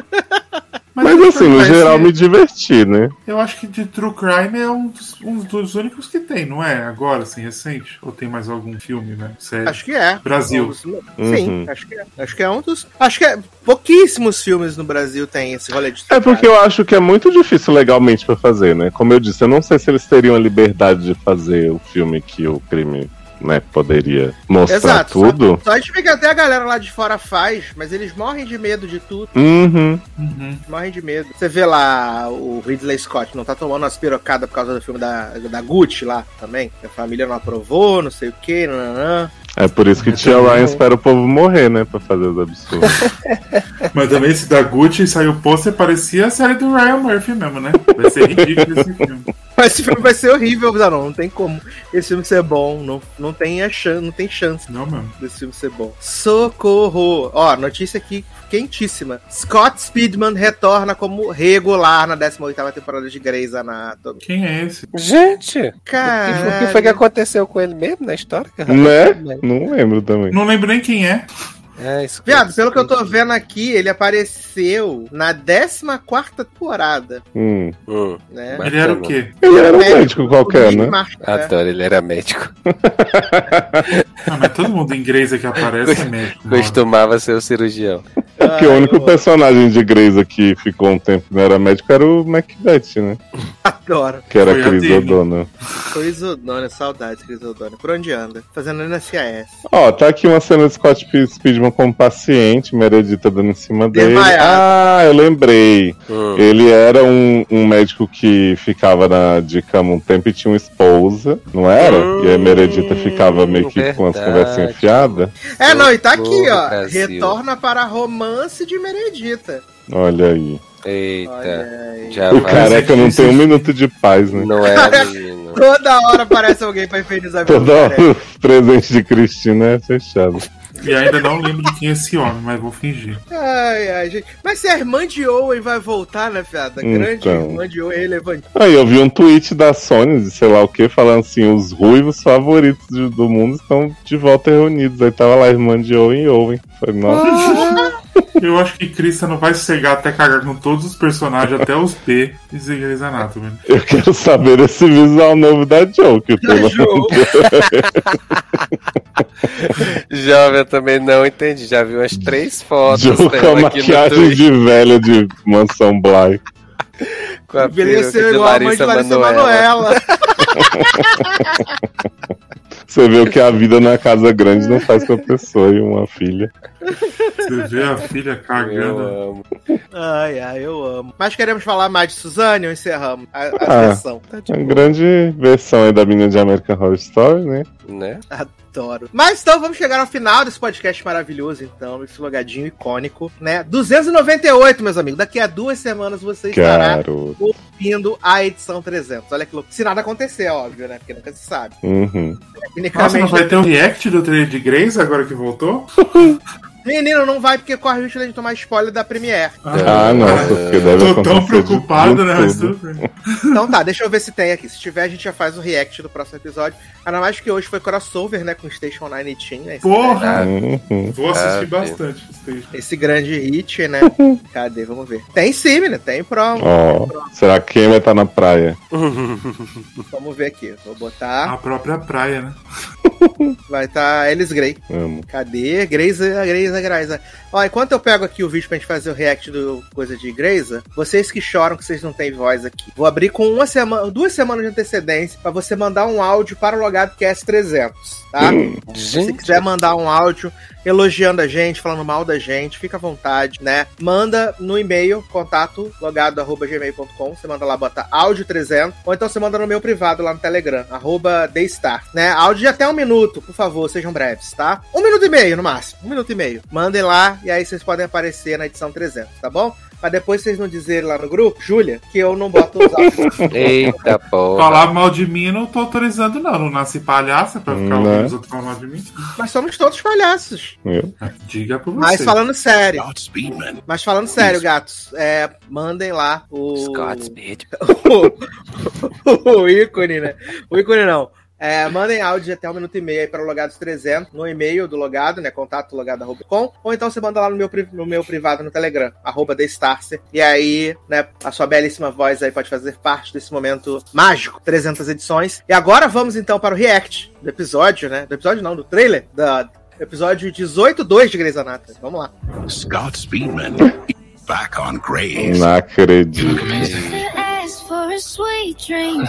Mas assim, no geral me diverti, né? Eu acho que de True Crime é um dos, um dos únicos que tem, não é? Agora, assim, recente? Ou tem mais algum filme, né? Sério. Acho que é. Brasil. Sim, Uhum. acho que é. Acho que é um dos. Acho que é. Pouquíssimos filmes no Brasil tem esse rolê de É porque eu acho que é muito difícil legalmente pra fazer, né? Como eu disse, eu não sei se eles teriam a liberdade de fazer o filme que o crime, né, poderia mostrar Exato. tudo. Só, só a gente vê que até a galera lá de fora faz, mas eles morrem de medo de tudo. Uhum. Uhum. Morrem de medo. Você vê lá o Ridley Scott, não tá tomando umas pirocadas por causa do filme da, da Gucci lá também. A família não aprovou, não sei o que, nananã. É por isso que Tia Ryan espera o povo morrer, né? Pra fazer os absurdos. Mas também esse da Gucci saiu o pôster, parecia a série do Ryan Murphy mesmo, né? Vai ser ridículo esse filme. Mas esse filme vai ser horrível, não, não, não tem como esse filme ser bom, não, não, tem a chan não tem chance Não, mesmo. desse filme ser bom. Socorro! Ó, notícia aqui quentíssima. Scott Speedman retorna como regular na 18ª temporada de Grey's Anatomy. Quem é esse? Gente, Cara, o que foi que aconteceu com ele mesmo na história? né? Não lembro também. Não lembro nem quem é. É, isso Viado, pelo que eu tô vendo aqui, ele apareceu na 14ª temporada, Hum. Hum, né? Ele era o quê? Ele era um Médico, médico qualquer, o né? Né? adoro, ele era médico. Ah, mas todo mundo em Grey's que aparece é médico. mano. Costumava ser o cirurgião. Porque o Ai, único eu personagem de Grey's aqui que ficou um tempo que não era médico era o Macbeth, né? Adoro. Que era dele. O'Donnell. Chris O'Donnell, saudades, Chris O'Donnell. Por onde anda? Fazendo NSAS. Ó, tá aqui uma cena de Scott Speedman como paciente, Meredita dando em cima dele. Desmaiado. Ah, eu lembrei. Hum. Ele era um, um médico que ficava na, de cama um tempo e tinha uma esposa, não era? Hum, e a Meredita ficava meio que com as verdade. conversinhas enfiadas. É, não, e tá aqui, ó. Retorna para romance de Meredita. Olha aí. Eita, já o careca não tem um minuto de paz, né? Não é, menino. Toda hora aparece alguém pra infernizar a Toda vida. hora o presente de Cristina é fechado. E ainda não lembro de quem é esse homem, mas vou fingir. Ai, ai, gente. Mas se a irmã de Owen vai voltar, né, fiada? Grande Então. irmã de Owen relevante. Aí eu vi um tweet da Sony, de sei lá o que, falando assim: os ruivos favoritos do mundo estão de volta reunidos. Aí tava lá a irmã de Owen e Owen. Falei, nossa, Eu acho que Krista não vai cegar até cagar com todos os personagens, até os P e Grey's Anatomy. eu quero saber esse visual novo da Joe, que pelo Joe. Jovem, eu também não entendi. Já vi umas três fotos Joe com a maquiagem de velha de Mansão Bly. com a peruca Envelheceu igual a mãe de Larissa Manoela. Manoela. Você vê o que a vida na casa grande não faz com a pessoa e uma filha. Você vê a filha Eu cagando. amo. Ai, ai, eu amo. Mas queremos falar mais de Suzane ou encerramos a, a Ah. sessão? Tá de Uma grande versão aí da menina de American Horror Story, né? Né? Adoro. Mas então vamos chegar ao final desse podcast maravilhoso, então, esse logadinho icônico, né? 298, meus amigos. Daqui a duas semanas você estará Garoto. ouvindo a edição 300. Olha que louco. Se nada acontecer, óbvio, né? Porque nunca se sabe. Uhum. Nossa, não vai ter o react do trailer de Grace agora que voltou? menino, não vai porque corre o risco de tomar spoiler da Premiere. Ah, nossa, porque deve Tô acontecer tão preocupado, né? Então tá, deixa eu ver se tem aqui. Se tiver, a gente já faz o react do próximo episódio. Ainda mais que hoje foi crossover, né? Com Station 9 e Team, né? Porra! Uhum. Vou assistir Ah, bastante. Station. esse grande hit, né? Cadê? Vamos ver. Tem sim, menina. Tem promo. Ó, será que quem vai estar na praia? Vamos ver aqui. Vou botar. A própria praia, né? Vai estar tá Elis Grey. Amo. Cadê? Greysa, Greysa, Greysa. Ó, enquanto eu pego aqui o vídeo pra gente fazer o react do coisa de Greysa, vocês que choram que vocês não têm voz aqui. Vou abrir com uma semana, duas semanas de antecedência pra você mandar um áudio para o Logado Cast 300, tá? Se Gente, quiser mandar um áudio elogiando a gente, falando mal da gente, fica à vontade, né? Manda no e-mail, contato logado.gmail.com. Você manda lá, bota áudio 300. Ou então você manda no meu privado lá no Telegram, arroba Daystar, né? Áudio de até um minuto, por favor, sejam breves, tá? Um minuto e meio no máximo, um minuto e meio. Mandem lá e aí vocês podem aparecer na edição 300, tá bom? Pra depois vocês não dizerem lá no grupo, Júlia, que eu não boto os áudios. eita porra. Falar mal de mim eu não tô autorizando, não. Não nasci palhaça pra ficar Né? ouvindo os outros falar mal de mim. Mas somos todos palhaços. Eu? Diga pra você. Mas falando sério, Godspeed, man. mas falando sério, gatos, é, mandem lá o. Scott Speed. o, o ícone, né? O ícone não. É, mandem áudio de até um minuto e meio aí para o Logados 300 no e-mail do Logado, né? Contato logado.com. Ou então você manda lá no meu, no meu privado no Telegram, arroba TheStarcer. E aí, né, a sua belíssima voz aí pode fazer parte desse momento mágico. 300 edições. E agora vamos então para o react do episódio, né? Do episódio não, do trailer. Da episódio 18.2 de Grey's Anatomy. Vamos lá. Godspeed, man. Back on Grace. Não acredito. Ask for a sweet dream.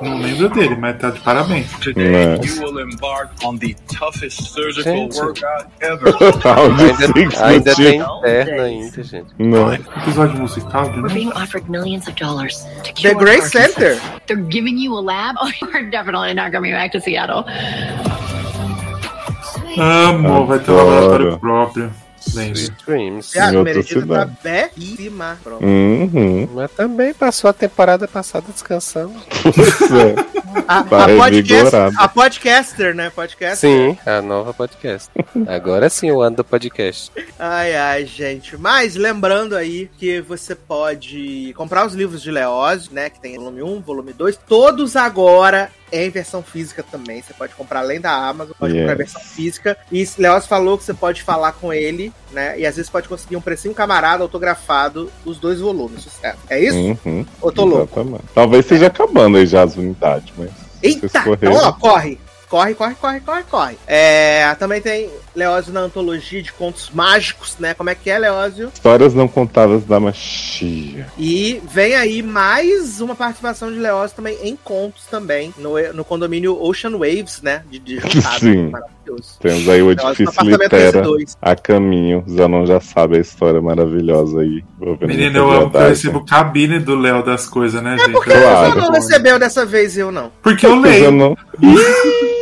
Não lembro dele, mas tá de parabéns. Né? You will embark on the toughest surgical Gente. workout ever. Áudio Ainda, Six ainda no tem tipo. interna ainda, gente. Não. Episódio musical de We're novo. being offered millions of dollars to The cure Grey Parkinson's. Center. They're giving you a lab. Oh, you're definitely not coming back to Seattle. Amo, vai ter um Adoro. laboratório próprio. Lembra? Sweet Dreams. Em A outra Meredita tá belíssima. Uhum. Mas também passou a temporada passada descansando. É. A, Tá a, podcast, a podcaster, né? Podcaster. Sim, a nova podcast. Agora sim, o ano do podcast. Ai, ai, gente. Mas lembrando aí que você pode comprar os livros de Leózio, né? Que tem volume 1, volume 2. Todos agora em versão física também. Você pode comprar além da Amazon, pode Yes. comprar em versão física. E Leózio falou que você pode falar com ele, né? E às vezes pode conseguir um precinho camarada autografado os dois volumes. Sucesso. É isso? Uhum. Ou tô louco? Exatamente. Talvez esteja acabando aí já as unidades, mas. Eita! Então, ó, corre. Corre, corre, corre, corre, corre. É, também tem Leózio na antologia de contos mágicos, né? Como é que é, Leózio? Histórias não contadas da magia. E vem aí mais uma participação de Leózio também em contos também, no, no condomínio Ocean Waves, né? De, de juntado. Sim. Maravilhoso. Temos aí o edifício Litera S2. a caminho. Zanon já sabe a história maravilhosa aí. Menino, eu amo que eu recebo cabine do Léo das coisas, né, gente? Por que Claro. você não recebeu dessa vez e eu não? Porque eu Mas eu leio. não.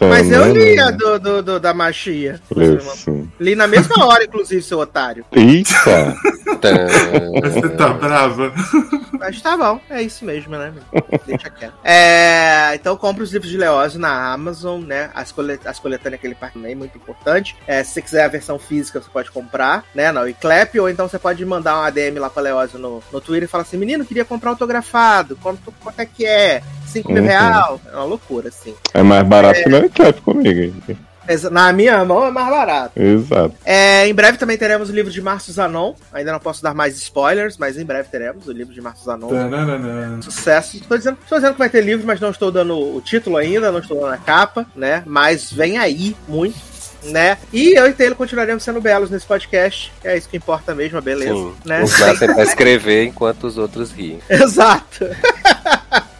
Mas eu li a Tanana. do, do, do- da magia. Leu, sim. Li na mesma hora, inclusive, seu otário. Eita! Você tá brava? Mas tá bom, é isso mesmo, né? Deixa quieto. É, então compra os livros de Leózio na Amazon, né? As, colet as coletâneas que ele parte também, muito importante. É, se você quiser a versão física, você pode comprar, né? Na Wiclap, ou então você pode mandar um ADM lá pra Leózio no, no Twitter e falar assim: menino, queria comprar autografado, quanto, quanto é que é? 5 mil Uhum. real? É uma loucura, assim. É mais barato que não é comigo. Na minha mão é mais barato. Exato. É, em breve também teremos o livro de Márcio Zanon. Ainda não posso dar mais spoilers, mas em breve teremos o livro de Márcio Zanon. Sucesso. Estou dizendo, estou dizendo que vai ter livro, mas não estou dando o título ainda, não estou dando a capa, né? Mas vem aí muito, né? E eu e Taylor continuaremos sendo belos nesse podcast, é isso que importa mesmo, a beleza, Sim. né? Vamos lá tentar escrever enquanto os outros riem. Exato.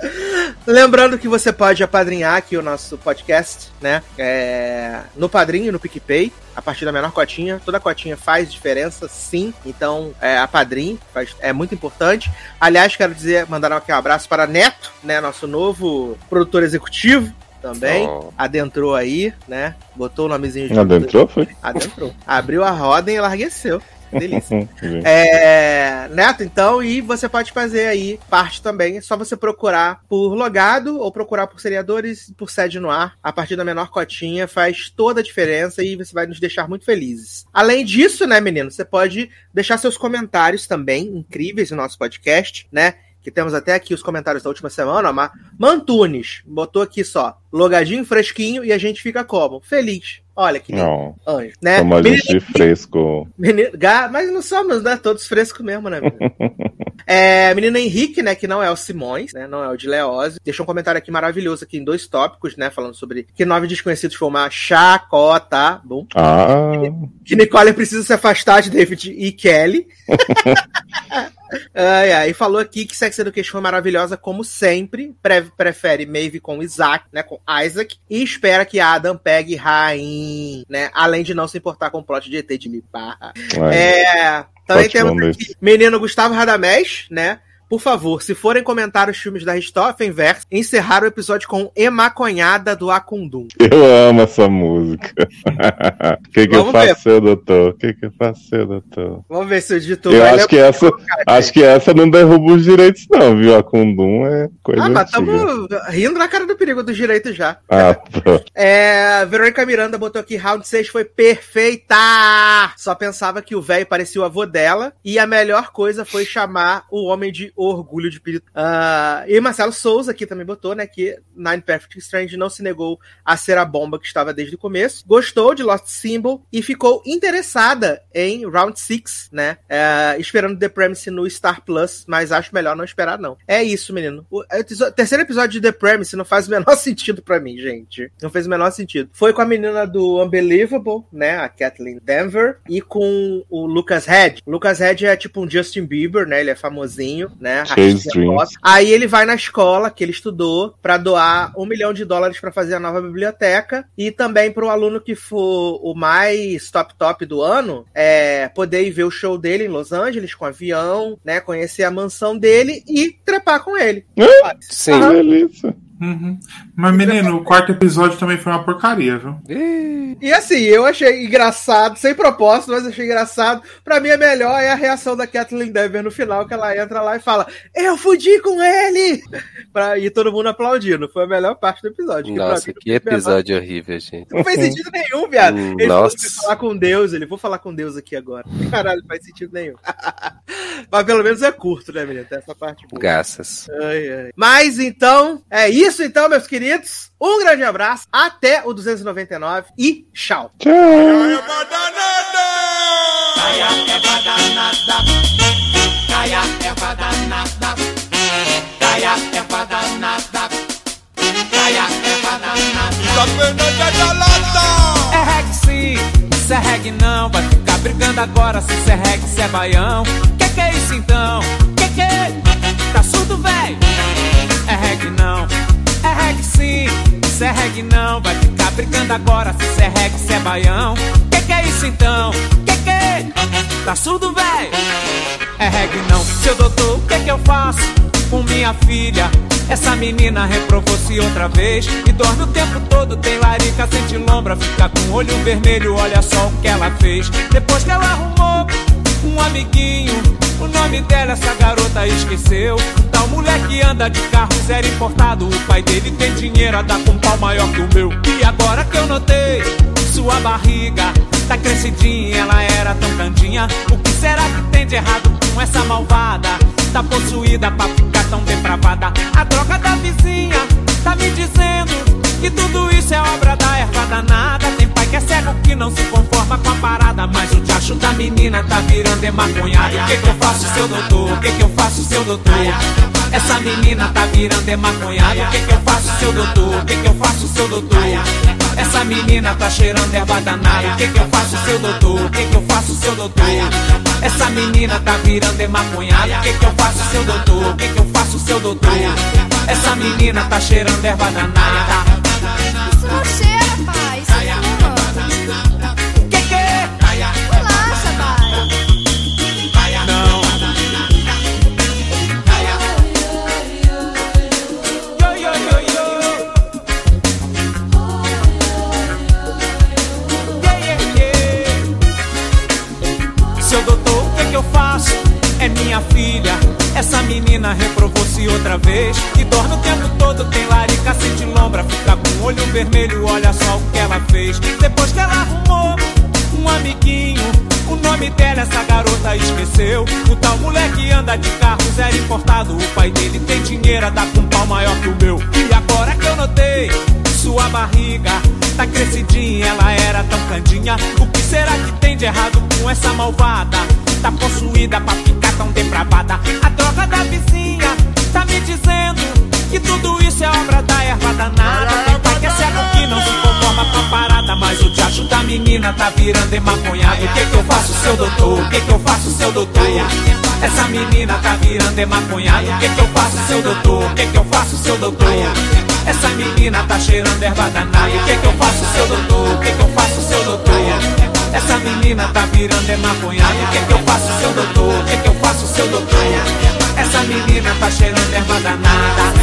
Lembrando que você pode apadrinhar aqui o nosso podcast, né? É, no Padrinho, no PicPay, a partir da menor cotinha. Toda cotinha faz diferença, sim. Então, é, a Padrim faz- é muito importante. Aliás, quero dizer, mandar aqui um abraço para Neto, né? Nosso novo produtor executivo também. Oh. Adentrou aí, né? Botou o nomezinho de Adentrou, foi? Adentrou. Abriu a roda e largueceu. Delícia. É, Neto, então, e você pode fazer aí parte também. É só você procurar por logado ou procurar por seriadores por sede no ar. A partir da menor cotinha faz toda a diferença e você vai nos deixar muito felizes. Além disso, né, menino, você pode deixar seus comentários também incríveis no nosso podcast, né? Que temos até aqui os comentários da última semana. ó, Ma- Mantunes botou aqui só, logadinho fresquinho e a gente fica como? Feliz. Olha que. Não. Anjo, né? Chama a Menino- de fresco. Menino, mas não somos, né? Todos frescos mesmo, né? é, menino Henrique, né? Que não é o Simões, né? Não é o de Leózio. Deixou um comentário aqui maravilhoso aqui em dois tópicos, né? Falando sobre que Nove Desconhecidos foi uma chacota. Bom. Ah, Que Nicole precisa se afastar de David e Kelly. Ai, ai, e falou aqui que Sex Education foi maravilhosa como sempre. Pre- prefere Maeve com Isaac, né? Com Isaac. E espera que Adam pegue Rain, né? Além de não se importar com o plot de ET de Miparra. ai, É, também Plot temos aqui menino Gustavo Radamés, né? Por favor, se forem comentar os filmes da Verse, encerrar o episódio com Emaconhada do Acundum. eu amo essa música. O que, que eu faço, ver. doutor? O que, que eu faço, doutor? Vamos ver se o Dito Eu acho que essa, acho que essa não derruba os direitos, não, viu? A Kundum é coisa Ah, mas estamos rindo na cara do perigo dos direitos já. Ah, pronto. É, Verônica Miranda botou aqui, round 6 foi perfeita! Só pensava que o velho parecia o avô dela, e a melhor coisa foi chamar o homem de orgulho de pirito. Ah, e Marcelo Souza aqui também botou, né, que Nine Perfect Strange não se negou a ser a bomba que estava desde o começo, gostou de Lost Symbol e ficou interessada em Round 6, né, é, esperando The Premise no Star Plus, mas acho melhor não esperar não. É isso, menino. O episo- terceiro episódio de The Premise não faz o menor sentido pra mim, gente. Não fez o menor sentido. Foi com a menina do Unbelievable, né, a Kathleen Denver, e com o Lucas Head. O Lucas Head é tipo um Justin Bieber, né, ele é famosinho, né, Chase pop. Aí ele vai na escola que ele estudou pra doar um milhão de dólares pra fazer a nova biblioteca e também pro aluno que for o mais top top do ano é, poder ir ver o show dele em Los Angeles com avião, né? Conhecer a mansão dele e trepar com ele. Sim. Delícia. Uhum. Mas, menino, o quarto episódio também foi uma porcaria, viu? E assim, eu achei engraçado, sem propósito, mas achei engraçado. Pra mim, a melhor é a reação da Kathleen Dever no final, que ela entra lá e fala: Eu fudi com ele! Pra, e todo mundo aplaudindo. Foi a melhor parte do episódio. que Nossa, que menor- episódio horrível, gente. Não fez sentido nenhum, viado. Hum, Ele falou nossa. que ia falar com Deus, ele vou falar com Deus aqui agora. Caralho, não faz sentido nenhum. Mas pelo menos é curto, né, menino? Tem essa parte boa. Graças. Ai, ai. Mas então, é isso então, meus queridos. Um grande abraço, até o 299 e tchau. É reggae sim, se é reggae não Vai ficar brigando agora se isso é reggae, se é baião Que que é isso então? Que que é? Tá surdo, véi? É reggae não, é reggae sim Se é reggae não, vai ficar brigando agora se isso é reggae, se é baião Que que é isso então? Que que? Tá surdo, véi? É reggae não, seu doutor, o que que eu faço com minha filha? Essa menina reprovou-se outra vez E dorme o tempo todo, tem larica, sente lombra Fica com olho vermelho, olha só o que ela fez Depois que ela arrumou um amiguinho O nome dela essa garota esqueceu. Tal mulher que anda de carro zero importado. O pai dele tem dinheiro a dar com um pau maior que o meu. E agora que eu notei, sua barriga tá crescidinha. Ela era tão candinha. O que será que tem de errado com essa malvada? Tá possuída pra ficar tão depravada. A droga da vizinha tá me dizendo que tudo isso é obra da erva danada. Tem que é cego que não se conforma com a parada. Mas o diacho da menina tá virando emaconhado. O que que eu faço, seu doutor? O que que eu faço, seu doutor? Essa menina tá virando emaconhado. O que que eu faço, seu doutor? O que que eu faço, seu doutor? Essa menina tá cheirando erva danada. O que que eu faço, seu doutor? O que que eu faço, seu doutor? Essa menina tá virando emaconhado. O que que eu faço, seu doutor? O que que eu faço, seu doutor? Essa menina tá cheirando erva danada. É minha filha. Essa menina reprovou-se outra vez. E dorme o tempo todo, tem larica, sente lombra. Fica com olho vermelho, olha só o que ela fez. Depois que ela arrumou um amiguinho. O nome dela essa garota esqueceu. O tal mulher que anda de carro zero importado. O pai dele tem dinheiro, dá com um pau maior que o meu. E agora que eu notei, sua barriga tá crescidinha. Ela era tão candinha. O que será que tem de errado com essa malvada? Tá possuída pra ficar tão depravada. A droga da vizinha tá me dizendo que tudo isso é obra da erva danada. Tem pai que é cego que não se conforma com a parada. Mas o diacho da menina tá virando emaconhado. O que que eu faço, seu doutor? O que que eu faço, seu doutor? Essa menina tá virando emaconhado. O que que eu faço, seu doutor? O que que eu faço, seu doutor? Essa menina tá cheirando erva danada. O que que eu faço, seu doutor? O que que eu faço, seu doutor? Essa menina tá virando emaconhado. O que que eu faço, seu doutor? O que que eu faço, seu doutor? Essa menina tá cheirando erva danada.